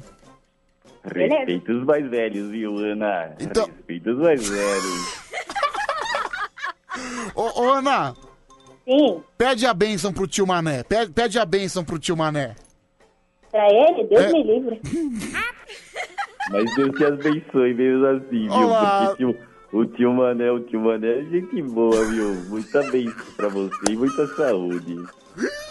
Respeita os mais velhos, viu, Ana? Então- Respeita os mais velhos. Ô, ô, Ana. Sim. Pede a bênção pro tio Mané. Pede, pede a bênção pro tio Mané. Pra ele, Deus É. me livre. Mas Deus te abençoe mesmo assim, viu? Olá. Porque tio- o tio Mané, o tio Mané é gente boa, viu? Muita bênção pra você e muita saúde.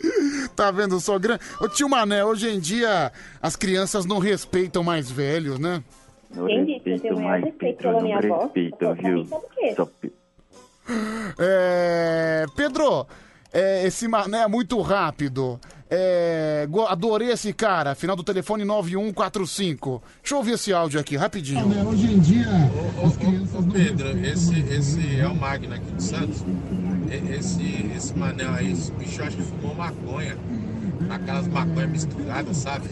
Tá vendo só grande? Ô tio Mané, hoje em dia as crianças não respeitam mais velhos, né? Não Quem disse? Eu tenho o maior respeito pela minha avó. respeitam, viu? Só É... Pedro, é, esse Mané é muito rápido. É, adorei esse cara, final do telefone 9145. Deixa eu ouvir esse áudio aqui, rapidinho. Hoje em dia, as crianças não Pedro, esse, esse é o Magno aqui de Santos. Esse, esse manel aí, esse bicho acho que fumou maconha. Aquelas maconhas misturadas, sabe?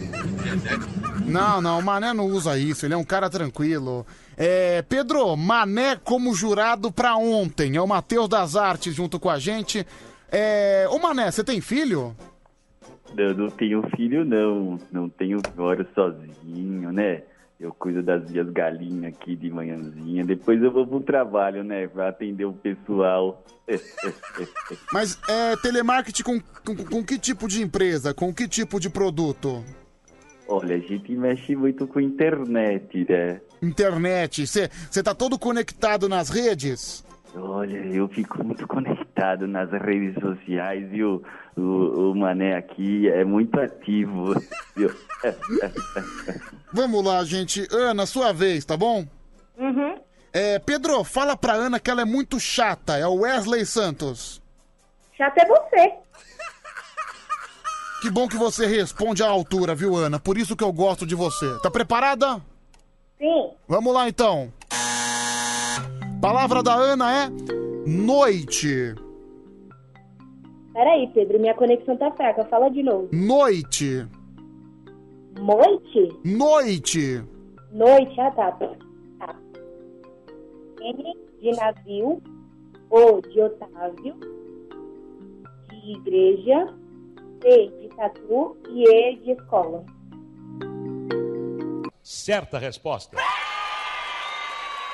Não, não, o Mané não usa isso, ele é um cara tranquilo. É, Pedro, Mané como jurado pra ontem. É o Matheus das Artes junto com a gente. É, ô Mané, você tem filho? Eu não tenho filho, não. Não tenho, moro sozinho, né? Eu cuido das minhas galinhas aqui de manhãzinha. Depois eu vou pro trabalho, né? Pra atender o pessoal. Mas é telemarketing com, com, com que tipo de empresa? Com que tipo de produto? Olha, a gente mexe muito com internet, né? Internet. Você tá todo conectado nas redes? Olha, eu fico muito conectado nas redes sociais, viu? O, o Mané aqui é muito ativo? Vamos lá, gente. Ana, sua vez, tá bom? Uhum. É, Pedro, fala pra Ana que ela é muito chata. É o Wesley Santos. Chata é você. Que bom que você responde à altura, viu, Ana? Por isso que eu gosto de você. Tá preparada? Sim. Vamos lá, então. Palavra da Ana é noite. Peraí, Pedro, minha conexão tá fraca. Fala de novo. Noite. Noite? Noite. Noite, ah tá. tá. N de navio, O de Otávio, de igreja, T de tatu e E de escola. Certa resposta.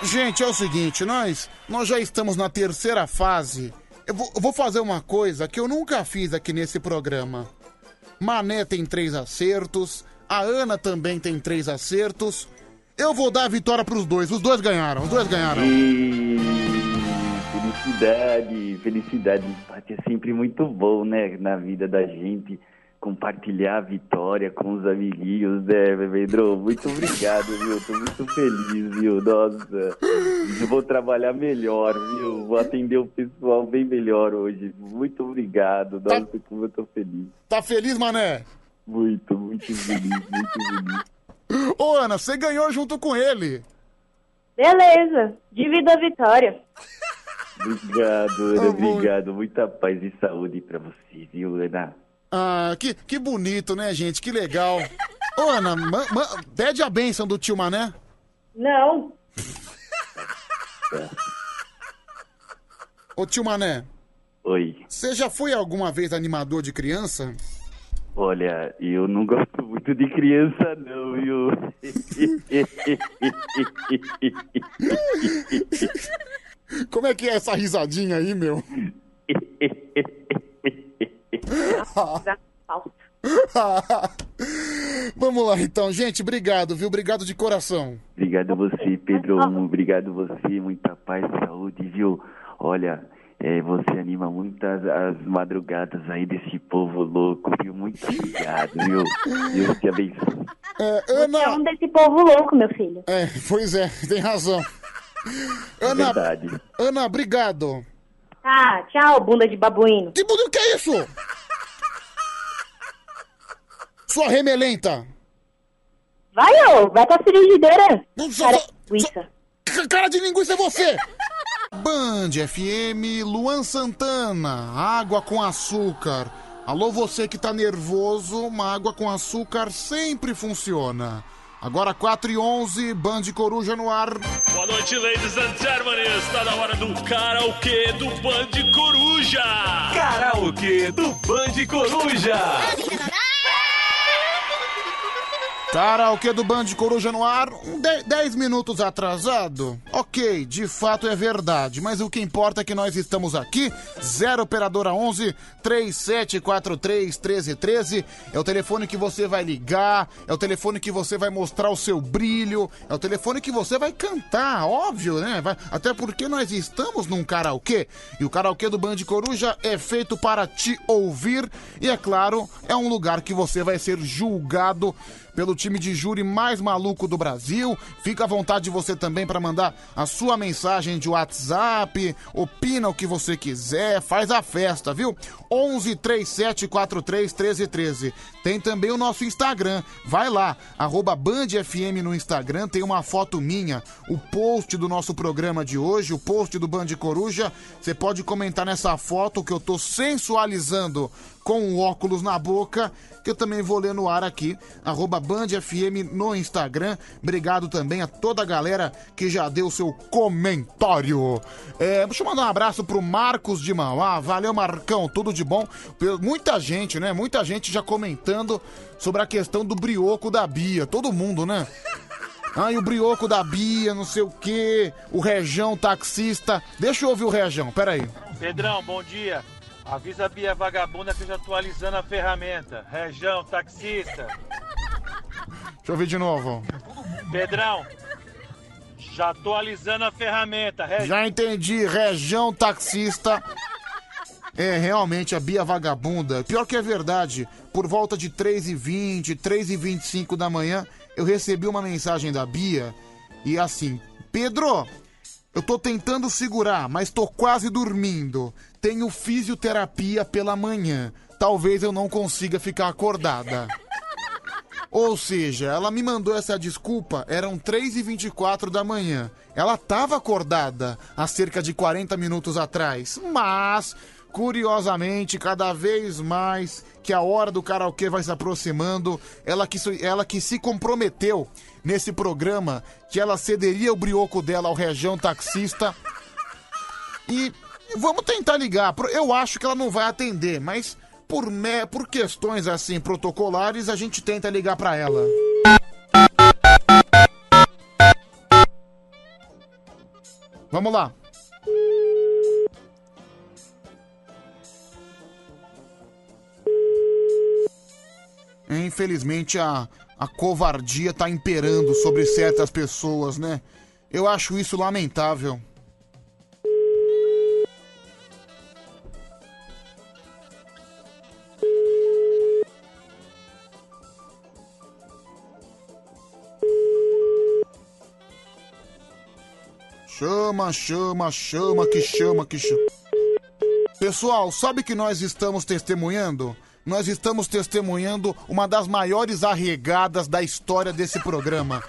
Gente, é o seguinte, nós, nós já estamos na terceira fase. Eu vou, eu vou fazer uma coisa que eu nunca fiz aqui nesse programa. Mané tem três acertos, a Ana também tem três acertos. Eu vou dar a vitória pros dois. Os dois ganharam, os dois ganharam. E felicidade, felicidade. Empate é sempre muito bom, né? Na vida da gente. Compartilhar a vitória com os amiguinhos, né, Pedro? Muito obrigado, viu? Tô muito feliz, viu? Nossa, eu vou trabalhar melhor, viu? Vou atender o pessoal bem melhor hoje. Muito obrigado. Nossa, como eu tô feliz. Tá feliz, Mané? Muito, muito feliz, muito feliz. Ô, Ana, você ganhou junto com ele. Beleza, divida a vitória. Obrigado, Ana, obrigado. Muita paz e saúde pra você, viu, Ana? Ah, que, que bonito, né, gente? Que legal. Ô, Ana, ma- ma- pede a bênção do tio Mané. Não. Ô, tio Mané. Oi. Você já foi alguma vez animador de criança? Olha, eu não gosto muito de criança, não, viu? Como é que é essa risadinha aí, meu? Vamos lá, então, gente. Obrigado, viu? Obrigado de coração. Obrigado a você, Pedro. Obrigado a você. Muita paz e saúde, viu? Olha, é, você anima muitas as madrugadas aí desse povo louco, viu? Muito obrigado, viu? Deus te abençoe. É, Ana... É um desse povo louco, meu filho. É, pois é, tem razão. Ana, Verdade. Ana, obrigado. Tá, tchau, bunda de babuíno. Que bunda que é isso? Sua remelenta. Vai, ô, vai com a frigideira. Cara, linguiça. C- Cara de linguiça é você! Band FM, Luan Santana, água com açúcar. Alô, você que tá nervoso, uma água com açúcar sempre funciona. Agora 4 e 11, Band Coruja no ar. Boa noite, ladies and gentlemen. Está na hora do karaokê do Band Coruja. Karaokê do Band Coruja. Karaokê do Band Coruja no ar, 10 minutos atrasado? Ok, de fato é verdade, mas o que importa é que nós estamos aqui, 0 Operadora 11 3743 1313, é o telefone que você vai ligar, é o telefone que você vai mostrar o seu brilho, é o telefone que você vai cantar, óbvio, né? Vai- até porque nós estamos num karaokê, e o karaokê do Band Coruja é feito para te ouvir, e é claro, é um lugar que você vai ser julgado pelo time de júri mais maluco do Brasil. Fica à vontade você também para mandar a sua mensagem de WhatsApp, opina o que você quiser, faz a festa, viu? 11 37 43 13 13. Tem também o nosso Instagram. Vai lá, arroba Band FM no Instagram, tem uma foto minha, o post do nosso programa de hoje, o post do Band Coruja. Você pode comentar nessa foto que eu tô sensualizando com o óculos na boca, que eu também vou ler no ar aqui, arroba Band FM no Instagram. Obrigado também a toda a galera que já deu seu comentário. É, deixa eu mandar um abraço pro Marcos de Mauá. Valeu, Marcão, tudo de bom. Muita gente, né? Muita gente já comentando sobre a questão do brioco da Bia. Todo mundo, né? Ai, o brioco da Bia, não sei o quê. O Rejão taxista. Deixa eu ouvir o Rejão, peraí. Pedrão, bom dia. Avisa a Bia Vagabunda que eu já atualizando a ferramenta. Região, taxista. Deixa eu ouvir de novo. Pedrão, já atualizando a ferramenta. Já entendi, Rejão taxista. É, realmente, a Bia Vagabunda. Pior que é verdade, por volta de 3h20, 3h25 da manhã, eu recebi uma mensagem da Bia e assim, Pedro, eu tô tentando segurar, mas tô quase dormindo. Tenho fisioterapia pela manhã. Talvez eu não consiga ficar acordada. Ou seja, ela me mandou essa desculpa, eram 3h24 da manhã. Ela tava acordada há cerca de 40 minutos atrás, mas, curiosamente, cada vez mais que a hora do karaokê vai se aproximando, ela que, ela que se comprometeu nesse programa que ela cederia o brioco dela ao região taxista. E vamos tentar ligar. Eu acho que ela não vai atender, mas por, me- por questões assim protocolares, a gente tenta ligar pra ela. Vamos lá. Infelizmente a, a covardia tá imperando sobre certas pessoas, né? Eu acho isso lamentável. Chama, chama, chama, que chama, que chama. Pessoal, sabe que nós estamos testemunhando? Nós estamos testemunhando uma das maiores arregadas da história desse programa.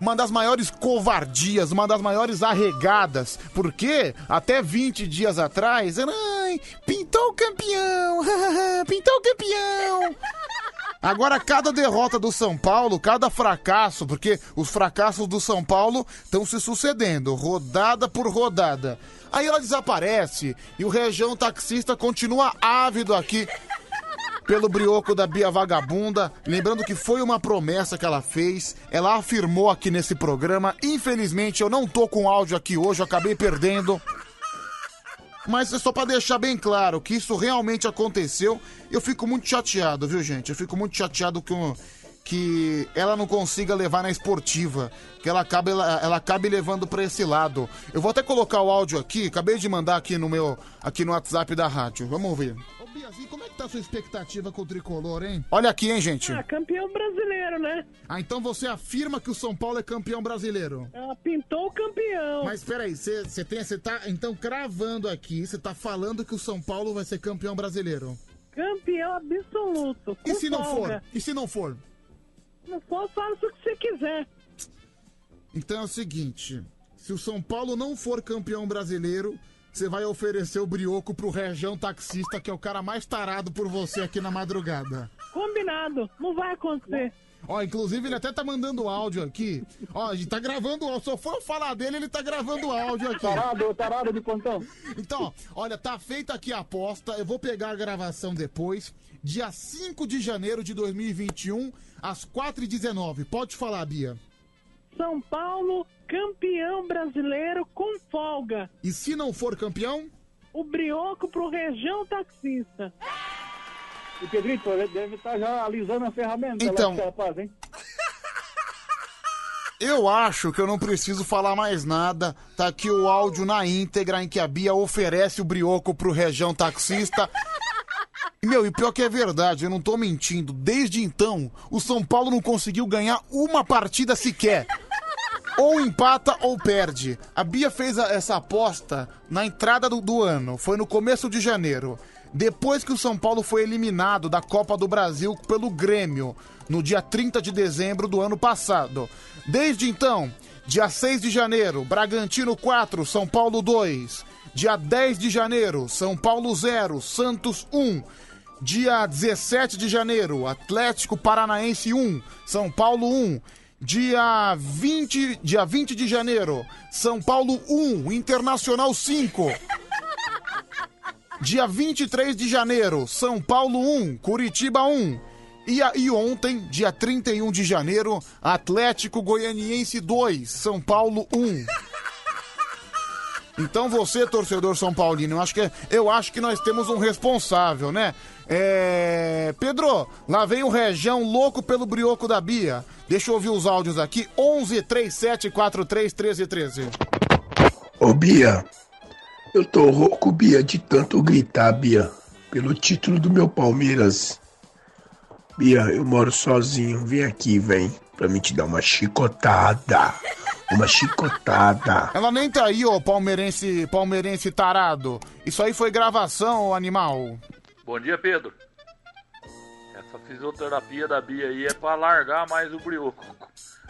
Uma das maiores covardias, uma das maiores arregadas. Porque até 20 dias atrás, era, ai, pintou o campeão, pintou o campeão. Agora, cada derrota do São Paulo, cada fracasso, porque os fracassos do São Paulo estão se sucedendo, rodada por rodada. Aí ela desaparece e o região taxista continua ávido aqui pelo brioco da Bia Vagabunda. Lembrando que foi uma promessa que ela fez. Ela afirmou aqui nesse programa. Infelizmente, eu não tô com áudio aqui hoje, eu acabei perdendo. Mas é só pra deixar bem claro que isso realmente aconteceu. Eu fico muito chateado, viu, gente? Eu fico muito chateado com que ela não consiga levar na esportiva, que ela acabe, ela, ela acabe levando pra esse lado. Eu vou até colocar o áudio aqui, acabei de mandar aqui no meu, aqui no WhatsApp da rádio. Vamos ouvir. Ô Biazinho, como é que tá a sua expectativa com o tricolor, hein? Olha aqui, hein, gente. Ah, campeão brasileiro, né? Ah, então você afirma que o São Paulo é campeão brasileiro. Ah, pintou o campeão. Mas peraí, você tem, você tá então cravando aqui, você tá falando que o São Paulo vai ser campeão brasileiro. Campeão absoluto. E se não for? folga. E se não for? Não for, fala o que você quiser. Então é o seguinte, se o São Paulo não for campeão brasileiro, você vai oferecer o brioco pro Região Taxista, que é o cara mais tarado por você aqui na madrugada. Combinado. Não vai acontecer. Ó, inclusive ele até tá mandando áudio aqui. Ó, a gente tá gravando, ó, só for eu falar dele, ele tá gravando áudio aqui. Tarado, tarado de pontão. Então, ó, olha, tá feita aqui a aposta, eu vou pegar a gravação depois. Dia 5 de janeiro de 2021, às 4h19. Pode falar, Bia. São Paulo, campeão brasileiro com folga. E se não for campeão? O brioco pro região taxista. O Pedrito deve estar já alisando a ferramenta. Então. lá, rapaz, hein? Eu acho que eu não preciso falar mais nada. Tá aqui o áudio na íntegra em que a Bia oferece o brioco pro região taxista. Meu, e pior que é verdade, eu não tô mentindo. Desde então, o São Paulo não conseguiu ganhar uma partida sequer. Ou empata ou perde. A Bia fez a- essa aposta na entrada do, do ano, foi no começo de janeiro. Depois que o São Paulo foi eliminado da Copa do Brasil pelo Grêmio, no dia 30 de dezembro do ano passado. Desde então, dia 6 de janeiro, Bragantino 4, São Paulo 2. Dia 10 de janeiro, São Paulo 0, Santos 1. Dia 17 de janeiro, Atlético Paranaense 1, São Paulo 1. Dia 20, dia 20 de janeiro, São Paulo 1, Internacional 5. Dia 23 de janeiro, São Paulo 1, Curitiba 1. E, e ontem, dia 31 de janeiro, Atlético Goianiense 2, São Paulo 1. Então você, torcedor São Paulino, eu acho que, eu acho que nós temos um responsável, né? É... Pedro, lá vem o Região louco pelo brioco da Bia. Deixa eu ouvir os áudios aqui. 11 37 43 13 13. Ô Bia, eu tô rouco, Bia, de tanto gritar, Bia, pelo título do meu Palmeiras. Bia, eu moro sozinho, vem aqui, vem, pra mim te dar uma chicotada. Uma chicotada. Ela nem tá aí, ô palmeirense, palmeirense tarado. Isso aí foi gravação, ô animal. Bom dia, Pedro. Essa fisioterapia da Bia aí é pra largar mais o brioco.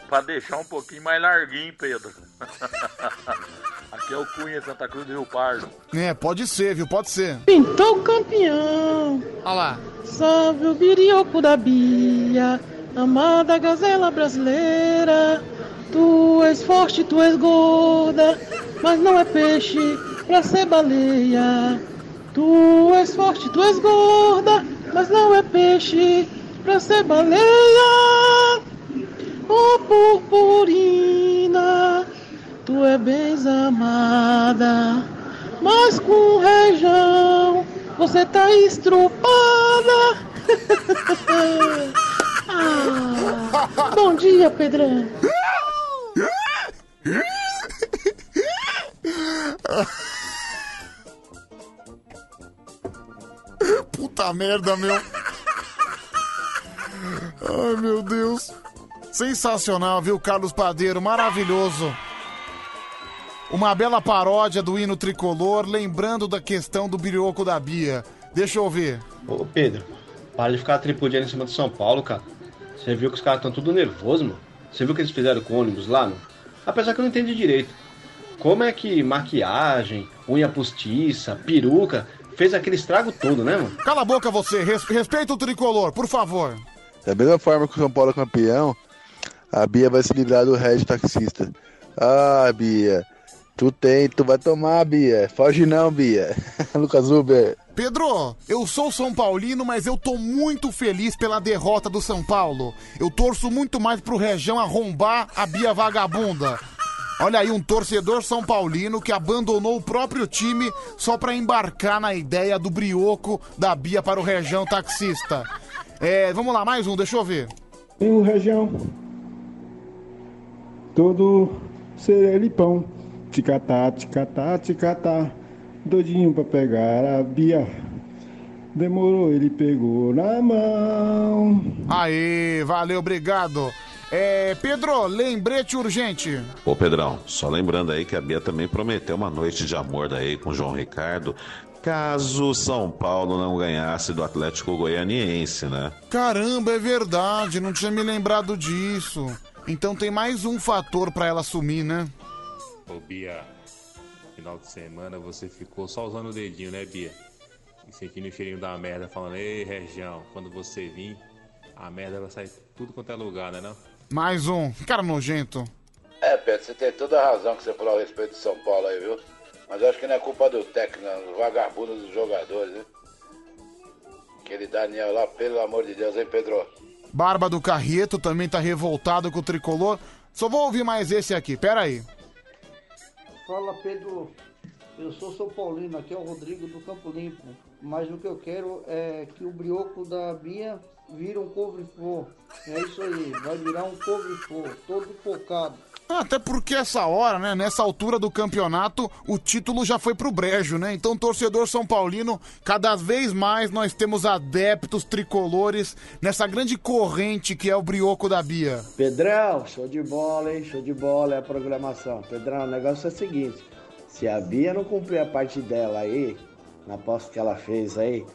Pra deixar um pouquinho mais larguinho, Pedro. Aqui é o Cunha, Santa Cruz do Rio Pardo. É, pode ser, viu? Pode ser. Pintou o campeão. Olha lá. Salve o birioco da Bia, amada gazela brasileira. Tu és forte, tu és gorda, mas não é peixe pra ser baleia. Tu és forte, tu és gorda, mas não é peixe pra ser baleia. Ô purpurina, tu é bem amada, mas com região você tá estrupada. ah, bom dia, Pedrão. Puta merda, meu. Ai, meu Deus. Sensacional, viu, Carlos Padeiro? Maravilhoso. Uma bela paródia do hino tricolor, lembrando da questão do birioco da Bia. Deixa eu ouvir. Ô Pedro, para de ficar tripudiando em cima do São Paulo, cara. Você viu que os caras estão tudo nervoso, mano? Você viu o que eles fizeram com o ônibus lá, mano? Apesar que eu não entendi direito. Como é que maquiagem, unha postiça, peruca, fez aquele estrago todo, né, mano? Cala a boca você, res- respeita o tricolor, por favor. Da mesma forma que o São Paulo é campeão, a Bia vai se livrar do Red taxista. Ah, Bia, tu tem, tu vai tomar, Bia. Foge não, Bia. Lucas Uber. Pedro, eu sou São Paulino, mas eu tô muito feliz pela derrota do São Paulo. Eu torço muito mais pro Região arrombar a Bia Vagabunda. Olha aí, um torcedor São Paulino que abandonou o próprio time só pra embarcar na ideia do brioco da Bia para o Região taxista. É, vamos lá, mais um, deixa eu ver. Em um região todo serelipão. Ticatá, ticatá, ticatá. Doidinho pra pegar a Bia. Demorou, ele pegou na mão. Aê, valeu, obrigado. É, Pedro, lembrete urgente. Ô Pedrão, só lembrando aí que a Bia também prometeu uma noite de amor daí com o João Ricardo, caso São Paulo não ganhasse do Atlético Goianiense, né? Caramba, é verdade, não tinha me lembrado disso. Então tem mais um fator pra ela sumir, né? Ô Bia, final de semana você ficou só usando o dedinho, né, Bia? E sentindo o cheirinho da merda, falando, ei, região, quando você vir, a merda vai sair tudo quanto é lugar, né não? Mais um, cara nojento. É, Pedro, você tem toda a razão que você falou a respeito de São Paulo aí, viu? Mas eu acho que não é culpa do técnico, não, do vagabundo dos jogadores, né? Aquele Daniel lá, pelo amor de Deus, hein, Pedro? Barba do Carrieto também tá revoltado com o tricolor. Só vou ouvir mais esse aqui, pera aí. Fala Pedro, eu sou São Paulino, aqui é o Rodrigo do Campo Limpo. Mas o que eu quero é que o brioco da Bia vira um couve-flor. É isso aí, vai virar um couve-flor, todo focado. Até porque essa hora, né, nessa altura do campeonato, o título já foi pro brejo, né? Então, torcedor São Paulino, cada vez mais nós temos adeptos tricolores nessa grande corrente que é o brioco da Bia. Pedrão, show de bola, hein? Show de bola é a programação. Pedrão, o negócio é o seguinte: se a Bia não cumprir a parte dela aí, na aposta que ela fez aí,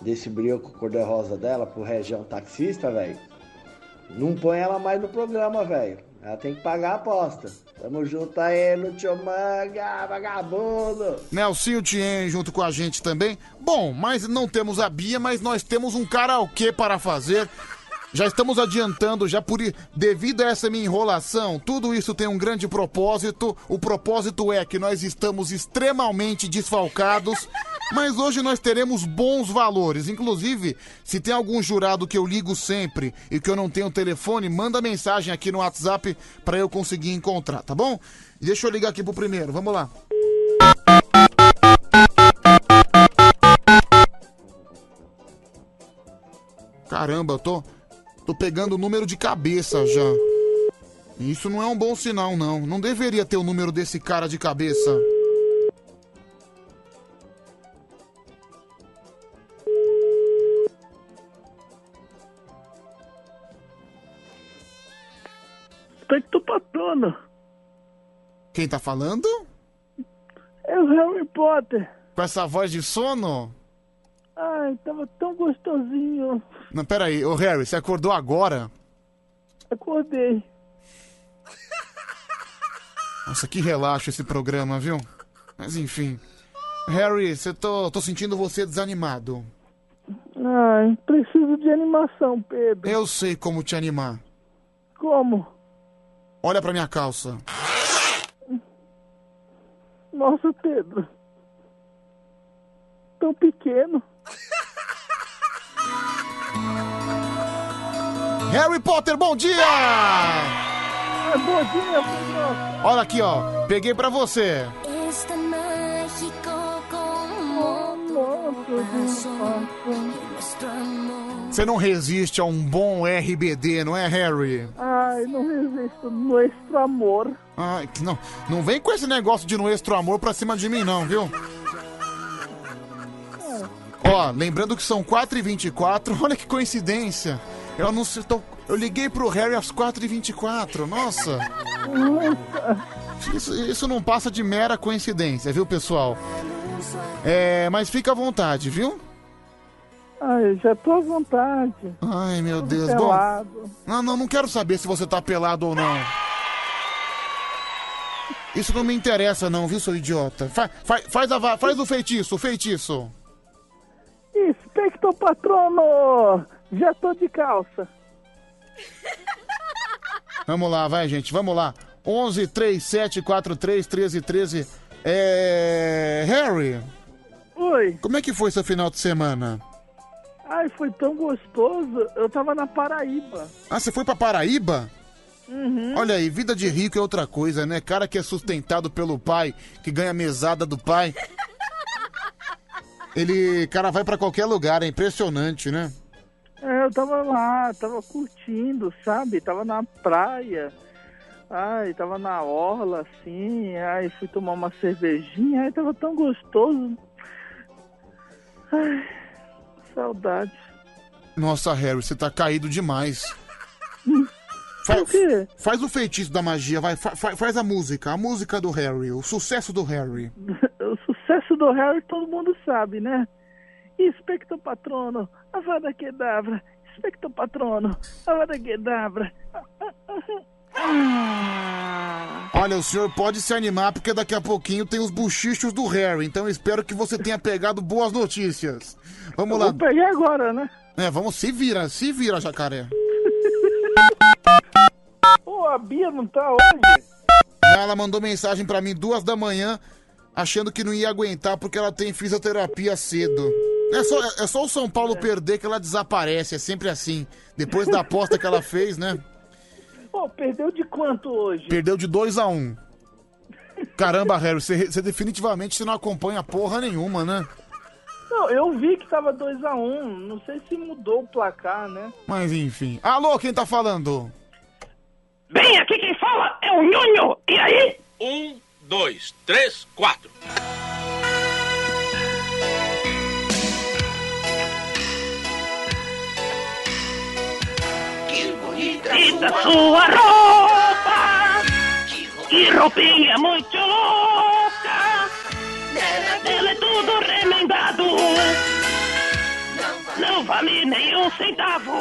desse brioco cor-de-rosa dela pro região taxista, velho, não põe ela mais no programa, velho. Ela tem que pagar a aposta. Tamo junto aí no Tio Manga, vagabundo. Nelsinho Tien junto com a gente também. Bom, mas não temos a Bia, mas nós temos um karaokê para fazer. Já estamos adiantando, já por devido a essa minha enrolação, tudo isso tem um grande propósito. O propósito é que nós estamos extremamente desfalcados, mas hoje nós teremos bons valores. Inclusive, se tem algum jurado que eu ligo sempre e que eu não tenho telefone, manda mensagem aqui no WhatsApp para eu conseguir encontrar, tá bom? Deixa eu ligar aqui pro primeiro, vamos lá. Caramba, eu tô, tô pegando o número de cabeça já. Isso não é um bom sinal, não. Não deveria ter o número desse cara de cabeça. Expecto patrono. Quem tá falando? É o Harry Potter. Com essa voz de sono? Ai, tava tão gostosinho. Não, peraí, ô Harry, você acordou agora? Acordei. Nossa, que relaxo esse programa, viu? Mas enfim. Harry, você tô, tô sentindo você desanimado. Ai, preciso de animação, Pedro. Eu sei como te animar. Como? Olha pra minha calça. Nossa, Pedro. Tão pequeno. Harry Potter, bom dia! Ah, bom dia, Pedro. Olha aqui, ó. Peguei pra você. Mágico Você não resiste a um bom RBD, não é, Harry? Ai, não resisto. Nuestro amor. Ai, não, não vem com esse negócio de nuestro amor pra cima de mim, não, viu? Ó, lembrando que são 4h24, olha que coincidência. Eu não sei, tô- eu liguei pro Harry às 4h24, nossa. Isso, isso não passa de mera coincidência, viu, pessoal? É, mas fica à vontade, viu? Ai, já tô à vontade. Ai, meu Tô Deus, pelado. bom. Não, não, não quero saber se você tá pelado ou não. Isso não me interessa, não, viu, seu idiota? Fa- fa- faz, a va- faz o feitiço, o feitiço. Expecto patrono. Já tô de calça. Vamos lá, vai, gente, vamos lá. 11 3 7 4 3 13 13. É. Harry, Oi, Oi. Como é que foi seu final de semana? Ai, foi tão gostoso. Eu tava na Paraíba. Ah, você foi pra Paraíba? Uhum. Olha aí, vida de rico é outra coisa, né? Cara que é sustentado pelo pai, que ganha mesada do pai. Ele, cara, vai pra qualquer lugar, é impressionante, né? É, eu tava lá, tava curtindo, sabe? Tava na praia. Ai, tava na orla, assim. Ai, fui tomar uma cervejinha. Ai, tava tão gostoso. Ai, saudade. Nossa, Harry, você tá caído demais. Faz, faz o feitiço da magia, vai, fa- fa- faz a música, a música do Harry, o sucesso do Harry. o sucesso do Harry todo mundo sabe, né? Expecto Patrono, Avada Kedavra, Expecto Patrono, Avada Kedavra. Olha, o senhor pode se animar porque daqui a pouquinho tem os buchichos do Harry, então eu espero que você tenha pegado boas notícias. Vamos lá. Vou pegar agora, né? É, vamos, se vira, se vira, jacaré. Pô, a Bia não tá hoje? Ela mandou mensagem pra mim duas da manhã, achando que não ia aguentar porque ela tem fisioterapia cedo. É só, é só o São Paulo perder que ela desaparece, é sempre assim. Depois da aposta que ela fez, né? Pô, perdeu de quanto hoje? Perdeu de 2 a 1 um. Caramba, Harry, você, você definitivamente você não acompanha porra nenhuma, né? Não, eu vi que tava 2x1. Um. Não sei se mudou o placar, né? Mas enfim. Alô, quem tá falando? Bem, aqui quem fala é o Nhonho. E aí? Um, dois, três, quatro. Bonita sua roupa. Que roupinha muito louca. Ela é tudo remendado. Não vale nenhum centavo.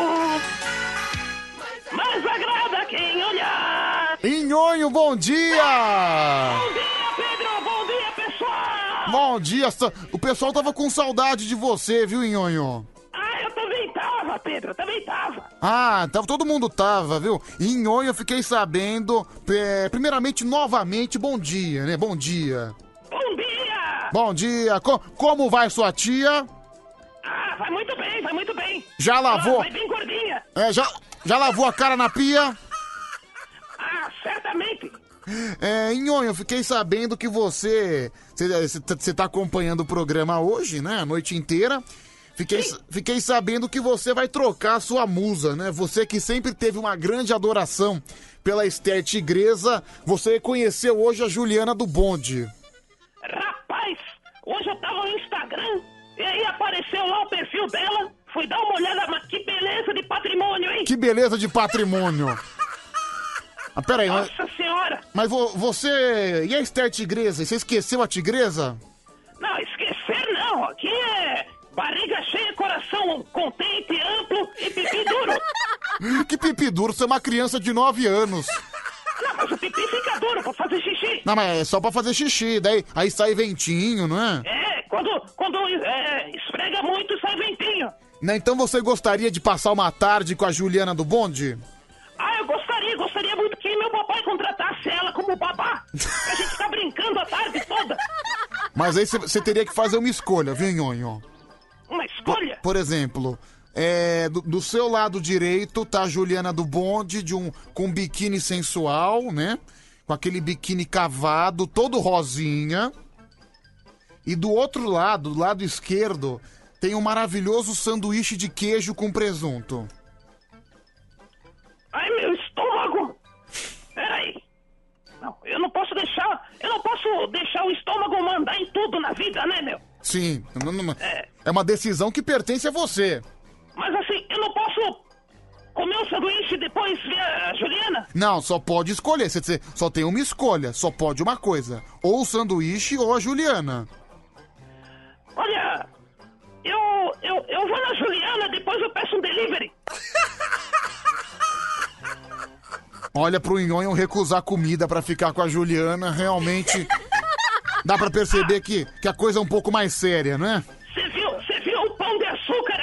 Mas agrada quem olhar. Inhonho, bom dia! Bom dia, Pedro. Bom dia, pessoal. Bom dia, o pessoal tava com saudade de você, viu, Inhonho? Ah, eu também tava, Pedro. Eu também tava. Ah, tava, todo mundo tava, viu? Inhonho eu fiquei sabendo. é, primeiramente, novamente, bom dia, né? Bom dia. Bom dia. Bom dia. Co- como vai sua tia? Ah, vai muito bem, vai muito bem. Já lavou? Ela vai bem gordinha. É, já, já lavou a cara na pia? Ah, certamente. É, Inhonho, eu fiquei sabendo que você. Você, tá- tá acompanhando o programa hoje, né? A noite inteira. Fiquei, fiquei sabendo que você vai trocar a sua musa, né? Você que sempre teve uma grande adoração pela Esther Tigresa, você conheceu hoje a Juliana do Bonde. Rapaz, hoje eu tava no Instagram e aí apareceu lá o perfil dela. Fui dar uma olhada, mas que beleza de patrimônio, hein? Que beleza de patrimônio. Ah, peraí, mas, Nossa senhora! mas vo- você. E a Esther Tigresa? Você esqueceu a Tigresa? Não, esquecer não. Aqui é barriga cheia, coração contente, amplo e pipi duro. Que pipi duro, você é uma criança de 9 anos. Não, mas o pipi fica duro pra fazer xixi. Não, mas é só pra fazer xixi, daí aí sai ventinho, não é? É, quando, quando é, esfrega muito, sai ventinho. Né, Então você gostaria de passar uma tarde com a Juliana do Bonde? Ah, eu gostaria, gostaria muito que meu papai contratasse ela como babá. A gente tá brincando a tarde toda. Mas aí você teria que fazer uma escolha, viu, Nhonho? Uma escolha? Por exemplo, é, do, do seu lado direito tá a Juliana do Bonde de um, com um biquíni sensual, né? Com aquele biquíni cavado, todo rosinha. E do outro lado, do lado esquerdo, tem um maravilhoso sanduíche de queijo com presunto. Ai, meu estômago! Peraí. Não, eu não posso deixar. Eu não posso deixar o estômago mandar em tudo na vida, né, meu? Sim, não- é uma decisão que pertence a você. Mas assim, eu não posso comer o sanduíche e depois ver a Juliana? Não, só pode escolher. Você- você só tem uma escolha, só pode uma coisa: ou o sanduíche ou a Juliana. Olha, eu, eu, eu vou na Juliana, depois eu peço um delivery. Olha pro Nhonho recusar comida pra ficar com a Juliana, realmente dá pra perceber que, que a coisa é um pouco mais séria, não é? Você viu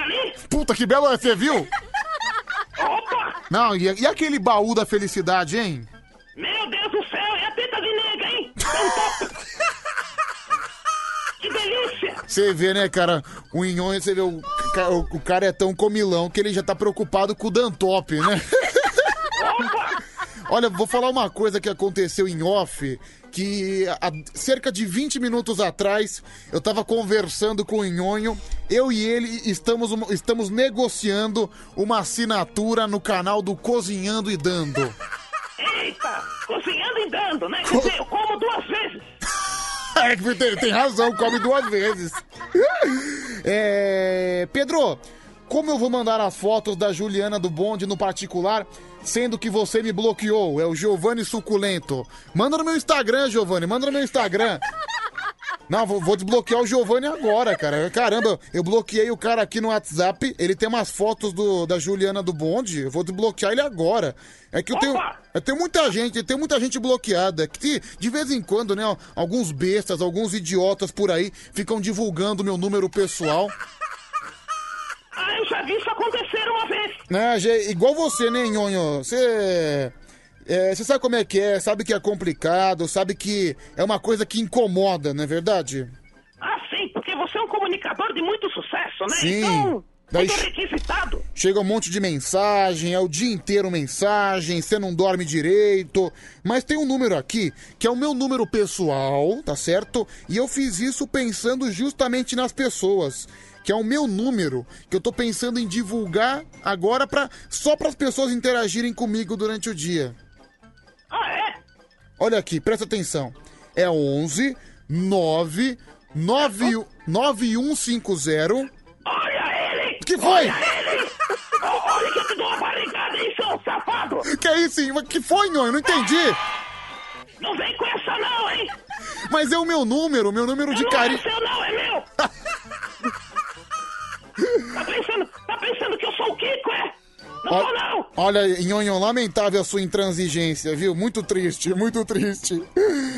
ali? Puta que belo, você viu? Opa! Não, e, e aquele baú da felicidade, hein? Meu Deus do céu, é a teta de nega, hein? Top. Que delícia! Você vê, né, cara? O Inhonho, você vê, o, o, o cara é tão comilão que ele já tá preocupado com o Dantop, né? Olha, vou falar uma coisa que aconteceu em off, que há cerca de 20 minutos atrás eu tava conversando com o Nhonho, eu e ele estamos, estamos negociando uma assinatura no canal do Cozinhando e Dando. Eita, cozinhando e dando, né? Quer dizer, eu como duas vezes. É, que tem, tem razão, come duas vezes. É, Pedro, como eu vou mandar as fotos da Juliana do Bonde no particular, sendo que você me bloqueou? É o Giovanni Suculento. Manda no meu Instagram, Giovanni, manda no meu Instagram. Não, vou, vou desbloquear o Giovanni agora, cara. Caramba, eu bloqueei o cara aqui no WhatsApp. Ele tem umas fotos do, da Juliana do Bonde. Eu vou desbloquear ele agora. É que eu tenho, eu tenho muita gente, tem muita gente bloqueada. Que de vez em quando, né, alguns bestas, alguns idiotas por aí ficam divulgando meu número pessoal. Ah, eu já vi isso acontecer uma vez. Gê, igual você, né, Nhonho? Você. é, Você sabe como é que é, sabe que é complicado, sabe que é uma coisa que incomoda, não é verdade? Ah, sim, porque você é um comunicador de muito sucesso, né? Sim. Então, Daí requisitado. Chega um monte de mensagem, é o dia inteiro mensagem, você não dorme direito. Mas tem um número aqui, que é o meu número pessoal, tá certo? E eu fiz isso pensando justamente nas pessoas. Que é o meu número, que eu tô pensando em divulgar agora pra, só para as pessoas interagirem comigo durante o dia. Ah, é? Olha aqui, presta atenção. É 11 9 9 9150. Olha ele! Que foi? Olha ele! Olha que eu te dou uma barrigada, hein, seu safado! Que é isso, hein? Que foi, Nhonho? Não entendi. Não vem com essa não, hein? Mas é o meu número, meu número de não carinho. é seu não, é meu! tá, pensando, tá pensando que eu sou o Kiko, é? Não sou não! Olha, Nhonho, lamentável a sua intransigência, viu? Muito triste, muito triste.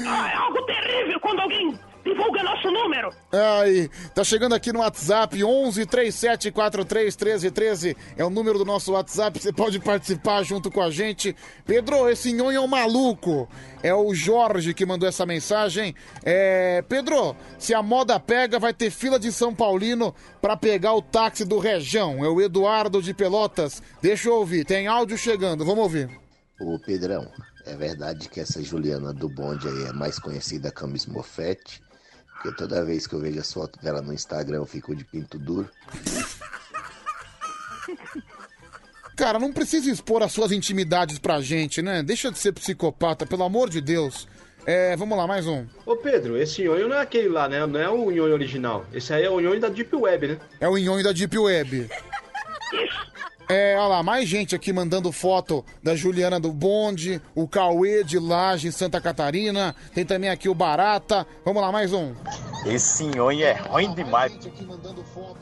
Ah, é algo terrível quando alguém divulga nosso número! Ai, tá chegando aqui no WhatsApp 11 37 43 13 13. É o número do nosso WhatsApp, você pode participar junto com a gente. Pedro, esse nhonho é um maluco. É o Jorge que mandou essa mensagem. É, Pedro, se a moda pega, vai ter fila de São Paulino pra pegar o táxi do Rejão. É o Eduardo de Pelotas. Deixa eu ouvir, tem áudio chegando, vamos ouvir. Ô Pedrão, é verdade que essa Juliana do bonde aí é mais conhecida como Smurfette? Porque toda vez que eu vejo as fotos dela no Instagram eu fico de pinto duro. Cara, não precisa expor as suas intimidades pra gente, né? Deixa de ser psicopata, pelo amor de Deus. É, vamos lá, mais um. Ô Pedro, esse nhonho não é aquele lá, né? Não é o nhonho original. Esse aí é o nhonho da Deep Web, né? É o Nhonho da Deep Web. É, olha lá, mais gente aqui mandando foto da Juliana do Bonde, o Cauê de Laje, Santa Catarina. Tem também aqui o Barata. Vamos lá, mais um. Esse nhonho é ruim demais.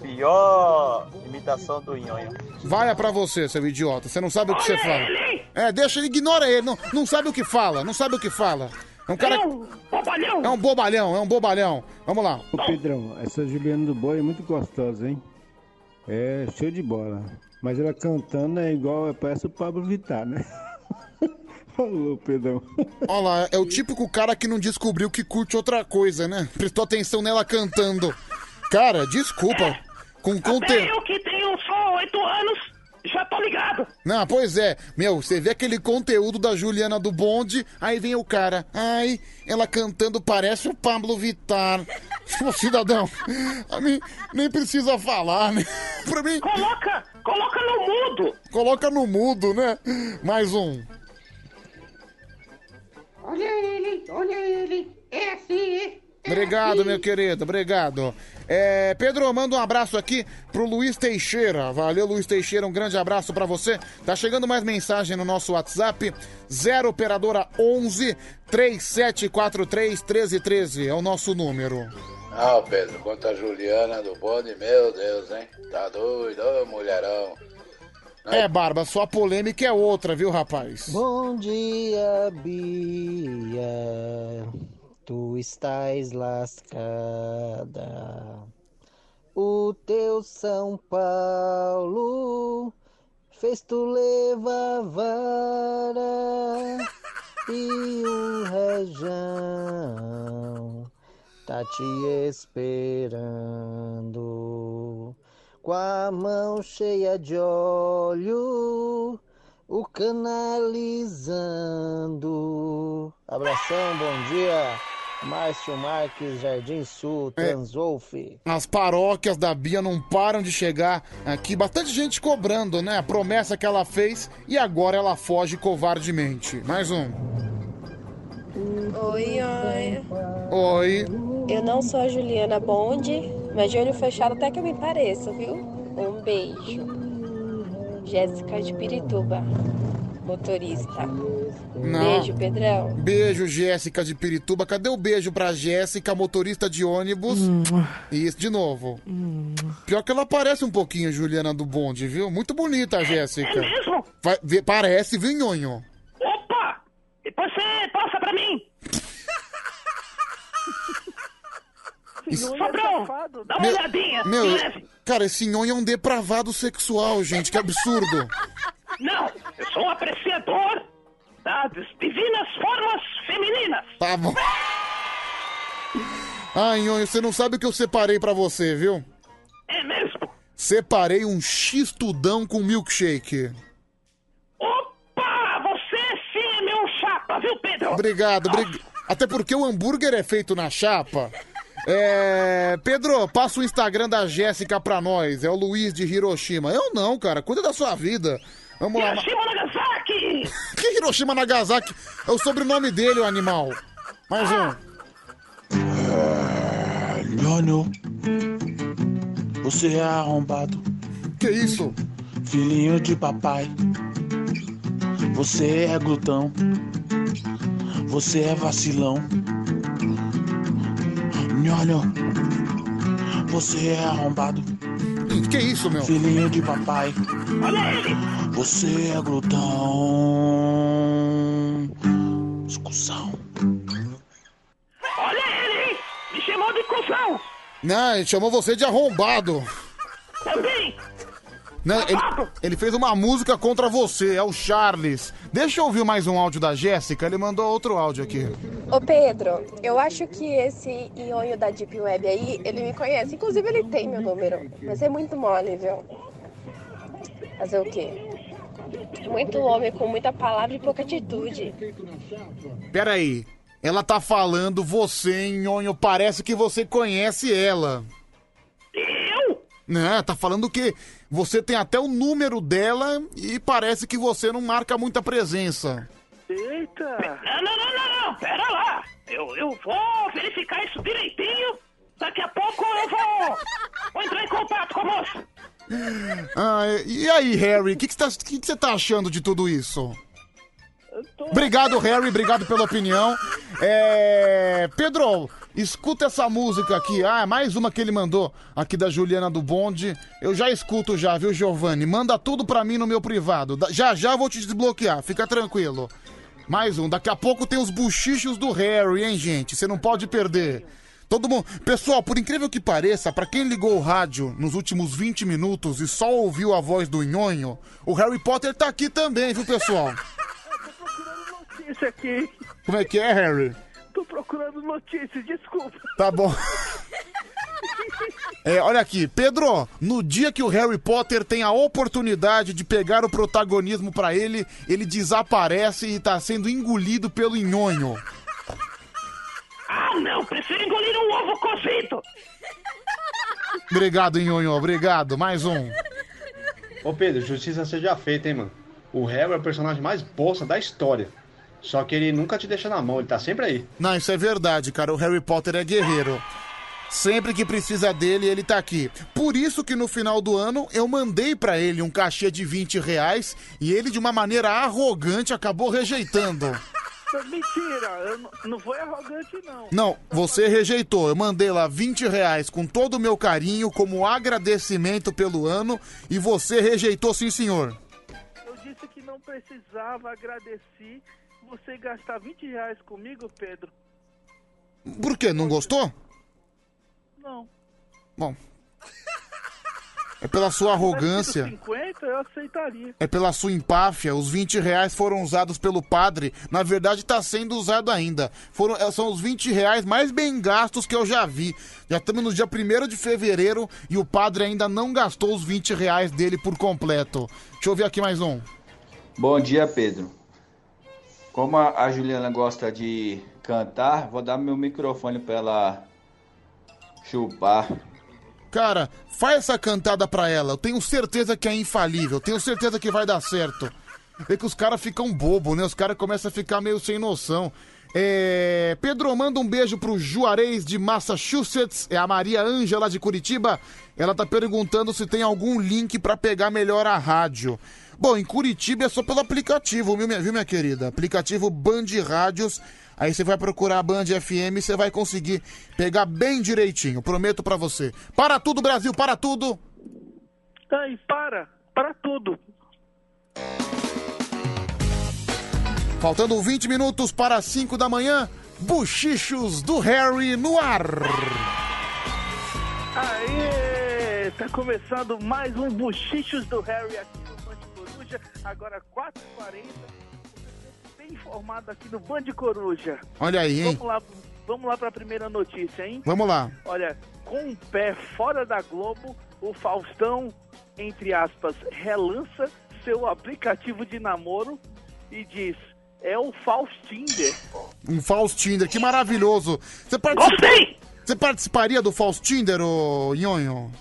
Pior imitação do nhonho. Vai é pra você, seu idiota. Você não sabe o que você fala. É, deixa ele, ignora ele. Não, não sabe o que fala, não sabe o que fala. É um cara. É um bobalhão. É um bobalhão, é um bobalhão. Vamos lá. Ô Pedrão, essa Juliana do Boi é muito gostosa, hein? É show de bola. Mas ela cantando é igual, parece o Pablo Vittar, né? Falou, Pedrão. Olha lá, é o típico cara que não descobriu que curte outra coisa, né? Prestou atenção nela cantando. Cara, desculpa. Com conteúdo. eu que tenho só oito anos, já tô ligado. Não, pois é. Meu, você vê aquele conteúdo da Juliana do Bonde, aí vem o cara. Ai, ela cantando parece o Pablo Vittar. Ô, cidadão, a mim nem precisa falar, né? Pra mim. Coloca, coloca no mudo. Coloca no mudo, né? Mais um. Olha ele, olha ele. É assim, é Obrigado, meu querido, obrigado. É, Pedro, manda um abraço aqui pro Luiz Teixeira. Valeu, Luiz Teixeira, um grande abraço pra você. Tá chegando mais mensagem no nosso WhatsApp: 0 operadora 11 3743 1313. É o nosso número. Ah, Pedro, quanto a Juliana do bonde, meu Deus, hein? Tá doido, ô mulherão. É, Barba, sua polêmica é outra, viu, rapaz? Bom dia, Bia. Tu estás lascada. O teu São Paulo fez tu levar vara e o rejão tá te esperando. Com a mão cheia de óleo, o canalizando. Abração, bom dia. Márcio Marques, Jardim Sul, Transolfe. As paróquias da Bia não param de chegar aqui. Bastante gente cobrando, né? A promessa que ela fez e agora ela foge covardemente. Mais um. Oi, oi. Oi. Eu não sou a Juliana Bonde, mas de olho fechado até que eu me pareço, viu? Um beijo. Jéssica de Pirituba, motorista. Não. Beijo, Pedrão. Beijo, Jéssica de Pirituba. Cadê o beijo pra Jéssica, motorista de ônibus? Isso, de novo. Pior que ela parece um pouquinho Juliana do Bonde, viu? Muito bonita a Jéssica. É mesmo? Vai- vê- parece, viu, Nhonho? Opa! Você passa pra mim. Sobrão, dá uma Meu- olhadinha. Meu, cara, esse Nhonho é um depravado sexual, gente. Que absurdo. Não, eu sou um apreciador das divinas formas femininas. Tá bom. Ai, Nhonho, você não sabe o que eu separei pra você, viu? É mesmo? Separei um x-tudão com milkshake. Opa, você sim é meu chapa, viu, Pedro? Obrigado, obrigado. Até porque o hambúrguer é feito na chapa. É. Pedro, passa o Instagram da Jéssica pra nós. É o Luiz de Hiroshima. Eu não, cara. Cuida da sua vida. Vamos lá. Hiroshima Nagasaki! Que Hiroshima Nagasaki? É o sobrenome dele, o animal. Mais um. Nhonho, você é arrombado. Que isso? Filhinho de papai. Você é glutão. Você é vacilão. Nhonho, você é arrombado. Que isso, meu? Filhinho de papai. Olha ele! Você é glutão. Discussão. Olha ele, hein? Me chamou de cuzão! Não, ele chamou você de arrombado. Também! Não, ele, ele fez uma música contra você, é o Charles. Deixa eu ouvir mais um áudio da Jéssica. Ele mandou outro áudio aqui. Ô Pedro, eu acho que esse ionho da Deep Web aí, ele me conhece. Inclusive ele tem meu número. Mas é muito mole, viu? Fazer o quê? Muito homem com muita palavra e pouca atitude. Pera aí. Ela tá falando você, Nhonho. Parece que você conhece ela. Eu? Né, tá falando que você tem até o número dela e parece que você não marca muita presença. Eita! Não, não, não, não, não, pera lá. Eu, eu vou verificar isso direitinho. Daqui a pouco eu vou, vou entrar em contato com a moça. Ah, e aí, Harry, o que, que, você tá, que que você tá achando de tudo isso? Obrigado, Harry, obrigado pela opinião. É... Pedro, escuta essa música aqui. Ah, mais uma que ele mandou aqui da Juliana do Bonde. Eu já escuto já, viu, Giovanni? Manda tudo pra mim no meu privado. Da- Já já vou te desbloquear, fica tranquilo. Mais um, daqui a pouco tem os buchichos do Harry, hein, gente? Você não pode perder. Todo mundo. Pessoal, por incrível que pareça, pra quem ligou o rádio nos últimos 20 minutos e só ouviu a voz do Nhonho, o Harry Potter tá aqui também, viu, pessoal? Notícia aqui. Como é que é, Harry? Tô procurando notícias, desculpa. Tá bom. É, olha aqui, Pedro, no dia que o Harry Potter tem a oportunidade de pegar o protagonismo pra ele, ele desaparece e tá sendo engolido pelo Nhonho. Ah, não, prefiro engolir um ovo cozido. Obrigado, Nhonho, obrigado. Mais um. Ô Pedro, justiça seja feita, hein, mano. O Harry é o personagem mais bolsa da história. Só que ele nunca te deixa na mão, ele tá sempre aí. Não, isso é verdade, cara. O Harry Potter é guerreiro. Sempre que precisa dele, ele tá aqui. Por isso que no final do ano eu mandei pra ele um cachê de 20 reais e ele, de uma maneira arrogante, acabou rejeitando. Mentira, eu não, não foi arrogante, não. Não, você rejeitou. Eu mandei lá 20 reais com todo o meu carinho como agradecimento pelo ano e você rejeitou, sim, senhor. Eu disse que não precisava, agradeci. Você gastar 20 reais comigo, Pedro? Por quê? Não gostou? Não. Bom. É pela sua arrogância. 50 eu aceitaria. É pela sua empáfia. Os 20 reais foram usados pelo padre. Na verdade, tá sendo usado ainda. Foram, é, são os 20 reais mais bem gastos que eu já vi. Já estamos no dia 1 de fevereiro e o padre ainda não gastou os 20 reais dele por completo. Deixa eu ver aqui mais um. Bom dia, Pedro. Como a, Juliana gosta de cantar, vou dar meu microfone para ela chupar. Cara, faz essa cantada pra ela. Eu tenho certeza que é infalível. Tenho certeza que vai dar certo. É que os caras ficam bobo, né? Os caras começam a ficar meio sem noção. É... Pedro, manda um beijo pro Juarez de Massachusetts. É a Maria Ângela de Curitiba. Ela tá perguntando se tem algum link pra pegar melhor a rádio. Bom, em Curitiba é só pelo aplicativo, viu, minha, viu, minha querida? Aplicativo Band Rádios. Aí você vai procurar a Band FM e você vai conseguir pegar bem direitinho. Prometo pra você. Para tudo, Brasil, para tudo! Ai, para, para tudo. Faltando 20 minutos para 5 da manhã, Buchichos do Harry no ar. Aê, tá começando mais um Buchichos do Harry aqui Coruja, agora 4h40. Bem informado aqui no Band Coruja. Olha aí, hein? Vamos lá, vamos lá pra primeira notícia, hein? Vamos lá. Olha, com um pé fora da Globo, o Faustão, entre aspas, relança seu aplicativo de namoro e diz: é o Faustinder. Um Faustinder, que maravilhoso. Você participa... Você participaria do Faustinder, ô Nhonho?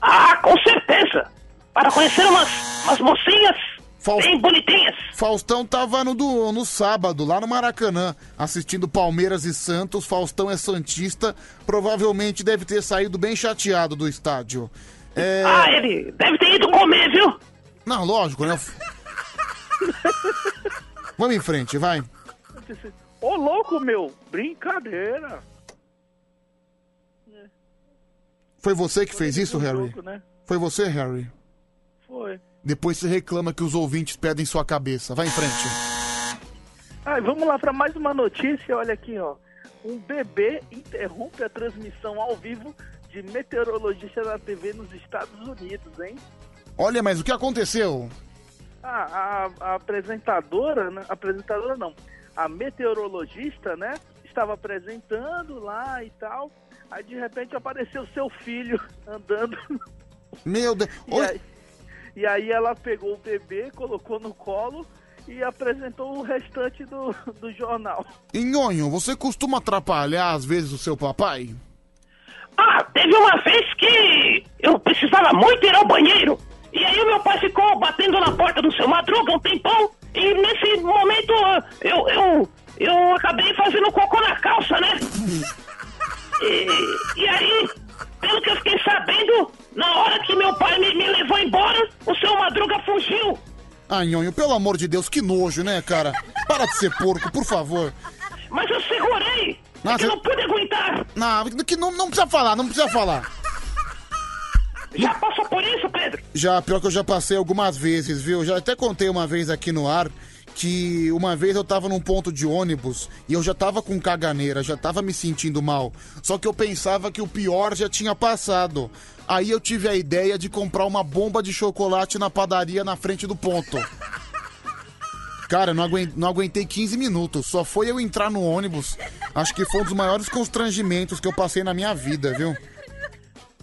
Ah, com certeza. Para conhecer umas, umas mocinhas bem bonitinhas. Faustão tava no, do, no sábado, lá no Maracanã, assistindo Palmeiras e Santos. Faustão é Santista, provavelmente deve ter saído bem chateado do estádio. É... Ah, ele deve ter ido comer, viu? Não, lógico, né? Vamos em frente, vai. Ô, louco, meu. Brincadeira. Foi você que fez isso, Harry? jogo, né? Foi você, Harry? Foi. Depois você reclama que os ouvintes pedem sua cabeça. Vai em frente. Ai, vamos lá para mais uma notícia. Olha aqui, ó. Um bebê interrompe a transmissão ao vivo de meteorologista da TV nos Estados Unidos, hein? Olha, mas o que aconteceu? Ah, a, a apresentadora, né? apresentadora não, a meteorologista, né? Estava apresentando lá e tal. Aí de repente apareceu seu filho andando. Meu Deus. E aí, e aí ela pegou o bebê, colocou no colo e apresentou o restante do, do jornal. Nhonho, você costuma atrapalhar às vezes o seu papai? Ah, teve uma vez que eu precisava muito ir ao banheiro. E aí o meu pai ficou batendo na porta do seu Madruga um tempão. E nesse momento eu, eu, eu acabei fazendo cocô na calça, né? E, e aí, pelo que eu fiquei sabendo, na hora que meu pai me, me levou embora, o seu Madruga fugiu. Ah, Nhonho, pelo amor de Deus, que nojo, né, cara? Para de ser porco, por favor. Mas eu segurei. Não, é que eu não pude aguentar. Não, que não, não precisa falar, não precisa falar. Já passou por isso, Pedro? Já, pior que eu já passei algumas vezes, viu? Já até contei uma vez aqui no ar que uma vez eu tava num ponto de ônibus e eu já tava com caganeira, já tava me sentindo mal. Só que eu pensava que o pior já tinha passado. Aí eu tive a ideia de comprar uma bomba de chocolate na padaria na frente do ponto. Cara, não aguentei, não aguentei 15 minutos. Só foi eu entrar no ônibus. Acho que foi um dos maiores constrangimentos que eu passei na minha vida, viu?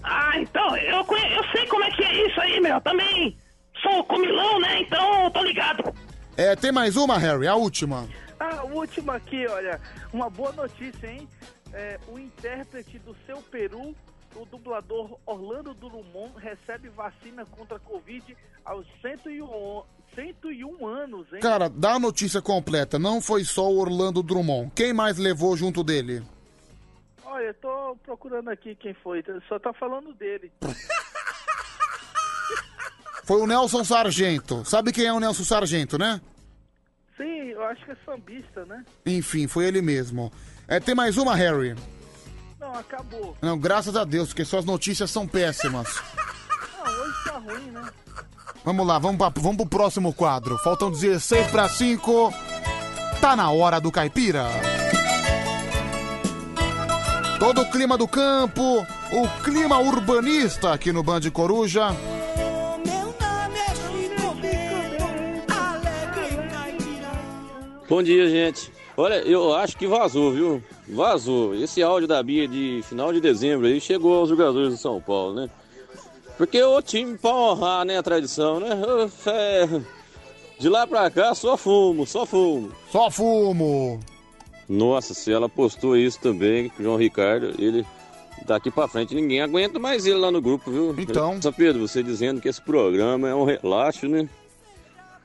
Ah, então, eu, eu sei como é que é isso aí, meu. Também sou comilão, né? Então, tô ligado. É, tem mais uma, Harry? A última. A última aqui, olha, uma boa notícia, hein? É, o intérprete do seu Peru, o dublador Orlando Drummond, recebe vacina contra a Covid aos 101, 101 anos, hein? Cara, dá a notícia completa. Não foi só o Orlando Drummond. Quem mais levou junto dele? Olha, eu tô procurando aqui quem foi, só tá falando dele. Foi o Nelson Sargento. Sabe quem é o Nelson Sargento, né? Sim, eu acho que é sambista, né? Enfim, foi ele mesmo. É, tem mais uma, Harry? Não, acabou. Não, graças a Deus, porque suas notícias são péssimas. Não, hoje tá ruim, né? Vamos lá, vamos, pra, vamos pro próximo quadro. Faltam 16 para 5. Tá na hora do caipira. Todo o clima do campo, o clima urbanista aqui no Band Coruja. Bom dia, gente. Olha, eu acho que vazou, viu? Vazou. Esse áudio da Bia de final de dezembro aí chegou aos jogadores do São Paulo, né? Porque o time pra honrar, né, a tradição, né? De lá pra cá, só fumo, só fumo. Só fumo. Nossa, se ela postou isso também, o João Ricardo, ele daqui pra frente ninguém aguenta mais ele lá no grupo, viu? Então. São Pedro, você dizendo que esse programa é um relaxo, né?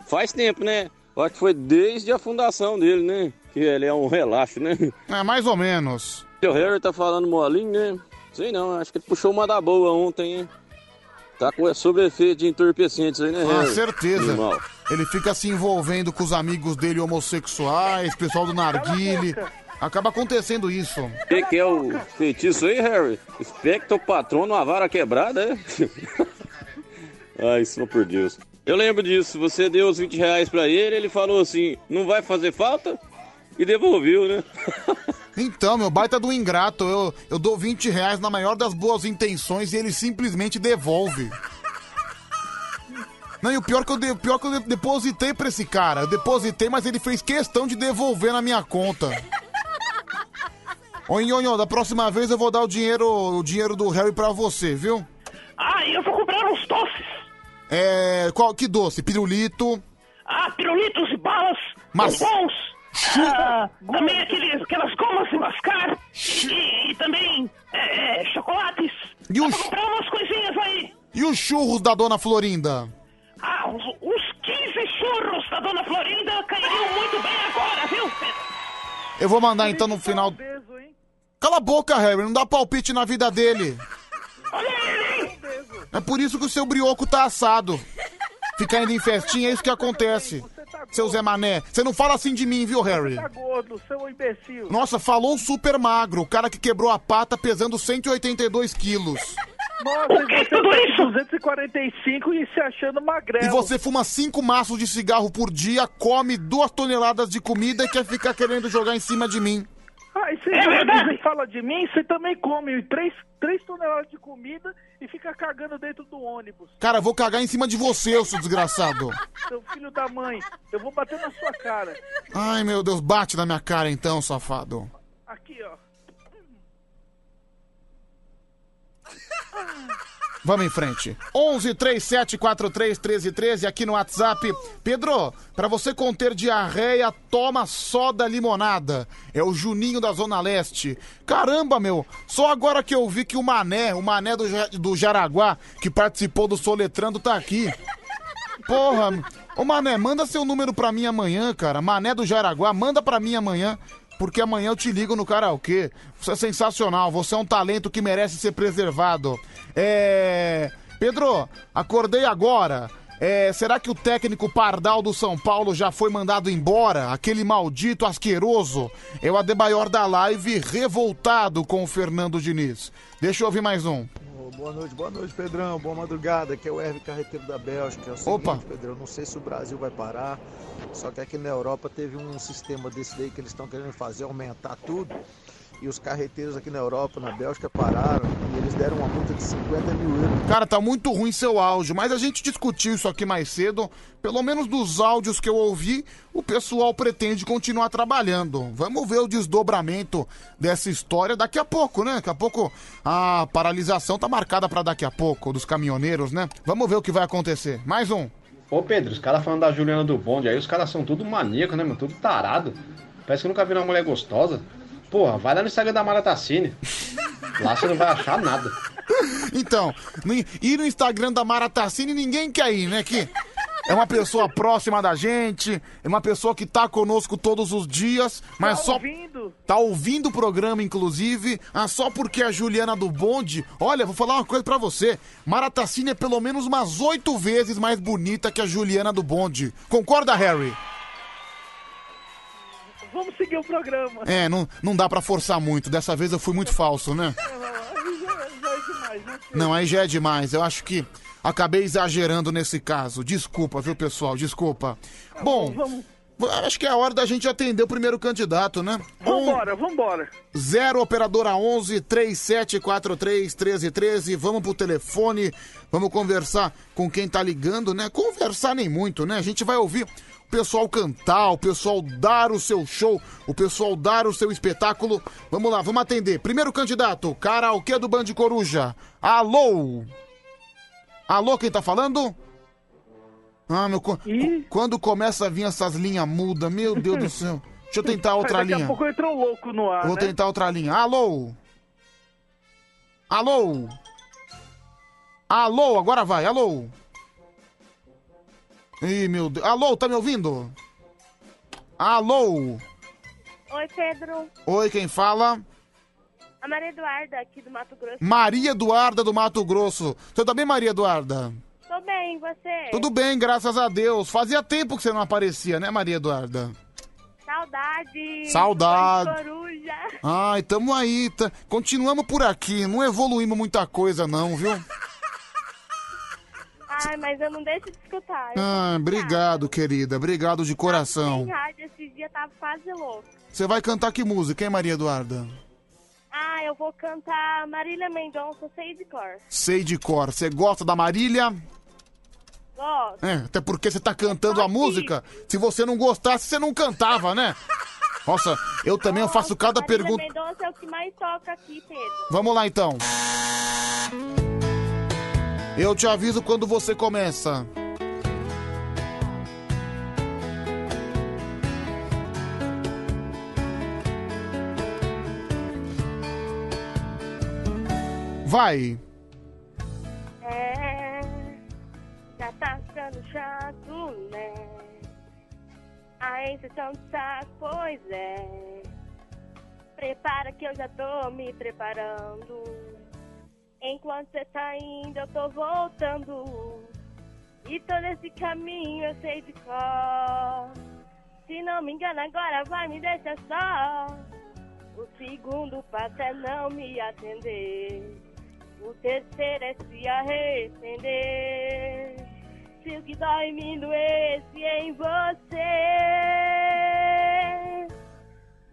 Faz tempo, né? Eu Acho que foi desde a fundação dele, né? Que ele é um relaxo, né? É, mais ou menos. O Harry tá falando molinho, né? Sei não, acho que ele puxou uma da boa ontem, hein? Tá com sobre efeito de entorpecentes aí, né, Com Harry? certeza. Animal. Ele fica se envolvendo com os amigos dele homossexuais, pessoal do narguile. Acaba acontecendo isso. O que, que é o feitiço aí, Harry? Espectro patrono, uma vara quebrada, é? Ai, só por Deus. Eu lembro disso, você deu os 20 reais pra ele, ele falou assim, não vai fazer falta? E devolveu, né? Então, meu baita do ingrato, eu, eu dou 20 reais na maior das boas intenções e ele simplesmente devolve. Não, e o pior que eu, de- pior que eu de- depositei pra esse cara. Eu depositei, mas ele fez questão de devolver na minha conta. Ô, Nhonho, da próxima vez eu vou dar o dinheiro, o dinheiro do Harry pra você, viu? Ah, e eu vou comprar uns doces. É. Qual, que doce? Pirulito. Ah, pirulitos e balas, Mas- bombons. Ah, também aqueles, aquelas gomas de mascar. E, e também é, é, chocolates. E Dá os- pra comprar umas coisinhas aí. E os churros da dona Florinda? Ah, os, os 15 churros da Dona Florinda cairiam muito bem agora, viu? Eu vou mandar então no final. Cala a boca, Harry, não dá palpite na vida dele. É por isso que o seu brioco tá assado. Ficar indo em festinha é isso que acontece. Seu Zé Mané, você não fala assim de mim, viu, Harry? Tá gordo, seu imbecil. Nossa, falou super magro, o cara que quebrou a pata pesando 182 quilos. Nossa, e você tá com 245 e se achando magrelo. E você fuma cinco maços de cigarro por dia, come duas toneladas de comida e quer ficar querendo jogar em cima de mim. Ah, e você É verdade. você fala de mim, você também come 3, três toneladas de comida e fica cagando dentro do ônibus. Cara, eu vou cagar em cima de você, ô seu desgraçado. Seu filho da mãe, eu vou bater na sua cara. Ai, meu Deus, bate na minha cara então, safado. Aqui, ó. Vamos em frente. 11 37 43 13 13 aqui no WhatsApp. Pedro, pra você conter diarreia, toma soda limonada. É o Juninho da Zona Leste. Caramba, meu, só agora que eu vi que o Mané, o Mané do, do Jaraguá, que participou do Soletrando, tá aqui. Porra, ô Mané, manda seu número pra mim amanhã, cara. Mané do Jaraguá, manda pra mim amanhã. Porque amanhã eu te ligo no karaokê. Você é sensacional, você é um talento que merece ser preservado. É. Pedro, acordei agora. É, será que o técnico Pardal do São Paulo já foi mandado embora? Aquele maldito asqueroso? É o Adebayor da live revoltado com o Fernando Diniz. Deixa eu ouvir mais um. Boa noite, boa noite, Pedrão. Boa madrugada. Aqui é o Herve Carreteiro da Bélgica. É o seguinte, Opa. Pedrão, não sei se o Brasil vai parar, só que aqui na Europa teve um sistema desse daí que eles estão querendo fazer, aumentar tudo. E os carreteiros aqui na Europa, na Bélgica, pararam e eles deram uma multa de 50 mil euros. Cara, tá muito ruim seu áudio, mas a gente discutiu isso aqui mais cedo. Pelo menos dos áudios que eu ouvi, o pessoal pretende continuar trabalhando. Vamos ver o desdobramento dessa história daqui a pouco, né? Daqui a pouco a paralisação tá marcada pra daqui a pouco dos caminhoneiros, né? Vamos ver o que vai acontecer. Mais um. Ô Pedro, os caras falando da Juliana do Bonde aí, os caras são tudo maníaco, né, mano? Tudo tarado. Parece que nunca viram uma mulher gostosa. Porra, vai lá no Instagram da Mara Tassini. Lá você não vai achar nada. Então, ir no Instagram da Mara Tassini ninguém quer ir, né? Que é uma pessoa próxima da gente, é uma pessoa que tá conosco todos os dias, mas Tá só. ouvindo? Tá ouvindo o programa, inclusive, ah, só porque a Juliana do Bonde. Olha, vou falar uma coisa pra você. Mara Tassini é pelo menos umas oito vezes mais bonita que a Juliana do Bonde. Concorda, Harry? Vamos seguir o programa. É, não, não dá pra forçar muito. Dessa vez eu fui muito falso, né? Aí já, já é demais, né? Não, aí já é demais. Eu acho que acabei exagerando nesse caso. Desculpa, viu, pessoal? Desculpa. Bom, vamos- Acho que é a hora da gente atender o primeiro candidato, né? Vambora, vambora. 0 operadora 11 3743 1313. Vamos pro telefone, vamos conversar com quem tá ligando, né? Conversar nem muito, né? A gente vai ouvir pessoal cantar, o pessoal dar o seu show, o pessoal dar o seu espetáculo. Vamos lá, vamos atender. Primeiro candidato, karaokê do Band Coruja. Alô? Alô, quem tá falando? Ah, meu. co- Quando começa a vir essas linhas mudas, meu Deus do céu. Deixa eu tentar outra Daqui linha. a pouco entrou louco no ar, Vou né? tentar outra linha. Alô? Alô? Alô, agora vai, alô? Ih, meu Deus. Alô, tá me ouvindo? Alô? Oi, Pedro. Oi, quem fala? A Maria Eduarda, aqui do Mato Grosso. Maria Eduarda do Mato Grosso. Você tá bem, Maria Eduarda? Tô bem, e você? Tudo bem, graças a Deus. Fazia tempo que você não aparecia, né, Maria Eduarda? Saudade. Saudade. Coruja. Ai, tamo aí. tá- Continuamos por aqui. Não evoluímos muita coisa, não, viu? Ai, mas eu não deixo de escutar. Eu Ah, obrigado, querida. Obrigado de coração. Sem rádio esse dia tava quase louco. Você vai cantar que música, hein, Maria Eduarda? Ah, eu vou cantar Marília Mendonça, sei de cor. Sei de cor. Você gosta da Marília? Gosto. É, até porque você tá cantando a música. Se você não gostasse, você não cantava, né? Nossa, eu também eu faço cada Marília pergunta. Mendonça é o que mais toca aqui, Pedro. Vamos lá então. Eu te aviso quando você começa. Vai. É, já tá ficando chato, né? A encheção de saco, pois é. Prepara que eu já tô me preparando. Enquanto você tá indo, eu tô voltando. E todo esse caminho eu sei de cor. Se não me engano, agora vai me deixar só. O segundo passo é não me atender. O terceiro é se arrepender. Se o que dói em mim doesse em você.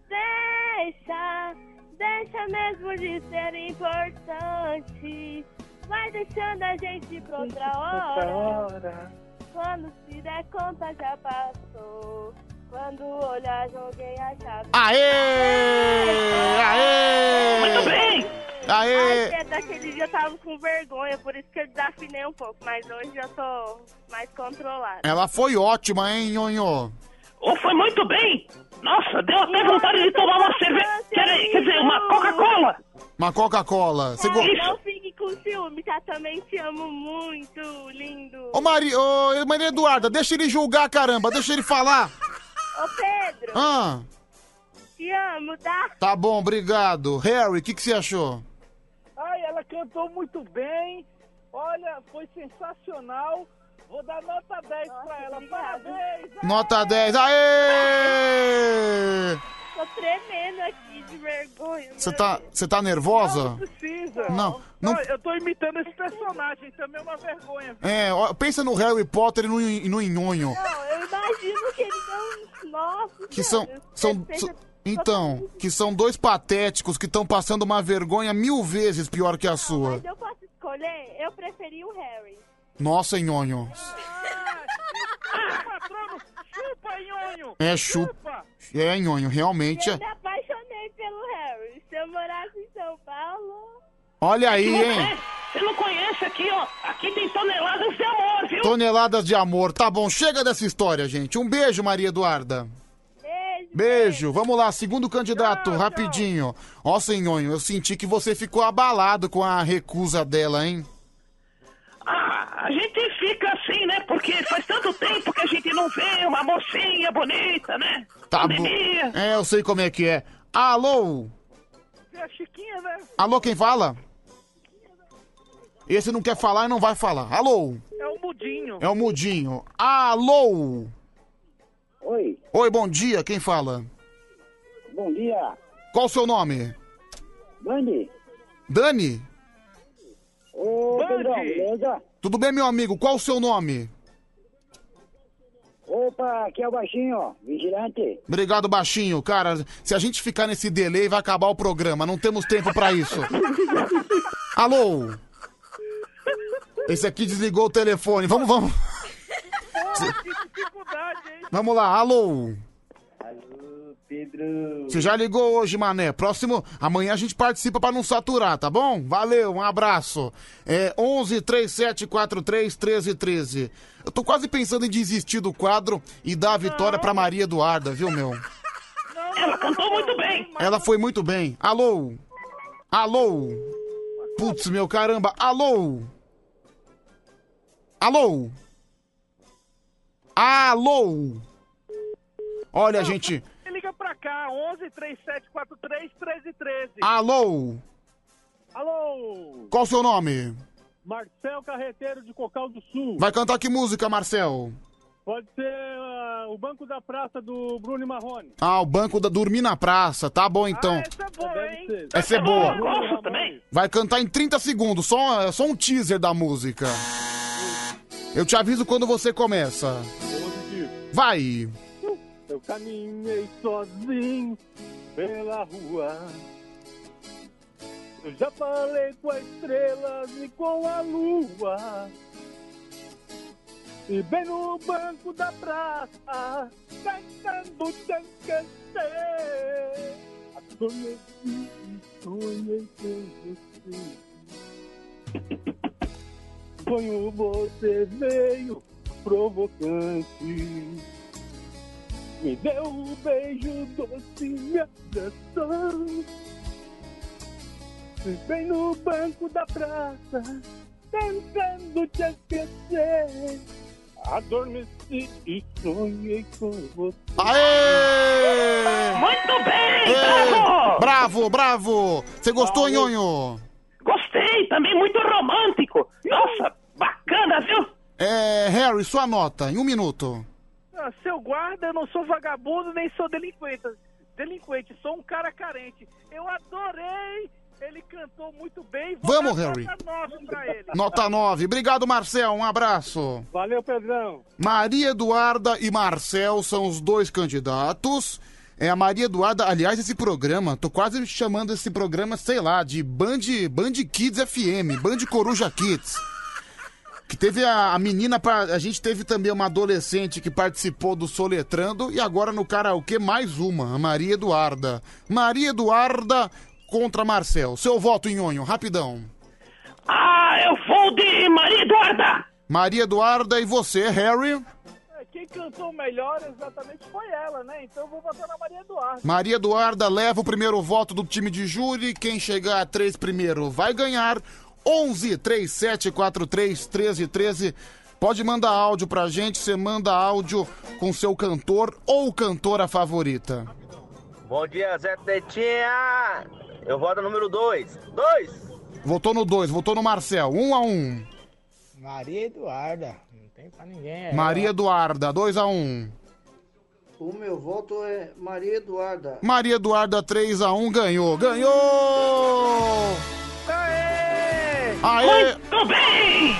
Deixa, deixa mesmo de ser importante. Vai deixando a gente pra outra hora. Quando se der conta já passou. Quando olhar, joguei a chave. Aê! Aê! Muito bem! Aê! Ai, daquele dia eu tava com vergonha, por isso que eu desafinei um pouco, mas hoje eu tô mais controlada. Ela foi ótima, hein, Nhonho? Oh, foi muito bem! Nossa, deu até vontade de tomar uma cerveja. Quer, quer dizer, uma Coca-Cola! Uma Coca-Cola. Você go... Não fique com ciúme, tá? Também te amo muito, lindo. Ô, Maria, ô, Maria Eduarda, deixa ele julgar, caramba. Deixa ele falar. Ô, Pedro, Ah, te amo, tá? tá bom, obrigado. Harry, o que, que você achou? Ai, ela cantou muito bem. Olha, foi sensacional. Vou dar nota 10 pra ela. Parabéns! Nota 10. Aê! Tô tremendo aqui de vergonha. Você tá, você tá nervosa? Precisa. Não, não- eu tô imitando esse personagem, também é uma vergonha. É, ó, pensa no Harry Potter e no, e no Nhonho. Não, eu imagino que ele não... Nossa, Que são. são pensa- então, que são dois patéticos que estão passando uma vergonha mil vezes pior que a sua. Mas eu posso escolher? Eu preferi o Harry. Nossa, Nhonho. Patrono, chupa, Nhonho! É chupa. É, Nhonho, realmente. Eu é- me apaixonei pelo Harry. Se eu morasse em São Paulo... Olha aí, hein? você não conhece aqui, ó. Aqui tem toneladas de amor, viu? Toneladas de amor. Tá bom, chega dessa história, gente. Um beijo, Maria Eduarda. Beijo. Beijo. Vamos lá, segundo candidato, rapidinho. Ó, senhonho, eu senti que você ficou abalado com a recusa dela, hein? Ah, a gente fica assim, né? Porque faz tanto tempo que a gente não vê uma mocinha bonita, né? Tá bom. É, eu sei como é que é. Alô? É a Chiquinha, né? Alô, quem fala? Esse não quer falar e não vai falar. Alô? É o Mudinho. É o Mudinho. Alô? Oi, Oi, bom dia, quem fala? bom dia. Qual o seu nome? Dani. Dani? Ô, Pedrão, beleza? Tudo bem, meu amigo? Qual o seu nome? Opa, aqui é o baixinho, ó, vigilante. Obrigado, baixinho. Cara, se a gente ficar nesse delay, vai acabar o programa. Não temos tempo pra isso. Alô? Esse aqui desligou o telefone. Vamos, vamos. Vamos lá, alô? Pedro. Você já ligou hoje, mané. Próximo, amanhã a gente participa pra não saturar, tá bom? Valeu, um abraço. É 11 37 43 13 13. Eu tô quase pensando em desistir do quadro e dar a vitória pra Maria Eduarda, viu, meu? Ela cantou muito bem. Ela foi muito bem. Alô? Alô? Putz, meu caramba. Alô? Alô? Alô? Olha, gente. Cá, 11 3743 1313. Alô? Alô? Qual o seu nome? Marcel Carreteiro de Cocal do Sul. Vai cantar que música, Marcel? Pode ser ah, o Banco da Praça do Bruno e Marrone. Ah, o banco da Dormir na Praça. Tá bom, então. Essa é boa, hein? Essa é boa. Gosto também. Vai cantar em 30 segundos, só, só um teaser da música. Eu te aviso quando você começa. Vai! Eu caminhei sozinho pela rua. Eu já falei com as estrelas e com a lua. E bem no banco da praça, cantando tchancantê. Adormeci e sonhei com você. Sonho você veio provocante. Me deu um beijo doce, me abraçou. Bem no banco da praça, tentando te esquecer. Adormeci e sonhei com você. Aê! Muito bem, Ê, bravo! Bravo, bravo! Você gostou, Nhonho? Gostei, também muito romântico. Nossa, bacana, viu? É, Harry, sua nota, em um minuto. Ah, seu guarda, eu não sou vagabundo nem sou delinquente. Delinquente, sou um cara carente. Eu adorei. Ele cantou muito bem. Vou Vamos, dar Harry. Nota 9 pra ele. Nota 9. Obrigado, Marcel. Um abraço. Valeu, Pedrão. Maria Eduarda e Marcel são os dois candidatos. É a Maria Eduarda, aliás, esse programa, tô quase chamando esse programa, sei lá, de Band, Band Kids FM, Band Coruja Kids. Que teve a, a menina, pra- a gente teve também uma adolescente que participou do Soletrando e agora no karaokê mais uma, a Maria Eduarda. Maria Eduarda contra Marcel. Seu voto, Nhonho, rapidão. Ah, eu vou de Maria Eduarda. Maria Eduarda e você, Harry? É, Quem cantou melhor exatamente foi ela, né? Então eu vou votar na Maria Eduarda. Maria Eduarda leva o primeiro voto do time de júri. Quem chegar a três primeiro vai ganhar. 11 37 43 13 13. Pode mandar áudio pra gente. Você manda áudio com seu cantor ou cantora favorita. Bom dia, Zé Tetinha! Eu voto número 2. 2! Votou no 2, votou no Marcel. 1 um a 1 um. Maria Eduarda. Não tem pra ninguém. é Maria ela. Eduarda, 2 a 1 um. O meu voto é Maria Eduarda. Maria Eduarda, 3 a 1 ganhou. Ganhou! Aê! Muito bem!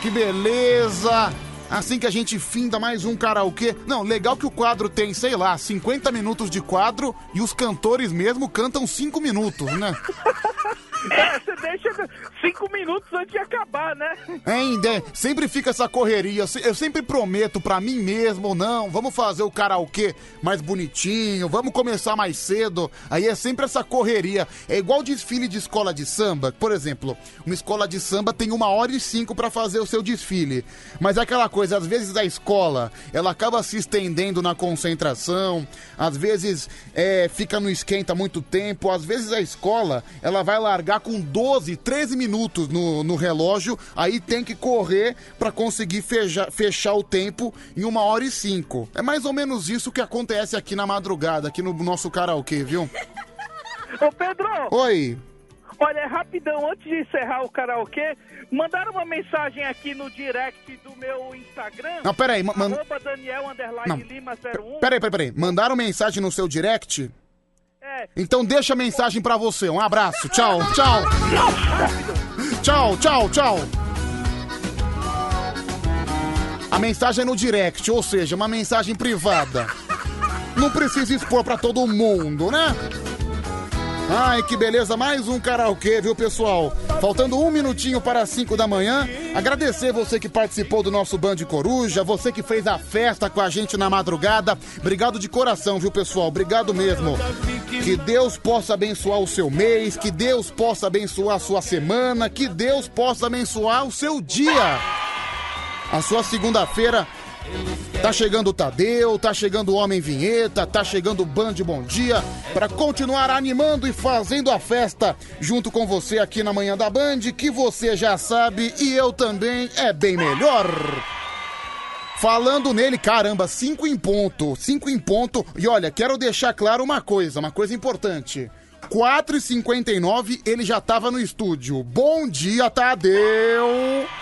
Que beleza! Assim que a gente finda mais um karaokê. Não, legal que o quadro tem, sei lá, 50 minutos de quadro e os cantores mesmo cantam 5 minutos, né? É, você deixa cinco minutos antes de acabar, né? Né? Sempre fica essa correria. Eu sempre prometo pra mim mesmo, não, vamos fazer o karaokê mais bonitinho, vamos começar mais cedo. Aí é sempre essa correria. É igual desfile de escola de samba. Por exemplo, uma escola de samba tem uma hora e cinco pra fazer o seu desfile. Mas é aquela coisa, às vezes a escola, ela acaba se estendendo na concentração, às vezes é, fica no esquenta muito tempo, às vezes a escola, ela vai largar com 12, 13 minutos no, no relógio, aí tem que correr pra conseguir feja- fechar o tempo em uma hora e cinco. É mais ou menos isso que acontece aqui na madrugada, aqui no nosso karaokê, viu? Ô, Pedro! Oi. Olha, rapidão, antes de encerrar o karaokê, mandaram uma mensagem aqui no direct do meu Instagram. Não, peraí, ma- man- Daniel underline Não. Lima 01. Peraí, peraí, peraí. Mandaram mensagem no seu direct? Então deixa a mensagem pra você. Um abraço. Tchau, tchau. Tchau, tchau, tchau. A mensagem é no direct, ou seja, uma mensagem privada. Não precisa expor pra todo mundo, né? Ai, que beleza, mais um karaokê, viu, pessoal? Faltando um minutinho para as 5 da manhã. Agradecer você que participou do nosso Band Coruja, você que fez a festa com a gente na madrugada. Obrigado de coração, viu, pessoal? Obrigado mesmo. Que Deus possa abençoar o seu mês, que Deus possa abençoar a sua semana, que Deus possa abençoar o seu dia. A sua segunda-feira Tá chegando o Tadeu, tá chegando o Homem Vinheta, tá chegando o Band Bom Dia para continuar animando e fazendo a festa junto com você aqui na manhã da Band, que você já sabe e eu também é bem melhor. Falando nele, caramba, cinco em ponto, cinco em ponto. E olha, quero deixar claro uma coisa, uma coisa importante. 4h59 ele já tava no estúdio. Bom dia, Tadeu!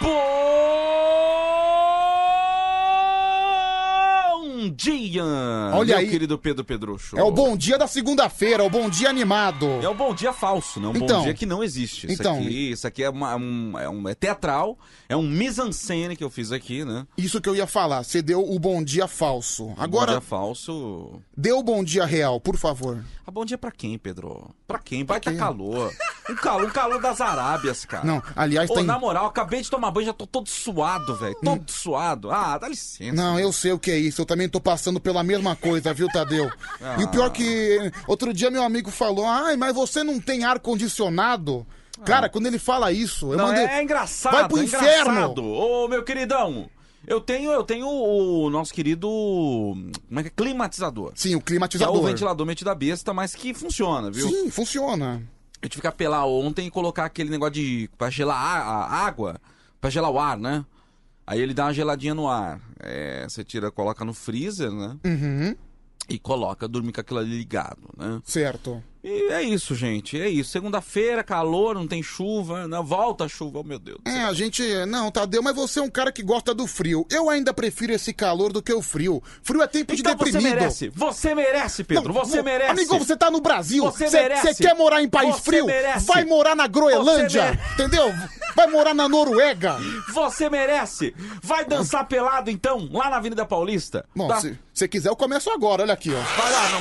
Bom dia! Olha meu aí. querido Pedro Pedrocho. É o bom dia da segunda-feira, é o bom dia animado. É o bom dia falso, não um Então. bom dia que não existe. Isso Então. aqui, isso aqui é, uma- um, é, um- é teatral, é um mise-en-scène que eu fiz aqui, né? Isso que eu ia falar, você deu o bom dia falso. bom Agora, dia falso. dê o bom dia real, por favor. Ah, bom dia pra quem, Pedro? Pra quem? Vai que é calor. Um calor, um calor das Arábias, cara. Não, aliás, Ô, tem- na moral, acabei de tomar banho, já tô todo suado, velho. Todo suado. Ah, dá licença. Não, eu sei o que é isso. Eu também tô passando pela mesma coisa, viu, Tadeu? E o pior Ah. que outro dia meu amigo falou: "Ai, mas você não tem ar condicionado?" Cara, quando ele fala isso, eu Não, mandei é engraçado. Vai pro é inferno. engraçado. Ô, meu queridão, eu tenho, eu tenho o nosso querido. Como é que é? Climatizador. Sim, o Que é climatizador. o ventilador metido a besta, mas que funciona, viu? Sim, funciona. Eu tive que apelar ontem e colocar aquele negócio de. pra gelar a, a água, pra gelar o ar, né? Aí ele dá uma geladinha no ar. É, você tira, coloca no freezer, né? Uhum. E coloca, dormir com aquilo ali ligado, né? Certo. E é isso, gente. É isso. Segunda-feira, calor, não tem chuva, né? Volta a chuva, oh meu Deus. É, a gente. Não, Tadeu, mas você é um cara que gosta do frio. Eu ainda prefiro esse calor do que o frio. Frio é tempo Então de você deprimido. merece. Você merece, Pedro. Não, você não, merece. Amigo, você tá no Brasil. Você Cê- merece. Você quer morar em país Você frio? merece. Vai morar na Você Groenlândia. mere- Entendeu? Vai morar na Noruega. Você merece. Vai dançar pelado, então, lá na Avenida Paulista. Bom, Tá? se você quiser, eu começo agora. Olha aqui, ó. Vai lá, não,